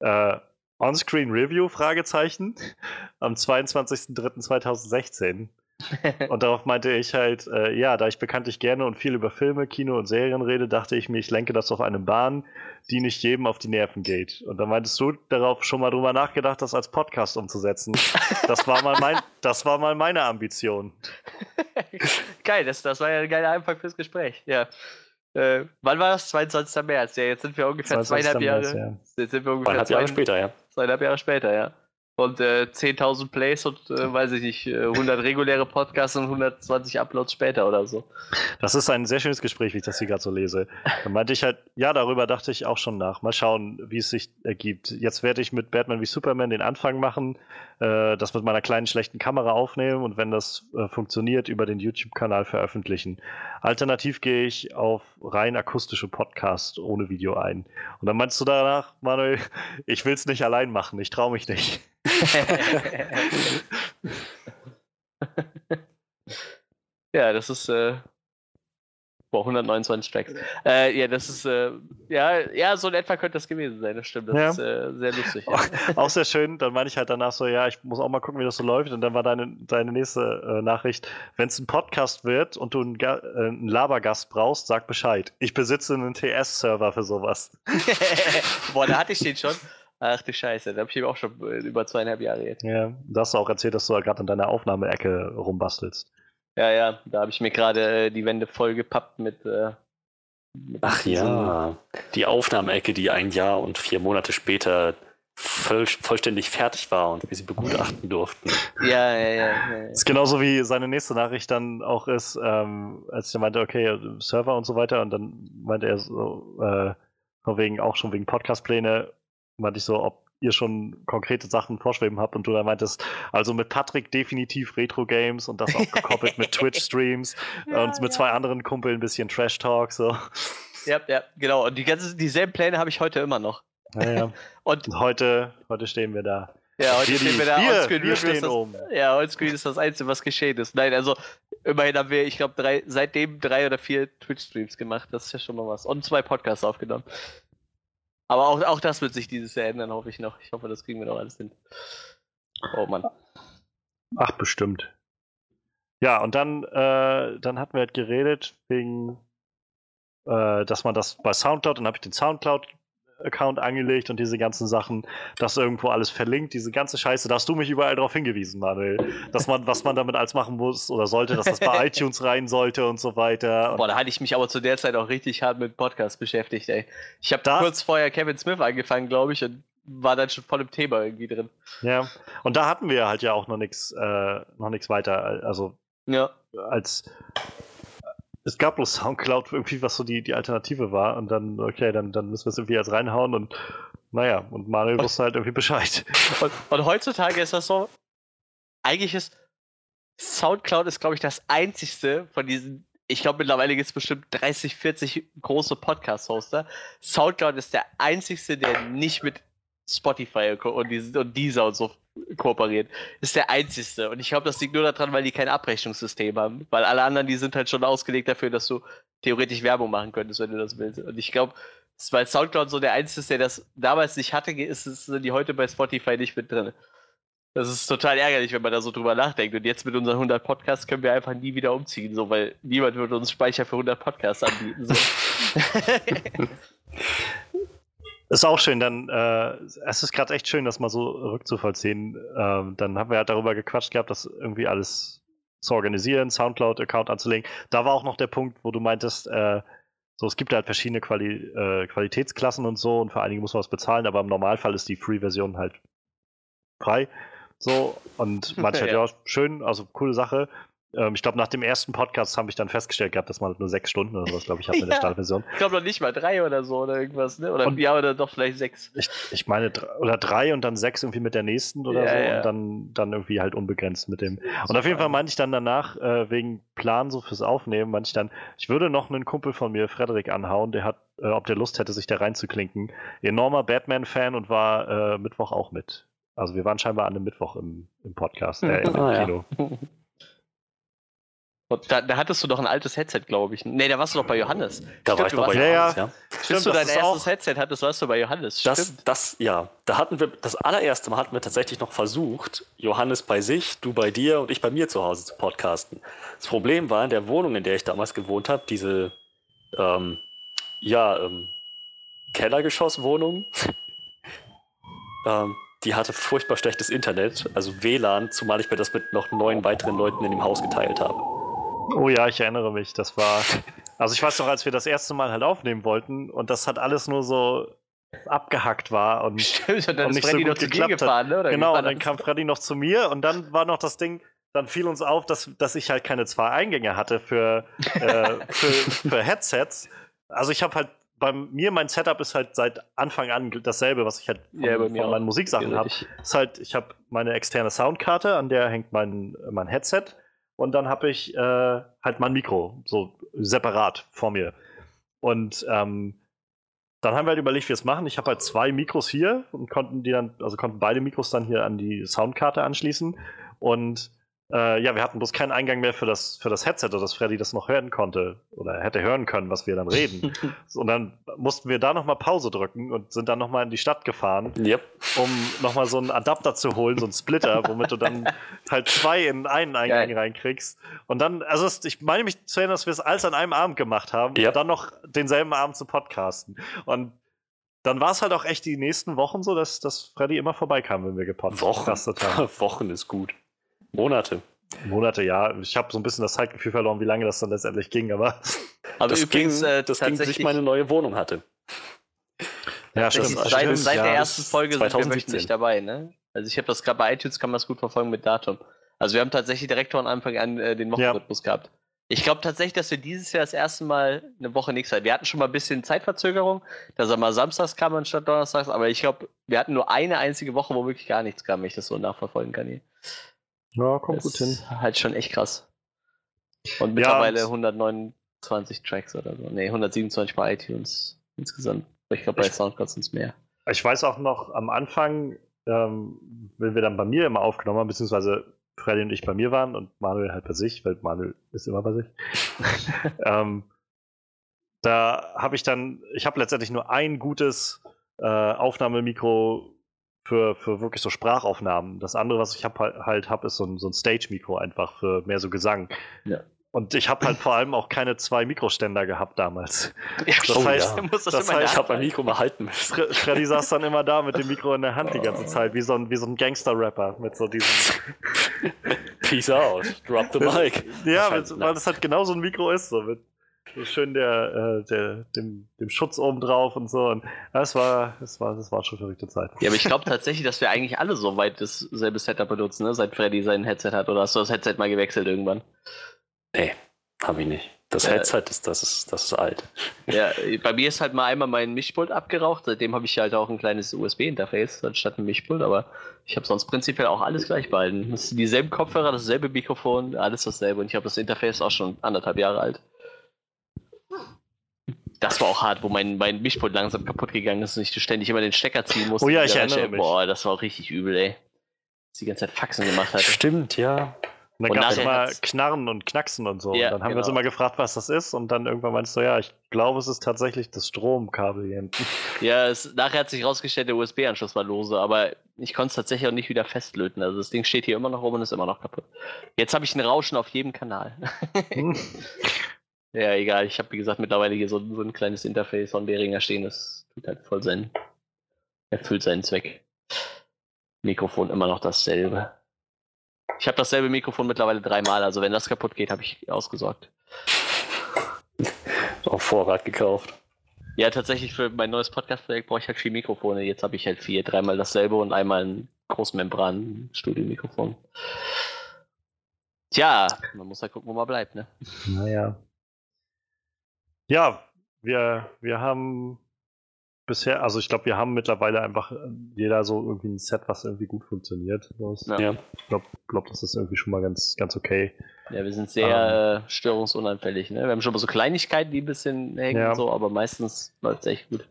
Speaker 1: Äh, On-Screen Review? Fragezeichen. Am 22.03.2016. und darauf meinte ich halt, äh, ja, da ich bekanntlich gerne und viel über Filme, Kino und Serien rede, dachte ich mir, ich lenke das auf eine Bahn, die nicht jedem auf die Nerven geht. Und dann meintest du darauf schon mal drüber nachgedacht, das als Podcast umzusetzen. Das war mal, mein, das war mal meine Ambition.
Speaker 2: Geil, das, das war ja ein geiler Anfang fürs Gespräch. Ja. Äh, wann war das? 22. März. Ja, jetzt sind wir ungefähr zweieinhalb Jahre. März, ja. Jetzt sind wir ungefähr
Speaker 3: zweieinhalb Jahre später, ja.
Speaker 2: Zweieinhalb Jahre später, ja. Und äh, 10.000 Plays und, äh, weiß ich nicht, äh, 100 reguläre Podcasts und 120 Uploads später oder so.
Speaker 1: Das ist ein sehr schönes Gespräch, wie ich das hier gerade so lese. Dann meinte ich halt, ja, darüber dachte ich auch schon nach. Mal schauen, wie es sich ergibt. Jetzt werde ich mit Batman wie Superman den Anfang machen, äh, das mit meiner kleinen schlechten Kamera aufnehmen und wenn das äh, funktioniert, über den YouTube-Kanal veröffentlichen. Alternativ gehe ich auf rein akustische Podcasts ohne Video ein. Und dann meinst du danach, Manuel, ich will es nicht allein machen, ich traue mich nicht.
Speaker 2: ja, das ist äh, boah, 129 Tracks. Äh, ja, das ist äh, ja, ja, so in etwa könnte das gewesen sein, das stimmt. Das
Speaker 1: Ja.
Speaker 2: ist äh, sehr lustig.
Speaker 1: auch, auch sehr schön. Dann meine ich halt danach so, ja, ich muss auch mal gucken, wie das so läuft. Und dann war deine, deine nächste äh, Nachricht, wenn es ein Podcast wird und du einen, äh, einen Labergast brauchst, sag Bescheid. Ich besitze einen TS-Server für sowas.
Speaker 2: Boah, da hatte ich den schon. Ach du Scheiße, da habe ich eben auch schon äh, über zweieinhalb Jahre jetzt.
Speaker 1: Ja, da hast du auch erzählt, dass du da gerade an deiner Aufnahmeecke rumbastelst.
Speaker 2: Ja, ja, da habe ich mir gerade äh, die Wände voll gepappt mit. Äh, mit
Speaker 3: Ach ja, die Aufnahmeecke, die ein Jahr und vier Monate später voll, vollständig fertig war und wir sie begutachten durften.
Speaker 2: Ja, ja, ja. ja, ja.
Speaker 1: Das ist genauso wie seine nächste Nachricht dann auch ist, ähm, als ich meinte, okay, Server und so weiter, und dann meinte er so, äh, von wegen, auch schon wegen Podcast-Pläne, meinte ich so, ob ihr schon konkrete Sachen vorschweben habt und du dann meintest, also mit Patrick definitiv Retro-Games und das auch gekoppelt mit Twitch-Streams
Speaker 2: Ja,
Speaker 1: und mit
Speaker 2: ja.
Speaker 1: zwei anderen Kumpeln ein bisschen Trash-Talk, so.
Speaker 2: Ja, ja, genau. Und die ganze, dieselben Pläne habe ich heute immer noch.
Speaker 1: Naja.
Speaker 2: Und
Speaker 1: Und heute, heute stehen wir da.
Speaker 2: ja, heute
Speaker 1: wir,
Speaker 2: stehen wir da
Speaker 1: wir,
Speaker 2: onscreen.
Speaker 1: wir stehen
Speaker 2: das,
Speaker 1: oben.
Speaker 2: Ja, Onscreen ist das Einzige, was geschehen ist. Nein, also immerhin haben wir, ich glaube, drei, seitdem drei oder vier Twitch-Streams gemacht. Das ist ja schon mal was. Und zwei Podcasts aufgenommen. Aber auch, auch das wird sich dieses Jahr ändern, hoffe ich noch. Ich hoffe, das kriegen wir noch alles hin. Oh Mann.
Speaker 1: Ach, bestimmt. Ja, und dann, äh, dann hatten wir halt geredet wegen, äh, dass man das bei Soundcloud, dann habe ich den Soundcloud-Account angelegt und diese ganzen Sachen, das irgendwo alles verlinkt, diese ganze Scheiße. Da hast du mich überall darauf hingewiesen, Manuel, dass man, was man damit alles machen muss oder sollte, dass das bei iTunes rein sollte und so weiter.
Speaker 2: Boah, da hatte ich mich aber zu der Zeit auch richtig hart mit Podcasts beschäftigt, ey. Ich habe
Speaker 1: Da-
Speaker 2: kurz vorher Kevin Smith angefangen, glaube ich, und war dann schon voll im Thema irgendwie drin.
Speaker 1: ja, und da hatten wir halt ja auch noch nichts, äh, noch nichts weiter. Also
Speaker 2: Ja.
Speaker 1: als es gab bloß Soundcloud irgendwie, was so die, die Alternative war. Und dann, okay, dann, dann müssen wir es irgendwie jetzt reinhauen und naja, und Manuel wusste halt irgendwie Bescheid.
Speaker 2: Und, und heutzutage ist das so, eigentlich ist Soundcloud ist, glaube ich, das einzigste von diesen, ich glaube mittlerweile gibt es bestimmt 30, 40 große Podcast-Hoster. Soundcloud ist der einzigste, der nicht mit Spotify und, diesen, und Deezer und so kooperiert. Ist der einzigste. Und ich glaube, das liegt nur daran, weil die kein Abrechnungssystem haben. Weil alle anderen, die sind halt schon ausgelegt dafür, dass du theoretisch Werbung machen könntest, wenn du das willst. Und ich glaube, weil Soundcloud so der einzige ist, der das damals nicht hatte, ist sind die heute bei Spotify nicht mit drin. Das ist total ärgerlich, wenn man da so drüber nachdenkt. Und jetzt mit unseren 100 Podcasts können wir einfach nie wieder umziehen, so, weil niemand würde uns Speicher für 100 Podcasts anbieten. So.
Speaker 1: Ist auch schön, dann, äh, es ist gerade echt schön, das mal so rückzuvollziehen. Ähm, dann haben wir halt darüber gequatscht gehabt, das irgendwie alles zu organisieren, Soundcloud-Account anzulegen. Da war auch noch der Punkt, wo du meintest, äh, so, es gibt halt verschiedene Quali äh, Qualitätsklassen und so und für einige muss man was bezahlen, aber im Normalfall ist die Free-Version halt frei. So, und manche halt,
Speaker 2: Ja.
Speaker 1: ja, schön, also coole Sache. Ähm, ich glaube, nach dem ersten Podcast habe ich dann festgestellt gehabt, dass man halt nur sechs Stunden oder sowas, glaube ich, hat mit der
Speaker 2: Ja.
Speaker 1: Startversion.
Speaker 2: ich glaube noch nicht mal drei oder so oder irgendwas, ne? Oder
Speaker 1: Und-
Speaker 2: ja, oder doch vielleicht sechs.
Speaker 1: Ich, ich meine, oder drei und dann sechs irgendwie mit der nächsten oder
Speaker 2: Ja,
Speaker 1: so
Speaker 2: ja.
Speaker 1: und dann, dann irgendwie halt unbegrenzt mit dem. Und auf jeden Fall meinte ich dann danach, äh, wegen Plan so fürs Aufnehmen, meinte ich dann, ich würde noch einen Kumpel von mir, Frederik, anhauen, der hat, äh, ob der Lust hätte, sich da reinzuklinken. Enormer Batman-Fan und war äh, Mittwoch auch mit. Also wir waren scheinbar an einem Mittwoch im, im Podcast, äh, im
Speaker 3: Ah, ja.
Speaker 1: Kino.
Speaker 2: Und da, da hattest du doch ein altes Headset, glaube ich. Nee, da warst du doch bei Johannes.
Speaker 3: Da
Speaker 2: Stimmt,
Speaker 3: war ich
Speaker 2: du
Speaker 3: noch bei
Speaker 2: warst-
Speaker 1: Ja, ja.
Speaker 3: Johannes, ja.
Speaker 2: Bis
Speaker 1: Stimmt,
Speaker 2: du
Speaker 1: das
Speaker 2: dein erstes
Speaker 1: auch-
Speaker 2: Headset hattest, warst du bei Johannes.
Speaker 3: Das,
Speaker 2: Stimmt.
Speaker 3: das, ja, da hatten wir, das allererste Mal hatten wir tatsächlich noch versucht, Johannes bei sich, du bei dir und ich bei mir zu Hause zu podcasten. Das Problem war, in der Wohnung, in der ich damals gewohnt habe, diese, ähm, ja, ähm, Kellergeschosswohnung, ähm, die hatte furchtbar schlechtes Internet, also WLAN, zumal ich mir das mit noch neun weiteren Leuten in dem Haus geteilt habe.
Speaker 1: Oh ja, ich erinnere mich. Das war. Also ich weiß noch, als wir das erste Mal halt aufnehmen wollten und das hat alles nur so abgehackt war und
Speaker 2: Stimmt, und dann
Speaker 1: Und
Speaker 2: ist
Speaker 1: nicht so
Speaker 2: Freddy
Speaker 1: gut
Speaker 2: noch zu dir
Speaker 1: geklappt hat.
Speaker 2: gefahren, ne? Oder wie
Speaker 1: genau, und dann kam Freddy noch zu mir und dann war noch das Ding, dann fiel uns auf, dass, dass ich halt keine zwei Eingänge hatte für, äh, für, für Headsets. Also ich habe halt bei mir, mein Setup ist halt seit Anfang an dasselbe, was ich halt von,
Speaker 2: Ja,
Speaker 1: von meinen Musiksachen habe. Ist halt, ich habe meine externe Soundkarte, an der hängt mein, mein Headset und dann habe ich äh, halt mein Mikro, so separat vor mir. Und ähm, dann haben wir halt überlegt, wie wir es machen. Ich habe halt zwei Mikros hier und konnten die dann, also konnten beide Mikros dann hier an die Soundkarte anschließen. Und äh, ja, wir hatten bloß keinen Eingang mehr für das, für das Headset, dass Freddy das noch hören konnte oder hätte hören können, was wir dann reden. und dann mussten wir da nochmal Pause drücken und sind dann nochmal in die Stadt gefahren
Speaker 3: Yep.
Speaker 1: um nochmal so einen Adapter zu holen, so einen Splitter, womit du dann halt zwei in einen Eingang
Speaker 2: Geil.
Speaker 1: reinkriegst. Und dann, also es, ich meine mich zu erinnern, dass wir es alles an einem Abend gemacht haben
Speaker 3: Ja.
Speaker 1: und dann noch denselben Abend zu podcasten. Und dann war es halt auch echt die nächsten Wochen so, dass, dass Freddy immer vorbeikam, wenn wir
Speaker 3: Wochen.
Speaker 1: gepodcastet haben.
Speaker 3: Wochen ist gut. Monate.
Speaker 1: Monate, ja. Ich habe so ein bisschen das Zeitgefühl verloren, wie lange das dann letztendlich ging, aber
Speaker 2: Aber
Speaker 3: das
Speaker 2: übrigens,
Speaker 3: ging,
Speaker 2: äh,
Speaker 3: das ging, bis ich meine neue Wohnung hatte.
Speaker 1: ja,
Speaker 3: stimmt,
Speaker 2: seit,
Speaker 3: stimmt,
Speaker 2: seit
Speaker 1: ja,
Speaker 2: der ersten Folge sind wir
Speaker 3: 2017.
Speaker 2: wöchentlich dabei, ne? Also ich habe das gerade bei iTunes, kann man das gut verfolgen mit Datum. Also wir haben tatsächlich direkt von Anfang an äh, den Wochenrhythmus gehabt. Ich glaube tatsächlich, dass wir dieses Jahr das erste Mal eine Woche nichts hatten. Wir hatten schon mal ein bisschen Zeitverzögerung, dass er mal samstags kam anstatt donnerstags, aber ich glaube, wir hatten nur eine einzige Woche, wo wirklich gar nichts kam, wenn ich das so nachverfolgen kann hier.
Speaker 1: Ja kommt gut hin.
Speaker 2: ist halt schon echt krass. Und
Speaker 1: Ja,
Speaker 2: mittlerweile
Speaker 1: und-
Speaker 2: 129 Tracks oder so. Ne, 127 bei iTunes insgesamt. Ich glaube, bei
Speaker 1: Ich-
Speaker 2: Soundcloud sind es mehr.
Speaker 1: Ich weiß auch noch am Anfang, ähm, wenn wir dann bei mir immer aufgenommen haben, beziehungsweise Freddy und ich bei mir waren und Manuel halt bei sich, weil Manuel ist immer bei sich. ähm, da habe ich dann, ich habe letztendlich nur ein gutes äh, Aufnahmemikro für, für wirklich so Sprachaufnahmen. Das andere, was ich hab, halt, halt habe, ist so ein, so ein Stage-Mikro einfach für mehr so Gesang.
Speaker 2: Ja.
Speaker 1: Und ich habe halt vor allem auch keine zwei Mikroständer gehabt damals.
Speaker 2: Ja,
Speaker 1: Das heißt-
Speaker 2: du musst das,
Speaker 1: das
Speaker 2: immer
Speaker 1: heißt,
Speaker 3: Ich habe mein Mikro mal halten müssen.
Speaker 1: Fre Freddy saß dann immer da mit dem Mikro in der Hand die ganze Zeit, wie so ein, wie so ein Gangster-Rapper mit so diesem.
Speaker 3: Peace out. Drop the mic.
Speaker 1: Ja,
Speaker 3: Das
Speaker 1: mit,
Speaker 3: halt-
Speaker 1: weil das halt genau so ein Mikro ist, so mit so schön der, äh, der, dem, dem Schutz oben drauf und so. Und das war, das war, das war schon verrückte Zeit.
Speaker 2: Ja, aber ich glaube tatsächlich, dass wir eigentlich alle so weit dasselbe Setup benutzen, ne? seit Freddy sein Headset hat. Oder hast du das Headset mal gewechselt irgendwann?
Speaker 3: Nee, habe ich nicht. Das
Speaker 2: Äh,
Speaker 3: Headset ist, das ist, das ist alt.
Speaker 2: Ja, bei mir ist halt mal einmal mein Mischpult abgeraucht. Seitdem habe ich halt auch ein kleines USB-Interface anstatt ein Mischpult. Aber ich habe sonst prinzipiell auch alles gleich behalten. Das sind dieselben Kopfhörer, dasselbe Mikrofon, alles dasselbe. Und ich habe das Interface auch schon anderthalb Jahre alt. Das war auch hart, wo mein, mein Mischpult langsam kaputt gegangen ist und ich ständig immer den Stecker ziehen musste.
Speaker 1: Oh ja, ich erinnere mich.
Speaker 2: Boah, das war auch richtig übel, ey. Dass die ganze Zeit Faxen gemacht hat.
Speaker 3: Stimmt, ja.
Speaker 1: Und dann gab es immer
Speaker 2: hat's-
Speaker 1: Knarren und Knacksen und so.
Speaker 2: Ja,
Speaker 1: und dann haben wir uns
Speaker 2: genau.
Speaker 1: immer gefragt, was das ist. Und dann irgendwann meinst du, ja, ich glaube, es ist tatsächlich das Stromkabel hier hinten.
Speaker 2: Ja, es, nachher hat sich rausgestellt, der USB-Anschluss war lose, aber ich konnte es tatsächlich auch nicht wieder festlöten. Also das Ding steht hier immer noch rum und ist immer noch kaputt. Jetzt habe ich ein Rauschen auf jedem Kanal.
Speaker 1: Hm.
Speaker 2: ja, egal. Ich habe, wie gesagt, mittlerweile hier so, so ein kleines Interface von Behringer stehen. Das tut halt voll seinen, erfüllt seinen Zweck. Mikrofon immer noch dasselbe. Ich habe dasselbe Mikrofon mittlerweile dreimal, also wenn das kaputt geht, habe ich ausgesorgt.
Speaker 3: Auf Vorrat gekauft.
Speaker 2: Ja, tatsächlich für mein neues Podcast-Projekt brauche ich halt vier Mikrofone. Jetzt habe ich halt vier, dreimal dasselbe und einmal ein Großmembran-Studio-Mikrofon. Tja, man muss halt gucken, wo man bleibt, ne?
Speaker 1: Naja. Ja, wir, wir haben bisher, also ich glaube, wir haben mittlerweile einfach äh, jeder so irgendwie ein Set, was irgendwie gut funktioniert.
Speaker 2: Ja.
Speaker 3: Ja.
Speaker 1: Ich glaube, glaub, das ist irgendwie schon mal ganz, ganz okay.
Speaker 2: Ja, wir sind sehr äh, störungsunanfällig, ne? Wir haben schon mal so Kleinigkeiten, die ein bisschen hängen
Speaker 1: Ja.
Speaker 2: und so, aber meistens läuft es echt gut.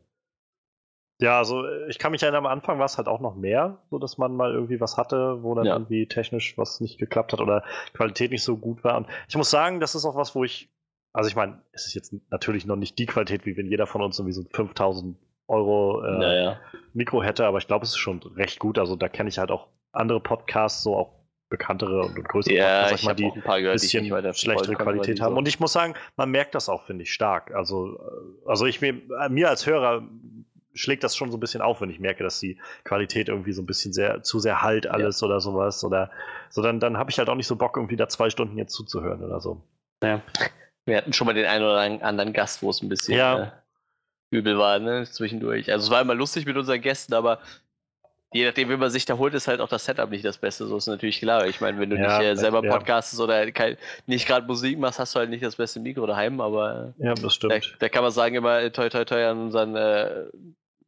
Speaker 1: Ja, also äh, ich kann mich erinnern, am Anfang war es halt auch noch mehr, so dass man mal irgendwie was hatte, wo dann
Speaker 2: Ja.
Speaker 1: irgendwie technisch was nicht geklappt hat oder Qualität nicht so gut war. Und ich muss sagen, das ist auch was, wo ich, also ich meine, es ist jetzt natürlich noch nicht die Qualität, wie wenn jeder von uns irgendwie so 5000 Euro äh,
Speaker 2: Naja.
Speaker 1: Mikro hätte, aber ich glaube, es ist schon recht gut. Also da kenne ich halt auch andere Podcasts, so auch bekanntere und, und größere
Speaker 2: Ja,
Speaker 1: Podcasts,
Speaker 2: ich habe
Speaker 1: die
Speaker 2: ein gehört, die
Speaker 1: bisschen
Speaker 2: weiter
Speaker 1: schlechtere
Speaker 2: weil
Speaker 1: Qualität
Speaker 2: die
Speaker 1: haben.
Speaker 2: so-
Speaker 1: Und ich muss sagen, man merkt das auch, finde ich, stark. Also, äh, also ich mir, äh, mir als Hörer schlägt das schon so ein bisschen auf, wenn ich merke, dass die Qualität irgendwie so ein bisschen sehr zu sehr halt alles oder sowas. Oder so, dann, dann habe ich halt auch nicht so Bock, irgendwie da zwei Stunden jetzt zuzuhören oder so.
Speaker 3: ja.
Speaker 2: Wir hatten schon mal den einen oder anderen Gast, wo es ein bisschen
Speaker 1: Ja.
Speaker 2: äh, übel war, ne, zwischendurch. Also es war immer lustig mit unseren Gästen, aber je nachdem, wie man sich da holt, ist halt auch das Setup nicht das Beste. So ist natürlich klar. Ich meine, wenn du
Speaker 1: Ja,
Speaker 2: nicht äh, selber
Speaker 1: ja.
Speaker 2: podcastest oder kein, nicht gerade Musik machst, hast du halt nicht das beste Mikro daheim, aber
Speaker 1: Ja, das
Speaker 2: da,
Speaker 1: stimmt.
Speaker 2: da kann man sagen immer äh, toi toi toi an unseren, äh,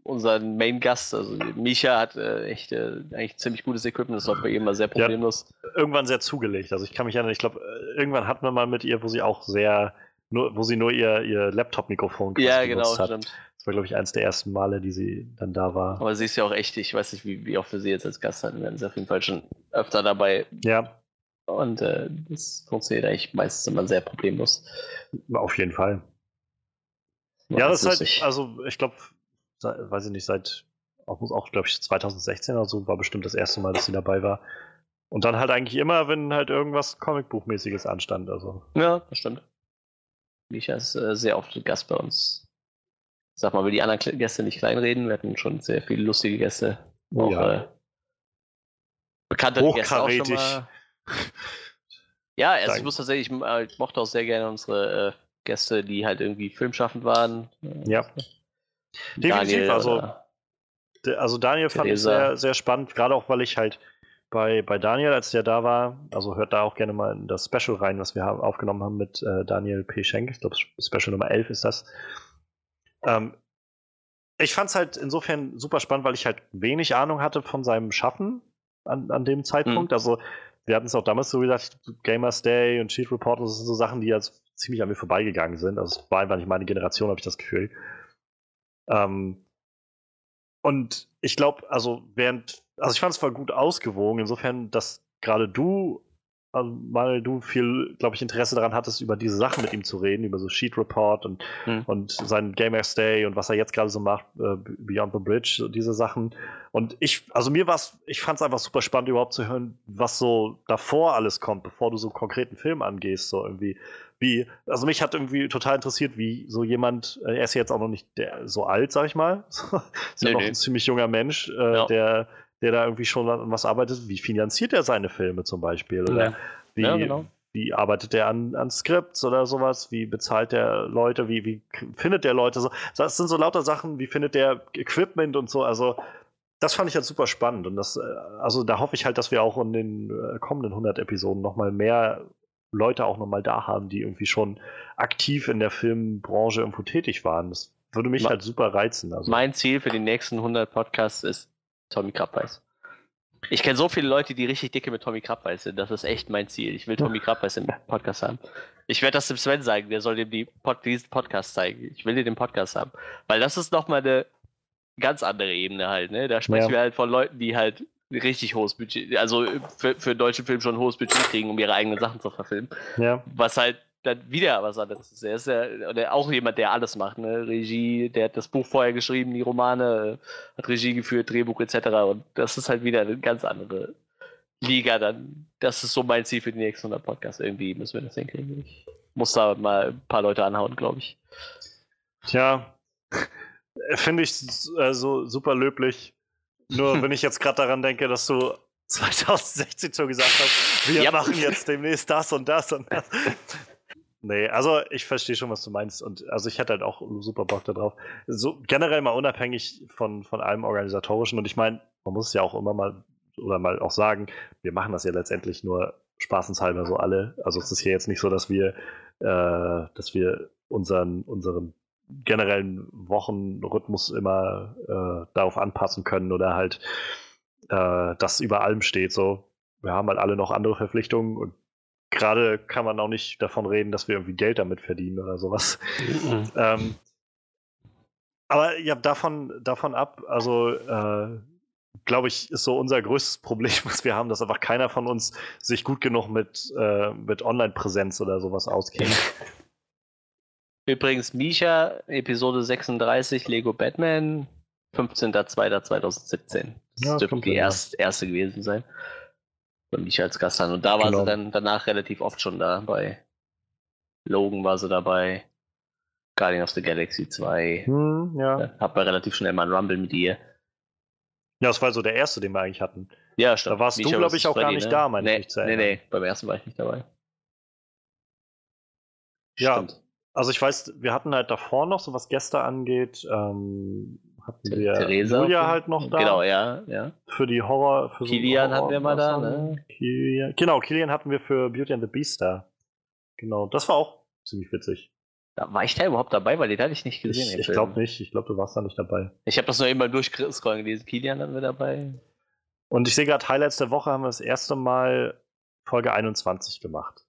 Speaker 2: unseren Main-Gast. Also Misha hat äh, echt äh, eigentlich ziemlich gutes Equipment, das läuft bei ihm immer sehr problemlos.
Speaker 1: Irgendwann sehr zugelegt. Also ich kann mich erinnern, ich glaube, äh, irgendwann hatten wir mal mit ihr, wo sie auch sehr, nur, wo sie nur ihr, ihr Laptop-Mikrofon
Speaker 2: Ja, genau,
Speaker 1: hat.
Speaker 2: stimmt.
Speaker 1: Das war, glaube ich, eines der ersten Male, die sie dann da war.
Speaker 2: Aber sie ist ja auch echt, ich weiß nicht, wie, wie oft wir sie jetzt als Gast hatten. Wir werden sie auf jeden Fall schon öfter dabei
Speaker 1: Ja,
Speaker 2: und äh, das funktioniert eigentlich meistens immer sehr problemlos.
Speaker 1: auf jeden Fall. Ja, das ist halt, also ich glaube, weiß ich nicht, seit auch, auch glaube ich, 2016 oder so war bestimmt das erste Mal, dass sie dabei war. Und dann halt eigentlich immer, wenn halt irgendwas Comicbuchmäßiges anstand. Also,
Speaker 2: Ja, das stimmt. Micha ist äh, sehr oft Gast bei uns. Sag mal, will die anderen Gäste nicht kleinreden. Wir hatten schon sehr viele lustige Gäste. Auch,
Speaker 1: Ja.
Speaker 2: äh, bekannte Gäste auch schon mal. Ja, also ich
Speaker 1: Danke.
Speaker 2: muss tatsächlich, ich, äh, ich mochte auch sehr gerne unsere äh, Gäste, die halt irgendwie filmschaffend waren. Äh,
Speaker 1: ja. Definitiv,
Speaker 2: Daniel
Speaker 1: also, D- Also Daniel fand ich
Speaker 2: Theresa.
Speaker 1: sehr, sehr spannend, gerade auch weil ich halt bei, bei Daniel, als der da war, also hört da auch gerne mal in das Special rein, was wir haben, aufgenommen haben mit äh, Daniel P. Schenk. Ich glaube, Special Nummer 11 ist das. Ähm, ich fand es halt insofern super spannend, weil ich halt wenig Ahnung hatte von seinem Schaffen an, an dem Zeitpunkt. Also wir hatten es auch damals so gesagt, Gamers Day und Cheat Report, das sind so Sachen, die jetzt ziemlich an mir vorbeigegangen sind. Also es war einfach nicht meine Generation, habe ich das Gefühl. Ähm, und ich glaube, also während, also ich fand es voll gut ausgewogen, insofern, dass gerade du, also weil du viel, glaube ich, Interesse daran hattest, über diese Sachen mit ihm zu reden, über so Sheet Report und,
Speaker 2: Hm.
Speaker 1: und seinen Gamers Day und was er jetzt gerade so macht, äh, Beyond the Bridge, so diese Sachen. Und ich, also mir war es, ich fand es einfach super spannend, überhaupt zu hören, was so davor alles kommt, bevor du so einen konkreten Film angehst, so irgendwie. Wie, also mich hat irgendwie total interessiert, wie so jemand, äh, er ist ja jetzt auch noch nicht der, so alt, sag ich mal, ist ja
Speaker 2: Nee,
Speaker 1: noch
Speaker 2: nee.
Speaker 1: ein ziemlich junger Mensch, äh,
Speaker 2: Ja.
Speaker 1: der, der da irgendwie schon an was arbeitet. Wie finanziert er seine Filme zum Beispiel? Oder
Speaker 3: Ja.
Speaker 1: wie,
Speaker 2: Ja, genau.
Speaker 1: wie arbeitet er an, an Skripts oder sowas? Wie bezahlt der Leute? Wie, wie findet der Leute? So, das sind so lauter Sachen, wie findet der Equipment und so. Also, das fand ich halt super spannend. Und das, äh, also da hoffe ich halt, dass wir auch in den äh, kommenden 100 Episoden nochmal mehr Leute auch nochmal da haben, die irgendwie schon aktiv in der Filmbranche irgendwo tätig waren. Das würde mich
Speaker 2: Ma-
Speaker 1: halt super reizen. Also,
Speaker 2: Mein Ziel für die nächsten 100 Podcasts ist Tommy Krabbeis. Ich kenne so viele Leute, die richtig dicke mit Tommy Krabbeis sind. Das ist echt mein Ziel. Ich will Tommy Krabbeis im Podcast haben. Ich werde das dem Sven sagen. Der soll dem die Pod diesen Podcast zeigen. Ich will dir den Podcast haben. Weil das ist nochmal eine ganz andere Ebene halt. Ne? Da sprechen
Speaker 1: Ja.
Speaker 2: wir halt von Leuten, die halt richtig hohes Budget, also für, für einen deutschen Film schon ein hohes Budget kriegen, um ihre eigenen Sachen zu verfilmen.
Speaker 1: ja,
Speaker 2: Was halt dann wieder was anderes ist. Er ist ja auch jemand, der alles macht. Ne? Regie, der hat das Buch vorher geschrieben, die Romane, äh, hat Regie geführt, Drehbuch etc. Und das ist halt wieder eine ganz andere Liga dann. Das ist so mein Ziel für die nächsten 100 Podcasts. Irgendwie müssen wir das hinkriegen. Ich muss da mal ein paar Leute anhauen, glaube ich.
Speaker 1: Tja, finde ich äh, so super löblich. Nur wenn ich jetzt gerade daran denke, dass du 2016 schon gesagt hast, wir
Speaker 2: Ja.
Speaker 1: machen jetzt demnächst das und das und das. Nee, also ich verstehe schon, was du meinst. Und also ich hätte halt auch super Bock darauf. So generell mal unabhängig von, von allem Organisatorischen. Und ich meine, man muss es ja auch immer mal oder mal auch sagen, wir machen das ja letztendlich nur spaßenshalber so alle. Also es ist hier jetzt nicht so, dass wir, äh, dass wir unseren, unseren generellen Wochenrhythmus immer äh, darauf anpassen können oder halt äh, das über allem steht. So, wir haben halt alle noch andere Verpflichtungen und gerade kann man auch nicht davon reden, dass wir irgendwie Geld damit verdienen oder sowas.
Speaker 3: Mhm.
Speaker 1: Ähm, aber ja, davon, davon ab, also äh, glaube ich, ist so unser größtes Problem, was wir haben, dass einfach keiner von uns sich gut genug mit, äh, mit Online-Präsenz oder sowas auskennt.
Speaker 2: Übrigens, Misha, Episode 36, Lego Batman, 15.02.2017. Das
Speaker 1: Ja,
Speaker 2: dürfte die erst, erste gewesen sein. Von Misha als Gast an. Und da war
Speaker 1: Genau.
Speaker 2: sie dann danach relativ oft schon da. Bei Logan war sie dabei. Guardian of the Galaxy 2.
Speaker 1: Hm, ja.
Speaker 2: Hab wir relativ schnell mal einen Rumble mit ihr.
Speaker 1: ja, das war so der erste, den wir eigentlich hatten.
Speaker 2: Ja, stimmt.
Speaker 1: Da warst du,
Speaker 2: Misha
Speaker 1: glaub ich,
Speaker 2: versus
Speaker 1: auch gar nicht
Speaker 2: ne?
Speaker 1: da, meine ich
Speaker 2: nee,
Speaker 1: mich zu
Speaker 2: nee, nee, beim ersten war ich nicht dabei.
Speaker 1: Ja.
Speaker 2: Stimmt.
Speaker 1: Also ich weiß, wir hatten halt davor noch, so was Gäste angeht, ähm, hatten wir
Speaker 2: Theresa.
Speaker 1: Julia halt noch da.
Speaker 2: Genau, ja, ja.
Speaker 1: Für die Horror. Für so
Speaker 2: Kilian hatten wir mal da,
Speaker 1: Horror-
Speaker 2: ne?
Speaker 1: Kilian, genau, Kilian hatten wir für Beauty and the Beast da. Genau, das war auch ziemlich witzig.
Speaker 2: Da war ich da überhaupt dabei, weil den hatte ich nicht gesehen.
Speaker 1: Ich, ich glaube nicht, ich glaube, du warst da nicht dabei.
Speaker 2: Ich habe das nur eben mal durchscrollen gelesen. Kilian hatten wir dabei.
Speaker 1: Und ich sehe gerade, Highlights der Woche haben wir das erste Mal Folge 21 gemacht.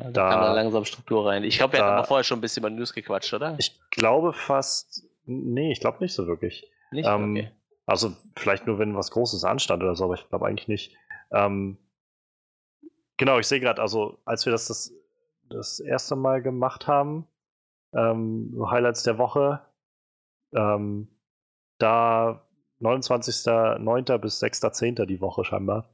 Speaker 2: Da,
Speaker 1: Da-
Speaker 2: kam dann langsam Struktur rein. Ich glaube, wir
Speaker 1: da-
Speaker 2: hatten vorher schon ein bisschen über News gequatscht, oder?
Speaker 1: Ich glaube fast. Nee, ich glaube nicht so wirklich.
Speaker 2: Nicht?
Speaker 1: ähm,
Speaker 2: okay.
Speaker 1: Also vielleicht nur, wenn was Großes anstand oder so, aber ich glaube eigentlich nicht. Ähm, genau, ich sehe gerade, also als wir das, das das erste Mal gemacht haben, ähm, Highlights der Woche, ähm, da 29.09. bis 6.10. die Woche scheinbar,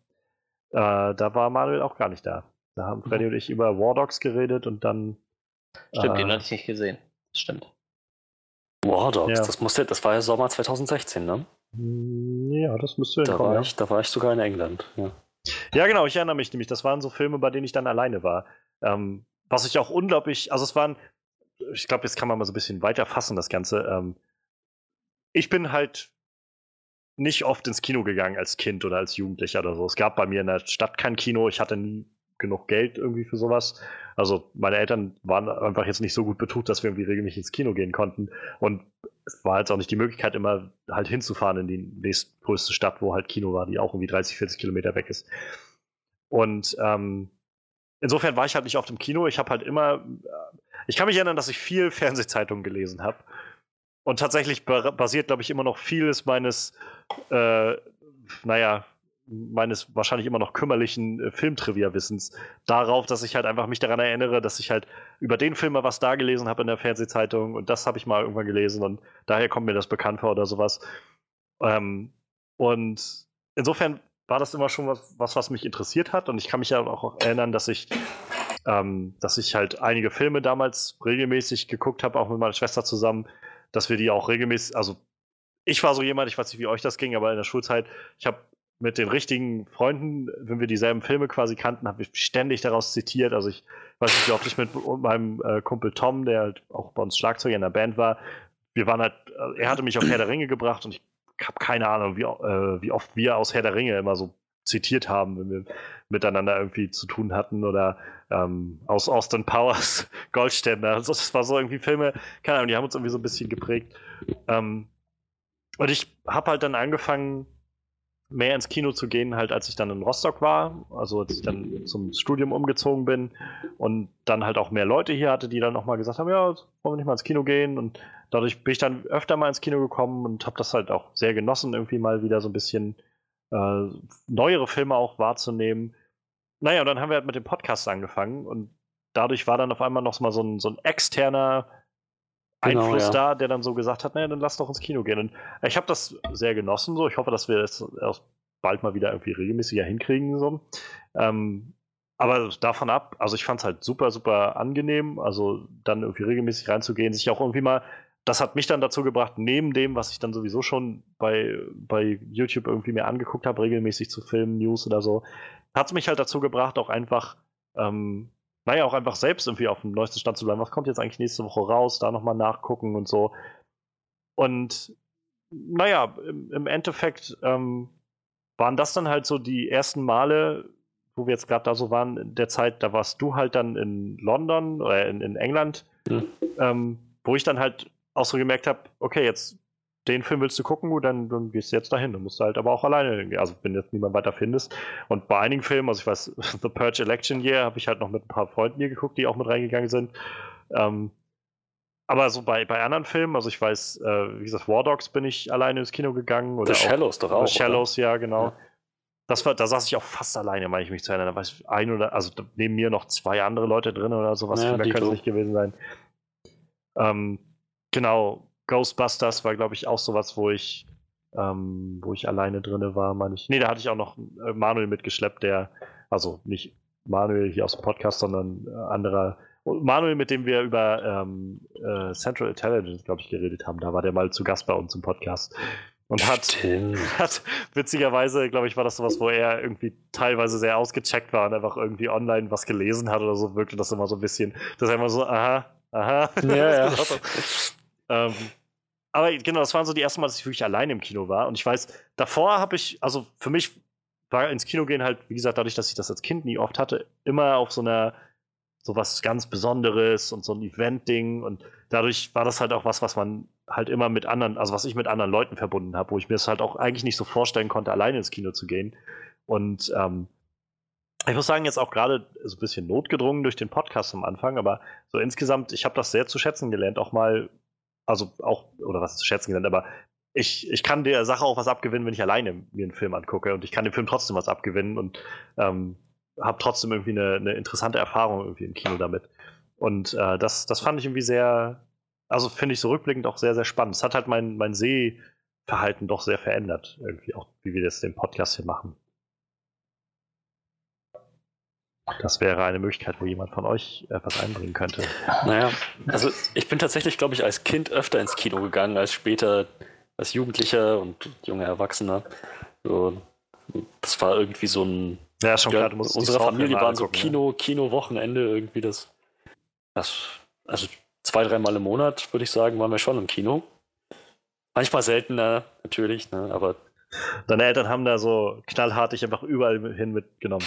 Speaker 1: äh, da war Manuel auch gar nicht da. Da haben Freddy und ich über War Dogs geredet und dann
Speaker 2: Stimmt,
Speaker 1: äh,
Speaker 2: den hatte ich nicht gesehen. Das stimmt.
Speaker 3: War Dogs,
Speaker 1: Ja.
Speaker 3: das, musste, das war ja Sommer 2016, ne?
Speaker 1: hm, Ja, das müsste
Speaker 3: Da war,
Speaker 1: ja.
Speaker 3: ich, da war ich sogar in England. Ja.
Speaker 1: Ja, genau, ich erinnere mich nämlich. Das waren so Filme, bei denen ich dann alleine war. Ähm, was ich auch unglaublich, also es waren, ich glaube, jetzt kann man mal so ein bisschen weiter fassen, das Ganze. Ähm, ich bin halt nicht oft ins Kino gegangen als Kind oder als Jugendlicher oder so. Es gab bei mir in der Stadt kein Kino, ich hatte nie genug Geld irgendwie für sowas. Also meine Eltern waren einfach jetzt nicht so gut betucht, dass wir irgendwie regelmäßig ins Kino gehen konnten. Und es war jetzt auch nicht die Möglichkeit, immer halt hinzufahren in die nächstgrößte Stadt, wo halt Kino war, die auch irgendwie 30, 40 Kilometer weg ist. Und ähm, insofern war ich halt nicht oft im Kino. Ich habe halt immer, äh, ich kann mich erinnern, dass ich viel Fernsehzeitungen gelesen habe. Und tatsächlich ba- basiert, glaube ich, immer noch vieles meines, äh, naja, meines wahrscheinlich immer noch kümmerlichen äh, Filmtrivia-Wissens darauf, dass ich halt einfach mich daran erinnere, dass ich halt über den Film mal was da gelesen habe in der Fernsehzeitung und das habe ich mal irgendwann gelesen und daher kommt mir das bekannt vor oder sowas. Ähm, und insofern war das immer schon was, was, was mich interessiert hat und ich kann mich ja auch erinnern, dass ich ähm, dass ich halt einige Filme damals regelmäßig geguckt habe, auch mit meiner Schwester zusammen, dass wir die auch regelmäßig, also ich war so jemand, ich weiß nicht, wie euch das ging, aber in der Schulzeit, ich habe mit den richtigen Freunden, wenn wir dieselben Filme quasi kannten, habe ich ständig daraus zitiert. Also ich weiß nicht, oft ich mit meinem äh, Kumpel Tom, der halt auch bei uns Schlagzeuger in der Band war, wir waren halt, äh, er hatte mich auf Herr der Ringe gebracht und ich habe keine Ahnung, wie, äh, wie oft wir aus Herr der Ringe immer so zitiert haben, wenn wir miteinander irgendwie zu tun hatten oder ähm, aus Austin Powers Goldständer. Also das war so irgendwie Filme, keine Ahnung, die haben uns irgendwie so ein bisschen geprägt. Ähm, und ich habe halt dann angefangen, mehr ins Kino zu gehen, halt als ich dann in Rostock war, also als ich dann zum Studium umgezogen bin und dann halt auch mehr Leute hier hatte, die dann nochmal gesagt haben, ja, wollen wir nicht mal ins Kino gehen und dadurch bin ich dann öfter mal ins Kino gekommen und habe das halt auch sehr genossen, irgendwie mal wieder so ein bisschen äh, neuere Filme auch wahrzunehmen. Naja, und dann haben wir halt mit dem Podcast angefangen und dadurch war dann auf einmal noch mal so ein, so ein externer
Speaker 3: Genau,
Speaker 1: Einfluss
Speaker 3: ja.
Speaker 1: da, der dann so gesagt hat, naja, dann lass doch ins Kino gehen. Und ich habe das sehr genossen so. Ich hoffe, dass wir das erst bald mal wieder irgendwie regelmäßiger hinkriegen. So. Ähm, aber davon ab, also ich fand es halt super, super angenehm, also dann irgendwie regelmäßig reinzugehen, sich auch irgendwie mal, das hat mich dann dazu gebracht, neben dem, was ich dann sowieso schon bei, bei YouTube irgendwie mir angeguckt habe, regelmäßig zu Filmen, News oder so, hat es mich halt dazu gebracht, auch einfach, ähm, naja, auch einfach selbst irgendwie auf dem neuesten Stand zu bleiben. Was kommt jetzt eigentlich nächste Woche raus? Da nochmal nachgucken und so. Und naja, im, im Endeffekt ähm, waren das dann halt so die ersten Male, wo wir jetzt gerade da so waren, in der Zeit, da warst du halt dann in London oder in, in England,
Speaker 3: Mhm.
Speaker 1: ähm, wo ich dann halt auch so gemerkt habe, okay, jetzt den Film willst du gucken, gut, dann, dann gehst du jetzt dahin. Du musst halt aber auch alleine hingehen. Also, wenn jetzt niemand weiter findest. Und bei einigen Filmen, also ich weiß, The Purge Election Year, habe ich halt noch mit ein paar Freunden hier geguckt, die auch mit reingegangen sind. Ähm, aber so bei, bei anderen Filmen, also ich weiß, äh, wie gesagt, War Dogs bin ich alleine ins Kino gegangen. Oder
Speaker 3: The Shallows doch auch.
Speaker 1: The Shallows, ja, genau.
Speaker 3: Ja.
Speaker 1: Das war, da saß ich auch fast alleine, meine ich mich zu erinnern. Da war ich ein oder, also neben mir noch zwei andere Leute drin oder sowas.
Speaker 3: Ja,
Speaker 1: Viel mehr könnte es nicht gewesen sein. Ähm, genau, Ghostbusters war, glaube ich, auch sowas, wo ich, ähm, wo ich alleine drin war, meine ich. Nee, da hatte ich auch noch äh, Manuel mitgeschleppt, der, also nicht Manuel hier aus dem Podcast, sondern äh, anderer. Manuel, mit dem wir über ähm, äh, Central Intelligence, glaube ich, geredet haben, da war der mal zu Gast bei uns im Podcast. Und hat, hat witzigerweise, glaube ich, war das sowas, wo er irgendwie teilweise sehr ausgecheckt war und einfach irgendwie online was gelesen hat oder so, wirkte das immer so ein bisschen, dass er immer so, aha, Aha.
Speaker 3: Ja, ja.
Speaker 1: ähm, aber genau, das waren so die ersten Mal, dass ich wirklich alleine im Kino war. Und ich weiß, davor habe ich, also für mich war ins Kino gehen halt, wie gesagt, dadurch, dass ich das als Kind nie oft hatte, immer auf so einer, so was ganz Besonderes und so ein Event-Ding. Und dadurch war das halt auch was, was man halt immer mit anderen, also was ich mit anderen Leuten verbunden habe, wo ich mir das halt auch eigentlich nicht so vorstellen konnte, alleine ins Kino zu gehen. Und ähm, ich muss sagen, jetzt auch gerade so ein bisschen notgedrungen durch den Podcast am Anfang, aber so insgesamt, ich habe das sehr zu schätzen gelernt, auch mal, also auch, oder was zu schätzen gelernt, aber ich, ich kann der Sache auch was abgewinnen, wenn ich alleine mir einen Film angucke und ich kann dem Film trotzdem was abgewinnen und ähm, habe trotzdem irgendwie eine, eine, interessante Erfahrung irgendwie im Kino damit. Und äh, das, das fand ich irgendwie sehr, also finde ich so rückblickend auch sehr, sehr spannend. Es hat halt mein, mein Sehverhalten doch sehr verändert, irgendwie auch, wie wir das den Podcast hier machen. Das wäre eine Möglichkeit, wo jemand von euch etwas einbringen könnte.
Speaker 3: Naja, also ich bin tatsächlich, glaube ich, als Kind öfter ins Kino gegangen, als später als Jugendlicher und junger Erwachsener. So, das war irgendwie so ein.
Speaker 1: Ja, schon
Speaker 3: ja,
Speaker 1: klar,
Speaker 3: unsere Familie waren so Kino, Kino-Wochenende irgendwie das, das. Also zwei, dreimal im Monat, würde ich sagen, waren wir schon im Kino. Manchmal seltener, natürlich, ne, aber
Speaker 1: Deine Eltern haben da so knallhart dich einfach überall hin mitgenommen.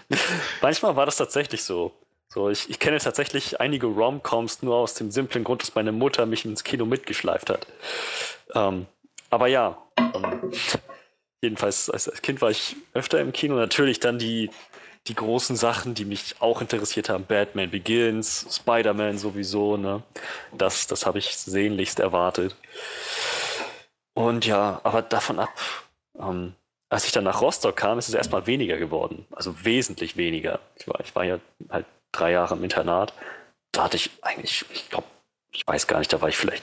Speaker 3: Manchmal war das tatsächlich so. So, ich, ich kenne tatsächlich einige Rom-Coms nur aus dem simplen Grund, dass meine Mutter mich ins Kino mitgeschleift hat. Ähm, aber ja, ähm, jedenfalls als, als, Kind war ich öfter im Kino. Natürlich dann die, die großen Sachen, die mich auch interessiert haben. Batman Begins, Spider-Man sowieso. Ne? Das, das habe ich sehnlichst erwartet. Und ja, aber davon ab, ähm, als ich dann nach Rostock kam, ist es erstmal weniger geworden. Also wesentlich weniger. Ich war, ich war ja halt drei Jahre im Internat. Da hatte ich eigentlich, ich glaube, ich weiß gar nicht, da war ich vielleicht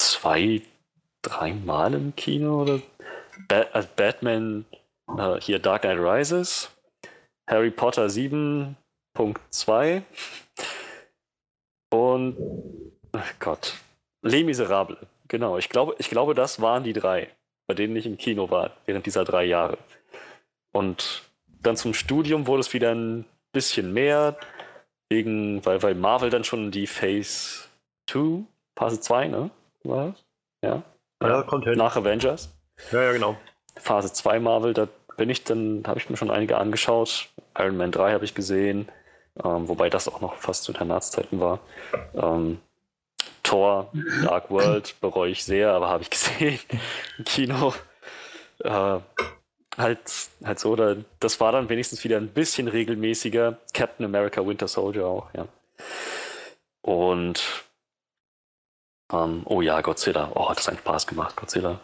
Speaker 3: zwei, drei Mal im Kino oder ba also Batman, äh, hier Dark Knight Rises, Harry Potter 7.2 und oh Gott, Les Miserables. Genau, ich glaube, ich glaube, das waren die drei, bei denen ich im Kino war, während dieser drei Jahre. Und dann zum Studium wurde es wieder ein bisschen mehr, wegen, weil, weil Marvel dann schon die Phase 2, Phase 2, ne? War? Ja.
Speaker 1: Ja, kommt hin.
Speaker 3: Nach Avengers.
Speaker 1: Ja, ja, genau.
Speaker 3: Phase 2 Marvel, da bin ich dann, habe ich mir schon einige angeschaut. Iron Man 3 habe ich gesehen, ähm, wobei das auch noch fast zu Internatszeiten war. Ähm, Thor, Dark World bereue ich sehr, aber habe ich gesehen im Kino. Äh, halt, halt so, da, das war dann wenigstens wieder ein bisschen regelmäßiger. Captain America Winter Soldier auch, ja. Und ähm, oh ja, Godzilla. Oh, hat das einen Spaß gemacht, Godzilla.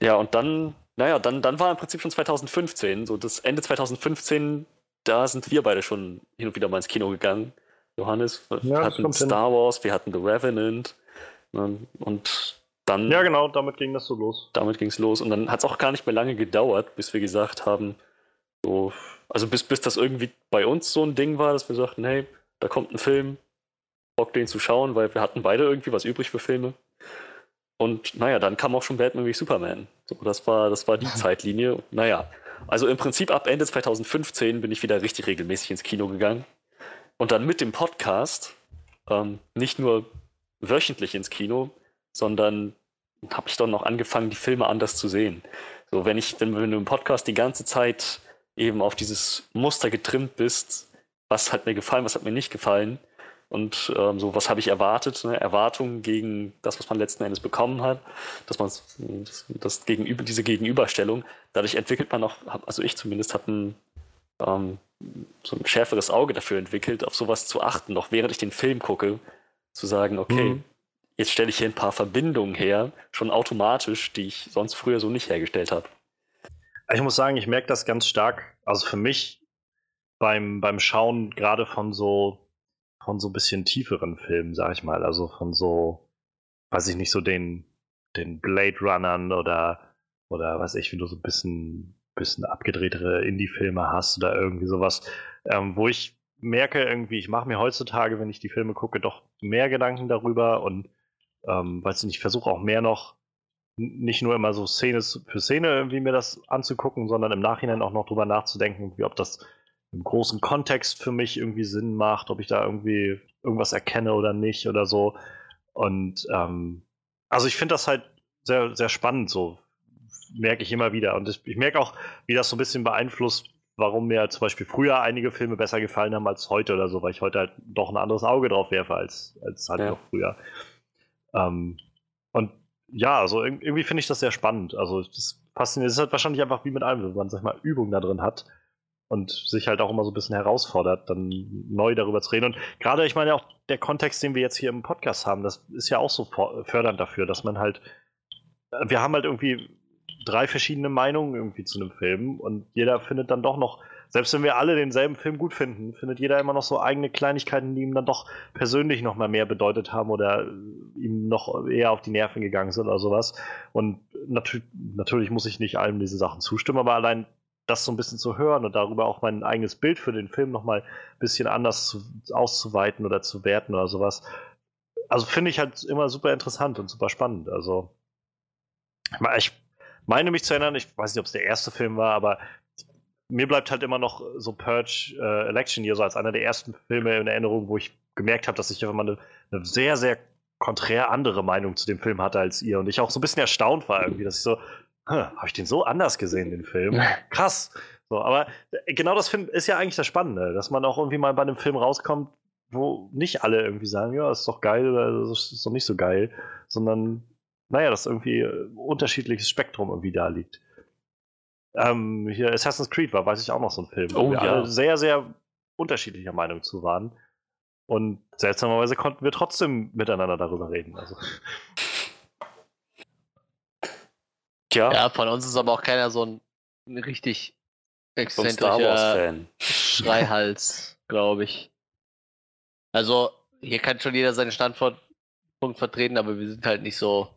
Speaker 3: Ja, und dann, naja, dann, dann war im Prinzip schon 2015, so das Ende 2015, da sind wir beide schon hin und wieder mal ins Kino gegangen. Johannes, wir ja, hatten Star hin. Wars, wir hatten The Revenant ne, und dann.
Speaker 1: Ja, genau, damit ging das so los.
Speaker 3: Damit ging es los und dann hat es auch gar nicht mehr lange gedauert, bis wir gesagt haben, so, also bis, bis das irgendwie bei uns so ein Ding war, dass wir sagten, hey, da kommt ein Film, Bock den zu schauen, weil wir hatten beide irgendwie was übrig für Filme. Und naja, dann kam auch schon Batman wie Superman. So, das war, das war die Zeitlinie. Naja, also im Prinzip ab Ende 2015 bin ich wieder richtig regelmäßig ins Kino gegangen. Und dann mit dem Podcast ähm, nicht nur wöchentlich ins Kino, sondern habe ich dann noch angefangen, die Filme anders zu sehen. So, wenn ich, wenn, wenn du im Podcast die ganze Zeit eben auf dieses Muster getrimmt bist, was hat mir gefallen, was hat mir nicht gefallen und ähm, so, was habe ich erwartet, ne? Erwartungen gegen das, was man letzten Endes bekommen hat, dass man das, das Gegenüber, diese Gegenüberstellung, dadurch entwickelt man auch, also ich zumindest habe ein ähm, so ein schärferes Auge dafür entwickelt, auf sowas zu achten, noch während ich den Film gucke, zu sagen, okay, mhm. jetzt stelle ich hier ein paar Verbindungen her, schon automatisch, die ich sonst früher so nicht hergestellt habe.
Speaker 1: Ich muss sagen, ich merke das ganz stark, also für mich beim, beim Schauen gerade von so von so ein bisschen tieferen Filmen, sag ich mal, also von so, weiß ich nicht, so den, den Blade Runnern oder, oder weiß ich, wie du so ein bisschen bisschen abgedrehtere Indie-Filme hast oder irgendwie sowas, ähm, wo ich merke irgendwie, ich mache mir heutzutage, wenn ich die Filme gucke, doch mehr Gedanken darüber und ähm, weiß nicht, ich versuche auch mehr noch nicht nur immer so Szene für Szene irgendwie mir das anzugucken, sondern im Nachhinein auch noch drüber nachzudenken, wie ob das im großen Kontext für mich irgendwie Sinn macht, ob ich da irgendwie irgendwas erkenne oder nicht oder so. Und ähm, also ich finde das halt sehr, sehr spannend, so merke ich immer wieder. Und ich, ich merke auch, wie das so ein bisschen beeinflusst, warum mir zum Beispiel früher einige Filme besser gefallen haben als heute oder so, weil ich heute halt doch ein anderes Auge drauf werfe als, als halt ja. noch früher. Ähm, und ja, also irgendwie finde ich das sehr spannend. Also das fasziniert. Es ist halt wahrscheinlich einfach wie mit allem, wenn man sag mal Übung da drin hat und sich halt auch immer so ein bisschen herausfordert, dann neu darüber zu reden. Und gerade, ich meine auch der Kontext, den wir jetzt hier im Podcast haben, das ist ja auch so fördernd dafür, dass man halt, wir haben halt irgendwie drei verschiedene Meinungen irgendwie zu einem Film und jeder findet dann doch noch, selbst wenn wir alle denselben Film gut finden, findet jeder immer noch so eigene Kleinigkeiten, die ihm dann doch persönlich noch mal mehr bedeutet haben oder ihm noch eher auf die Nerven gegangen sind oder sowas. Und natür natürlich muss ich nicht allem diese Sachen zustimmen, aber allein das so ein bisschen zu hören und darüber auch mein eigenes Bild für den Film noch mal ein bisschen anders zu, auszuweiten oder zu werten oder sowas. Also finde ich halt immer super interessant und super spannend. Also ich meine mich zu erinnern, ich weiß nicht, ob es der erste Film war, aber mir bleibt halt immer noch so Purge äh, Election Year so als einer der ersten Filme in Erinnerung, wo ich gemerkt habe, dass ich einfach mal eine, eine sehr, sehr konträr andere Meinung zu dem Film hatte als ihr und ich auch so ein bisschen erstaunt war irgendwie, dass ich so, habe ich den so anders gesehen, den Film? Krass. So, aber genau das find, ist ja eigentlich das Spannende, dass man auch irgendwie mal bei einem Film rauskommt, wo nicht alle irgendwie sagen, ja, ist doch geil oder das ist doch nicht so geil, sondern naja, dass irgendwie äh, unterschiedliches Spektrum irgendwie da liegt. Ähm, hier Assassin's Creed war, weiß ich auch noch so ein Film, wo oh, wir ja. alle sehr, sehr unterschiedlicher Meinung zu waren. Und seltsamerweise konnten wir trotzdem miteinander darüber reden. Also.
Speaker 2: Tja. Ja, von uns ist aber auch keiner so ein, richtig exzentrischer Schreihals, glaube ich. Also, hier kann schon jeder seinen Standpunkt vertreten, aber wir sind halt nicht so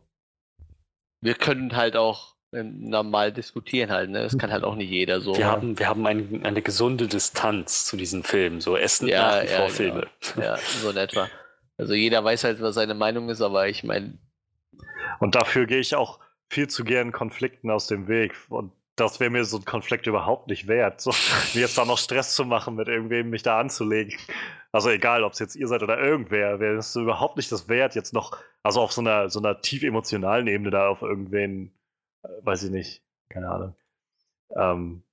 Speaker 2: wir können halt auch ähm, normal diskutieren halt, ne? Das kann halt auch nicht jeder so.
Speaker 3: Wir haben, wir haben ein, eine gesunde Distanz zu diesen Filmen, so Essen ja, nach wie ja, vor genau. Filme.
Speaker 2: Ja, so in etwa. Also jeder weiß halt, was seine Meinung ist, aber ich meine.
Speaker 1: Und dafür gehe ich auch viel zu gern Konflikten aus dem Weg. Und das wäre mir so ein Konflikt überhaupt nicht wert, so, mir jetzt da noch Stress zu machen, mit irgendwem mich da anzulegen. Also egal, ob es jetzt ihr seid oder irgendwer, wäre es überhaupt nicht das wert, jetzt noch, also auf so einer, so einer tief emotionalen Ebene da auf irgendwen, äh, weiß ich nicht, keine Ahnung. Ähm,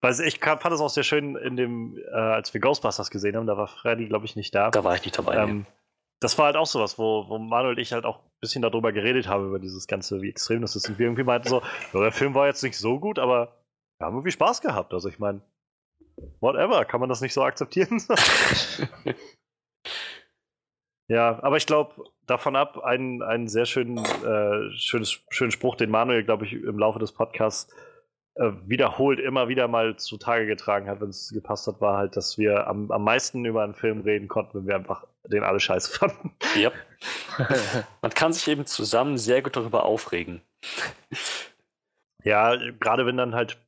Speaker 1: weil ich fand es auch sehr schön in dem, äh, als wir Ghostbusters gesehen haben, da war Freddy, glaube ich, nicht da.
Speaker 3: Da war ich nicht dabei. Ähm,
Speaker 1: das war halt auch sowas, wo, wo Manuel und ich halt auch ein bisschen darüber geredet haben, über dieses Ganze, wie extrem das ist. Und wir irgendwie meinten so, ja, der Film war jetzt nicht so gut, aber wir haben irgendwie Spaß gehabt. Also ich meine, whatever, kann man das nicht so akzeptieren? ja, aber ich glaube, davon ab, einen, einen sehr schönen, äh, schönes, schönen Spruch, den Manuel, glaube ich, im Laufe des Podcasts äh, wiederholt immer wieder mal zutage getragen hat, wenn es gepasst hat, war halt, dass wir am, am meisten über einen Film reden konnten, wenn wir einfach den alle scheiße fanden.
Speaker 3: Ja. Man kann sich eben zusammen sehr gut darüber aufregen.
Speaker 1: Ja, gerade wenn dann halt,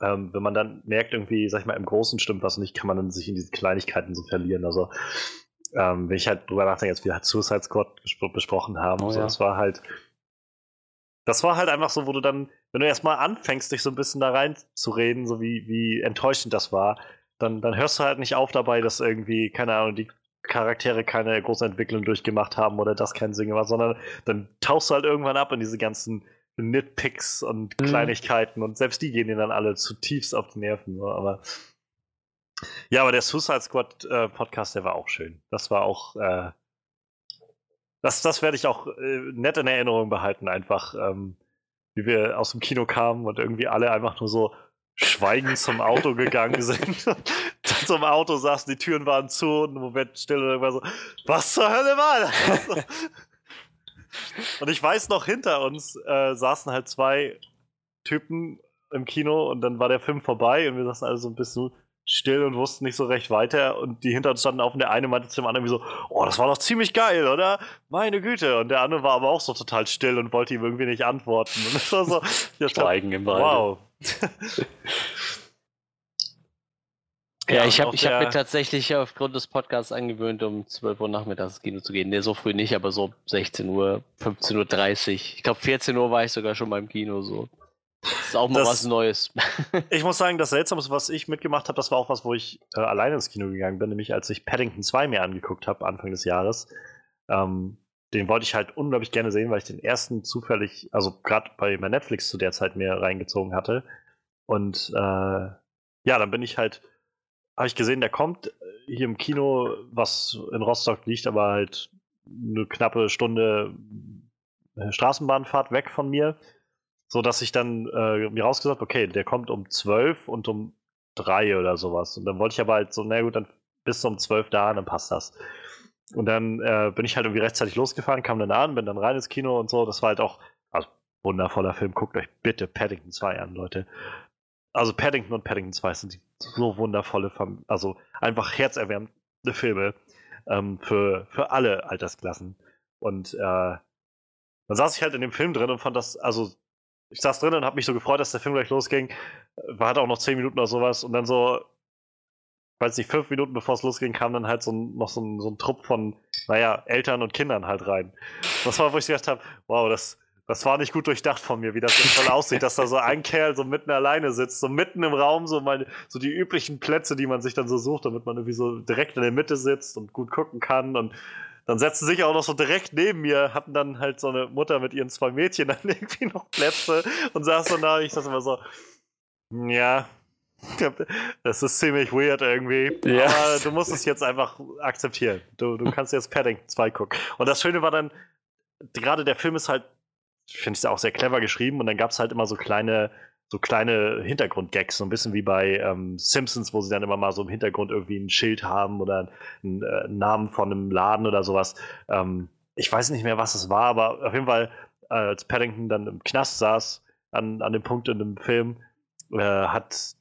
Speaker 1: ähm, wenn man dann merkt, irgendwie, sag ich mal, im Großen stimmt was nicht, kann man dann sich in diese Kleinigkeiten so verlieren. Also, ähm, wenn ich halt drüber nachdenke, jetzt wir halt Suicide Squad besprochen haben, oh, so, ja. das war halt, das war halt einfach so, wo du dann, wenn du erstmal anfängst, dich so ein bisschen da reinzureden, so wie, wie enttäuschend das war, dann, dann hörst du halt nicht auf dabei, dass irgendwie, keine Ahnung, die Charaktere keine große Entwicklung durchgemacht haben oder das kein Singen war, sondern dann tauchst du halt irgendwann ab in diese ganzen Nitpicks und mhm. Kleinigkeiten und selbst die gehen dir dann alle zutiefst auf die Nerven. So. Aber ja, aber der Suicide Squad äh, Podcast, der war auch schön. Das war auch äh, das, das werde ich auch äh, nett in Erinnerung behalten, einfach, ähm, wie wir aus dem Kino kamen und irgendwie alle einfach nur so schweigend zum Auto gegangen sind. zum Auto saßen, die Türen waren zu und im Moment still und irgendwann so, was zur Hölle war das? und ich weiß noch, hinter uns äh, saßen halt zwei Typen im Kino und dann war der Film vorbei und wir saßen alle so ein bisschen still und wussten nicht so recht weiter und die hinter uns standen auf und der eine meinte zum anderen wie so, oh, das war doch ziemlich geil, oder? Meine Güte. Und der andere war aber auch so total still und wollte ihm irgendwie nicht antworten. Und das war so,
Speaker 3: ja, Schweigen im Wald.
Speaker 1: Wow.
Speaker 2: ja, ich habe hab mir tatsächlich aufgrund des Podcasts angewöhnt, um 12 Uhr nachmittags ins Kino zu gehen. Nee, so früh nicht, aber so 16 Uhr, 15.30 Uhr. Ich glaube, 14 Uhr war ich sogar schon beim Kino so. Das ist auch mal
Speaker 1: Das-
Speaker 2: was Neues.
Speaker 1: Ich muss sagen, das Seltsamste, was ich mitgemacht habe, das war auch was, wo ich äh, alleine ins Kino gegangen bin, nämlich als ich Paddington 2 mir angeguckt habe, Anfang des Jahres. Ähm, den wollte ich halt unglaublich gerne sehen, weil ich den ersten zufällig, also gerade bei, bei Netflix zu der Zeit mir reingezogen hatte. Und äh, ja, dann bin ich halt, habe ich gesehen, der kommt äh, hier im Kino, was in Rostock liegt, aber halt eine knappe Stunde äh, Straßenbahnfahrt weg von mir so dass ich dann äh, mir rausgesagt, okay, der kommt um 12 und um 3 oder sowas. Und dann wollte ich aber halt so, na gut, dann bis um 12 da, dann passt das. Und dann äh, bin ich halt irgendwie rechtzeitig losgefahren, kam dann an, bin dann rein ins Kino und so. Das war halt auch also, wundervoller Film. Guckt euch bitte Paddington 2 an, Leute. Also Paddington und Paddington 2 sind so wundervolle, Fam also einfach herzerwärmende Filme ähm, für, für alle Altersklassen. Und äh, dann saß ich halt in dem Film drin und fand das, also ich saß drin und habe mich so gefreut, dass der Film gleich losging. War halt auch noch zehn Minuten oder sowas und dann so, weiß nicht, fünf Minuten bevor es losging, kam dann halt so noch so ein, so ein Trupp von, naja, Eltern und Kindern halt rein. Das war, wo ich gedacht habe, wow, das, das war nicht gut durchdacht von mir, wie das jetzt voll aussieht, dass da so ein Kerl so mitten alleine sitzt, so mitten im Raum, so meine, so die üblichen Plätze, die man sich dann so sucht, damit man irgendwie so direkt in der Mitte sitzt und gut gucken kann und dann setzten sich auch noch so direkt neben mir, hatten dann halt so eine Mutter mit ihren zwei Mädchen dann irgendwie noch Plätze und saß so da. Ich dachte immer so, ja, das ist ziemlich weird irgendwie.
Speaker 3: Ja.
Speaker 1: Aber du musst es jetzt einfach akzeptieren. Du, du kannst jetzt Paddington 2 gucken. Und das Schöne war dann, gerade der Film ist halt, finde ich auch sehr clever geschrieben und dann gab es halt immer so kleine so kleine Hintergrundgags, so ein bisschen wie bei ähm, Simpsons, wo sie dann immer mal so im Hintergrund irgendwie ein Schild haben oder einen äh, Namen von einem Laden oder sowas. Ähm, ich weiß nicht mehr, was es war, aber auf jeden Fall, äh, als Paddington dann im Knast saß, an, an dem Punkt in dem Film, äh, hat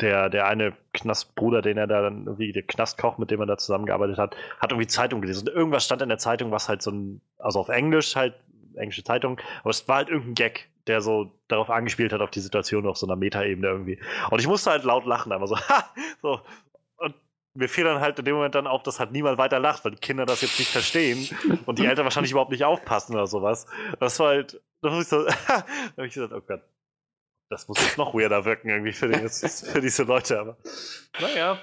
Speaker 1: der, der eine Knastbruder, den er da dann irgendwie, der Knastkoch, mit dem er da zusammengearbeitet hat, hat irgendwie Zeitung gelesen. Und irgendwas stand in der Zeitung, was halt so ein, also auf Englisch halt, englische Zeitung, aber es war halt irgendein Gag, der so darauf angespielt hat, auf die Situation auf so einer Metaebene irgendwie. Und ich musste halt laut lachen, einfach so, ha, so. Und mir fiel dann halt in dem Moment dann auf, dass halt niemand weiter lacht, weil die Kinder das jetzt nicht verstehen und die Eltern wahrscheinlich überhaupt nicht aufpassen oder sowas. Das war halt, da muss ich so, da habe ich gesagt, oh Gott, das muss jetzt noch weirder wirken irgendwie für, die, für diese Leute, aber naja,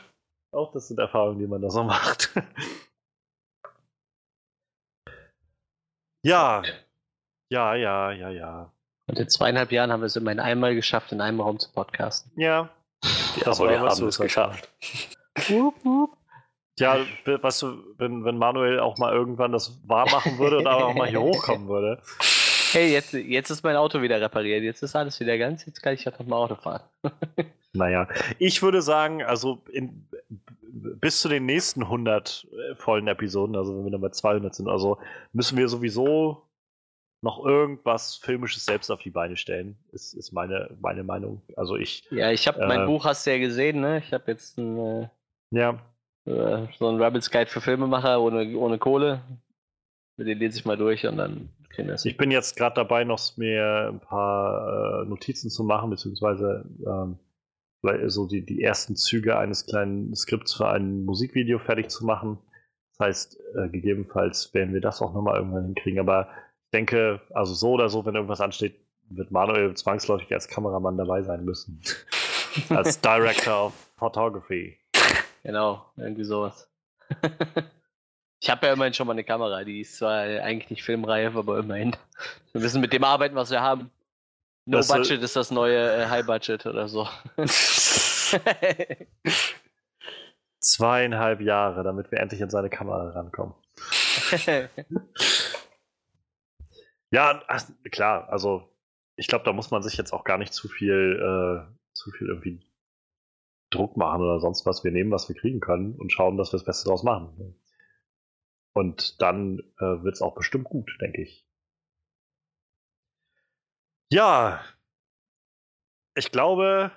Speaker 1: auch das sind Erfahrungen, die man da so macht. ja, ja, ja, ja, ja.
Speaker 2: Und in zweieinhalb Jahren haben wir es immerhin einmal geschafft, in einem Raum zu podcasten.
Speaker 1: Ja,
Speaker 3: Ja,
Speaker 1: Das
Speaker 3: aber wir haben es geschafft.
Speaker 1: Ja, we- weißt du, wenn, wenn Manuel auch mal irgendwann das wahr machen würde und aber auch mal hier hochkommen würde.
Speaker 2: Hey, jetzt, jetzt ist mein Auto wieder repariert. Jetzt ist alles wieder ganz. Jetzt kann ich ja noch mal Auto fahren.
Speaker 1: Naja, ich würde sagen, also in, bis zu den nächsten 100 äh, vollen Episoden, also wenn wir dann bei 200 sind, also müssen wir sowieso noch irgendwas Filmisches selbst auf die Beine stellen, ist, ist meine, meine Meinung. Also ich,
Speaker 2: Ja, ich habe
Speaker 1: Äh.
Speaker 2: mein Buch, hast du ja gesehen, ne? Ich habe jetzt ein,
Speaker 1: ja,
Speaker 2: äh, äh, so ein Rebels Guide für Filmemacher ohne, ohne Kohle. Mit den lese ich mal durch und dann kriegen wir es.
Speaker 1: ich bin jetzt gerade dabei, noch mir ein paar äh, Notizen zu machen, beziehungsweise ähm, so die, die ersten Züge eines kleinen Skripts für ein Musikvideo fertig zu machen. Das heißt, äh, gegebenenfalls werden wir das auch nochmal irgendwann hinkriegen. Aber denke, also so oder so, wenn irgendwas ansteht, wird Manuel zwangsläufig als Kameramann dabei sein müssen. als Director of Photography.
Speaker 2: Genau, irgendwie sowas. ich habe ja immerhin schon mal eine Kamera, die ist zwar eigentlich nicht filmreif, aber immerhin. Wir müssen mit dem arbeiten, was wir haben. No
Speaker 1: Das
Speaker 2: Budget ist das neue äh, High Budget oder so.
Speaker 1: Zweieinhalb Jahre, damit wir endlich an seine Kamera rankommen. Ja, ach, klar, also ich glaube, da muss man sich jetzt auch gar nicht zu viel, äh, zu viel irgendwie Druck machen oder sonst was. Wir nehmen, was wir kriegen können und schauen, dass wir das Beste draus machen. Und dann äh, wird es auch bestimmt gut, denke ich. Ja, ich glaube,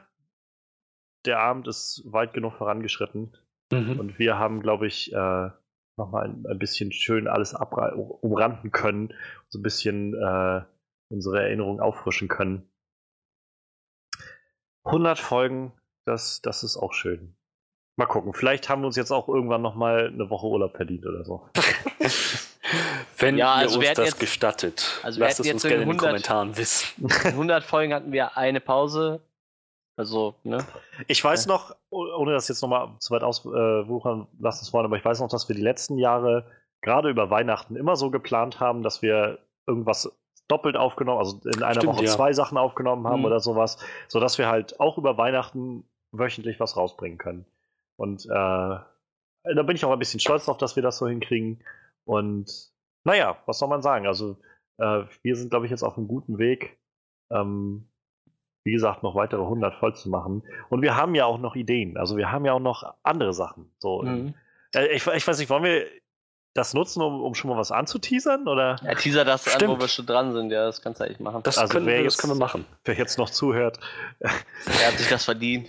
Speaker 1: der Abend ist weit genug vorangeschritten.
Speaker 3: Mhm.
Speaker 1: Und wir haben, glaube ich, äh, nochmal ein, ein bisschen schön alles umranden können, so ein bisschen äh, unsere Erinnerungen auffrischen können. 100 Folgen, das, das ist auch schön. Mal gucken, vielleicht haben wir uns jetzt auch irgendwann nochmal eine Woche Urlaub verdient oder so.
Speaker 3: Wenn
Speaker 2: Ja,
Speaker 3: ihr
Speaker 2: also
Speaker 3: uns
Speaker 2: wir hätten
Speaker 3: das
Speaker 2: jetzt-
Speaker 3: gestattet,
Speaker 2: also
Speaker 3: lasst es uns gerne in den
Speaker 2: 100
Speaker 3: Kommentaren wissen.
Speaker 2: In 100 Folgen hatten wir eine Pause. Also, ne?
Speaker 1: Ich weiß noch, oh- ohne das jetzt nochmal zu weit auswuchern lassen zu wollen, aber ich weiß noch, dass wir die letzten Jahre gerade über Weihnachten immer so geplant haben, dass wir irgendwas doppelt aufgenommen, also in einer
Speaker 3: Stimmt,
Speaker 1: Woche
Speaker 3: ja.
Speaker 1: zwei Sachen aufgenommen haben
Speaker 2: Mhm.
Speaker 1: oder sowas, sodass wir halt auch über Weihnachten wöchentlich was rausbringen können. Und äh, da bin ich auch ein bisschen stolz drauf, dass wir das so hinkriegen. Und naja, was soll man sagen? Also äh, wir sind, glaube ich, jetzt auf einem guten Weg. Ähm, wie gesagt, noch weitere 100 voll zu machen. Und wir haben ja auch noch Ideen. Also wir haben ja auch noch andere Sachen. So,
Speaker 2: Mhm.
Speaker 1: äh, ich, ich weiß nicht, wollen wir das nutzen, um, um schon mal was anzuteasern? Oder
Speaker 2: Ja, teaser das an, wo
Speaker 3: Stimmt.
Speaker 2: wir schon dran sind. Ja, das kannst du eigentlich machen.
Speaker 3: Das,
Speaker 1: Also
Speaker 3: können,
Speaker 1: wer
Speaker 3: wir, das
Speaker 1: jetzt-
Speaker 3: können wir machen.
Speaker 1: wer jetzt noch zuhört?
Speaker 2: er hat sich das verdient.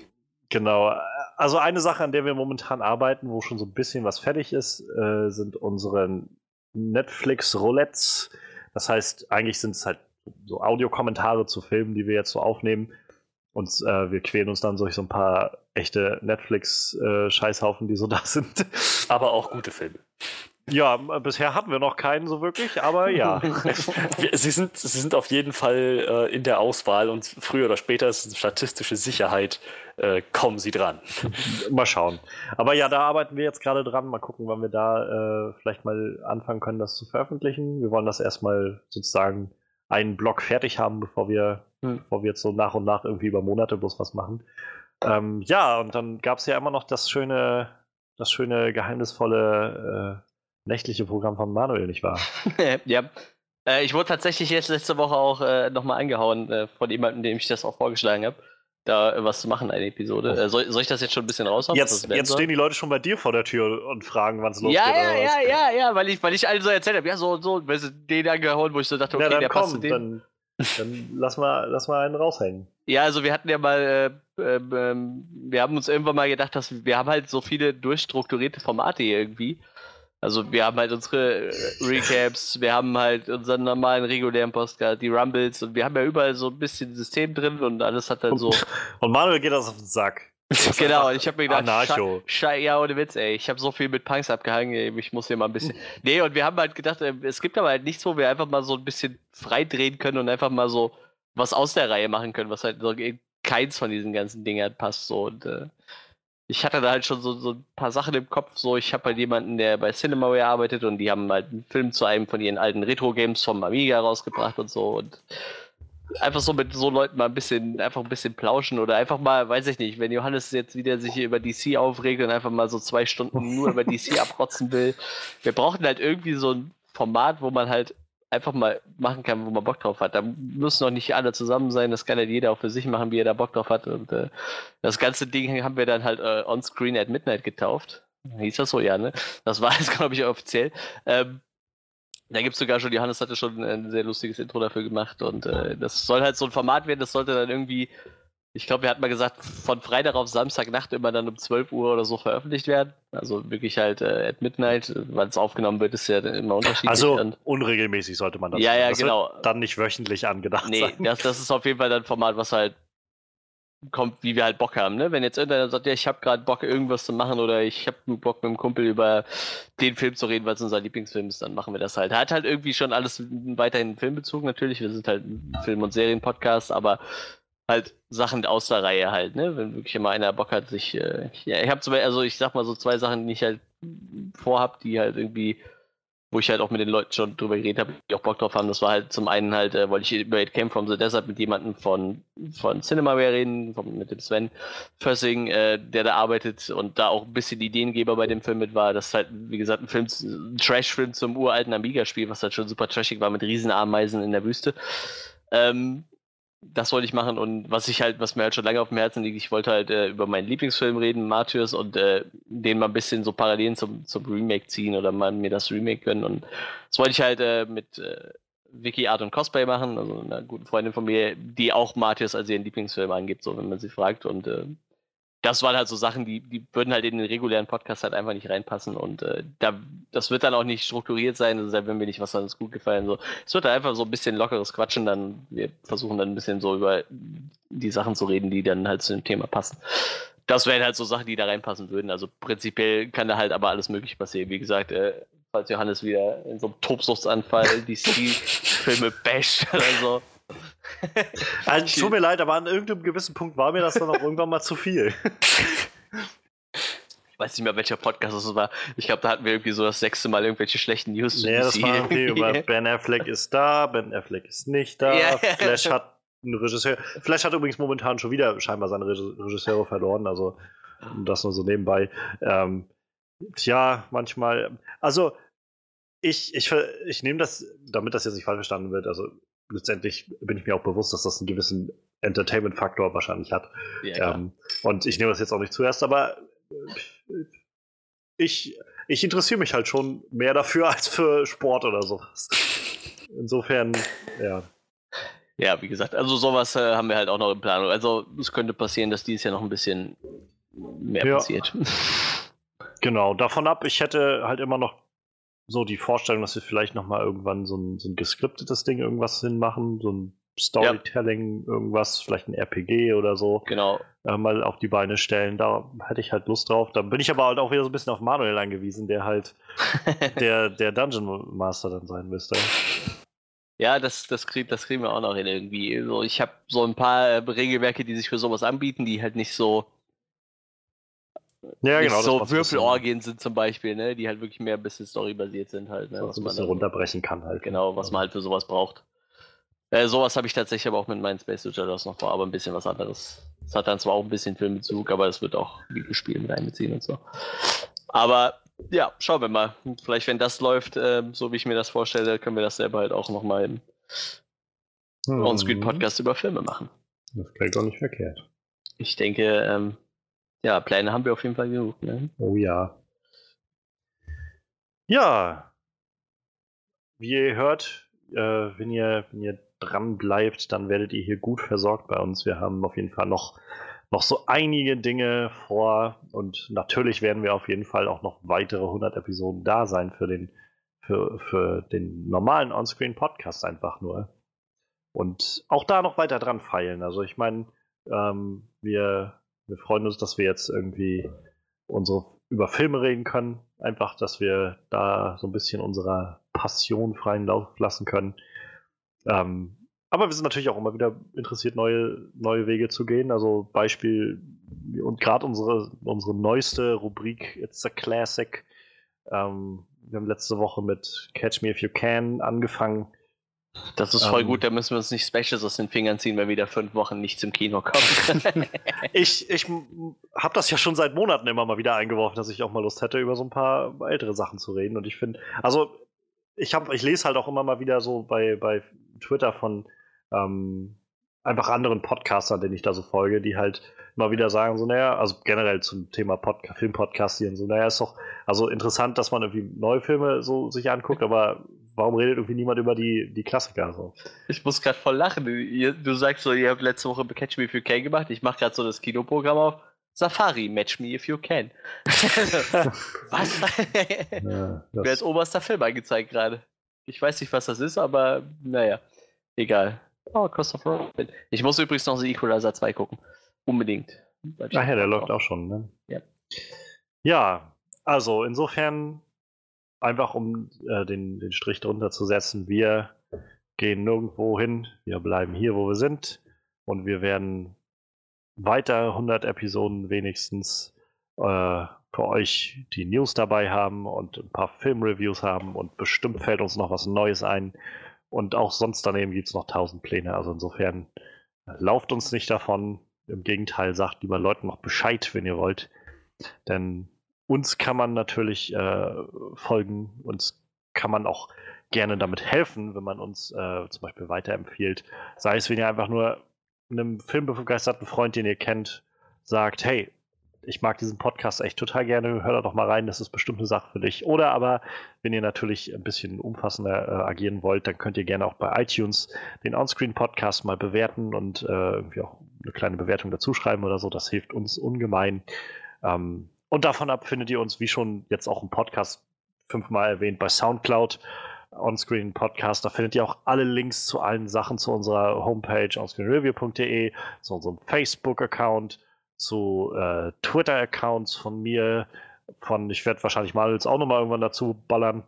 Speaker 1: Genau. Also eine Sache, an der wir momentan arbeiten, wo schon so ein bisschen was fertig ist, äh, sind unsere Netflix-Roulettes. Das heißt, eigentlich sind es halt so Audiokommentare zu Filmen, die wir jetzt so aufnehmen. Und äh, wir quälen uns dann durch so ein paar echte Netflix-Scheißhaufen, die so da sind.
Speaker 3: Aber auch gute Filme.
Speaker 1: Ja, bisher hatten wir noch keinen so wirklich, aber ja.
Speaker 3: Sie sind, sie sind auf jeden Fall äh, in der Auswahl und früher oder später ist es statistische Sicherheit, äh, kommen Sie dran.
Speaker 1: Mal schauen. Aber ja, da arbeiten wir jetzt gerade dran. Mal gucken, wann wir da äh, vielleicht mal anfangen können, das zu veröffentlichen. Wir wollen das erstmal sozusagen einen Block fertig haben, bevor wir,
Speaker 2: Hm.
Speaker 1: bevor wir jetzt so nach und nach irgendwie über Monate bloß was machen. Ähm, ja, und dann gab es ja immer noch das schöne, das schöne, geheimnisvolle äh, nächtliche Programm von Manuel, nicht wahr?
Speaker 2: ja. Äh, ich wurde tatsächlich jetzt letzte Woche auch äh, nochmal angehauen äh, von jemandem, dem ich das auch vorgeschlagen habe, da äh, was zu machen, eine Episode. Äh, soll, soll ich das jetzt schon ein bisschen raushauen?
Speaker 1: Jetzt, jetzt stehen die Leute schon bei dir vor der Tür und fragen, wann es losgeht.
Speaker 2: ja, ja,
Speaker 1: oder was.
Speaker 2: ja, ja, ja, weil ich, weil ich allen so erzählt habe, ja, so, so, weißt du, den angehauen, wo ich so dachte, okay,
Speaker 1: ja, dann
Speaker 2: der passt zu
Speaker 1: komm,
Speaker 2: dem.
Speaker 1: dann, dann lass, mal, lass mal einen raushängen.
Speaker 2: Ja, also wir hatten ja mal, äh, ähm, wir haben uns irgendwann mal gedacht, dass wir haben halt so viele durchstrukturierte Formate hier irgendwie. Also wir haben halt unsere äh, Recaps, wir haben halt unseren normalen regulären Postcard, die Rumbles und wir haben ja überall so ein bisschen System drin und alles hat dann so.
Speaker 1: Und Manuel geht das auf den Sack.
Speaker 2: genau, und ich habe mir gedacht,
Speaker 1: Anarcho.
Speaker 2: Ja, ohne Witz, ey, ich habe so viel mit Punks abgehangen, ey, ich muss hier mal ein bisschen. Nee, und wir haben halt gedacht, äh, es gibt aber halt nichts, wo wir einfach mal so ein bisschen frei drehen können und einfach mal so was aus der Reihe machen können, was halt so in keins von diesen ganzen Dingern passt. So. Und äh, ich hatte da halt schon so, so ein paar Sachen im Kopf. So, ich habe halt jemanden, der bei Cinemaware arbeitet und die haben halt einen Film zu einem von ihren alten Retro-Games vom Amiga rausgebracht und so. Und einfach so mit so Leuten mal ein bisschen, einfach ein bisschen plauschen oder einfach mal, weiß ich nicht, wenn Johannes jetzt wieder sich hier über DC aufregt und einfach mal so zwei Stunden nur über DC abrotzen will. Wir brauchen halt irgendwie so ein Format, wo man halt einfach mal machen kann, wo man Bock drauf hat. Da müssen noch nicht alle zusammen sein, das kann halt jeder auch für sich machen, wie er da Bock drauf hat. Und äh, das ganze Ding haben wir dann halt äh, on screen at midnight getauft. Hieß das so, ja, ne? Das war jetzt, glaube ich, offiziell. Ähm, da gibt es sogar schon, Johannes hatte schon ein sehr lustiges Intro dafür gemacht und äh, das soll halt so ein Format werden, das sollte dann irgendwie, ich glaube, wir hatten mal gesagt, von Freitag auf Samstagnacht immer dann um 12 Uhr oder so veröffentlicht werden. Also wirklich halt äh, at Midnight, weil es aufgenommen wird, ist ja dann immer unterschiedlich.
Speaker 1: Also
Speaker 2: und,
Speaker 1: unregelmäßig sollte man das
Speaker 2: Ja, ja,
Speaker 1: das
Speaker 2: genau.
Speaker 1: Dann nicht wöchentlich angedacht
Speaker 2: nee,
Speaker 1: sein.
Speaker 2: das, das ist auf jeden Fall dann ein Format, was halt kommt, wie wir halt Bock haben. Ne? Wenn jetzt irgendeiner sagt, ja, ich habe gerade Bock, irgendwas zu machen oder ich habe Bock mit dem Kumpel über den Film zu reden, weil es unser Lieblingsfilm ist, dann machen wir das halt. Hat halt irgendwie schon alles weiterhin einen Filmbezug natürlich. Wir sind halt ein Film- und Serienpodcast, aber halt Sachen aus der Reihe halt, ne? Wenn wirklich immer einer Bock hat, sich. Äh, ja, ich habe zum also ich sag mal so zwei Sachen, die ich halt vorhab, die halt irgendwie wo ich halt auch mit den Leuten schon drüber geredet habe, die auch Bock drauf haben. Das war halt zum einen halt, äh, wollte ich über It Came From The Desert mit jemandem von, von Cinemaware reden, von, mit dem Sven Fössing, äh, der da arbeitet und da auch ein bisschen Ideengeber bei dem Film mit war. Das ist halt, wie gesagt, ein Film, ein Trash-Film zum uralten Amiga-Spiel, was halt schon super trashig war mit Riesenameisen in der Wüste. Ähm, das wollte ich machen und was ich halt, was mir halt schon lange auf dem Herzen liegt, ich wollte halt äh, über meinen Lieblingsfilm reden, Martyrs, und äh, den mal ein bisschen so Parallelen zum, zum Remake ziehen oder mal mir das Remake gönnen. Und das wollte ich halt äh, mit äh, Vicky Art und Cosplay machen, also einer guten Freundin von mir, die auch Martyrs als ihren Lieblingsfilm angibt, so wenn man sie fragt. Und äh, das waren halt so Sachen, die, die würden halt in den regulären Podcast halt einfach nicht reinpassen und äh, da, das wird dann auch nicht strukturiert sein, also wenn mir nicht was uns gut gefallen. So. Es wird einfach so ein bisschen lockeres Quatschen, dann wir versuchen dann ein bisschen so über die Sachen zu reden, die dann halt zu dem Thema passen. Das wären halt so Sachen, die da reinpassen würden. Also prinzipiell kann da halt aber alles mögliche passieren. Wie gesagt, äh, falls Johannes wieder in so einem Tobsuchtsanfall DC-Filme basht oder so.
Speaker 1: Also, tut mir leid, aber an irgendeinem gewissen Punkt war mir das dann auch irgendwann mal zu viel.
Speaker 2: Ich weiß nicht mehr, welcher Podcast das war. Ich glaube, da hatten wir irgendwie so das sechste Mal irgendwelche schlechten News.
Speaker 1: Nee, das war okay, über Ben Affleck ist da, Ben Affleck ist nicht da,
Speaker 2: Ja.
Speaker 1: Flash hat einen Regisseur. Flash hat übrigens momentan schon wieder scheinbar seine Reg- Regisseure verloren, also das nur so nebenbei. Ähm, tja, manchmal, also ich, ich, ich nehme das, damit das jetzt nicht falsch verstanden wird, also letztendlich bin ich mir auch bewusst, dass das einen gewissen Entertainment-Faktor wahrscheinlich hat.
Speaker 2: Ja.
Speaker 1: Ähm, und ich nehme das jetzt auch nicht zuerst, aber äh, ich, ich interessiere mich halt schon mehr dafür als für Sport oder sowas. Insofern, ja.
Speaker 2: Ja, wie gesagt, also sowas äh, haben wir halt auch noch in Planung. Also es könnte passieren, dass dieses Jahr noch ein bisschen mehr
Speaker 1: Ja.
Speaker 2: passiert.
Speaker 1: Genau, davon ab, ich hätte halt immer noch so die Vorstellung, dass wir vielleicht noch mal irgendwann so ein, so ein geskriptetes Ding irgendwas hinmachen, so ein Storytelling, irgendwas, vielleicht ein RPG oder so,
Speaker 2: Genau.
Speaker 1: äh, mal auf die Beine stellen. Da hätte ich halt Lust drauf. Da bin ich aber halt auch wieder so ein bisschen auf Manuel angewiesen, der halt der, der Dungeon Master dann sein müsste.
Speaker 2: Ja, das, das, krieg, das kriegen wir auch noch hin irgendwie. So, ich habe so ein paar Regelwerke, die sich für sowas anbieten, die halt nicht so,
Speaker 1: Ja,
Speaker 2: nicht
Speaker 1: genau.
Speaker 2: so Würfelorgien sind zum Beispiel, ne? die halt wirklich mehr ein bisschen storybasiert sind halt. Ne?
Speaker 1: was
Speaker 2: Was
Speaker 1: man ein bisschen
Speaker 2: dann,
Speaker 1: runterbrechen kann halt.
Speaker 2: genau, was man halt für sowas braucht. Äh, sowas habe ich tatsächlich aber auch mit meinen Space Shadows noch vor, aber ein bisschen was anderes. Es hat dann zwar auch ein bisschen Filmbezug, aber es wird auch Videospiele mit einbeziehen und so. Aber ja, schauen wir mal. Vielleicht, wenn das läuft, ähm, so wie ich mir das vorstelle, können wir das selber halt auch nochmal im
Speaker 1: Mhm.
Speaker 2: On-Screen-Podcast über Filme machen.
Speaker 1: Das klingt doch nicht verkehrt.
Speaker 2: Ich denke, ähm, ja, Pläne haben wir auf jeden Fall genug. Ne?
Speaker 1: Oh ja. Ja. Wie ihr hört, äh, wenn ihr, wenn ihr dran bleibt, dann werdet ihr hier gut versorgt bei uns. Wir haben auf jeden Fall noch, noch so einige Dinge vor und natürlich werden wir auf jeden Fall auch noch weitere 100 Episoden da sein für den, für, für den normalen On-Screen-Podcast einfach nur. Und auch da noch weiter dran feilen. Also ich meine, ähm, wir, wir freuen uns, dass wir jetzt irgendwie unsere über Filme reden können. Einfach, dass wir da so ein bisschen unserer Passion freien Lauf lassen können. Ähm, aber wir sind natürlich auch immer wieder interessiert, neue, neue Wege zu gehen. Also Beispiel, und gerade unsere, unsere neueste Rubrik It's a Classic. Ähm, wir haben letzte Woche mit Catch Me If You Can angefangen.
Speaker 2: Das ist voll
Speaker 1: Ähm.
Speaker 2: gut, da müssen wir uns nicht Specials aus den Fingern ziehen, weil wieder fünf Wochen nichts im Kino kommt.
Speaker 1: Ich, ich habe das ja schon seit Monaten immer mal wieder eingeworfen, dass ich auch mal Lust hätte, über so ein paar ältere Sachen zu reden. Und ich finde, also ich habe, ich lese halt auch immer mal wieder so bei, bei Twitter von ähm, einfach anderen Podcastern, denen ich da so folge, die halt mal wieder sagen, so, naja, also generell zum Thema Podca Filmpodcastieren, so, naja, ist doch, also interessant, dass man irgendwie neue Filme so sich anguckt, aber warum redet irgendwie niemand über die, die Klassiker so?
Speaker 2: ich muss gerade voll lachen. Du, sagst so, ihr habt letzte Woche Catch Me If You Can gemacht. Ich mache gerade so das Kinoprogramm auf. Safari, Match Me If You Can. was?
Speaker 1: Ja,
Speaker 2: Wer ist oberster Film angezeigt gerade? Ich weiß nicht, was das ist, aber naja, egal. Oh, Christopher Robin. Ich muss übrigens noch The Equalizer 2 gucken. Unbedingt.
Speaker 1: Ach ja, der läuft auch schon, ne?
Speaker 2: Ja.
Speaker 1: Ja, also insofern, einfach um äh, den, den Strich drunter zu setzen, wir gehen nirgendwo hin, wir bleiben hier, wo wir sind. Und wir werden weiter 100 Episoden wenigstens äh, für euch die News dabei haben und ein paar Filmreviews haben. Und bestimmt fällt uns noch was Neues ein. Und auch sonst daneben gibt es noch tausend Pläne, also insofern lauft uns nicht davon, im Gegenteil, sagt lieber Leuten noch Bescheid, wenn ihr wollt. Denn uns kann man natürlich äh, folgen, uns kann man auch gerne damit helfen, wenn man uns äh, zum Beispiel weiterempfiehlt. Sei es, wenn ihr einfach nur einem filmbegeisterten Freund, den ihr kennt, sagt, hey, ich mag diesen Podcast echt total gerne, hör da doch mal rein, das ist bestimmt eine Sache für dich. Oder aber, wenn ihr natürlich ein bisschen umfassender äh, agieren wollt, dann könnt ihr gerne auch bei iTunes den Onscreen-Podcast mal bewerten und äh, irgendwie auch eine kleine Bewertung dazu schreiben oder so. Das hilft uns ungemein. Ähm, und davon ab findet ihr uns, wie schon jetzt auch im Podcast fünfmal erwähnt, bei Soundcloud. Onscreen Podcast, da findet ihr auch alle Links zu allen Sachen zu unserer Homepage onscreenreview.de, zu unserem Facebook-Account, zu äh, Twitter-Accounts von mir, von, ich werde wahrscheinlich Manuels auch nochmal irgendwann dazu ballern.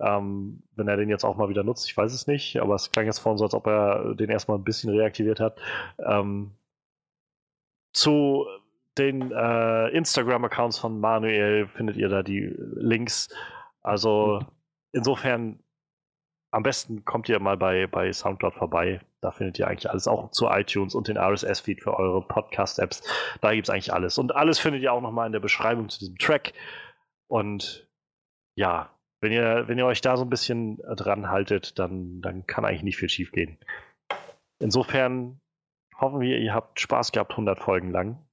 Speaker 1: Ähm, wenn er den jetzt auch mal wieder nutzt, ich weiß es nicht, aber es klang jetzt vorhin so, als ob er den erstmal ein bisschen reaktiviert hat. Ähm, zu den äh, Instagram-Accounts von Manuel findet ihr da die Links. Also insofern am besten kommt ihr mal bei, bei Soundcloud vorbei. Da findet ihr eigentlich alles, auch zu iTunes und den RSS-Feed für eure Podcast-Apps. Da gibt es eigentlich alles. Und alles findet ihr auch nochmal in der Beschreibung zu diesem Track. Und ja, wenn ihr, wenn ihr euch da so ein bisschen dran haltet, dann, dann kann eigentlich nicht viel schief gehen. Insofern hoffen wir, ihr habt Spaß gehabt 100 Folgen lang.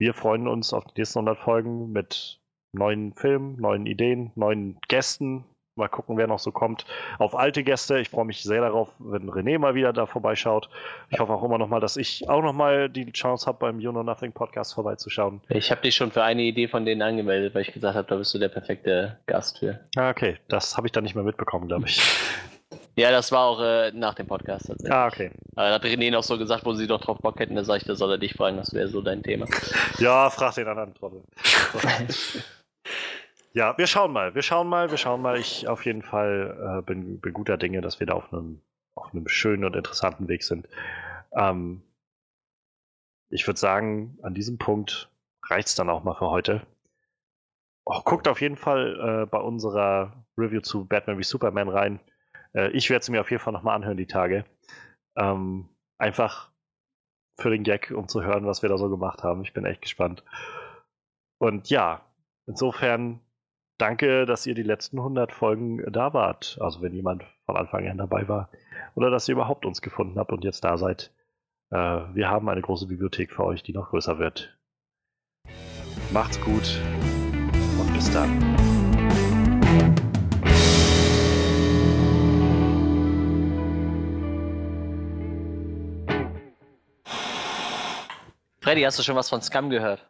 Speaker 1: Wir freuen uns auf die nächsten 100 Folgen mit neuen Filmen, neuen Ideen, neuen Gästen, Mal gucken, wer noch so kommt. Auf alte Gäste. Ich freue mich sehr darauf, wenn René mal wieder da vorbeischaut. Ich hoffe auch immer noch mal, dass ich auch noch mal die Chance habe, beim You Know Nothing Podcast vorbeizuschauen.
Speaker 2: Ich habe dich schon für eine Idee von denen angemeldet, weil ich gesagt habe, da bist du der perfekte Gast für.
Speaker 1: Ah, okay. Das habe ich dann nicht mehr mitbekommen, glaube ich.
Speaker 2: Ja, das war auch äh, nach dem Podcast.
Speaker 1: Tatsächlich. Ah, okay.
Speaker 2: Aber da hat René noch so gesagt, wo sie doch drauf Bock hätten, da sag ich, da soll er dich fragen, das wäre so dein Thema.
Speaker 1: ja, frag den anderen Trottel. Ja, wir schauen mal. Wir schauen mal. Wir schauen mal. Ich auf jeden Fall äh, bin, bin guter Dinge, dass wir da auf einem, auf einem schönen und interessanten Weg sind. Ähm, ich würde sagen, an diesem Punkt reicht es dann auch mal für heute. Oh, guckt auf jeden Fall äh, bei unserer Review zu Batman wie Superman rein. Äh, ich werde sie mir auf jeden Fall nochmal anhören, die Tage. Ähm, einfach für den Gag, um zu hören, was wir da so gemacht haben. Ich bin echt gespannt. Und ja, insofern danke, dass ihr die letzten 100 Folgen da wart. Also wenn jemand von Anfang an dabei war. Oder dass ihr überhaupt uns gefunden habt und jetzt da seid. Äh, wir haben eine große Bibliothek für euch, die noch größer wird. Macht's gut und bis dann.
Speaker 2: Freddy, hast du schon was von Scum gehört?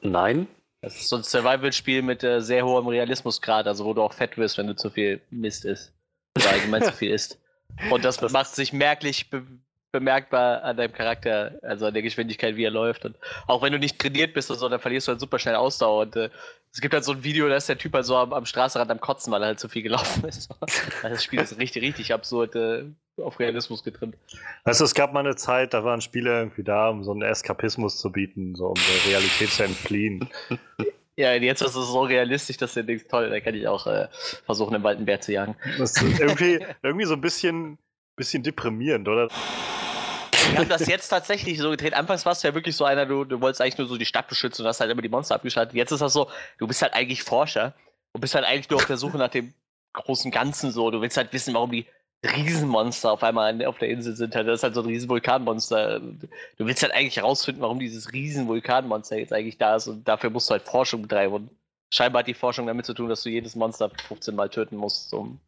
Speaker 3: Nein.
Speaker 2: Das ist so ein Survival-Spiel mit äh, sehr hohem Realismusgrad, also wo du auch fett wirst, wenn du zu viel Mist isst. Oder allgemein zu viel isst. Und das, das macht sich merklich be bemerkbar an deinem Charakter, also an der Geschwindigkeit, wie er läuft. Und auch wenn du nicht trainiert bist und so, dann verlierst du halt super schnell Ausdauer. Und äh, es gibt halt so ein Video, da ist der Typ halt so am, am Straßenrand am Kotzen, weil er halt zu viel gelaufen ist. Also das Spiel ist richtig, richtig absurd äh, auf Realismus getrimmt.
Speaker 1: Weißt du, es gab mal eine Zeit, da waren Spiele irgendwie da, um so einen Eskapismus zu bieten, so um der Realität zu entfliehen.
Speaker 2: Ja, jetzt ist es so realistisch, dass du denkst, toll, da kann ich auch äh, versuchen, im Wald einen Bär zu jagen.
Speaker 1: Das ist irgendwie, irgendwie so ein bisschen, bisschen deprimierend, oder?
Speaker 2: Wir haben das jetzt tatsächlich so gedreht. Anfangs warst du ja wirklich so einer, du, du wolltest eigentlich nur so die Stadt beschützen und hast halt immer die Monster abgeschaltet. Jetzt ist das so, du bist halt eigentlich Forscher und bist halt eigentlich nur auf der Suche nach dem großen Ganzen so. Du willst halt wissen, warum die Riesenmonster auf einmal auf der Insel sind. Das ist halt so ein riesen Vulkanmonster. Du willst halt eigentlich herausfinden, warum dieses riesen Vulkanmonster jetzt eigentlich da ist und dafür musst du halt Forschung betreiben. Und scheinbar hat die Forschung damit zu tun, dass du jedes Monster 15 Mal töten musst, um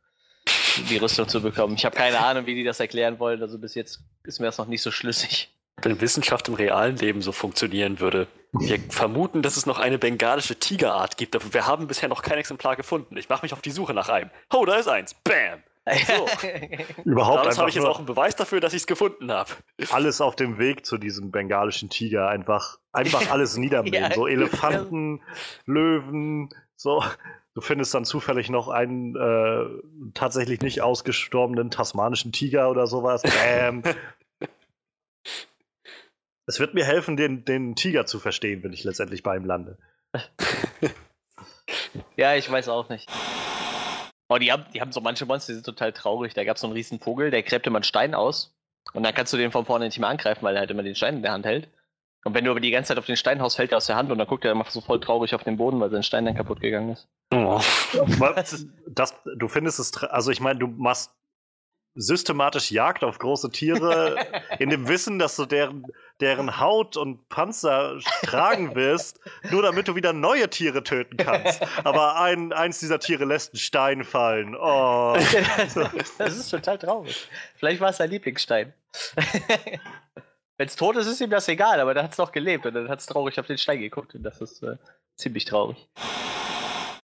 Speaker 2: die Rüstung zu bekommen. Ich habe keine Ahnung, wie die das erklären wollen. Also bis jetzt ist mir das noch nicht so schlüssig.
Speaker 3: Wenn Wissenschaft im realen Leben so funktionieren würde. Wir vermuten, dass es noch eine bengalische Tigerart gibt, aber wir haben bisher noch kein Exemplar gefunden. Ich mache mich auf die Suche nach einem. Oh, da ist eins. Bam! So.
Speaker 1: Überhaupt
Speaker 3: Das habe ich jetzt auch einen Beweis dafür, dass ich es gefunden habe.
Speaker 1: Alles auf dem Weg zu diesem bengalischen Tiger. Einfach, einfach alles niedermähen.
Speaker 2: Ja.
Speaker 1: So Elefanten, Löwen, so. Du findest dann zufällig noch einen äh, tatsächlich nicht ausgestorbenen tasmanischen Tiger oder sowas. Bam. es wird mir helfen, den, den Tiger zu verstehen, wenn ich letztendlich bei ihm lande.
Speaker 2: Ja, ich weiß auch nicht. Oh, die haben, die haben so manche Monster, die sind total traurig. Da gab es so einen riesen Vogel, der gräbt immer einen Stein aus. Und dann kannst du den von vorne nicht mehr angreifen, weil er halt immer den Stein in der Hand hält. Und wenn du aber die ganze Zeit auf den Stein haust, fällt er aus der Hand und dann guckt er immer so voll traurig auf den Boden, weil sein Stein dann kaputt gegangen ist.
Speaker 3: Oh.
Speaker 1: Das, du findest es, also ich meine, du machst systematisch Jagd auf große Tiere in dem Wissen, dass du deren, deren Haut und Panzer tragen wirst, nur damit du wieder neue Tiere töten kannst. Aber ein, eins dieser Tiere lässt einen Stein fallen. Oh.
Speaker 2: das ist total traurig. Vielleicht war es sein Lieblingsstein. Wenn es tot ist, ist ihm das egal, aber dann hat es noch gelebt und dann hat es traurig auf den Stein geguckt und das ist äh, ziemlich traurig.